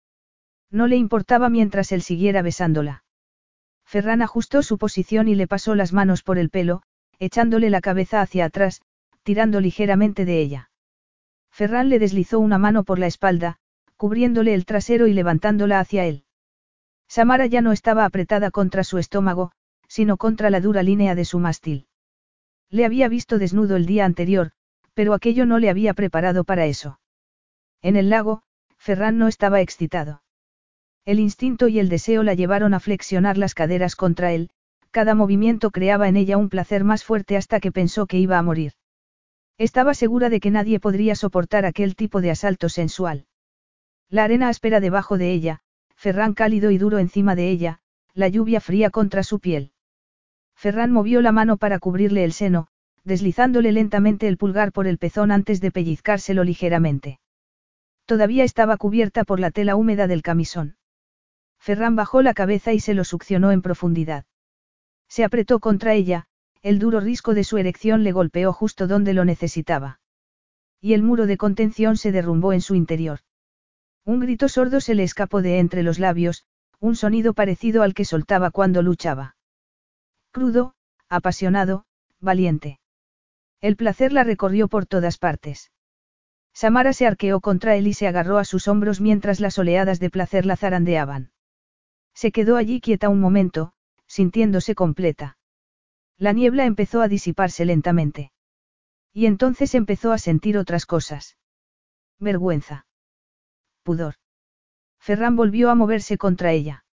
No le importaba mientras él siguiera besándola. Ferran ajustó su posición y le pasó las manos por el pelo, echándole la cabeza hacia atrás, tirando ligeramente de ella. Ferran le deslizó una mano por la espalda, cubriéndole el trasero y levantándola hacia él. Samara ya no estaba apretada contra su estómago, sino contra la dura línea de su mástil. Le había visto desnudo el día anterior, pero aquello no le había preparado para eso. En el lago, Ferran no estaba excitado. El instinto y el deseo la llevaron a flexionar las caderas contra él, Cada movimiento creaba en ella un placer más fuerte hasta que pensó que iba a morir. Estaba segura de que nadie podría soportar aquel tipo de asalto sensual. La arena áspera debajo de ella, Ferran cálido y duro encima de ella, la lluvia fría contra su piel. Ferran movió la mano para cubrirle el seno, deslizándole lentamente el pulgar por el pezón antes de pellizcárselo ligeramente. Todavía estaba cubierta por la tela húmeda del camisón. Ferran bajó la cabeza y se lo succionó en profundidad. Se apretó contra ella, el duro risco de su erección le golpeó justo donde lo necesitaba. Y el muro de contención se derrumbó en su interior. Un grito sordo se le escapó de entre los labios, un sonido parecido al que soltaba cuando luchaba. Crudo, apasionado, valiente. El placer la recorrió por todas partes. Samara se arqueó contra él y se agarró a sus hombros mientras las oleadas de placer la zarandeaban. Se quedó allí quieta un momento, sintiéndose completa. La niebla empezó a disiparse lentamente. Y entonces empezó a sentir otras cosas. Vergüenza. Pudor. Ferran volvió a moverse contra ella.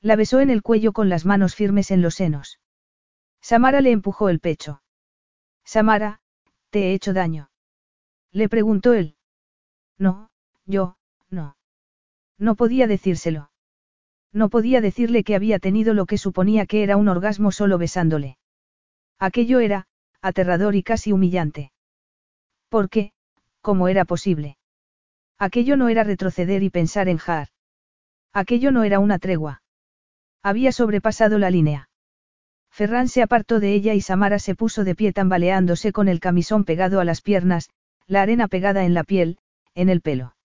La besó en el cuello con las manos firmes en los senos. Samara le empujó el pecho. Samara, ¿te he hecho daño? Le preguntó él. No, yo, no. No podía decírselo. No podía decirle que había tenido lo que suponía que era un orgasmo solo besándole. Aquello era, aterrador y casi humillante. ¿Por qué? ¿Cómo era posible? Aquello no era retroceder y pensar en Har. Aquello no era una tregua. Había sobrepasado la línea. Ferran se apartó de ella y Samara se puso de pie tambaleándose con el camisón pegado a las piernas, la arena pegada en la piel, en el pelo.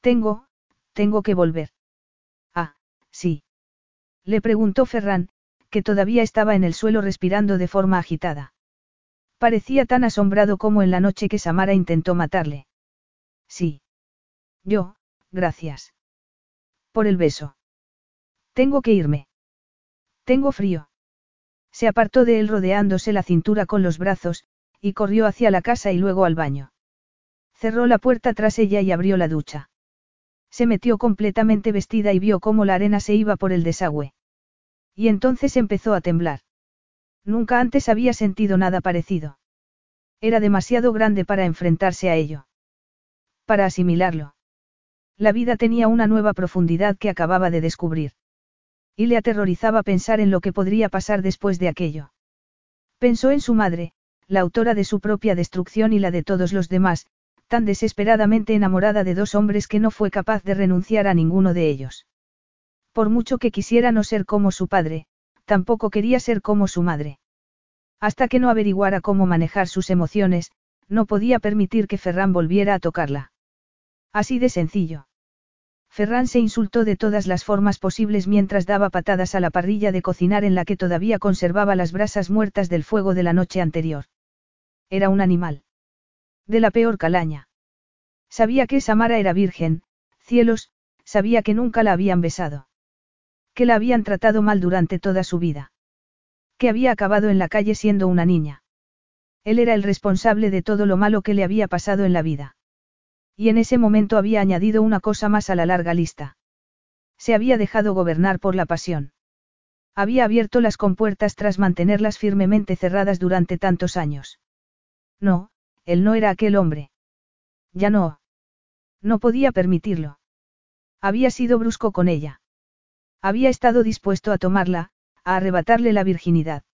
Tengo, tengo que volver. Sí. Le preguntó Ferran, que todavía estaba en el suelo respirando de forma agitada. Parecía tan asombrado como en la noche que Samara intentó matarle. Sí. Yo, gracias. Por el beso. Tengo que irme. Tengo frío. Se apartó de él rodeándose la cintura con los brazos, y corrió hacia la casa y luego al baño. Cerró la puerta tras ella y abrió la ducha. Se metió completamente vestida y vio cómo la arena se iba por el desagüe. Y entonces empezó a temblar. Nunca antes había sentido nada parecido. Era demasiado grande para enfrentarse a ello. Para asimilarlo. La vida tenía una nueva profundidad que acababa de descubrir. Y le aterrorizaba pensar en lo que podría pasar después de aquello. Pensó en su madre, la autora de su propia destrucción y la de todos los demás, tan desesperadamente enamorada de dos hombres que no fue capaz de renunciar a ninguno de ellos. Por mucho que quisiera no ser como su padre, tampoco quería ser como su madre. Hasta que no averiguara cómo manejar sus emociones, no podía permitir que Ferran volviera a tocarla. Así de sencillo. Ferran se insultó de todas las formas posibles mientras daba patadas a la parrilla de cocinar en la que todavía conservaba las brasas muertas del fuego de la noche anterior. Era un animal. De la peor calaña. Sabía que Samara era virgen, cielos, sabía que nunca la habían besado. Que la habían tratado mal durante toda su vida. Que había acabado en la calle siendo una niña. Él era el responsable de todo lo malo que le había pasado en la vida. Y en ese momento había añadido una cosa más a la larga lista. Se había dejado gobernar por la pasión. Había abierto las compuertas tras mantenerlas firmemente cerradas durante tantos años. No, él no era aquel hombre. Ya no. No podía permitirlo. Había sido brusco con ella. Había estado dispuesto a tomarla, a arrebatarle la virginidad.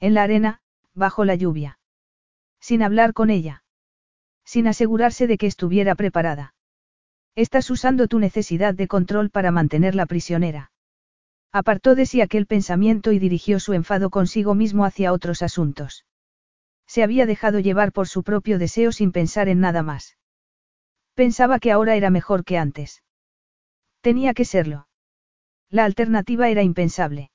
En la arena, bajo la lluvia. Sin hablar con ella. Sin asegurarse de que estuviera preparada. Estás usando tu necesidad de control para mantenerla prisionera. Apartó de sí aquel pensamiento y dirigió su enfado consigo mismo hacia otros asuntos. Se había dejado llevar por su propio deseo sin pensar en nada más. Pensaba que ahora era mejor que antes. Tenía que serlo. La alternativa era impensable.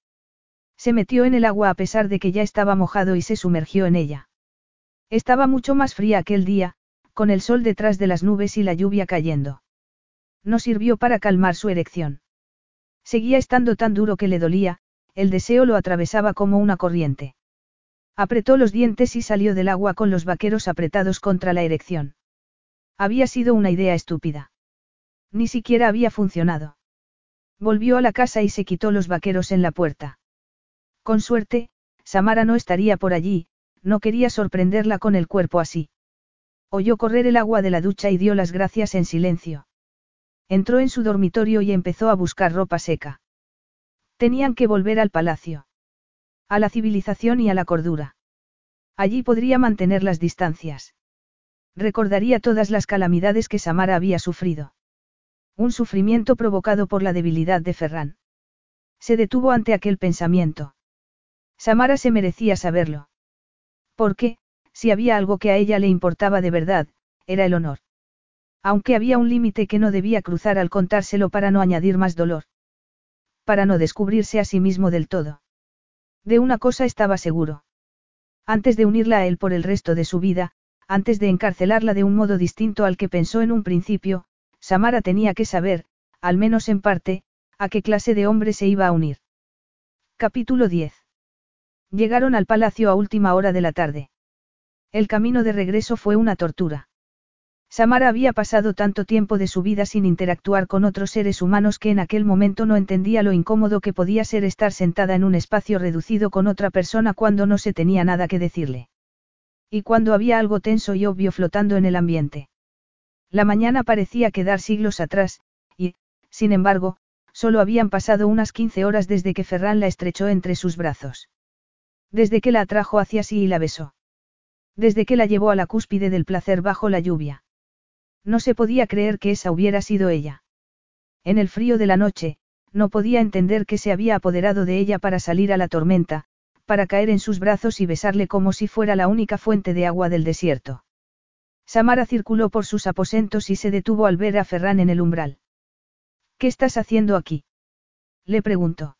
Se metió en el agua a pesar de que ya estaba mojado y se sumergió en ella. Estaba mucho más fría aquel día, con el sol detrás de las nubes y la lluvia cayendo. No sirvió para calmar su erección. Seguía estando tan duro que le dolía, el deseo lo atravesaba como una corriente. Apretó los dientes y salió del agua con los vaqueros apretados contra la erección. Había sido una idea estúpida. Ni siquiera había funcionado. Volvió a la casa y se quitó los vaqueros en la puerta. Con suerte, Samara no estaría por allí, no quería sorprenderla con el cuerpo así. Oyó correr el agua de la ducha y dio las gracias en silencio. Entró en su dormitorio y empezó a buscar ropa seca. Tenían que volver al palacio. A la civilización y a la cordura. Allí podría mantener las distancias. Recordaría todas las calamidades que Samara había sufrido. Un sufrimiento provocado por la debilidad de Ferran. Se detuvo ante aquel pensamiento. Samara se merecía saberlo. Porque, si había algo que a ella le importaba de verdad, era el honor. Aunque había un límite que no debía cruzar al contárselo para no añadir más dolor. Para no descubrirse a sí mismo del todo. De una cosa estaba seguro. Antes de unirla a él por el resto de su vida, antes de encarcelarla de un modo distinto al que pensó en un principio, Samara tenía que saber, al menos en parte, a qué clase de hombre se iba a unir. Capítulo 10. Llegaron al palacio a última hora de la tarde. El camino de regreso fue una tortura. Samara había pasado tanto tiempo de su vida sin interactuar con otros seres humanos que en aquel momento no entendía lo incómodo que podía ser estar sentada en un espacio reducido con otra persona cuando no se tenía nada que decirle. Y cuando había algo tenso y obvio flotando en el ambiente. La mañana parecía quedar siglos atrás, y, sin embargo, solo habían pasado unas 15 horas desde que Ferran la estrechó entre sus brazos. Desde que la atrajo hacia sí y la besó. Desde que la llevó a la cúspide del placer bajo la lluvia. No se podía creer que esa hubiera sido ella. En el frío de la noche, no podía entender que se había apoderado de ella para salir a la tormenta, para caer en sus brazos y besarle como si fuera la única fuente de agua del desierto. Samara circuló por sus aposentos y se detuvo al ver a Ferran en el umbral. ¿Qué estás haciendo aquí? Le preguntó.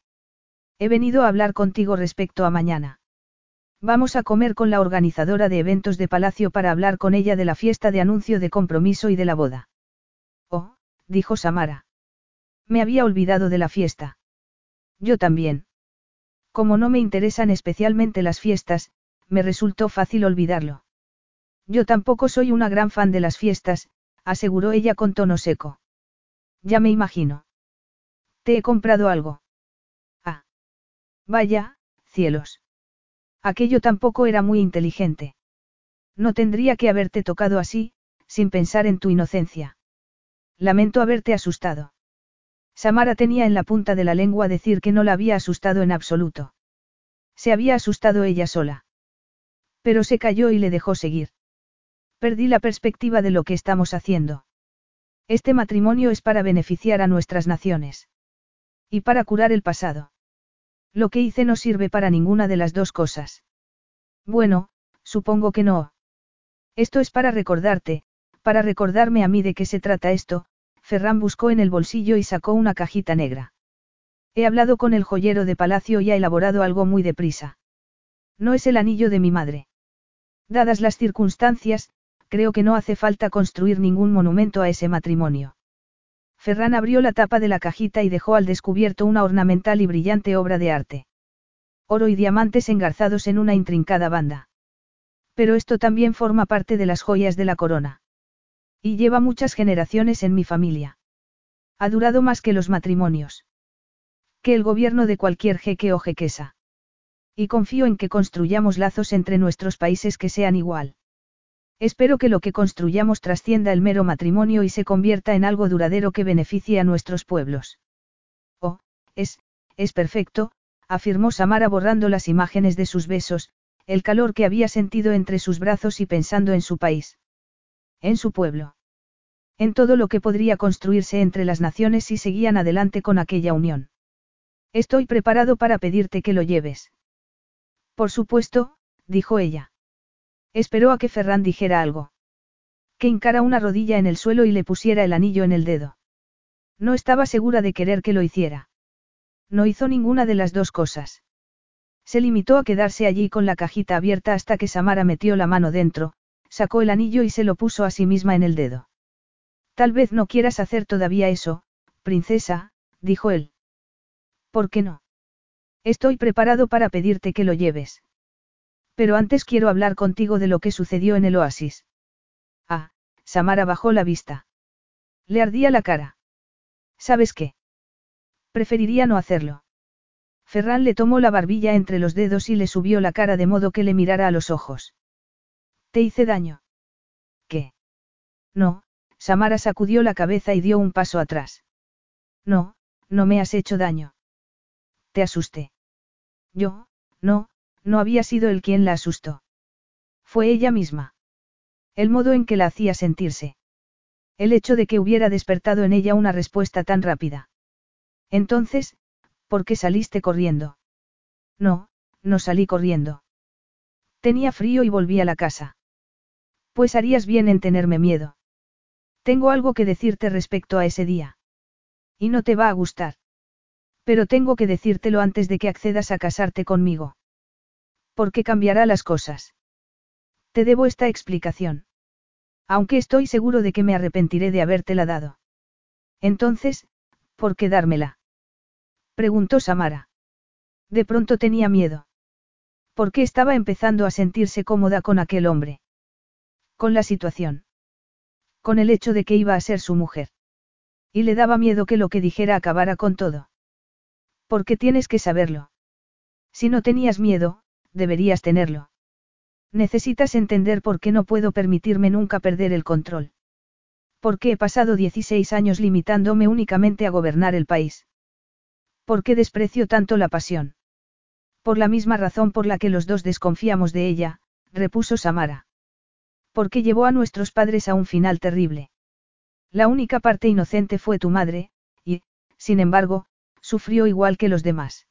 He venido a hablar contigo respecto a mañana. Vamos a comer con la organizadora de eventos de Palacio para hablar con ella de la fiesta de anuncio de compromiso y de la boda. Oh, dijo Samara. Me había olvidado de la fiesta. Yo también. Como no me interesan especialmente las fiestas, me resultó fácil olvidarlo. Yo tampoco soy una gran fan de las fiestas, aseguró ella con tono seco. Ya me imagino. Te he comprado algo. Ah. Vaya, cielos. Aquello tampoco era muy inteligente. No tendría que haberte tocado así, sin pensar en tu inocencia. Lamento haberte asustado. Samara tenía en la punta de la lengua decir que no la había asustado en absoluto. Se había asustado ella sola. Pero se cayó y le dejó seguir. Perdí la perspectiva de lo que estamos haciendo. Este matrimonio es para beneficiar a nuestras naciones. Y para curar el pasado. Lo que hice no sirve para ninguna de las dos cosas. Bueno, supongo que no. Esto es para recordarte, para recordarme a mí de qué se trata esto, Ferran buscó en el bolsillo y sacó una cajita negra. He hablado con el joyero de palacio y ha elaborado algo muy deprisa. No es el anillo de mi madre. Dadas las circunstancias, creo que no hace falta construir ningún monumento a ese matrimonio. Ferran abrió la tapa de la cajita y dejó al descubierto una ornamental y brillante obra de arte. Oro y diamantes engarzados en una intrincada banda. Pero esto también forma parte de las joyas de la corona. Y lleva muchas generaciones en mi familia. Ha durado más que los matrimonios. Que el gobierno de cualquier jeque o jequesa. Y confío en que construyamos lazos entre nuestros países que sean igual. Espero que lo que construyamos trascienda el mero matrimonio y se convierta en algo duradero que beneficie a nuestros pueblos. Oh, es, es perfecto, afirmó Samara borrando las imágenes de sus besos, el calor que había sentido entre sus brazos y pensando en su país. En su pueblo. En todo lo que podría construirse entre las naciones si seguían adelante con aquella unión. Estoy preparado para pedirte que lo lleves. Por supuesto, dijo ella. Esperó a que Ferran dijera algo. Que hincara una rodilla en el suelo y le pusiera el anillo en el dedo. No estaba segura de querer que lo hiciera. No hizo ninguna de las dos cosas. Se limitó a quedarse allí con la cajita abierta hasta que Samara metió la mano dentro, sacó el anillo y se lo puso a sí misma en el dedo. Tal vez no quieras hacer todavía eso, princesa, dijo él. ¿Por qué no? Estoy preparado para pedirte que lo lleves. Pero antes quiero hablar contigo de lo que sucedió en el oasis. Ah, Samara bajó la vista. Le ardía la cara. ¿Sabes qué? Preferiría no hacerlo. Ferran le tomó la barbilla entre los dedos y le subió la cara de modo que le mirara a los ojos. ¿Te hice daño? ¿Qué? No, Samara sacudió la cabeza y dio un paso atrás. No, no me has hecho daño. Te asusté. Yo, no, no había sido él quien la asustó. Fue ella misma. El modo en que la hacía sentirse. El hecho de que hubiera despertado en ella una respuesta tan rápida. Entonces, ¿por qué saliste corriendo? No, no salí corriendo. Tenía frío y volví a la casa. Pues harías bien en tenerme miedo. Tengo algo que decirte respecto a ese día. Y no te va a gustar. Pero tengo que decírtelo antes de que accedas a casarte conmigo. Porque cambiará las cosas. Te debo esta explicación. Aunque estoy seguro de que me arrepentiré de habértela dado. Entonces, ¿por qué dármela? Preguntó Samara. De pronto tenía miedo. Porque estaba empezando a sentirse cómoda con aquel hombre. Con la situación. Con el hecho de que iba a ser su mujer. Y le daba miedo que lo que dijera acabara con todo. Porque tienes que saberlo. Si no tenías miedo, deberías tenerlo. Necesitas entender por qué no puedo permitirme nunca perder el control. Porque he pasado 16 años limitándome únicamente a gobernar el país. ¿Por qué desprecio tanto la pasión? Por la misma razón por la que los dos desconfiamos de ella, repuso Samara. Porque llevó a nuestros padres a un final terrible. La única parte inocente fue tu madre, y, sin embargo, sufrió igual que los demás.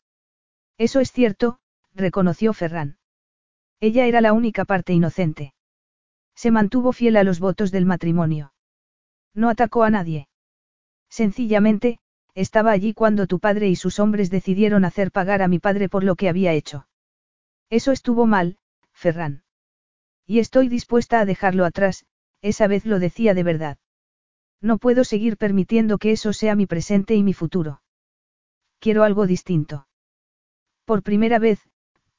Eso es cierto, reconoció Ferran. Ella era la única parte inocente. Se mantuvo fiel a los votos del matrimonio. No atacó a nadie. Sencillamente, estaba allí cuando tu padre y sus hombres decidieron hacer pagar a mi padre por lo que había hecho. Eso estuvo mal, Ferran. Y estoy dispuesta a dejarlo atrás, esa vez lo decía de verdad. No puedo seguir permitiendo que eso sea mi presente y mi futuro. Quiero algo distinto. Por primera vez,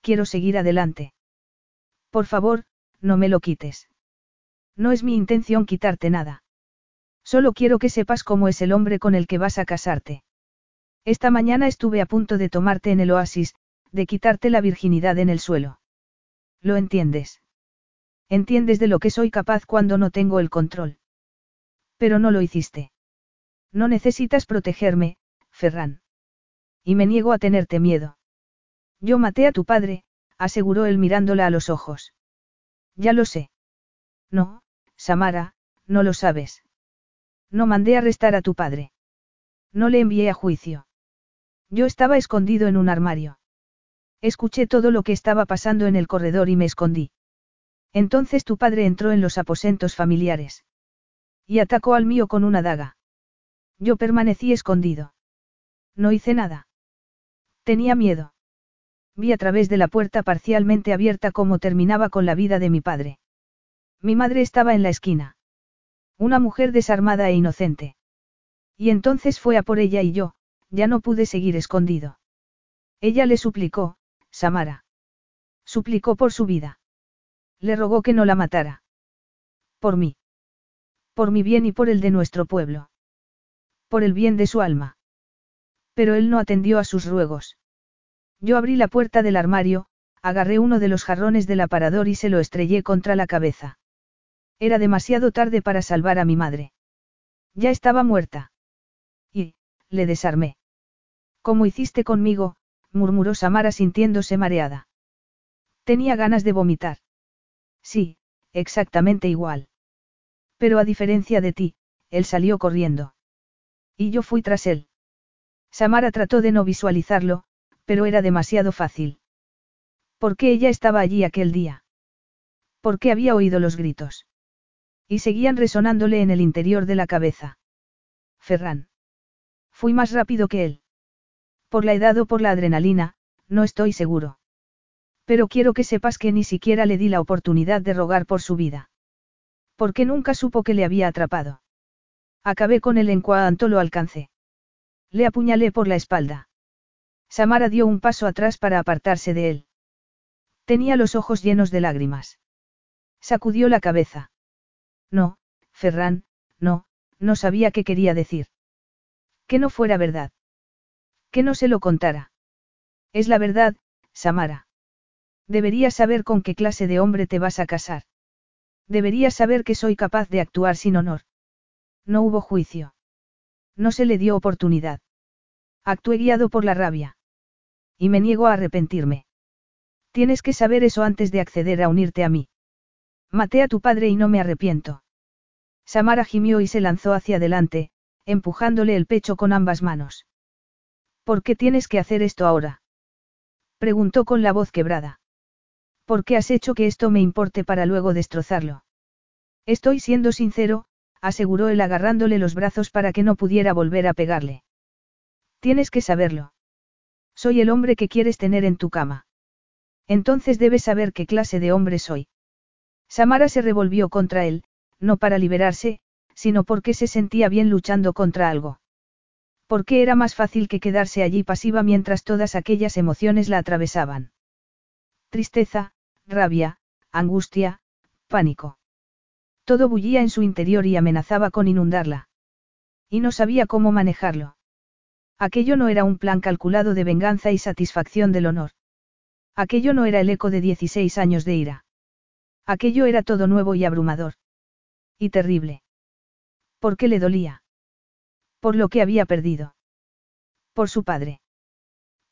quiero seguir adelante. Por favor, no me lo quites. No es mi intención quitarte nada. Solo quiero que sepas cómo es el hombre con el que vas a casarte. Esta mañana estuve a punto de tomarte en el oasis, de quitarte la virginidad en el suelo. ¿Lo entiendes? Entiendes de lo que soy capaz cuando no tengo el control. Pero no lo hiciste. No necesitas protegerme, Ferran. Y me niego a tenerte miedo. Yo maté a tu padre, aseguró él mirándola a los ojos. Ya lo sé. No, Samara, no lo sabes. No mandé arrestar a tu padre. No le envié a juicio. Yo estaba escondido en un armario. Escuché todo lo que estaba pasando en el corredor y me escondí. Entonces tu padre entró en los aposentos familiares. Y atacó al mío con una daga. Yo permanecí escondido. No hice nada. Tenía miedo. Vi a través de la puerta parcialmente abierta cómo terminaba con la vida de mi padre. Mi madre estaba en la esquina. Una mujer desarmada e inocente. Y entonces fue a por ella y yo, ya no pude seguir escondido. Ella le suplicó, Samara. Suplicó por su vida. Le rogó que no la matara. Por mí. Por mi bien y por el de nuestro pueblo. Por el bien de su alma. Pero él no atendió a sus ruegos. Yo abrí la puerta del armario, agarré uno de los jarrones del aparador y se lo estrellé contra la cabeza. Era demasiado tarde para salvar a mi madre. Ya estaba muerta. Y, le desarmé. Como hiciste conmigo, murmuró Samara sintiéndose mareada. Tenía ganas de vomitar. Sí, exactamente igual. Pero a diferencia de ti, él salió corriendo. Y yo fui tras él. Samara trató de no visualizarlo, pero era demasiado fácil. ¿Por qué ella estaba allí aquel día? ¿Por qué había oído los gritos? Y seguían resonándole en el interior de la cabeza. Ferran. Fui más rápido que él. Por la edad o por la adrenalina, no estoy seguro. Pero quiero que sepas que ni siquiera le di la oportunidad de rogar por su vida. Porque nunca supo que le había atrapado. Acabé con él en cuanto lo alcancé. Le apuñalé por la espalda. Samara dio un paso atrás para apartarse de él. Tenía los ojos llenos de lágrimas. Sacudió la cabeza. No, Ferran, no, no sabía qué quería decir. Que no fuera verdad. Que no se lo contara. Es la verdad, Samara. Deberías saber con qué clase de hombre te vas a casar. Deberías saber que soy capaz de actuar sin honor. No hubo juicio. No se le dio oportunidad. Actué guiado por la rabia. Y me niego a arrepentirme. Tienes que saber eso antes de acceder a unirte a mí. Maté a tu padre y no me arrepiento. Samara gimió y se lanzó hacia adelante, empujándole el pecho con ambas manos. ¿Por qué tienes que hacer esto ahora? Preguntó con la voz quebrada. ¿Por qué has hecho que esto me importe para luego destrozarlo? Estoy siendo sincero, aseguró él agarrándole los brazos para que no pudiera volver a pegarle. Tienes que saberlo. Soy el hombre que quieres tener en tu cama. Entonces debes saber qué clase de hombre soy. Samara se revolvió contra él, no para liberarse, sino porque se sentía bien luchando contra algo. Porque era más fácil que quedarse allí pasiva mientras todas aquellas emociones la atravesaban. Tristeza, rabia, angustia, pánico. Todo bullía en su interior y amenazaba con inundarla. Y no sabía cómo manejarlo. Aquello no era un plan calculado de venganza y satisfacción del honor. Aquello no era el eco de 16 años de ira. Aquello era todo nuevo y abrumador. Y terrible. ¿Por qué le dolía? Por lo que había perdido. Por su padre.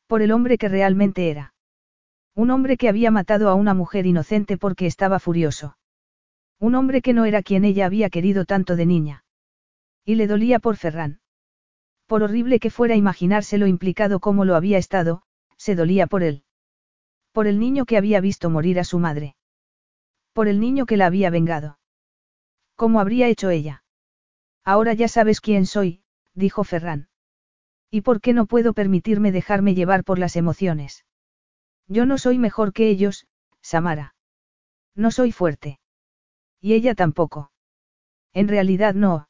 Por el hombre que realmente era. Un hombre que había matado a una mujer inocente porque estaba furioso. Un hombre que no era quien ella había querido tanto de niña. Y le dolía por Ferran. Por horrible que fuera imaginárselo implicado como lo había estado, se dolía por él. Por el niño que había visto morir a su madre. Por el niño que la había vengado. ¿Cómo habría hecho ella? Ahora ya sabes quién soy, dijo Ferran. ¿Y por qué no puedo permitirme dejarme llevar por las emociones? Yo no soy mejor que ellos, Samara. No soy fuerte. Y ella tampoco. En realidad no.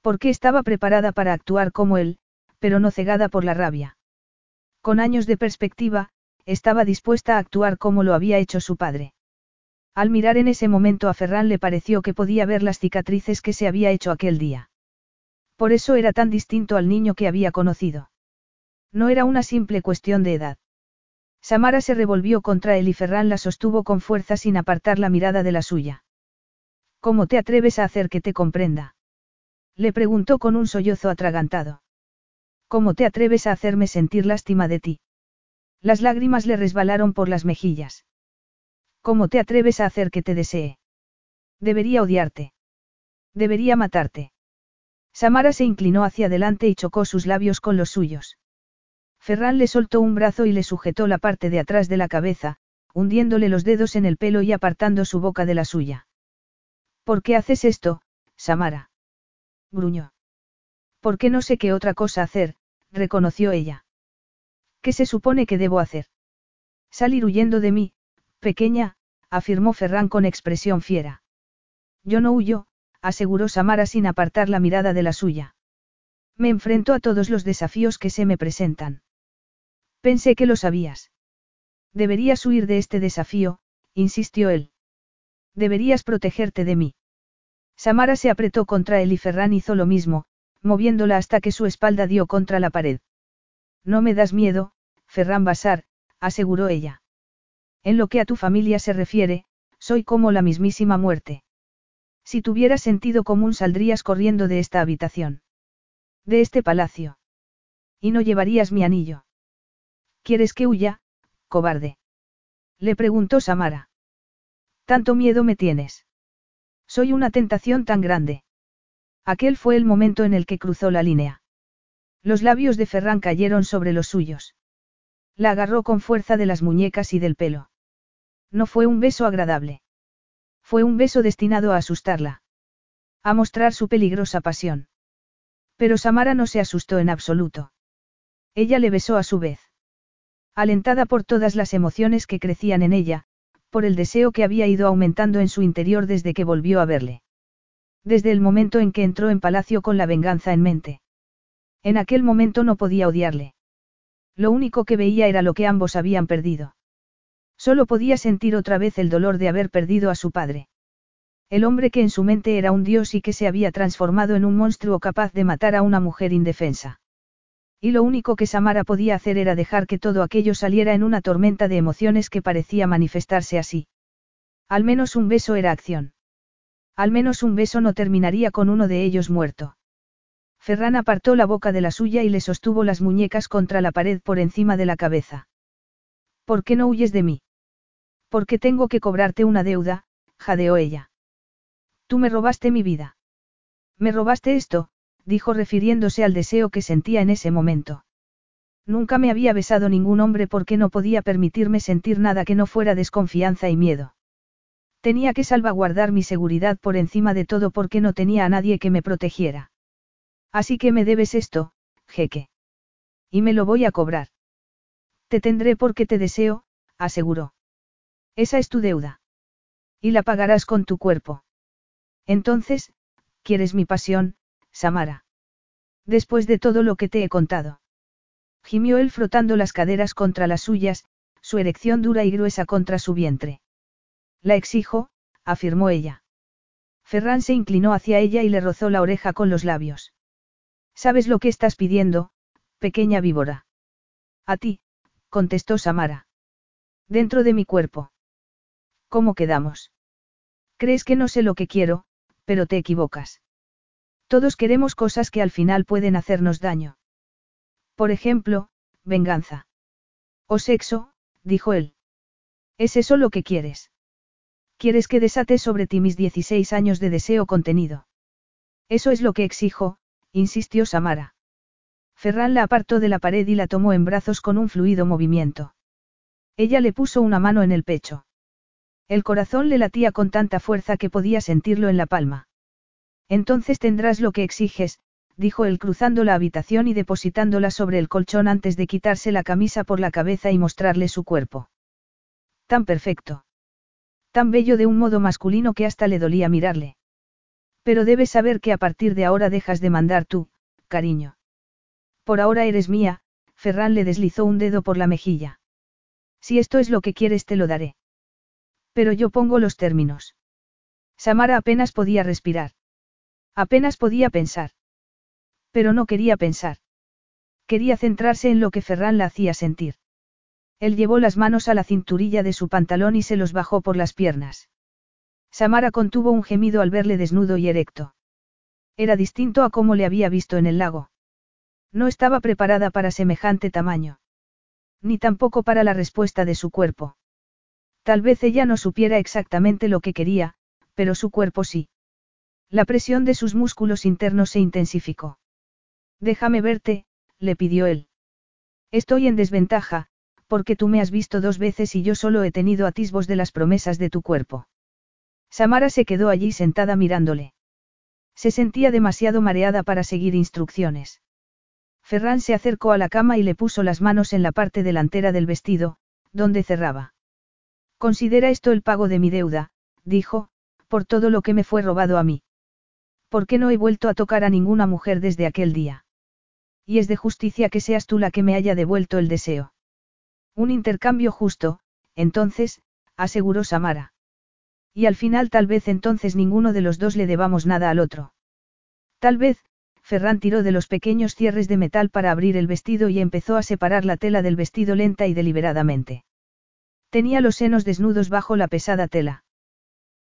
Porque estaba preparada para actuar como él, pero no cegada por la rabia. Con años de perspectiva, estaba dispuesta a actuar como lo había hecho su padre. Al mirar en ese momento a Ferran le pareció que podía ver las cicatrices que se había hecho aquel día. Por eso era tan distinto al niño que había conocido. No era una simple cuestión de edad. Samara se revolvió contra él y Ferran la sostuvo con fuerza sin apartar la mirada de la suya. ¿Cómo te atreves a hacer que te comprenda? Le preguntó con un sollozo atragantado. ¿Cómo te atreves a hacerme sentir lástima de ti? Las lágrimas le resbalaron por las mejillas. ¿Cómo te atreves a hacer que te desee? Debería odiarte. Debería matarte. Samara se inclinó hacia adelante y chocó sus labios con los suyos. Ferran le soltó un brazo y le sujetó la parte de atrás de la cabeza, hundiéndole los dedos en el pelo y apartando su boca de la suya. ¿Por qué haces esto, Samara? Gruñó. ¿Por qué no sé qué otra cosa hacer? reconoció ella. ¿Qué se supone que debo hacer? Salir huyendo de mí, pequeña, afirmó Ferran con expresión fiera. Yo no huyo, aseguró Samara sin apartar la mirada de la suya. Me enfrento a todos los desafíos que se me presentan. Pensé que lo sabías. Deberías huir de este desafío, insistió él. Deberías protegerte de mí. Samara se apretó contra él y Ferran hizo lo mismo, moviéndola hasta que su espalda dio contra la pared. No me das miedo, Ferran Basar, aseguró ella. En lo que a tu familia se refiere, soy como la mismísima muerte. Si tuvieras sentido común saldrías corriendo de esta habitación. De este palacio. Y no llevarías mi anillo. ¿Quieres que huya, cobarde? Le preguntó Samara. ¿Tanto miedo me tienes? Soy una tentación tan grande. Aquel fue el momento en el que cruzó la línea. Los labios de Ferran cayeron sobre los suyos. La agarró con fuerza de las muñecas y del pelo. No fue un beso agradable. Fue un beso destinado a asustarla. A mostrar su peligrosa pasión. Pero Samara no se asustó en absoluto. Ella le besó a su vez. Alentada por todas las emociones que crecían en ella, por el deseo que había ido aumentando en su interior desde que volvió a verle. Desde el momento en que entró en palacio con la venganza en mente. En aquel momento no podía odiarle. Lo único que veía era lo que ambos habían perdido. Solo podía sentir otra vez el dolor de haber perdido a su padre. El hombre que en su mente era un dios y que se había transformado en un monstruo capaz de matar a una mujer indefensa. Y lo único que Samara podía hacer era dejar que todo aquello saliera en una tormenta de emociones que parecía manifestarse así. Al menos un beso era acción. Al menos un beso no terminaría con uno de ellos muerto. Ferran apartó la boca de la suya y le sostuvo las muñecas contra la pared por encima de la cabeza. ¿Por qué no huyes de mí? Porque tengo que cobrarte una deuda, jadeó ella. Tú me robaste mi vida. Me robaste esto, dijo refiriéndose al deseo que sentía en ese momento. Nunca me había besado ningún hombre porque no podía permitirme sentir nada que no fuera desconfianza y miedo. Tenía que salvaguardar mi seguridad por encima de todo porque no tenía a nadie que me protegiera. Así que me debes esto, jeque. Y me lo voy a cobrar. Te tendré porque te deseo, aseguró. Esa es tu deuda. Y la pagarás con tu cuerpo. Entonces, ¿quieres mi pasión, Samara? Después de todo lo que te he contado. Gimió él frotando las caderas contra las suyas, su erección dura y gruesa contra su vientre. La exijo, afirmó ella. Ferran se inclinó hacia ella y le rozó la oreja con los labios. ¿Sabes lo que estás pidiendo, pequeña víbora? A ti, contestó Samara. Dentro de mi cuerpo. ¿Cómo quedamos? Crees que no sé lo que quiero, pero te equivocas. Todos queremos cosas que al final pueden hacernos daño. Por ejemplo, venganza. O sexo, dijo él. ¿Es eso lo que quieres? ¿Quieres que desate sobre ti mis 16 años de deseo contenido? Eso es lo que exijo, insistió Samara. Ferran la apartó de la pared y la tomó en brazos con un fluido movimiento. Ella le puso una mano en el pecho. El corazón le latía con tanta fuerza que podía sentirlo en la palma. Entonces tendrás lo que exiges, dijo él cruzando la habitación y depositándola sobre el colchón antes de quitarse la camisa por la cabeza y mostrarle su cuerpo. Tan perfecto. Tan bello de un modo masculino que hasta le dolía mirarle. Pero debes saber que a partir de ahora dejas de mandar tú, cariño. Por ahora eres mía, Ferran le deslizó un dedo por la mejilla. Si esto es lo que quieres te lo daré. Pero yo pongo los términos. Samara apenas podía respirar. Apenas podía pensar. Pero no quería pensar. Quería centrarse en lo que Ferran la hacía sentir. Él llevó las manos a la cinturilla de su pantalón y se los bajó por las piernas. Samara contuvo un gemido al verle desnudo y erecto. Era distinto a cómo le había visto en el lago. No estaba preparada para semejante tamaño. Ni tampoco para la respuesta de su cuerpo. Tal vez ella no supiera exactamente lo que quería, pero su cuerpo sí. La presión de sus músculos internos se intensificó. Déjame verte, le pidió él. Estoy en desventaja, porque tú me has visto dos veces y yo solo he tenido atisbos de las promesas de tu cuerpo. Samara se quedó allí sentada mirándole. Se sentía demasiado mareada para seguir instrucciones. Ferran se acercó a la cama y le puso las manos en la parte delantera del vestido, donde cerraba. Considera esto el pago de mi deuda, dijo, por todo lo que me fue robado a mí. ¿Por qué no he vuelto a tocar a ninguna mujer desde aquel día? Y es de justicia que seas tú la que me haya devuelto el deseo. Un intercambio justo, entonces, aseguró Samara. Y al final tal vez entonces ninguno de los dos le debamos nada al otro. Tal vez, Ferran tiró de los pequeños cierres de metal para abrir el vestido y empezó a separar la tela del vestido lenta y deliberadamente. Tenía los senos desnudos bajo la pesada tela.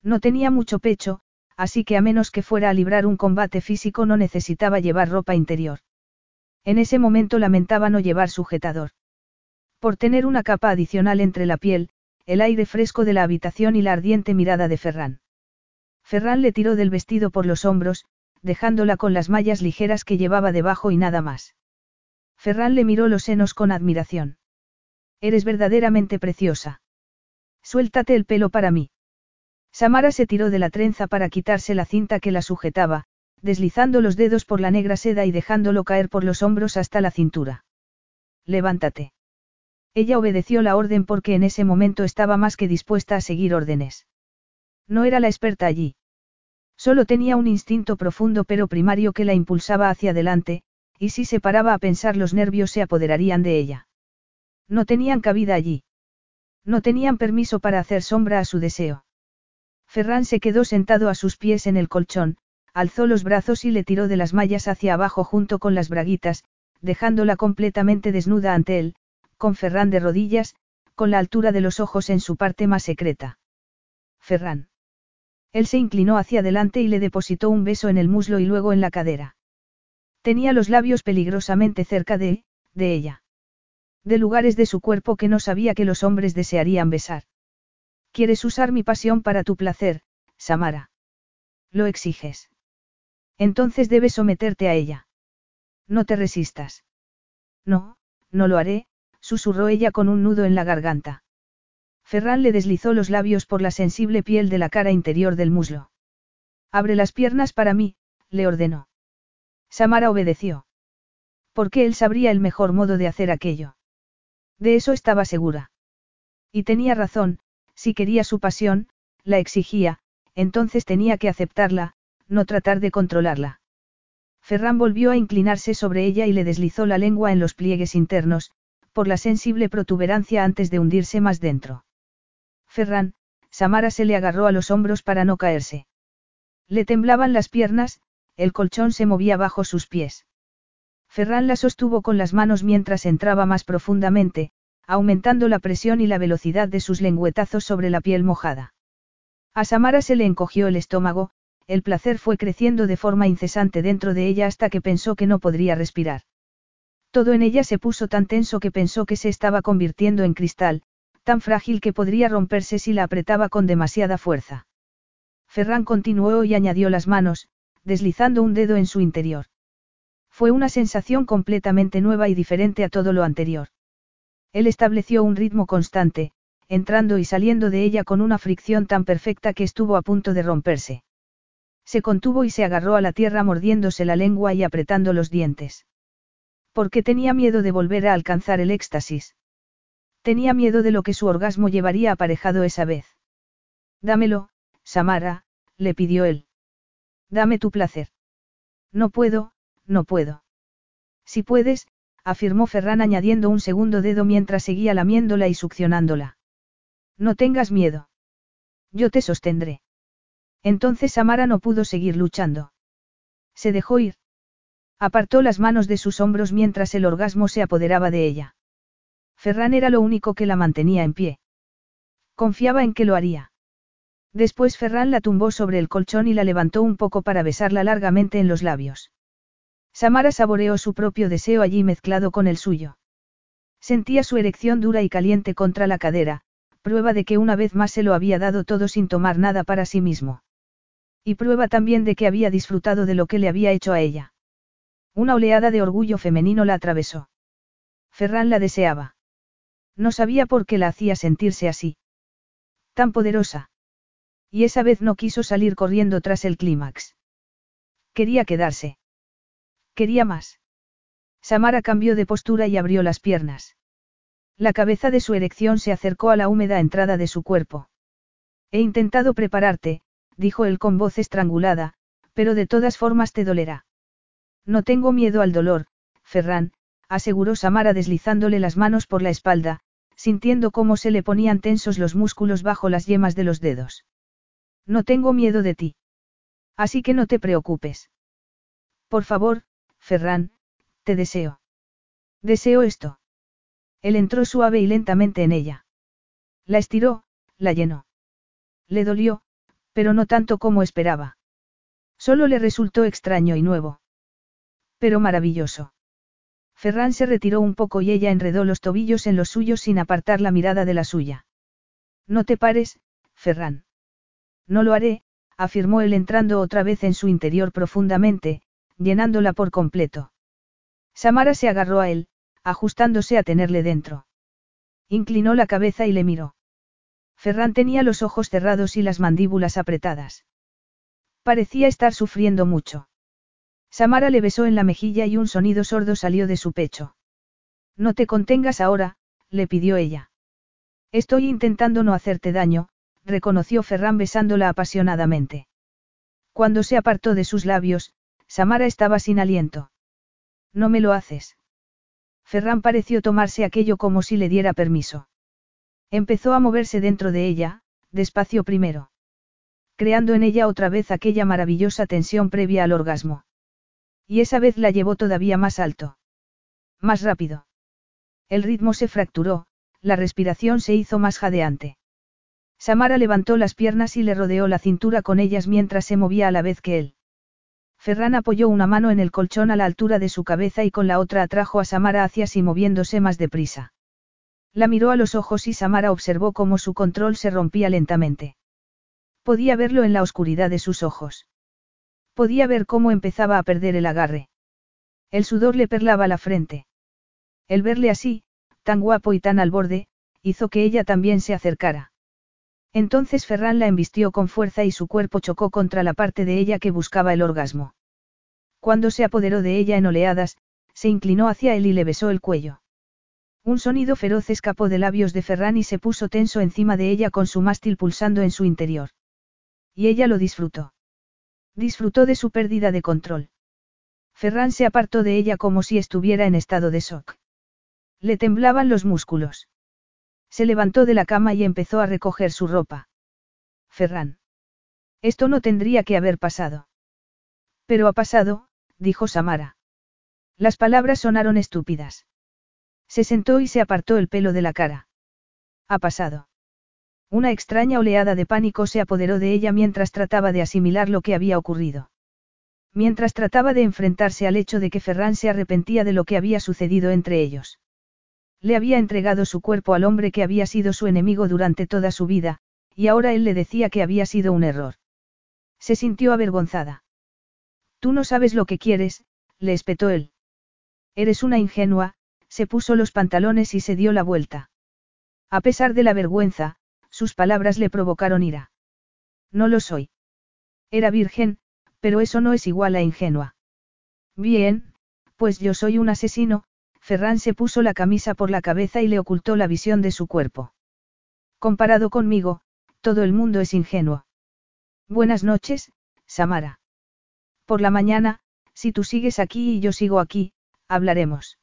No tenía mucho pecho, así que a menos que fuera a librar un combate físico no necesitaba llevar ropa interior. En ese momento lamentaba no llevar sujetador. Por tener una capa adicional entre la piel, el aire fresco de la habitación y la ardiente mirada de Ferran. Ferran le tiró del vestido por los hombros, dejándola con las mallas ligeras que llevaba debajo y nada más. Ferran le miró los senos con admiración. Eres verdaderamente preciosa. Suéltate el pelo para mí. Samara se tiró de la trenza para quitarse la cinta que la sujetaba, deslizando los dedos por la negra seda y dejándolo caer por los hombros hasta la cintura. Levántate. Ella obedeció la orden porque en ese momento estaba más que dispuesta a seguir órdenes. No era la experta allí. Solo tenía un instinto profundo pero primario que la impulsaba hacia adelante, y si se paraba a pensar los nervios se apoderarían de ella. No tenían cabida allí. No tenían permiso para hacer sombra a su deseo. Ferran se quedó sentado a sus pies en el colchón, alzó los brazos y le tiró de las mallas hacia abajo junto con las braguitas, dejándola completamente desnuda ante él, con Ferran de rodillas, con la altura de los ojos en su parte más secreta. Ferran. Él se inclinó hacia adelante y le depositó un beso en el muslo y luego en la cadera. Tenía los labios peligrosamente cerca de, de ella. De lugares de su cuerpo que no sabía que los hombres desearían besar. ¿Quieres usar mi pasión para tu placer, Samara? Lo exiges. Entonces debes someterte a ella. No te resistas. No, no lo haré, susurró ella con un nudo en la garganta. Ferran le deslizó los labios por la sensible piel de la cara interior del muslo. Abre las piernas para mí, le ordenó. Samara obedeció. Porque él sabría el mejor modo de hacer aquello. De eso estaba segura. Y tenía razón, si quería su pasión, la exigía, entonces tenía que aceptarla, no tratar de controlarla. Ferran volvió a inclinarse sobre ella y le deslizó la lengua en los pliegues internos, por la sensible protuberancia antes de hundirse más dentro. Ferran, Samara se le agarró a los hombros para no caerse. Le temblaban las piernas, el colchón se movía bajo sus pies. Ferran la sostuvo con las manos mientras entraba más profundamente, aumentando la presión y la velocidad de sus lengüetazos sobre la piel mojada. A Samara se le encogió el estómago, el placer fue creciendo de forma incesante dentro de ella hasta que pensó que no podría respirar. Todo en ella se puso tan tenso que pensó que se estaba convirtiendo en cristal, tan frágil que podría romperse si la apretaba con demasiada fuerza. Ferran continuó y añadió las manos, deslizando un dedo en su interior. Fue una sensación completamente nueva y diferente a todo lo anterior. Él estableció un ritmo constante, entrando y saliendo de ella con una fricción tan perfecta que estuvo a punto de romperse. Se contuvo y se agarró a la tierra mordiéndose la lengua y apretando los dientes. Porque tenía miedo de volver a alcanzar el éxtasis. Tenía miedo de lo que su orgasmo llevaría aparejado esa vez. Dámelo, Samara, le pidió él. Dame tu placer. No puedo, no puedo. Si puedes, afirmó Ferran añadiendo un segundo dedo mientras seguía lamiéndola y succionándola. No tengas miedo. Yo te sostendré. Entonces Samara no pudo seguir luchando. Se dejó ir. Apartó las manos de sus hombros mientras el orgasmo se apoderaba de ella. Ferran era lo único que la mantenía en pie. Confiaba en que lo haría. Después Ferran la tumbó sobre el colchón y la levantó un poco para besarla largamente en los labios. Samara saboreó su propio deseo allí mezclado con el suyo. Sentía su erección dura y caliente contra la cadera, prueba de que una vez más se lo había dado todo sin tomar nada para sí mismo. Y prueba también de que había disfrutado de lo que le había hecho a ella. Una oleada de orgullo femenino la atravesó. Ferran la deseaba. No sabía por qué la hacía sentirse así. Tan poderosa. Y esa vez no quiso salir corriendo tras el clímax. Quería quedarse. Quería más. Samara cambió de postura y abrió las piernas. La cabeza de su erección se acercó a la húmeda entrada de su cuerpo. He intentado prepararte, dijo él con voz estrangulada, pero de todas formas te dolerá. No tengo miedo al dolor, Ferran, aseguró Samara deslizándole las manos por la espalda, sintiendo cómo se le ponían tensos los músculos bajo las yemas de los dedos. No tengo miedo de ti. Así que no te preocupes. Por favor, Ferran, te deseo. Deseo esto. Él entró suave y lentamente en ella. La estiró, la llenó. Le dolió, pero no tanto como esperaba. Solo le resultó extraño y nuevo. Pero maravilloso. Ferran se retiró un poco y ella enredó los tobillos en los suyos sin apartar la mirada de la suya. No te pares, Ferran. No lo haré, afirmó él entrando otra vez en su interior profundamente, llenándola por completo. Samara se agarró a él, ajustándose a tenerle dentro. Inclinó la cabeza y le miró. Ferran tenía los ojos cerrados y las mandíbulas apretadas. Parecía estar sufriendo mucho. Samara le besó en la mejilla y un sonido sordo salió de su pecho. No te contengas ahora, le pidió ella. Estoy intentando no hacerte daño, reconoció Ferran besándola apasionadamente. Cuando se apartó de sus labios, Samara estaba sin aliento. No me lo haces. Ferran pareció tomarse aquello como si le diera permiso. Empezó a moverse dentro de ella, despacio primero. Creando en ella otra vez aquella maravillosa tensión previa al orgasmo. Y esa vez la llevó todavía más alto. Más rápido. El ritmo se fracturó, la respiración se hizo más jadeante. Samara levantó las piernas y le rodeó la cintura con ellas mientras se movía a la vez que él. Ferran apoyó una mano en el colchón a la altura de su cabeza y con la otra atrajo a Samara hacia sí moviéndose más deprisa. La miró a los ojos y Samara observó cómo su control se rompía lentamente. Podía verlo en la oscuridad de sus ojos. Podía ver cómo empezaba a perder el agarre. El sudor le perlaba la frente. El verle así, tan guapo y tan al borde, hizo que ella también se acercara. Entonces Ferran la embistió con fuerza y su cuerpo chocó contra la parte de ella que buscaba el orgasmo. Cuando se apoderó de ella en oleadas, se inclinó hacia él y le besó el cuello. Un sonido feroz escapó de labios de Ferran y se puso tenso encima de ella con su mástil pulsando en su interior. Y ella lo disfrutó. Disfrutó de su pérdida de control. Ferran se apartó de ella como si estuviera en estado de shock. Le temblaban los músculos. Se levantó de la cama y empezó a recoger su ropa. Ferran. Esto no tendría que haber pasado. Pero ha pasado, dijo Samara. Las palabras sonaron estúpidas. Se sentó y se apartó el pelo de la cara. Ha pasado. Una extraña oleada de pánico se apoderó de ella mientras trataba de asimilar lo que había ocurrido. Mientras trataba de enfrentarse al hecho de que Ferran se arrepentía de lo que había sucedido entre ellos. Le había entregado su cuerpo al hombre que había sido su enemigo durante toda su vida, y ahora él le decía que había sido un error. Se sintió avergonzada. Tú no sabes lo que quieres, le espetó él. Eres una ingenua, se puso los pantalones y se dio la vuelta. A pesar de la vergüenza, sus palabras le provocaron ira. No lo soy. Era virgen, pero eso no es igual a ingenua. Bien, pues yo soy un asesino, Ferran se puso la camisa por la cabeza y le ocultó la visión de su cuerpo. Comparado conmigo, todo el mundo es ingenuo. Buenas noches, Samara. Por la mañana, si tú sigues aquí y yo sigo aquí, hablaremos.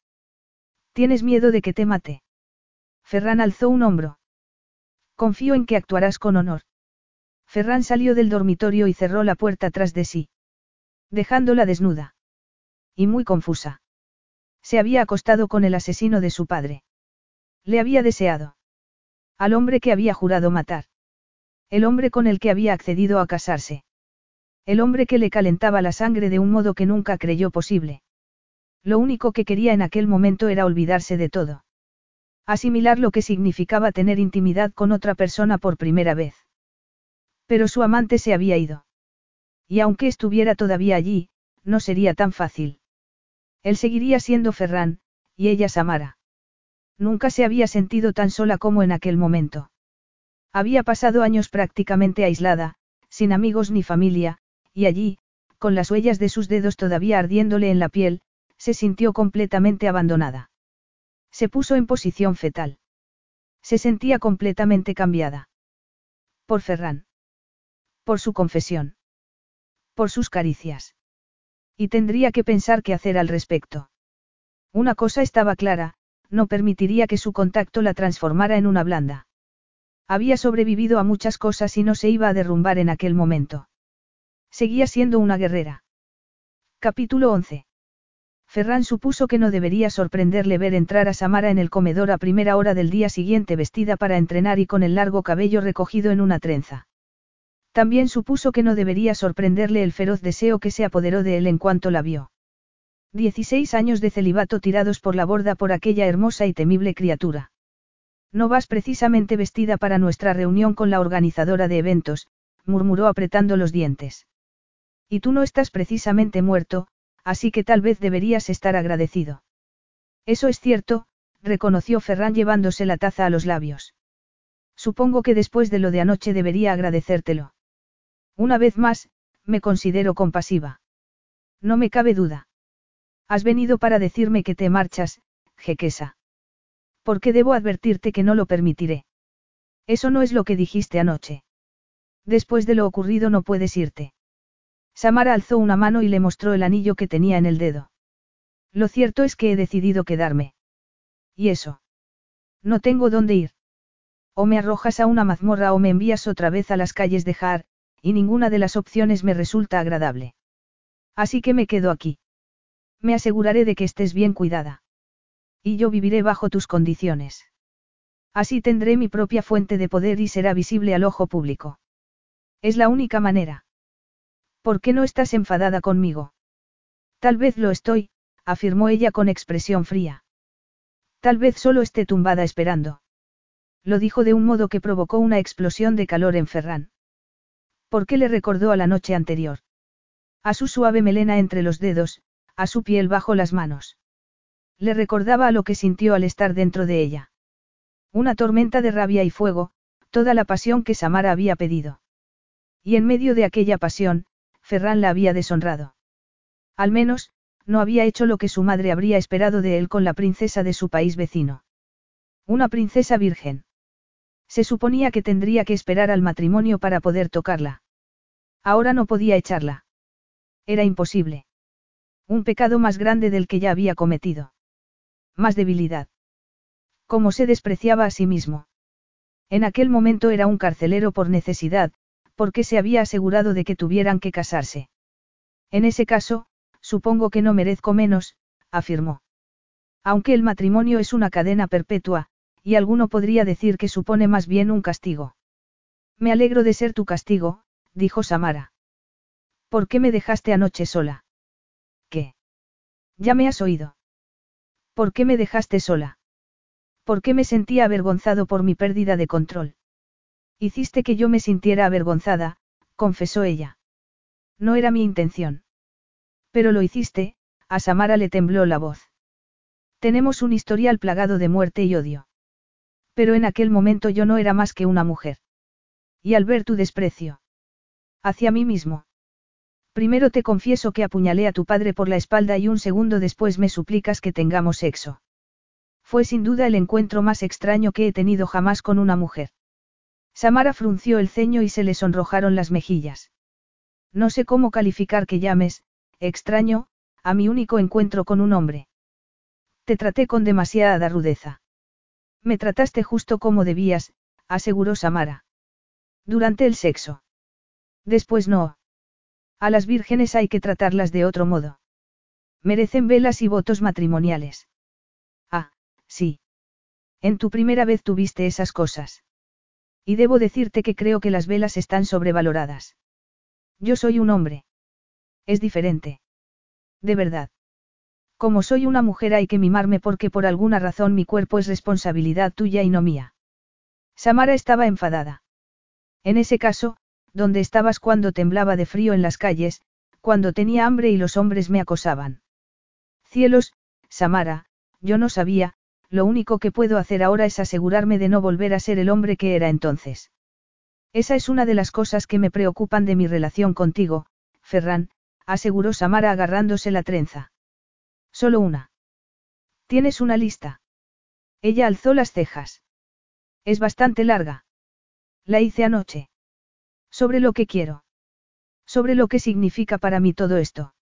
¿Tienes miedo de que te mate? Ferran alzó un hombro. Confío en que actuarás con honor. Ferran salió del dormitorio y cerró la puerta tras de sí. Dejándola desnuda. Y muy confusa. Se había acostado con el asesino de su padre. Le había deseado. Al hombre que había jurado matar. El hombre con el que había accedido a casarse. El hombre que le calentaba la sangre de un modo que nunca creyó posible. Lo único que quería en aquel momento era olvidarse de todo. Asimilar lo que significaba tener intimidad con otra persona por primera vez. Pero su amante se había ido. Y aunque estuviera todavía allí, no sería tan fácil. Él seguiría siendo Ferran, y ella Samara. Nunca se había sentido tan sola como en aquel momento. Había pasado años prácticamente aislada, sin amigos ni familia, y allí, con las huellas de sus dedos todavía ardiéndole en la piel, se sintió completamente abandonada. Se puso en posición fetal. Se sentía completamente cambiada. Por Ferran. Por su confesión. Por sus caricias. Y tendría que pensar qué hacer al respecto. Una cosa estaba clara, no permitiría que su contacto la transformara en una blanda. Había sobrevivido a muchas cosas y no se iba a derrumbar en aquel momento. Seguía siendo una guerrera. Capítulo 11. Ferran supuso que no debería sorprenderle ver entrar a Samara en el comedor a primera hora del día siguiente vestida para entrenar y con el largo cabello recogido en una trenza. También supuso que no debería sorprenderle el feroz deseo que se apoderó de él en cuanto la vio. Dieciséis años de celibato tirados por la borda por aquella hermosa y temible criatura. No vas precisamente vestida para nuestra reunión con la organizadora de eventos, murmuró apretando los dientes. Y tú no estás precisamente muerto, así que tal vez deberías estar agradecido. Eso es cierto, reconoció Ferran llevándose la taza a los labios. Supongo que después de lo de anoche debería agradecértelo. Una vez más, me considero compasiva. No me cabe duda. Has venido para decirme que te marchas, Jequesa. ¿Por qué debo advertirte que no lo permitiré? Eso no es lo que dijiste anoche. Después de lo ocurrido no puedes irte. Samara alzó una mano y le mostró el anillo que tenía en el dedo. Lo cierto es que he decidido quedarme. ¿Y eso? No tengo dónde ir. O me arrojas a una mazmorra o me envías otra vez a las calles de Har, y ninguna de las opciones me resulta agradable. Así que me quedo aquí. Me aseguraré de que estés bien cuidada. Y yo viviré bajo tus condiciones. Así tendré mi propia fuente de poder y será visible al ojo público. Es la única manera. ¿Por qué no estás enfadada conmigo? Tal vez lo estoy, afirmó ella con expresión fría. Tal vez solo esté tumbada esperando. Lo dijo de un modo que provocó una explosión de calor en Ferran. ¿Por qué le recordó a la noche anterior? A su suave melena entre los dedos, a su piel bajo las manos. Le recordaba a lo que sintió al estar dentro de ella. Una tormenta de rabia y fuego, toda la pasión que Samara había pedido. Y en medio de aquella pasión, Ferran la había deshonrado. Al menos, no había hecho lo que su madre habría esperado de él con la princesa de su país vecino. Una princesa virgen. Se suponía que tendría que esperar al matrimonio para poder tocarla. Ahora no podía echarla. Era imposible. Un pecado más grande del que ya había cometido. Más debilidad. Cómo se despreciaba a sí mismo. En aquel momento era un carcelero por necesidad, porque se había asegurado de que tuvieran que casarse. En ese caso, supongo que no merezco menos, afirmó. Aunque el matrimonio es una cadena perpetua, y alguno podría decir que supone más bien un castigo. Me alegro de ser tu castigo, dijo Samara. ¿Por qué me dejaste anoche sola? ¿Qué? Ya me has oído. ¿Por qué me dejaste sola? ¿Por qué me sentía avergonzado por mi pérdida de control? Hiciste que yo me sintiera avergonzada, confesó ella. No era mi intención. Pero lo hiciste, a Samara le tembló la voz. Tenemos un historial plagado de muerte y odio. Pero en aquel momento yo no era más que una mujer. Y al ver tu desprecio. Hacia mí mismo. Primero te confieso que apuñalé a tu padre por la espalda y un segundo después me suplicas que tengamos sexo. Fue sin duda el encuentro más extraño que he tenido jamás con una mujer. Samara frunció el ceño y se le sonrojaron las mejillas. No sé cómo calificar que llames, extraño, a mi único encuentro con un hombre. Te traté con demasiada rudeza. Me trataste justo como debías, aseguró Samara. Durante el sexo. Después no. A las vírgenes hay que tratarlas de otro modo. Merecen velas y votos matrimoniales. Sí. En tu primera vez tuviste esas cosas. Y debo decirte que creo que las velas están sobrevaloradas. Yo soy un hombre. Es diferente. De verdad. Como soy una mujer hay que mimarme porque por alguna razón mi cuerpo es responsabilidad tuya y no mía. Samara estaba enfadada. En ese caso, ¿dónde estabas cuando temblaba de frío en las calles, cuando tenía hambre y los hombres me acosaban? Cielos, Samara, yo no sabía, lo único que puedo hacer ahora es asegurarme de no volver a ser el hombre que era entonces. Esa es una de las cosas que me preocupan de mi relación contigo, Ferran, aseguró Samara agarrándose la trenza. Solo una. ¿Tienes una lista? Ella alzó las cejas. Es bastante larga. La hice anoche. Sobre lo que quiero. Sobre lo que significa para mí todo esto.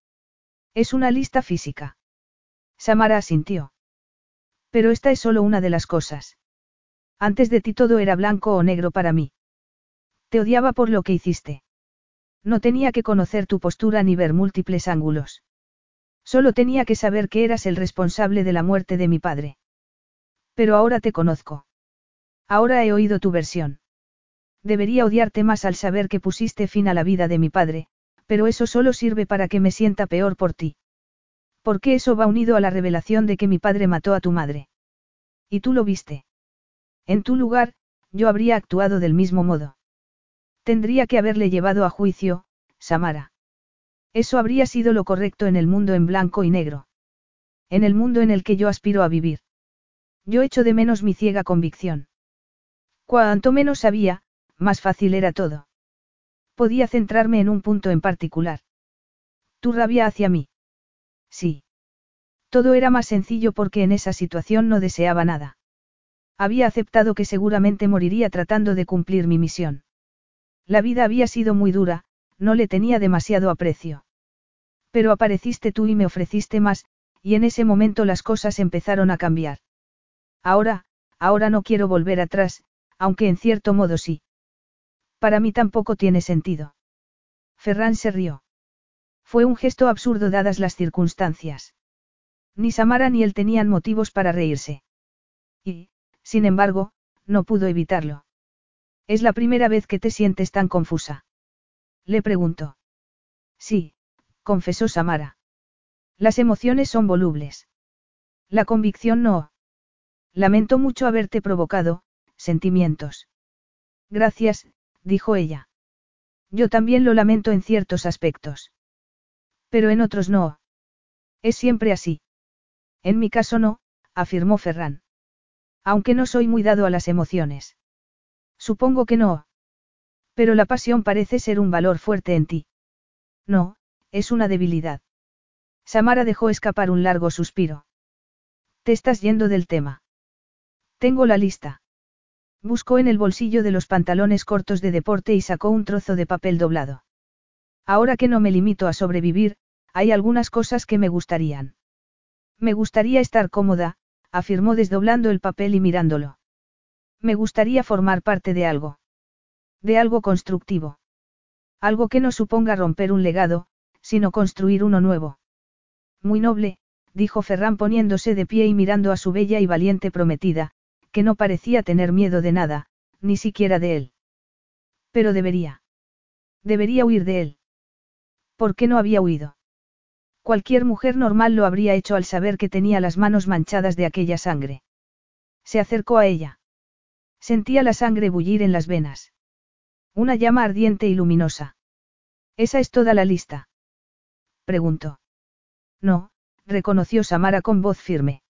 Es una lista física. Samara asintió. Pero esta es solo una de las cosas. Antes de ti todo era blanco o negro para mí. Te odiaba por lo que hiciste. No tenía que conocer tu postura ni ver múltiples ángulos. Solo tenía que saber que eras el responsable de la muerte de mi padre. Pero ahora te conozco. Ahora he oído tu versión. Debería odiarte más al saber que pusiste fin a la vida de mi padre, pero eso solo sirve para que me sienta peor por ti. Porque eso va unido a la revelación de que mi padre mató a tu madre. Y tú lo viste. En tu lugar, yo habría actuado del mismo modo. Tendría que haberle llevado a juicio, Samara. Eso habría sido lo correcto en el mundo en blanco y negro. En el mundo en el que yo aspiro a vivir. Yo echo de menos mi ciega convicción. Cuanto menos sabía, más fácil era todo. Podía centrarme en un punto en particular. Tu rabia hacia mí. Sí. Todo era más sencillo porque en esa situación no deseaba nada. Había aceptado que seguramente moriría tratando de cumplir mi misión. La vida había sido muy dura, no le tenía demasiado aprecio. Pero apareciste tú y me ofreciste más, y en ese momento las cosas empezaron a cambiar. Ahora, ahora no quiero volver atrás, aunque en cierto modo sí. Para mí tampoco tiene sentido. Ferran se rió. Fue un gesto absurdo dadas las circunstancias. Ni Samara ni él tenían motivos para reírse. Y, sin embargo, no pudo evitarlo. Es la primera vez que te sientes tan confusa. Le preguntó. Sí, confesó Samara. Las emociones son volubles. La convicción no. Lamento mucho haberte provocado, sentimientos. Gracias, dijo ella. Yo también lo lamento en ciertos aspectos. Pero en otros no. Es siempre así. En mi caso no, afirmó Ferran. Aunque no soy muy dado a las emociones. Supongo que no. Pero la pasión parece ser un valor fuerte en ti. No, es una debilidad. Samara dejó escapar un largo suspiro. Te estás yendo del tema. Tengo la lista. Buscó en el bolsillo de los pantalones cortos de deporte y sacó un trozo de papel doblado. Ahora que no me limito a sobrevivir, hay algunas cosas que me gustarían. Me gustaría estar cómoda, afirmó desdoblando el papel y mirándolo. Me gustaría formar parte de algo. De algo constructivo. Algo que no suponga romper un legado, sino construir uno nuevo. Muy noble, dijo Ferran poniéndose de pie y mirando a su bella y valiente prometida, que no parecía tener miedo de nada, ni siquiera de él. Pero debería. Debería huir de él. ¿Por qué no había huido? Cualquier mujer normal lo habría hecho al saber que tenía las manos manchadas de aquella sangre. Se acercó a ella. Sentía la sangre bullir en las venas. Una llama ardiente y luminosa. ¿Esa es toda la lista? Preguntó. No, reconoció Samara con voz firme.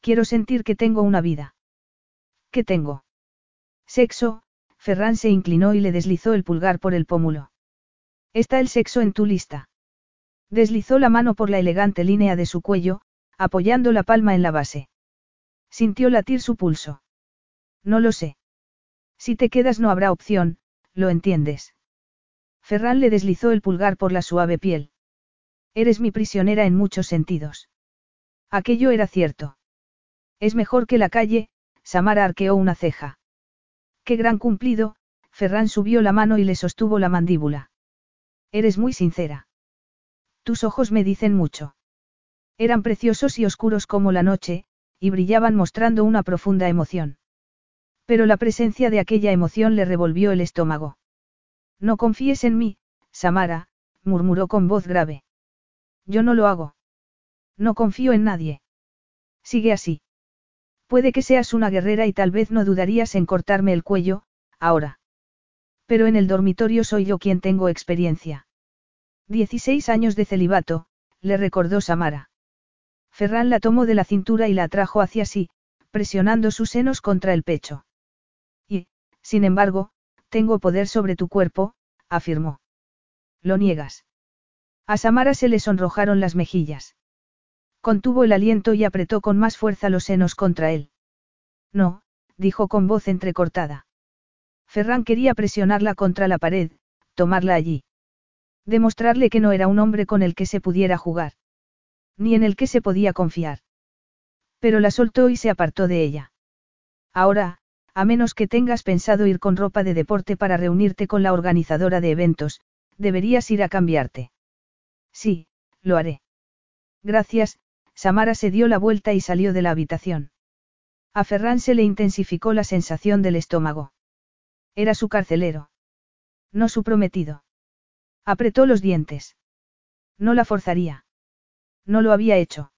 Quiero sentir que tengo una vida. ¿Qué tengo? Sexo, Ferran se inclinó y le deslizó el pulgar por el pómulo. ¿Está el sexo en tu lista? Deslizó la mano por la elegante línea de su cuello, apoyando la palma en la base. Sintió latir su pulso. No lo sé. Si te quedas no habrá opción, lo entiendes. Ferran le deslizó el pulgar por la suave piel. Eres mi prisionera en muchos sentidos. Aquello era cierto. Es mejor que la calle, Samara arqueó una ceja. Qué gran cumplido, Ferran subió la mano y le sostuvo la mandíbula. Eres muy sincera. Tus ojos me dicen mucho. Eran preciosos y oscuros como la noche, y brillaban mostrando una profunda emoción. Pero la presencia de aquella emoción le revolvió el estómago. No confíes en mí, Samara, murmuró con voz grave. Yo no lo hago. No confío en nadie. Sigue así. Puede que seas una guerrera y tal vez no dudarías en cortarme el cuello, ahora. Pero en el dormitorio soy yo quien tengo experiencia. Dieciséis años de celibato, le recordó Samara. Ferran la tomó de la cintura y la atrajo hacia sí, presionando sus senos contra el pecho. Sin embargo, tengo poder sobre tu cuerpo, afirmó. Lo niegas. A Samara se le sonrojaron las mejillas. Contuvo el aliento y apretó con más fuerza los senos contra él. No, dijo con voz entrecortada. Ferran quería presionarla contra la pared, tomarla allí. Demostrarle que no era un hombre con el que se pudiera jugar. Ni en el que se podía confiar. Pero la soltó y se apartó de ella. Ahora, a menos que tengas pensado ir con ropa de deporte para reunirte con la organizadora de eventos, deberías ir a cambiarte. Sí, lo haré. Gracias, Samara se dio la vuelta y salió de la habitación. A Ferran se le intensificó la sensación del estómago. Era su carcelero. No su prometido. Apretó los dientes. No la forzaría. No lo había hecho.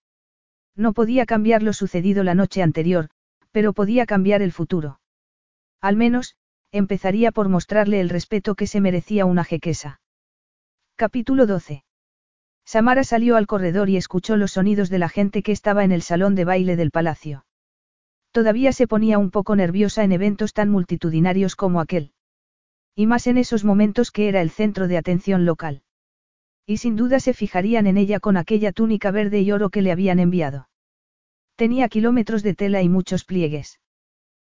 No podía cambiar lo sucedido la noche anterior, pero podía cambiar el futuro. Al menos, empezaría por mostrarle el respeto que se merecía una jequesa. Capítulo 12. Samara salió al corredor y escuchó los sonidos de la gente que estaba en el salón de baile del palacio. Todavía se ponía un poco nerviosa en eventos tan multitudinarios como aquel. Y más en esos momentos que era el centro de atención local. Y sin duda se fijarían en ella con aquella túnica verde y oro que le habían enviado. Tenía kilómetros de tela y muchos pliegues.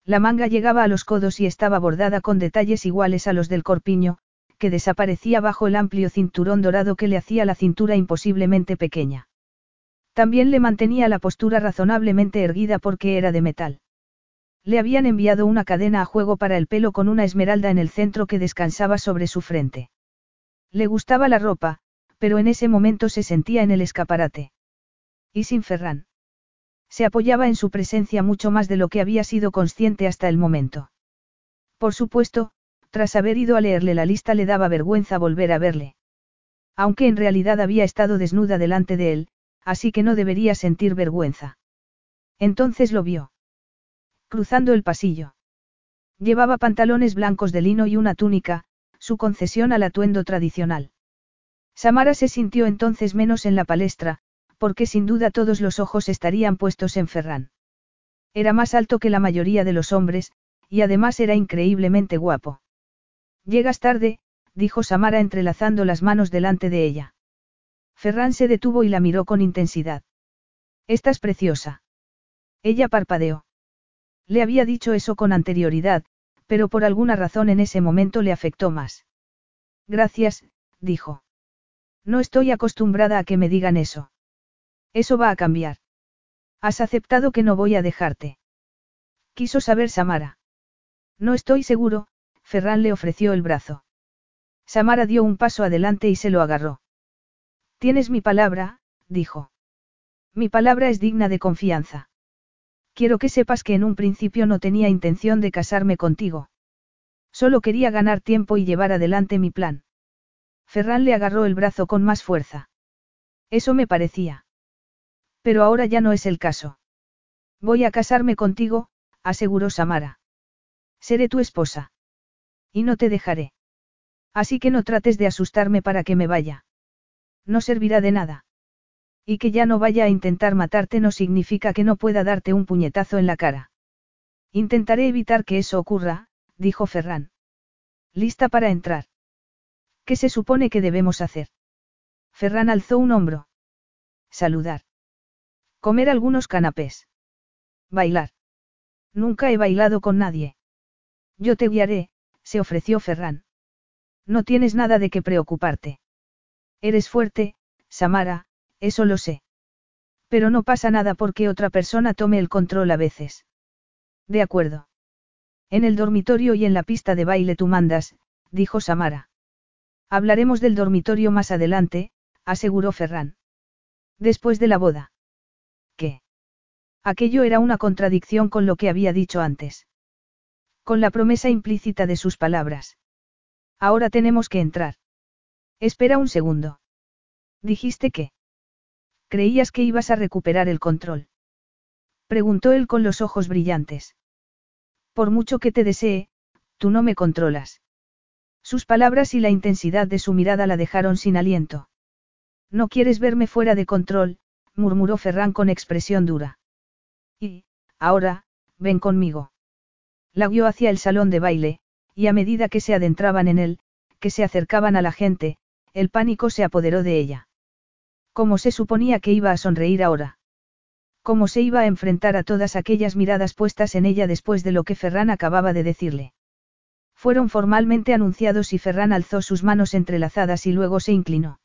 La manga llegaba a los codos y estaba bordada con detalles iguales a los del corpiño, que desaparecía bajo el amplio cinturón dorado que le hacía la cintura imposiblemente pequeña. También le mantenía la postura razonablemente erguida porque era de metal. Le habían enviado una cadena a juego para el pelo con una esmeralda en el centro que descansaba sobre su frente. Le gustaba la ropa, pero en ese momento se sentía en el escaparate. Y sin Ferran. Se apoyaba en su presencia mucho más de lo que había sido consciente hasta el momento. Por supuesto, tras haber ido a leerle la lista le daba vergüenza volver a verle. Aunque en realidad había estado desnuda delante de él, así que no debería sentir vergüenza. Entonces lo vio. Cruzando el pasillo. Llevaba pantalones blancos de lino y una túnica, su concesión al atuendo tradicional. Samara se sintió entonces menos en la palestra, porque sin duda todos los ojos estarían puestos en Ferran. Era más alto que la mayoría de los hombres, y además era increíblemente guapo. Llegas tarde, dijo Samara entrelazando las manos delante de ella. Ferran se detuvo y la miró con intensidad. Estás preciosa. Ella parpadeó. Le había dicho eso con anterioridad, pero por alguna razón en ese momento le afectó más. Gracias, dijo. No estoy acostumbrada a que me digan eso. Eso va a cambiar. Has aceptado que no voy a dejarte. Quiso saber Samara. No estoy seguro, Ferran le ofreció el brazo. Samara dio un paso adelante y se lo agarró. Tienes mi palabra, dijo. Mi palabra es digna de confianza. Quiero que sepas que en un principio no tenía intención de casarme contigo. Solo quería ganar tiempo y llevar adelante mi plan. Ferran le agarró el brazo con más fuerza. Eso me parecía. Pero ahora ya no es el caso. Voy a casarme contigo, aseguró Samara. Seré tu esposa. Y no te dejaré. Así que no trates de asustarme para que me vaya. No servirá de nada. Y que ya no vaya a intentar matarte no significa que no pueda darte un puñetazo en la cara. Intentaré evitar que eso ocurra, dijo Ferran. ¿Lista para entrar? ¿Qué se supone que debemos hacer? Ferran alzó un hombro. Saludar. Comer algunos canapés. Bailar. Nunca he bailado con nadie. Yo te guiaré, se ofreció Ferran. No tienes nada de qué preocuparte. Eres fuerte, Samara, eso lo sé. Pero no pasa nada porque otra persona tome el control a veces. De acuerdo. En el dormitorio y en la pista de baile tú mandas, dijo Samara. Hablaremos del dormitorio más adelante, aseguró Ferran. Después de la boda. ¿Qué? Aquello era una contradicción con lo que había dicho antes. Con la promesa implícita de sus palabras. Ahora tenemos que entrar. Espera un segundo. Dijiste que. ¿Creías que ibas a recuperar el control? Preguntó él con los ojos brillantes. Por mucho que te desee, tú no me controlas. Sus palabras y la intensidad de su mirada la dejaron sin aliento. No quieres verme fuera de control, murmuró Ferran con expresión dura. Y, ahora, ven conmigo. La guió hacia el salón de baile, y a medida que se adentraban en él, que se acercaban a la gente, el pánico se apoderó de ella. ¿Cómo se suponía que iba a sonreír ahora? ¿Cómo se iba a enfrentar a todas aquellas miradas puestas en ella después de lo que Ferran acababa de decirle? Fueron formalmente anunciados y Ferran alzó sus manos entrelazadas y luego se inclinó.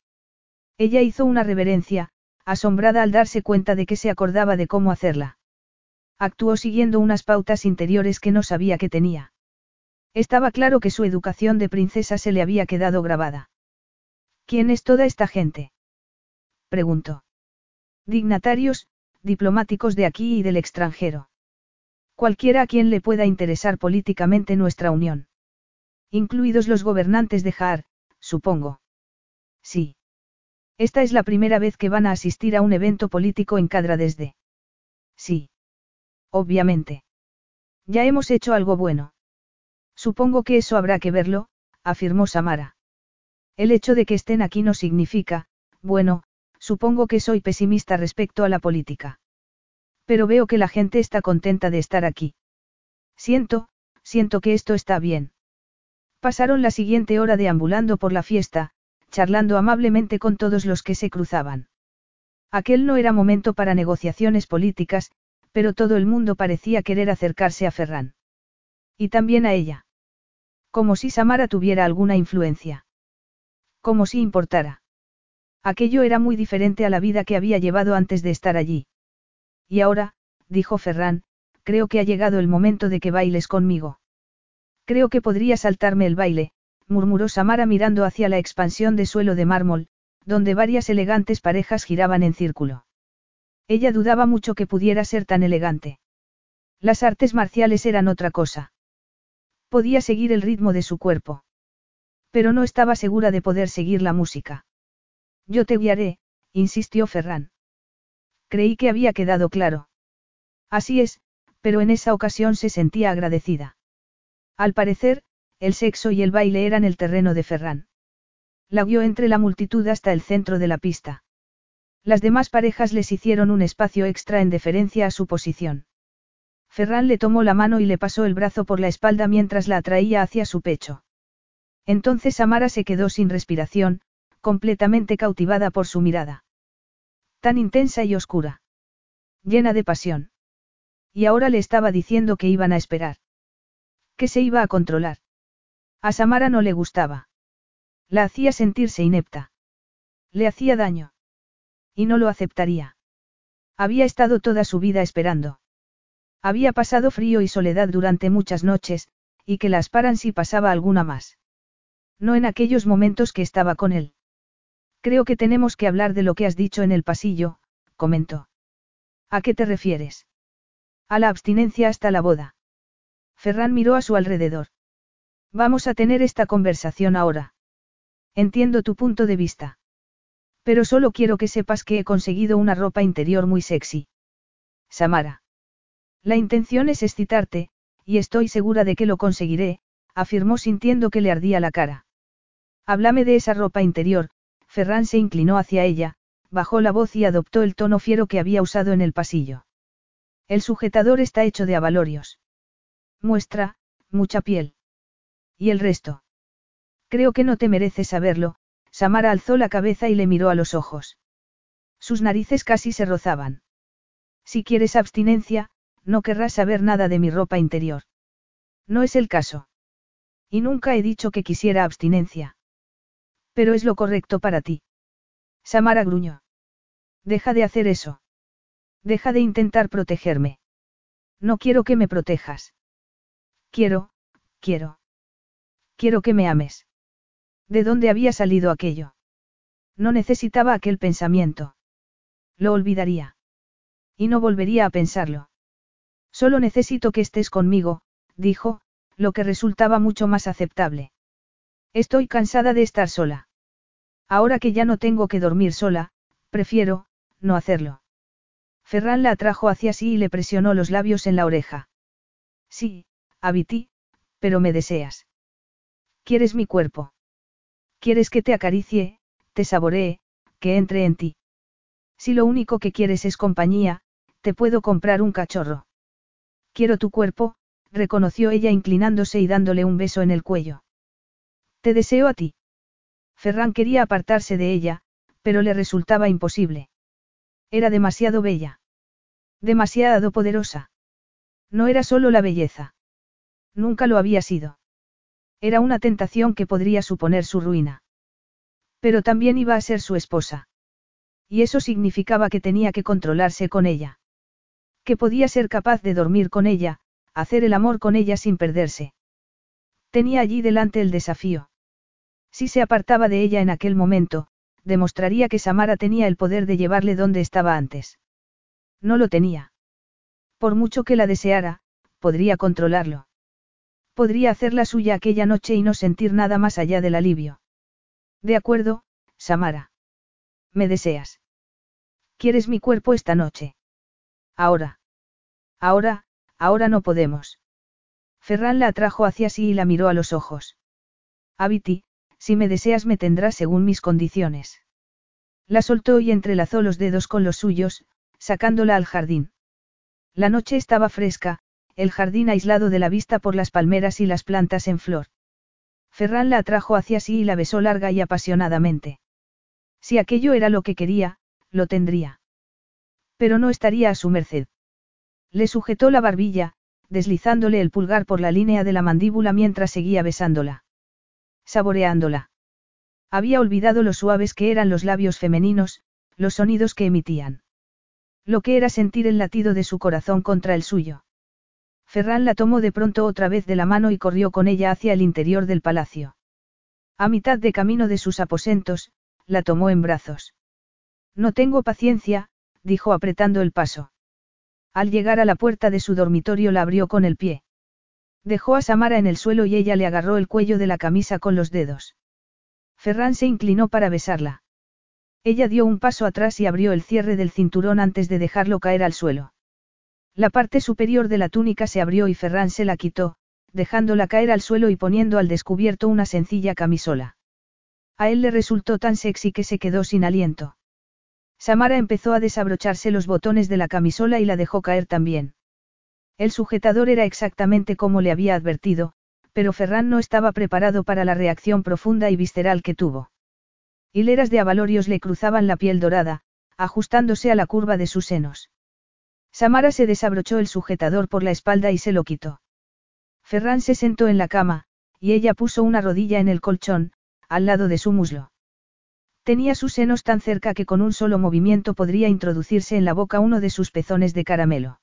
Ella hizo una reverencia, asombrada al darse cuenta de que se acordaba de cómo hacerla. Actuó siguiendo unas pautas interiores que no sabía que tenía. Estaba claro que su educación de princesa se le había quedado grabada. ¿Quién es toda esta gente? preguntó. Dignatarios, diplomáticos de aquí y del extranjero. Cualquiera a quien le pueda interesar políticamente nuestra unión. Incluidos los gobernantes de Jaar, supongo. Sí. Esta es la primera vez que van a asistir a un evento político en Cadra desde. Sí. Obviamente. Ya hemos hecho algo bueno. Supongo que eso habrá que verlo, afirmó Samara. El hecho de que estén aquí no significa, bueno, supongo que soy pesimista respecto a la política. Pero veo que la gente está contenta de estar aquí. Siento, siento que esto está bien. Pasaron la siguiente hora deambulando por la fiesta, charlando amablemente con todos los que se cruzaban. Aquel no era momento para negociaciones políticas, pero todo el mundo parecía querer acercarse a Ferran. Y también a ella. Como si Samara tuviera alguna influencia. Como si importara. Aquello era muy diferente a la vida que había llevado antes de estar allí. Y ahora, dijo Ferran, creo que ha llegado el momento de que bailes conmigo. Creo que podría saltarme el baile, murmuró Samara mirando hacia la expansión de suelo de mármol, donde varias elegantes parejas giraban en círculo. Ella dudaba mucho que pudiera ser tan elegante. Las artes marciales eran otra cosa. Podía seguir el ritmo de su cuerpo. Pero no estaba segura de poder seguir la música. Yo te guiaré, insistió Ferran. Creí que había quedado claro. Así es, pero en esa ocasión se sentía agradecida. Al parecer, el sexo y el baile eran el terreno de Ferran. La guió entre la multitud hasta el centro de la pista. Las demás parejas les hicieron un espacio extra en deferencia a su posición. Ferran le tomó la mano y le pasó el brazo por la espalda mientras la atraía hacia su pecho. Entonces Amara se quedó sin respiración, completamente cautivada por su mirada. Tan intensa y oscura. Llena de pasión. Y ahora le estaba diciendo que iban a esperar. Que se iba a controlar. A Samara no le gustaba. La hacía sentirse inepta. Le hacía daño. Y no lo aceptaría. Había estado toda su vida esperando. Había pasado frío y soledad durante muchas noches, y que la asparan si pasaba alguna más. No en aquellos momentos que estaba con él. Creo que tenemos que hablar de lo que has dicho en el pasillo, comentó. ¿A qué te refieres? A la abstinencia hasta la boda. Ferran miró a su alrededor. Vamos a tener esta conversación ahora. Entiendo tu punto de vista. Pero solo quiero que sepas que he conseguido una ropa interior muy sexy. Samara. La intención es excitarte, y estoy segura de que lo conseguiré, afirmó sintiendo que le ardía la cara. Háblame de esa ropa interior, Ferran se inclinó hacia ella, bajó la voz y adoptó el tono fiero que había usado en el pasillo. El sujetador está hecho de abalorios. Muestra, mucha piel. ¿Y el resto? Creo que no te mereces saberlo, Samara alzó la cabeza y le miró a los ojos. Sus narices casi se rozaban. Si quieres abstinencia, no querrás saber nada de mi ropa interior. No es el caso. Y nunca he dicho que quisiera abstinencia. Pero es lo correcto para ti. Samara gruñó. Deja de hacer eso. Deja de intentar protegerme. No quiero que me protejas. Quiero, quiero. Quiero que me ames. ¿De dónde había salido aquello? No necesitaba aquel pensamiento. Lo olvidaría. Y no volvería a pensarlo. Solo necesito que estés conmigo, dijo, lo que resultaba mucho más aceptable. Estoy cansada de estar sola. Ahora que ya no tengo que dormir sola, prefiero, no hacerlo. Ferran la atrajo hacia sí y le presionó los labios en la oreja. Sí, Abiti, pero me deseas. ¿Quieres mi cuerpo? ¿Quieres que te acaricie, te saboree, que entre en ti? Si lo único que quieres es compañía, te puedo comprar un cachorro. Quiero tu cuerpo, reconoció ella inclinándose y dándole un beso en el cuello. Te deseo a ti. Ferran quería apartarse de ella, pero le resultaba imposible. Era demasiado bella. Demasiado poderosa. No era solo la belleza. Nunca lo había sido. Era una tentación que podría suponer su ruina. Pero también iba a ser su esposa. Y eso significaba que tenía que controlarse con ella. Que podía ser capaz de dormir con ella, hacer el amor con ella sin perderse. Tenía allí delante el desafío. Si se apartaba de ella en aquel momento, demostraría que Samara tenía el poder de llevarle donde estaba antes. No lo tenía. Por mucho que la deseara, podría controlarlo. Podría hacerla suya aquella noche y no sentir nada más allá del alivio. De acuerdo, Samara. ¿Me deseas? ¿Quieres mi cuerpo esta noche? Ahora. Ahora, ahora no podemos. Ferran la atrajo hacia sí y la miró a los ojos. Abiti, si me deseas me tendrás según mis condiciones. La soltó y entrelazó los dedos con los suyos, sacándola al jardín. La noche estaba fresca, el jardín aislado de la vista por las palmeras y las plantas en flor. Ferran la atrajo hacia sí y la besó larga y apasionadamente. Si aquello era lo que quería, lo tendría. Pero no estaría a su merced. Le sujetó la barbilla, deslizándole el pulgar por la línea de la mandíbula mientras seguía besándola. Saboreándola. Había olvidado lo suaves que eran los labios femeninos, los sonidos que emitían. Lo que era sentir el latido de su corazón contra el suyo. Ferran la tomó de pronto otra vez de la mano y corrió con ella hacia el interior del palacio. A mitad de camino de sus aposentos, la tomó en brazos. No tengo paciencia, dijo apretando el paso. Al llegar a la puerta de su dormitorio la abrió con el pie. Dejó a Samara en el suelo y ella le agarró el cuello de la camisa con los dedos. Ferran se inclinó para besarla. Ella dio un paso atrás y abrió el cierre del cinturón antes de dejarlo caer al suelo. La parte superior de la túnica se abrió y Ferran se la quitó, dejándola caer al suelo y poniendo al descubierto una sencilla camisola. A él le resultó tan sexy que se quedó sin aliento. Samara empezó a desabrocharse los botones de la camisola y la dejó caer también. El sujetador era exactamente como le había advertido, pero Ferran no estaba preparado para la reacción profunda y visceral que tuvo. Hileras de abalorios le cruzaban la piel dorada, ajustándose a la curva de sus senos. Samara se desabrochó el sujetador por la espalda y se lo quitó. Ferran se sentó en la cama, y ella puso una rodilla en el colchón, al lado de su muslo. Tenía sus senos tan cerca que con un solo movimiento podría introducirse en la boca uno de sus pezones de caramelo.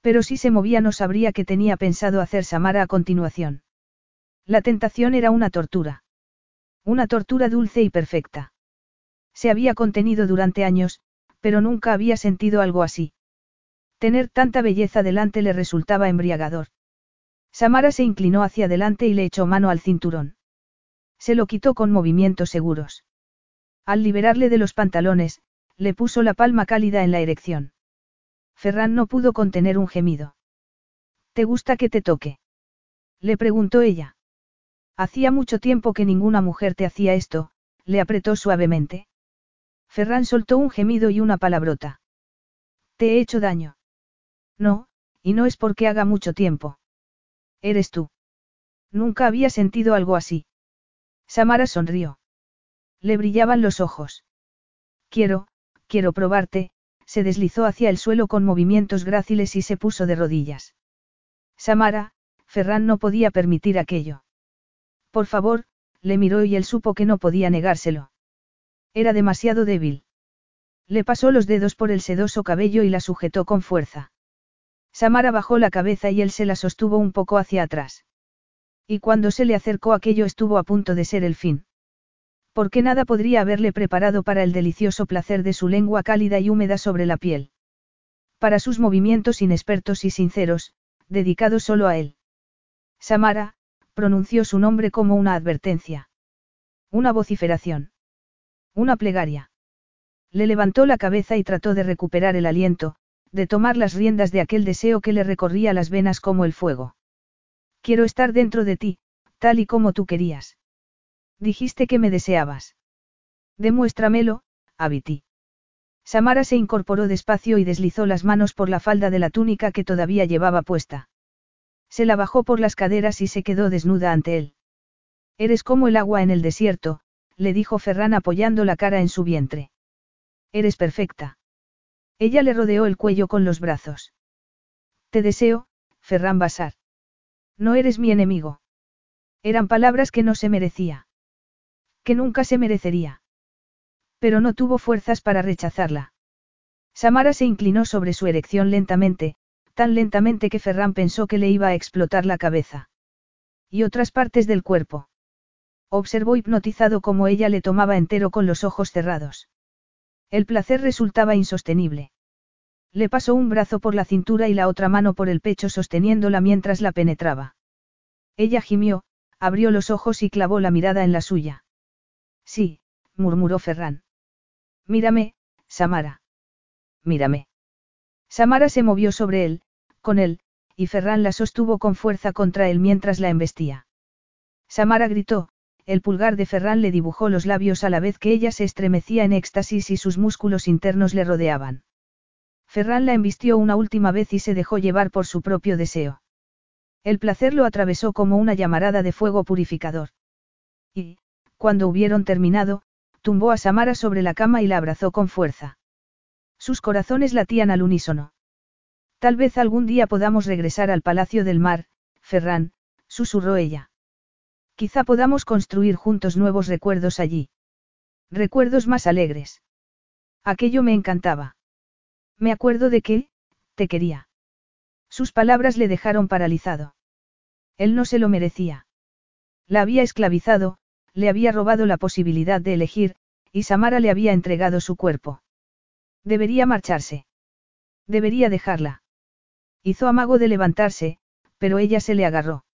Pero si se movía no sabría qué tenía pensado hacer Samara a continuación. La tentación era una tortura. Una tortura dulce y perfecta. Se había contenido durante años, pero nunca había sentido algo así. Tener tanta belleza delante le resultaba embriagador. Samara se inclinó hacia adelante y le echó mano al cinturón. Se lo quitó con movimientos seguros. Al liberarle de los pantalones, le puso la palma cálida en la erección. Ferran no pudo contener un gemido. ¿Te gusta que te toque? Le preguntó ella. Hacía mucho tiempo que ninguna mujer te hacía esto, le apretó suavemente. Ferran soltó un gemido y una palabrota. ¿Te he hecho daño? No, y no es porque haga mucho tiempo. Eres tú. Nunca había sentido algo así. Samara sonrió. Le brillaban los ojos. Quiero, quiero probarte, se deslizó hacia el suelo con movimientos gráciles y se puso de rodillas. Samara, Ferran no podía permitir aquello. Por favor, le miró y él supo que no podía negárselo. Era demasiado débil. Le pasó los dedos por el sedoso cabello y la sujetó con fuerza. Samara bajó la cabeza y él se la sostuvo un poco hacia atrás. Y cuando se le acercó aquello estuvo a punto de ser el fin. Porque nada podría haberle preparado para el delicioso placer de su lengua cálida y húmeda sobre la piel. Para sus movimientos inexpertos y sinceros, dedicados solo a él. Samara, pronunció su nombre como una advertencia. Una vociferación. Una plegaria. Le levantó la cabeza y trató de recuperar el aliento, de tomar las riendas de aquel deseo que le recorría las venas como el fuego. Quiero estar dentro de ti, tal y como tú querías. Dijiste que me deseabas. Demuéstramelo, Abiti. Samara se incorporó despacio y deslizó las manos por la falda de la túnica que todavía llevaba puesta. Se la bajó por las caderas y se quedó desnuda ante él. Eres como el agua en el desierto, le dijo Ferran apoyando la cara en su vientre. Eres perfecta. Ella le rodeó el cuello con los brazos. Te deseo, Ferran Basar. No eres mi enemigo. Eran palabras que no se merecía. Que nunca se merecería. Pero no tuvo fuerzas para rechazarla. Samara se inclinó sobre su erección lentamente, tan lentamente que Ferran pensó que le iba a explotar la cabeza. Y otras partes del cuerpo. Observó hipnotizado cómo ella le tomaba entero con los ojos cerrados. El placer resultaba insostenible. Le pasó un brazo por la cintura y la otra mano por el pecho sosteniéndola mientras la penetraba. Ella gimió, abrió los ojos y clavó la mirada en la suya. Sí, murmuró Ferran. Mírame, Samara. Mírame. Samara se movió sobre él, con él, y Ferran la sostuvo con fuerza contra él mientras la embestía. Samara gritó, el pulgar de Ferran le dibujó los labios a la vez que ella se estremecía en éxtasis y sus músculos internos le rodeaban. Ferran la embistió una última vez y se dejó llevar por su propio deseo. El placer lo atravesó como una llamarada de fuego purificador. Y, cuando hubieron terminado, tumbó a Samara sobre la cama y la abrazó con fuerza. Sus corazones latían al unísono. Tal vez algún día podamos regresar al Palacio del Mar, Ferran, susurró ella. Quizá podamos construir juntos nuevos recuerdos allí. Recuerdos más alegres. Aquello me encantaba. Me acuerdo de que, te quería. Sus palabras le dejaron paralizado. Él no se lo merecía. La había esclavizado, le había robado la posibilidad de elegir, y Samara le había entregado su cuerpo. Debería marcharse. Debería dejarla. Hizo amago de levantarse, pero ella se le agarró.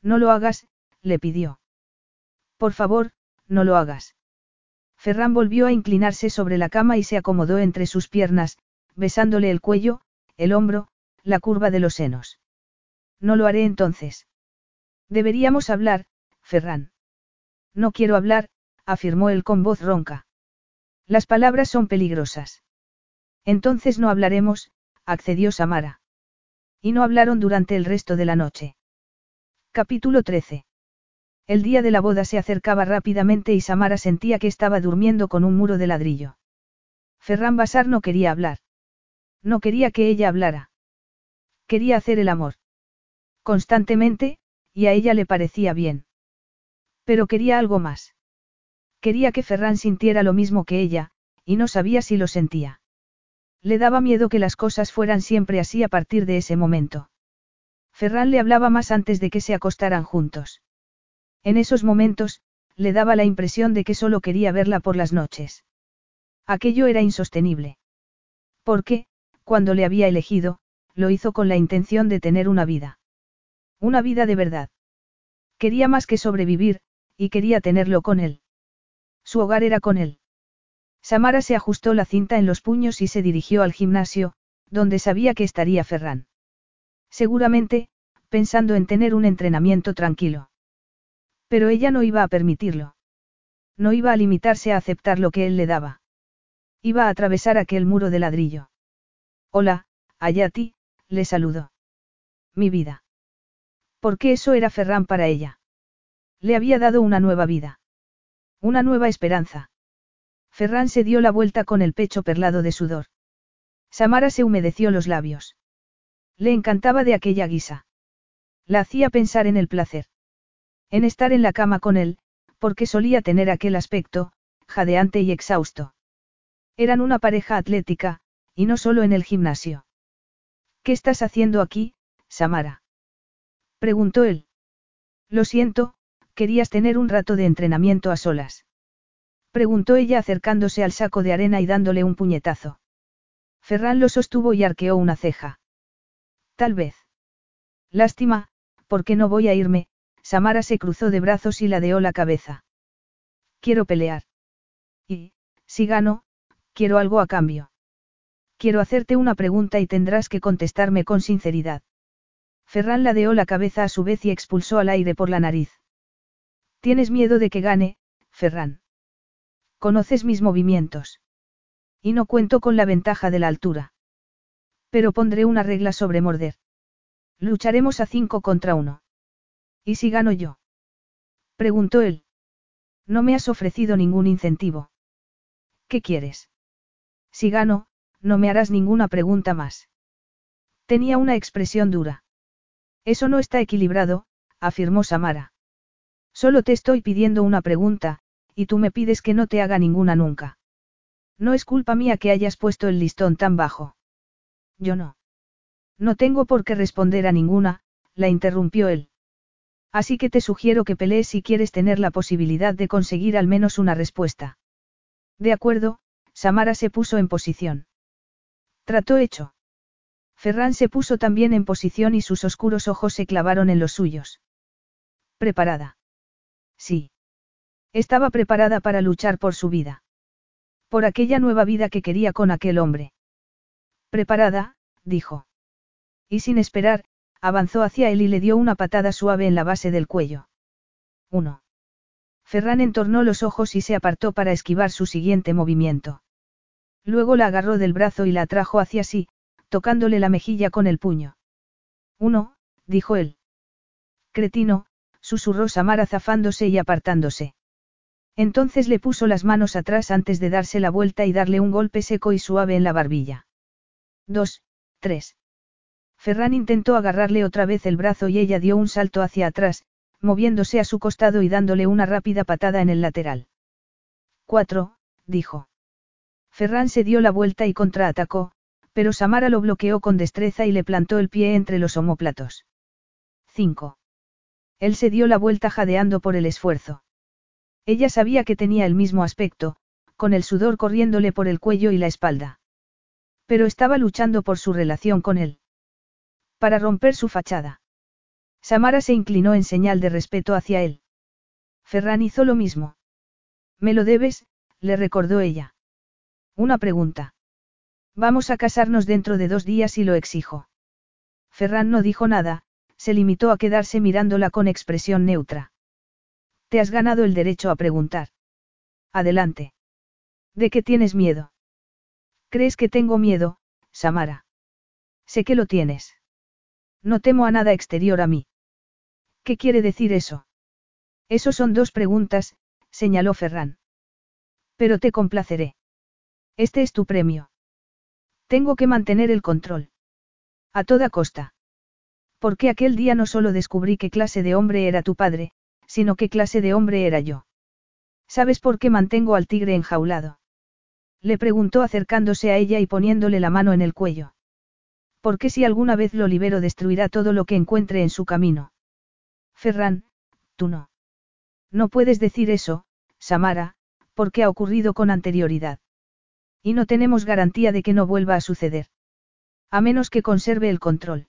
No lo hagas, le pidió. Por favor, no lo hagas. Ferran volvió a inclinarse sobre la cama y se acomodó entre sus piernas, besándole el cuello, el hombro, la curva de los senos. No lo haré entonces. Deberíamos hablar, Ferran. No quiero hablar, afirmó él con voz ronca. Las palabras son peligrosas. Entonces no hablaremos, accedió Samara. Y no hablaron durante el resto de la noche. Capítulo 13. El día de la boda se acercaba rápidamente y Samara sentía que estaba durmiendo con un muro de ladrillo. Ferran Basar no quería hablar. No quería que ella hablara. Quería hacer el amor. Constantemente, y a ella le parecía bien. Pero quería algo más. Quería que Ferran sintiera lo mismo que ella, y no sabía si lo sentía. Le daba miedo que las cosas fueran siempre así a partir de ese momento. Ferran le hablaba más antes de que se acostaran juntos. En esos momentos, le daba la impresión de que solo quería verla por las noches. Aquello era insostenible. Porque, cuando le había elegido, lo hizo con la intención de tener una vida. Una vida de verdad. Quería más que sobrevivir, y quería tenerlo con él. Su hogar era con él. Samara se ajustó la cinta en los puños y se dirigió al gimnasio, donde sabía que estaría Ferran. Seguramente, pensando en tener un entrenamiento tranquilo. Pero ella no iba a permitirlo. No iba a limitarse a aceptar lo que él le daba. Iba a atravesar aquel muro de ladrillo. Hola, Ayati, le saludó. Mi vida. Porque eso era Ferran para ella. Le había dado una nueva vida. Una nueva esperanza. Ferran se dio la vuelta con el pecho perlado de sudor. Samara se humedeció los labios. Le encantaba de aquella guisa. La hacía pensar en el placer. En estar en la cama con él, porque solía tener aquel aspecto, jadeante y exhausto. Eran una pareja atlética, y no solo en el gimnasio. ¿Qué estás haciendo aquí, Samara? preguntó él. Lo siento, querías tener un rato de entrenamiento a solas. Preguntó ella acercándose al saco de arena y dándole un puñetazo. Ferran lo sostuvo y arqueó una ceja. Tal vez. Lástima, porque no voy a irme, Samara se cruzó de brazos y ladeó la cabeza. Quiero pelear. Y, si gano, quiero algo a cambio. Quiero hacerte una pregunta y tendrás que contestarme con sinceridad. Ferran ladeó la cabeza a su vez y expulsó al aire por la nariz. ¿Tienes miedo de que gane, Ferran? Conoces mis movimientos. Y no cuento con la ventaja de la altura. Pero pondré una regla sobre morder. Lucharemos a cinco contra uno. ¿Y si gano yo? Preguntó él. No me has ofrecido ningún incentivo. ¿Qué quieres? Si gano, no me harás ninguna pregunta más. Tenía una expresión dura. Eso no está equilibrado, afirmó Samara. Solo te estoy pidiendo una pregunta, y tú me pides que no te haga ninguna nunca. No es culpa mía que hayas puesto el listón tan bajo. Yo no. No tengo por qué responder a ninguna, la interrumpió él. Así que te sugiero que pelees si quieres tener la posibilidad de conseguir al menos una respuesta. De acuerdo, Samara se puso en posición. Trató hecho. Ferran se puso también en posición y sus oscuros ojos se clavaron en los suyos. ¿Preparada? Sí. Estaba preparada para luchar por su vida. Por aquella nueva vida que quería con aquel hombre. Preparada, dijo. Y sin esperar, avanzó hacia él y le dio una patada suave en la base del cuello. 1. Ferran entornó los ojos y se apartó para esquivar su siguiente movimiento. Luego la agarró del brazo y la atrajo hacia sí, tocándole la mejilla con el puño. Uno, dijo él. Cretino, susurró Samara zafándose y apartándose. Entonces le puso las manos atrás antes de darse la vuelta y darle un golpe seco y suave en la barbilla. Dos, tres. Ferran intentó agarrarle otra vez el brazo y ella dio un salto hacia atrás, moviéndose a su costado y dándole una rápida patada en el lateral. Cuatro, dijo. Ferran se dio la vuelta y contraatacó, pero Samara lo bloqueó con destreza y le plantó el pie entre los omóplatos. 5. Él se dio la vuelta jadeando por el esfuerzo. Ella sabía que tenía el mismo aspecto, con el sudor corriéndole por el cuello y la espalda. Pero estaba luchando por su relación con él. Para romper su fachada. Samara se inclinó en señal de respeto hacia él. Ferran hizo lo mismo. Me lo debes, le recordó ella. Una pregunta. Vamos a casarnos dentro de dos días y lo exijo. Ferran no dijo nada, se limitó a quedarse mirándola con expresión neutra. Te has ganado el derecho a preguntar. Adelante. ¿De qué tienes miedo? ¿Crees que tengo miedo, Samara? Sé que lo tienes. No temo a nada exterior a mí. ¿Qué quiere decir eso? Eso son dos preguntas, señaló Ferran. Pero te complaceré. Este es tu premio. Tengo que mantener el control. A toda costa. Porque aquel día no solo descubrí qué clase de hombre era tu padre, sino qué clase de hombre era yo. ¿Sabes por qué mantengo al tigre enjaulado? Le preguntó acercándose a ella y poniéndole la mano en el cuello. Porque si alguna vez lo libero destruirá todo lo que encuentre en su camino. Ferran, tú no. No puedes decir eso, Samara, porque ha ocurrido con anterioridad. Y no tenemos garantía de que no vuelva a suceder. A menos que conserve el control.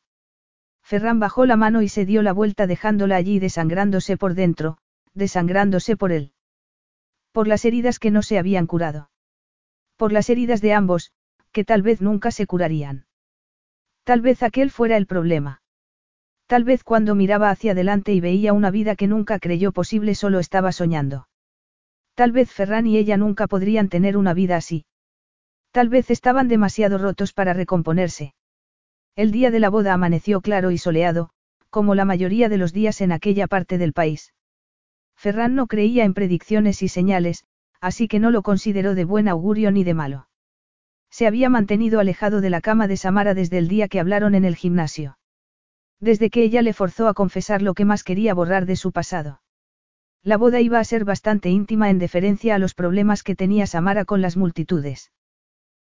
Ferran bajó la mano y se dio la vuelta dejándola allí desangrándose por dentro, desangrándose por él. Por las heridas que no se habían curado. Por las heridas de ambos, que tal vez nunca se curarían. Tal vez aquel fuera el problema. Tal vez cuando miraba hacia adelante y veía una vida que nunca creyó posible solo estaba soñando. Tal vez Ferran y ella nunca podrían tener una vida así. Tal vez estaban demasiado rotos para recomponerse. El día de la boda amaneció claro y soleado, como la mayoría de los días en aquella parte del país. Ferran no creía en predicciones y señales, así que no lo consideró de buen augurio ni de malo. Se había mantenido alejado de la cama de Samara desde el día que hablaron en el gimnasio. Desde que ella le forzó a confesar lo que más quería borrar de su pasado. La boda iba a ser bastante íntima en deferencia a los problemas que tenía Samara con las multitudes.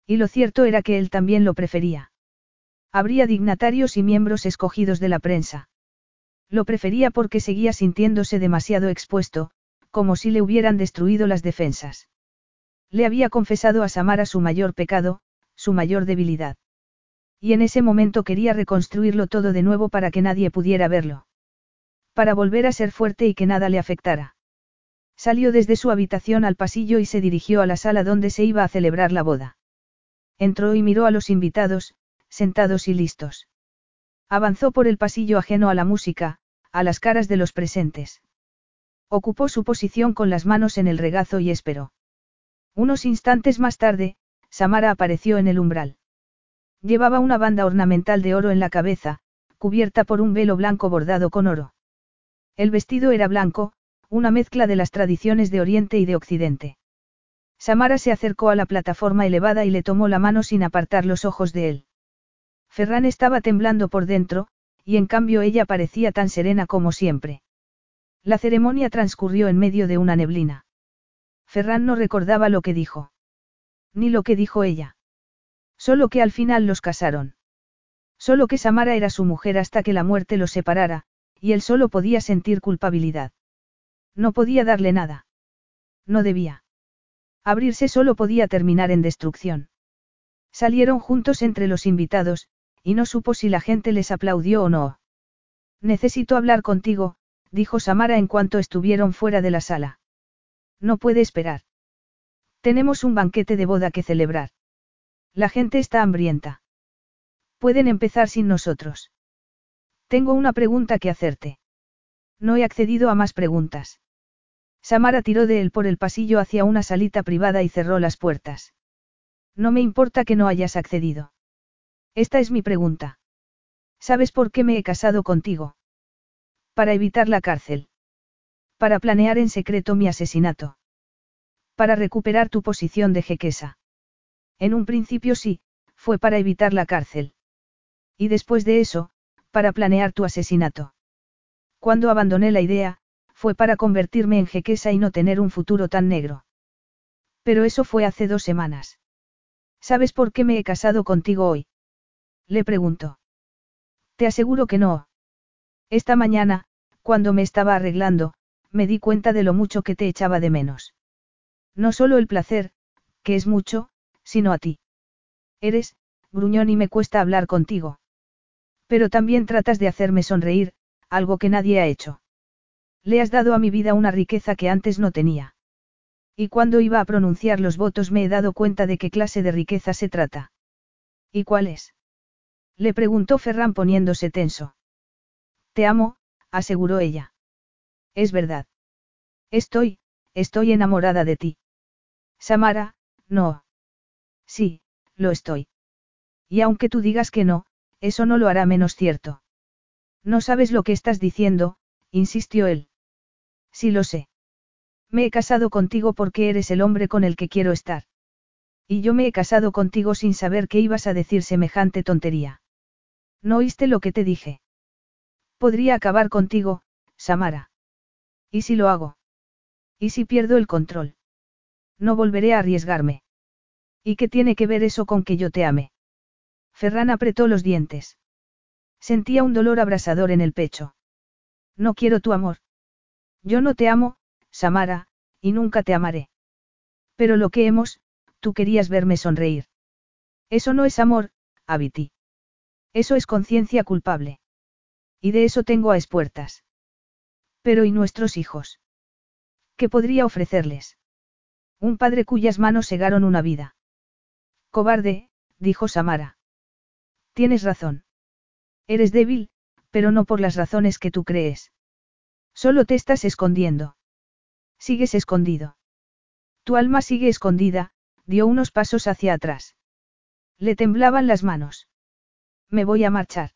Y lo cierto era que él también lo prefería. Habría dignatarios y miembros escogidos de la prensa. Lo prefería porque seguía sintiéndose demasiado expuesto, como si le hubieran destruido las defensas. Le había confesado a Samara su mayor pecado, su mayor debilidad. Y en ese momento quería reconstruirlo todo de nuevo para que nadie pudiera verlo. Para volver a ser fuerte y que nada le afectara. Salió desde su habitación al pasillo y se dirigió a la sala donde se iba a celebrar la boda. Entró y miró a los invitados, sentados y listos. Avanzó por el pasillo ajeno a la música, a las caras de los presentes. Ocupó su posición con las manos en el regazo y esperó. Unos instantes más tarde, Samara apareció en el umbral. Llevaba una banda ornamental de oro en la cabeza, cubierta por un velo blanco bordado con oro. El vestido era blanco, una mezcla de las tradiciones de Oriente y de Occidente. Samara se acercó a la plataforma elevada y le tomó la mano sin apartar los ojos de él. Ferran estaba temblando por dentro, y en cambio ella parecía tan serena como siempre. La ceremonia transcurrió en medio de una neblina. Ferran no recordaba lo que dijo. Ni lo que dijo ella. Solo que al final los casaron. Solo que Samara era su mujer hasta que la muerte los separara, y él solo podía sentir culpabilidad. No podía darle nada. No debía. Abrirse solo podía terminar en destrucción. Salieron juntos entre los invitados, y no supo si la gente les aplaudió o no. Necesito hablar contigo, dijo Samara en cuanto estuvieron fuera de la sala. No puede esperar. Tenemos un banquete de boda que celebrar. La gente está hambrienta. Pueden empezar sin nosotros. Tengo una pregunta que hacerte. No he accedido a más preguntas. Samara tiró de él por el pasillo hacia una salita privada y cerró las puertas. No me importa que no hayas accedido. Esta es mi pregunta. ¿Sabes por qué me he casado contigo? Para evitar la cárcel. Para planear en secreto mi asesinato. Para recuperar tu posición de jequesa. En un principio sí, fue para evitar la cárcel. Y después de eso, para planear tu asesinato. Cuando abandoné la idea, fue para convertirme en jequesa y no tener un futuro tan negro. Pero eso fue hace dos semanas. ¿Sabes por qué me he casado contigo hoy? Le preguntó. Te aseguro que no. Esta mañana, cuando me estaba arreglando, me di cuenta de lo mucho que te echaba de menos. No solo el placer, que es mucho, sino a ti. Eres, gruñón y me cuesta hablar contigo. Pero también tratas de hacerme sonreír, algo que nadie ha hecho. Le has dado a mi vida una riqueza que antes no tenía. Y cuando iba a pronunciar los votos me he dado cuenta de qué clase de riqueza se trata. ¿Y cuál es? Le preguntó Ferran poniéndose tenso. Te amo, aseguró ella. Es verdad. Estoy, estoy enamorada de ti. Samara, no. Sí, lo estoy. Y aunque tú digas que no, eso no lo hará menos cierto. No sabes lo que estás diciendo, insistió él. Sí lo sé. Me he casado contigo porque eres el hombre con el que quiero estar. Y yo me he casado contigo sin saber que ibas a decir semejante tontería. ¿No oíste lo que te dije? Podría acabar contigo, Samara. ¿Y si lo hago? ¿Y si pierdo el control? No volveré a arriesgarme. ¿Y qué tiene que ver eso con que yo te ame? Ferran apretó los dientes. Sentía un dolor abrasador en el pecho. No quiero tu amor. Yo no te amo, Samara, y nunca te amaré. Pero lo que hemos, tú querías verme sonreír. Eso no es amor, Abiti. Eso es conciencia culpable. Y de eso tengo a espuertas. Pero ¿y nuestros hijos? ¿Qué podría ofrecerles? Un padre cuyas manos segaron una vida. Cobarde, dijo Samara. Tienes razón. Eres débil, pero no por las razones que tú crees. Solo te estás escondiendo. Sigues escondido. Tu alma sigue escondida, dio unos pasos hacia atrás. Le temblaban las manos. Me voy a marchar.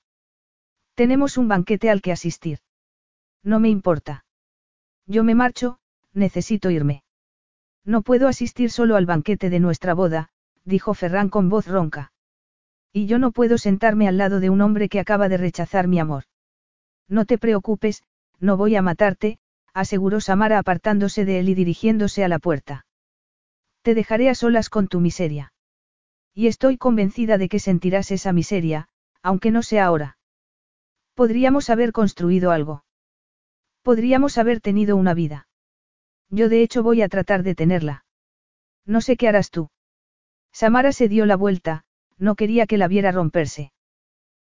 Tenemos un banquete al que asistir. No me importa. Yo me marcho, necesito irme. No puedo asistir solo al banquete de nuestra boda, dijo Ferran con voz ronca. Y yo no puedo sentarme al lado de un hombre que acaba de rechazar mi amor. No te preocupes, no voy a matarte, aseguró Samara apartándose de él y dirigiéndose a la puerta. Te dejaré a solas con tu miseria. Y estoy convencida de que sentirás esa miseria, aunque no sea ahora. Podríamos haber construido algo. Podríamos haber tenido una vida. Yo de hecho voy a tratar de tenerla. No sé qué harás tú. Samara se dio la vuelta, no quería que la viera romperse.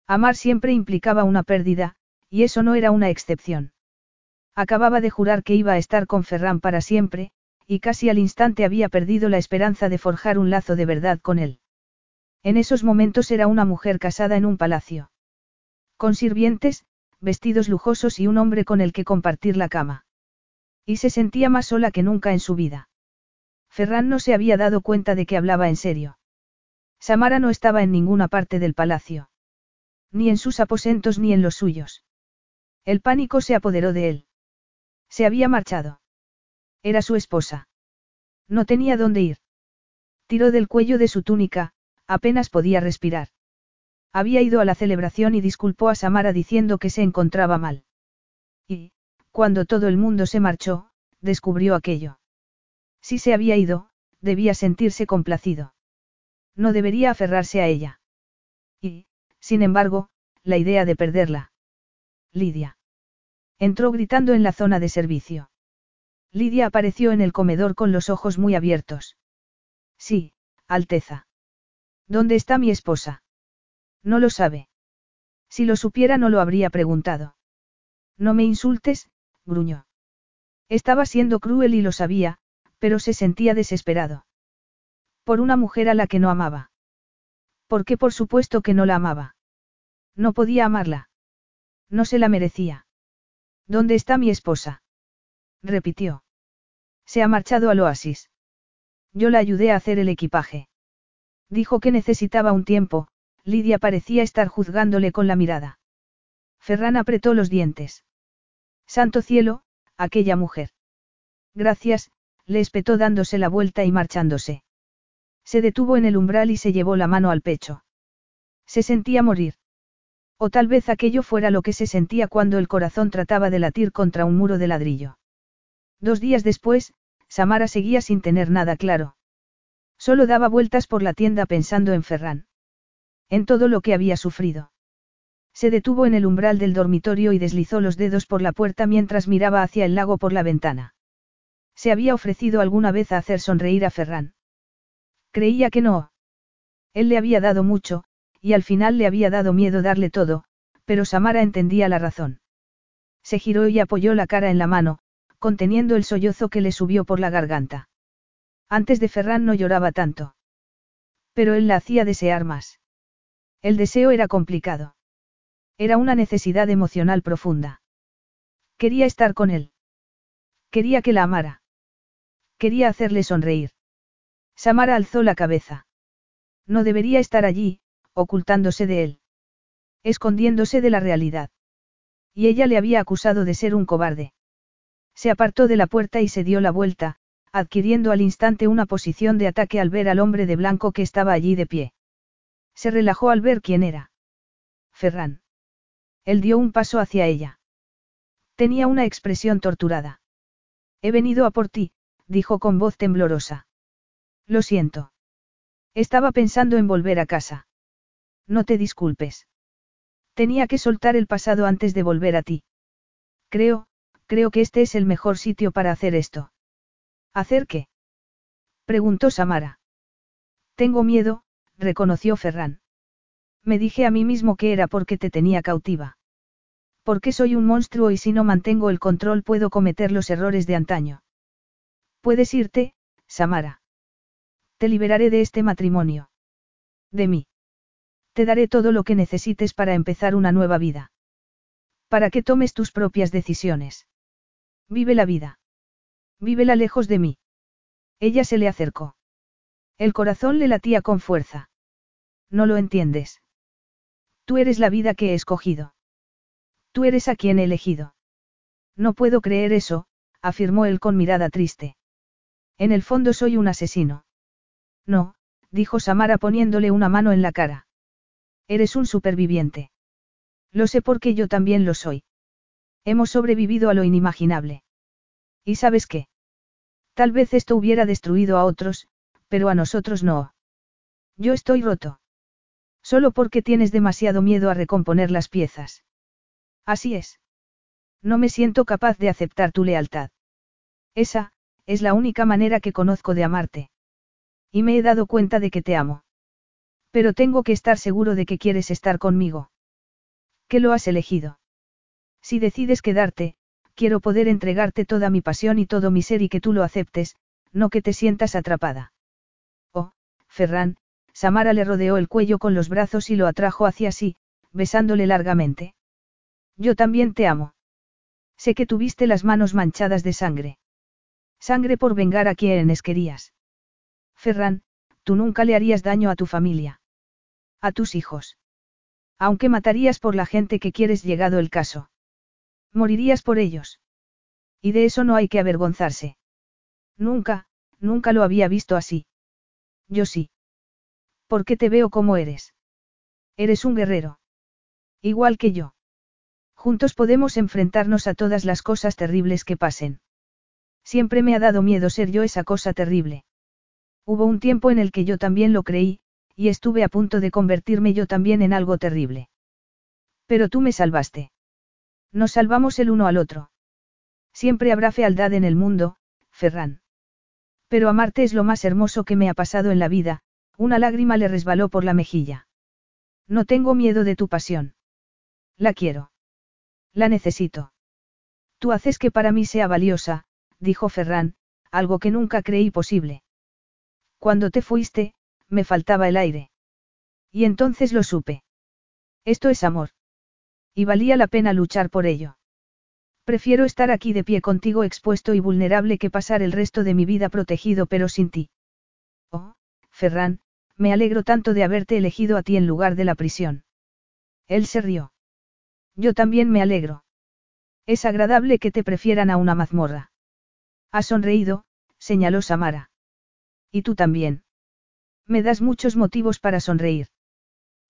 Amar siempre implicaba una pérdida, y eso no era una excepción. Acababa de jurar que iba a estar con Ferran para siempre, y casi al instante había perdido la esperanza de forjar un lazo de verdad con él. En esos momentos era una mujer casada en un palacio. Con sirvientes, vestidos lujosos y un hombre con el que compartir la cama. Y se sentía más sola que nunca en su vida. Ferran no se había dado cuenta de que hablaba en serio. Samara no estaba en ninguna parte del palacio. Ni en sus aposentos ni en los suyos. El pánico se apoderó de él. Se había marchado. Era su esposa. No tenía dónde ir. Tiró del cuello de su túnica, apenas podía respirar. Había ido a la celebración y disculpó a Samara diciendo que se encontraba mal. Y, cuando todo el mundo se marchó, descubrió aquello. Si se había ido, debía sentirse complacido. No debería aferrarse a ella. Y, sin embargo, la idea de perderla. Lidia. Entró gritando en la zona de servicio. Lidia apareció en el comedor con los ojos muy abiertos. Sí, Alteza. ¿Dónde está mi esposa? No lo sabe. Si lo supiera no lo habría preguntado. No me insultes, gruñó. Estaba siendo cruel y lo sabía, pero se sentía desesperado. Por una mujer a la que no amaba. Porque por supuesto que no la amaba. No podía amarla. No se la merecía. ¿Dónde está mi esposa? repitió. Se ha marchado al oasis. Yo la ayudé a hacer el equipaje. Dijo que necesitaba un tiempo, Lidia parecía estar juzgándole con la mirada. Ferran apretó los dientes. Santo cielo, aquella mujer. Gracias, le espetó dándose la vuelta y marchándose. Se detuvo en el umbral y se llevó la mano al pecho. Se sentía morir. O tal vez aquello fuera lo que se sentía cuando el corazón trataba de latir contra un muro de ladrillo. Dos días después, Samara seguía sin tener nada claro. Solo daba vueltas por la tienda pensando en Ferran. En todo lo que había sufrido. Se detuvo en el umbral del dormitorio y deslizó los dedos por la puerta mientras miraba hacia el lago por la ventana. ¿Se había ofrecido alguna vez a hacer sonreír a Ferran? Creía que no. Él le había dado mucho, y al final le había dado miedo darle todo, pero Samara entendía la razón. Se giró y apoyó la cara en la mano, conteniendo el sollozo que le subió por la garganta. Antes de Ferran no lloraba tanto. Pero él la hacía desear más. El deseo era complicado. Era una necesidad emocional profunda. Quería estar con él. Quería que la amara. Quería hacerle sonreír. Samara alzó la cabeza. No debería estar allí, ocultándose de él. Escondiéndose de la realidad. Y ella le había acusado de ser un cobarde. Se apartó de la puerta y se dio la vuelta, adquiriendo al instante una posición de ataque al ver al hombre de blanco que estaba allí de pie. Se relajó al ver quién era. Ferran. Él dio un paso hacia ella. Tenía una expresión torturada. He venido a por ti, dijo con voz temblorosa. Lo siento. Estaba pensando en volver a casa. No te disculpes. Tenía que soltar el pasado antes de volver a ti. Creo, creo que este es el mejor sitio para hacer esto. ¿Hacer qué? preguntó Samara. Tengo miedo, reconoció Ferran. Me dije a mí mismo que era porque te tenía cautiva. Porque soy un monstruo y si no mantengo el control puedo cometer los errores de antaño. Puedes irte, Samara. Te liberaré de este matrimonio. De mí. Te daré todo lo que necesites para empezar una nueva vida. Para que tomes tus propias decisiones. Vive la vida. Vívela lejos de mí. Ella se le acercó. El corazón le latía con fuerza. No lo entiendes. Tú eres la vida que he escogido. Tú eres a quien he elegido. No puedo creer eso, afirmó él con mirada triste. En el fondo soy un asesino. No, dijo Samara poniéndole una mano en la cara. Eres un superviviente. Lo sé porque yo también lo soy. Hemos sobrevivido a lo inimaginable. ¿Y sabes qué? Tal vez esto hubiera destruido a otros, pero a nosotros no. Yo estoy roto. Solo porque tienes demasiado miedo a recomponer las piezas. Así es. No me siento capaz de aceptar tu lealtad. Esa, es la única manera que conozco de amarte. Y me he dado cuenta de que te amo. Pero tengo que estar seguro de que quieres estar conmigo. Que lo has elegido. Si decides quedarte, quiero poder entregarte toda mi pasión y todo mi ser y que tú lo aceptes, no que te sientas atrapada. Ferran, Samara le rodeó el cuello con los brazos y lo atrajo hacia sí, besándole largamente. Yo también te amo. Sé que tuviste las manos manchadas de sangre. Sangre por vengar a quienes querías. Ferran, tú nunca le harías daño a tu familia. A tus hijos. Aunque matarías por la gente que quieres llegado el caso. Morirías por ellos. Y de eso no hay que avergonzarse. Nunca, nunca lo había visto así. Yo sí. ¿Por qué te veo como eres? Eres un guerrero. Igual que yo. Juntos podemos enfrentarnos a todas las cosas terribles que pasen. Siempre me ha dado miedo ser yo esa cosa terrible. Hubo un tiempo en el que yo también lo creí, y estuve a punto de convertirme yo también en algo terrible. Pero tú me salvaste. Nos salvamos el uno al otro. Siempre habrá fealdad en el mundo, Ferran. Pero amarte es lo más hermoso que me ha pasado en la vida, una lágrima le resbaló por la mejilla. No tengo miedo de tu pasión. La quiero. La necesito. Tú haces que para mí sea valiosa, dijo Ferran, algo que nunca creí posible. Cuando te fuiste, me faltaba el aire. Y entonces lo supe. Esto es amor. Y valía la pena luchar por ello. Prefiero estar aquí de pie contigo expuesto y vulnerable que pasar el resto de mi vida protegido pero sin ti. Oh, Ferran, me alegro tanto de haberte elegido a ti en lugar de la prisión. Él se rió. Yo también me alegro. Es agradable que te prefieran a una mazmorra. Ha sonreído, señaló Samara. Y tú también. Me das muchos motivos para sonreír.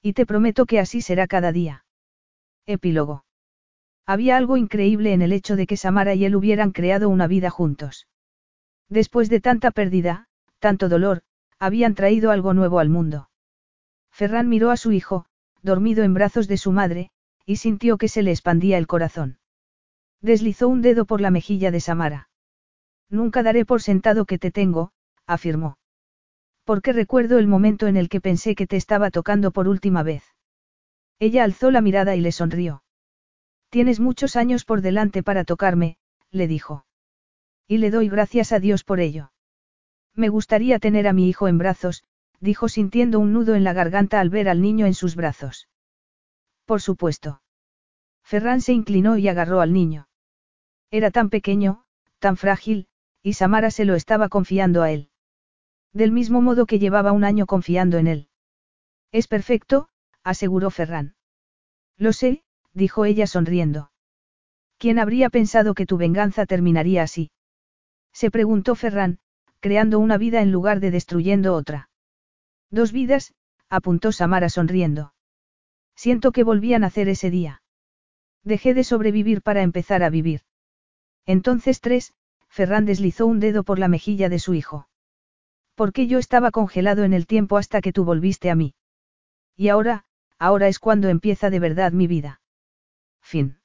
Y te prometo que así será cada día. Epílogo. Había algo increíble en el hecho de que Samara y él hubieran creado una vida juntos. Después de tanta pérdida, tanto dolor, habían traído algo nuevo al mundo. Ferran miró a su hijo, dormido en brazos de su madre, y sintió que se le expandía el corazón. Deslizó un dedo por la mejilla de Samara. Nunca daré por sentado que te tengo, afirmó. Porque recuerdo el momento en el que pensé que te estaba tocando por última vez. Ella alzó la mirada y le sonrió. Tienes muchos años por delante para tocarme, le dijo. Y le doy gracias a Dios por ello. Me gustaría tener a mi hijo en brazos, dijo sintiendo un nudo en la garganta al ver al niño en sus brazos. Por supuesto. Ferran se inclinó y agarró al niño. Era tan pequeño, tan frágil, y Samara se lo estaba confiando a él. Del mismo modo que llevaba un año confiando en él. Es perfecto, aseguró Ferran. Lo sé, dijo ella sonriendo. ¿Quién habría pensado que tu venganza terminaría así? Se preguntó Ferran, creando una vida en lugar de destruyendo otra. Dos vidas, apuntó Samara sonriendo. Siento que volví a nacer ese día. Dejé de sobrevivir para empezar a vivir. Entonces tres, Ferran deslizó un dedo por la mejilla de su hijo. Porque yo estaba congelado en el tiempo hasta que tú volviste a mí. Y ahora, ahora es cuando empieza de verdad mi vida. Fin.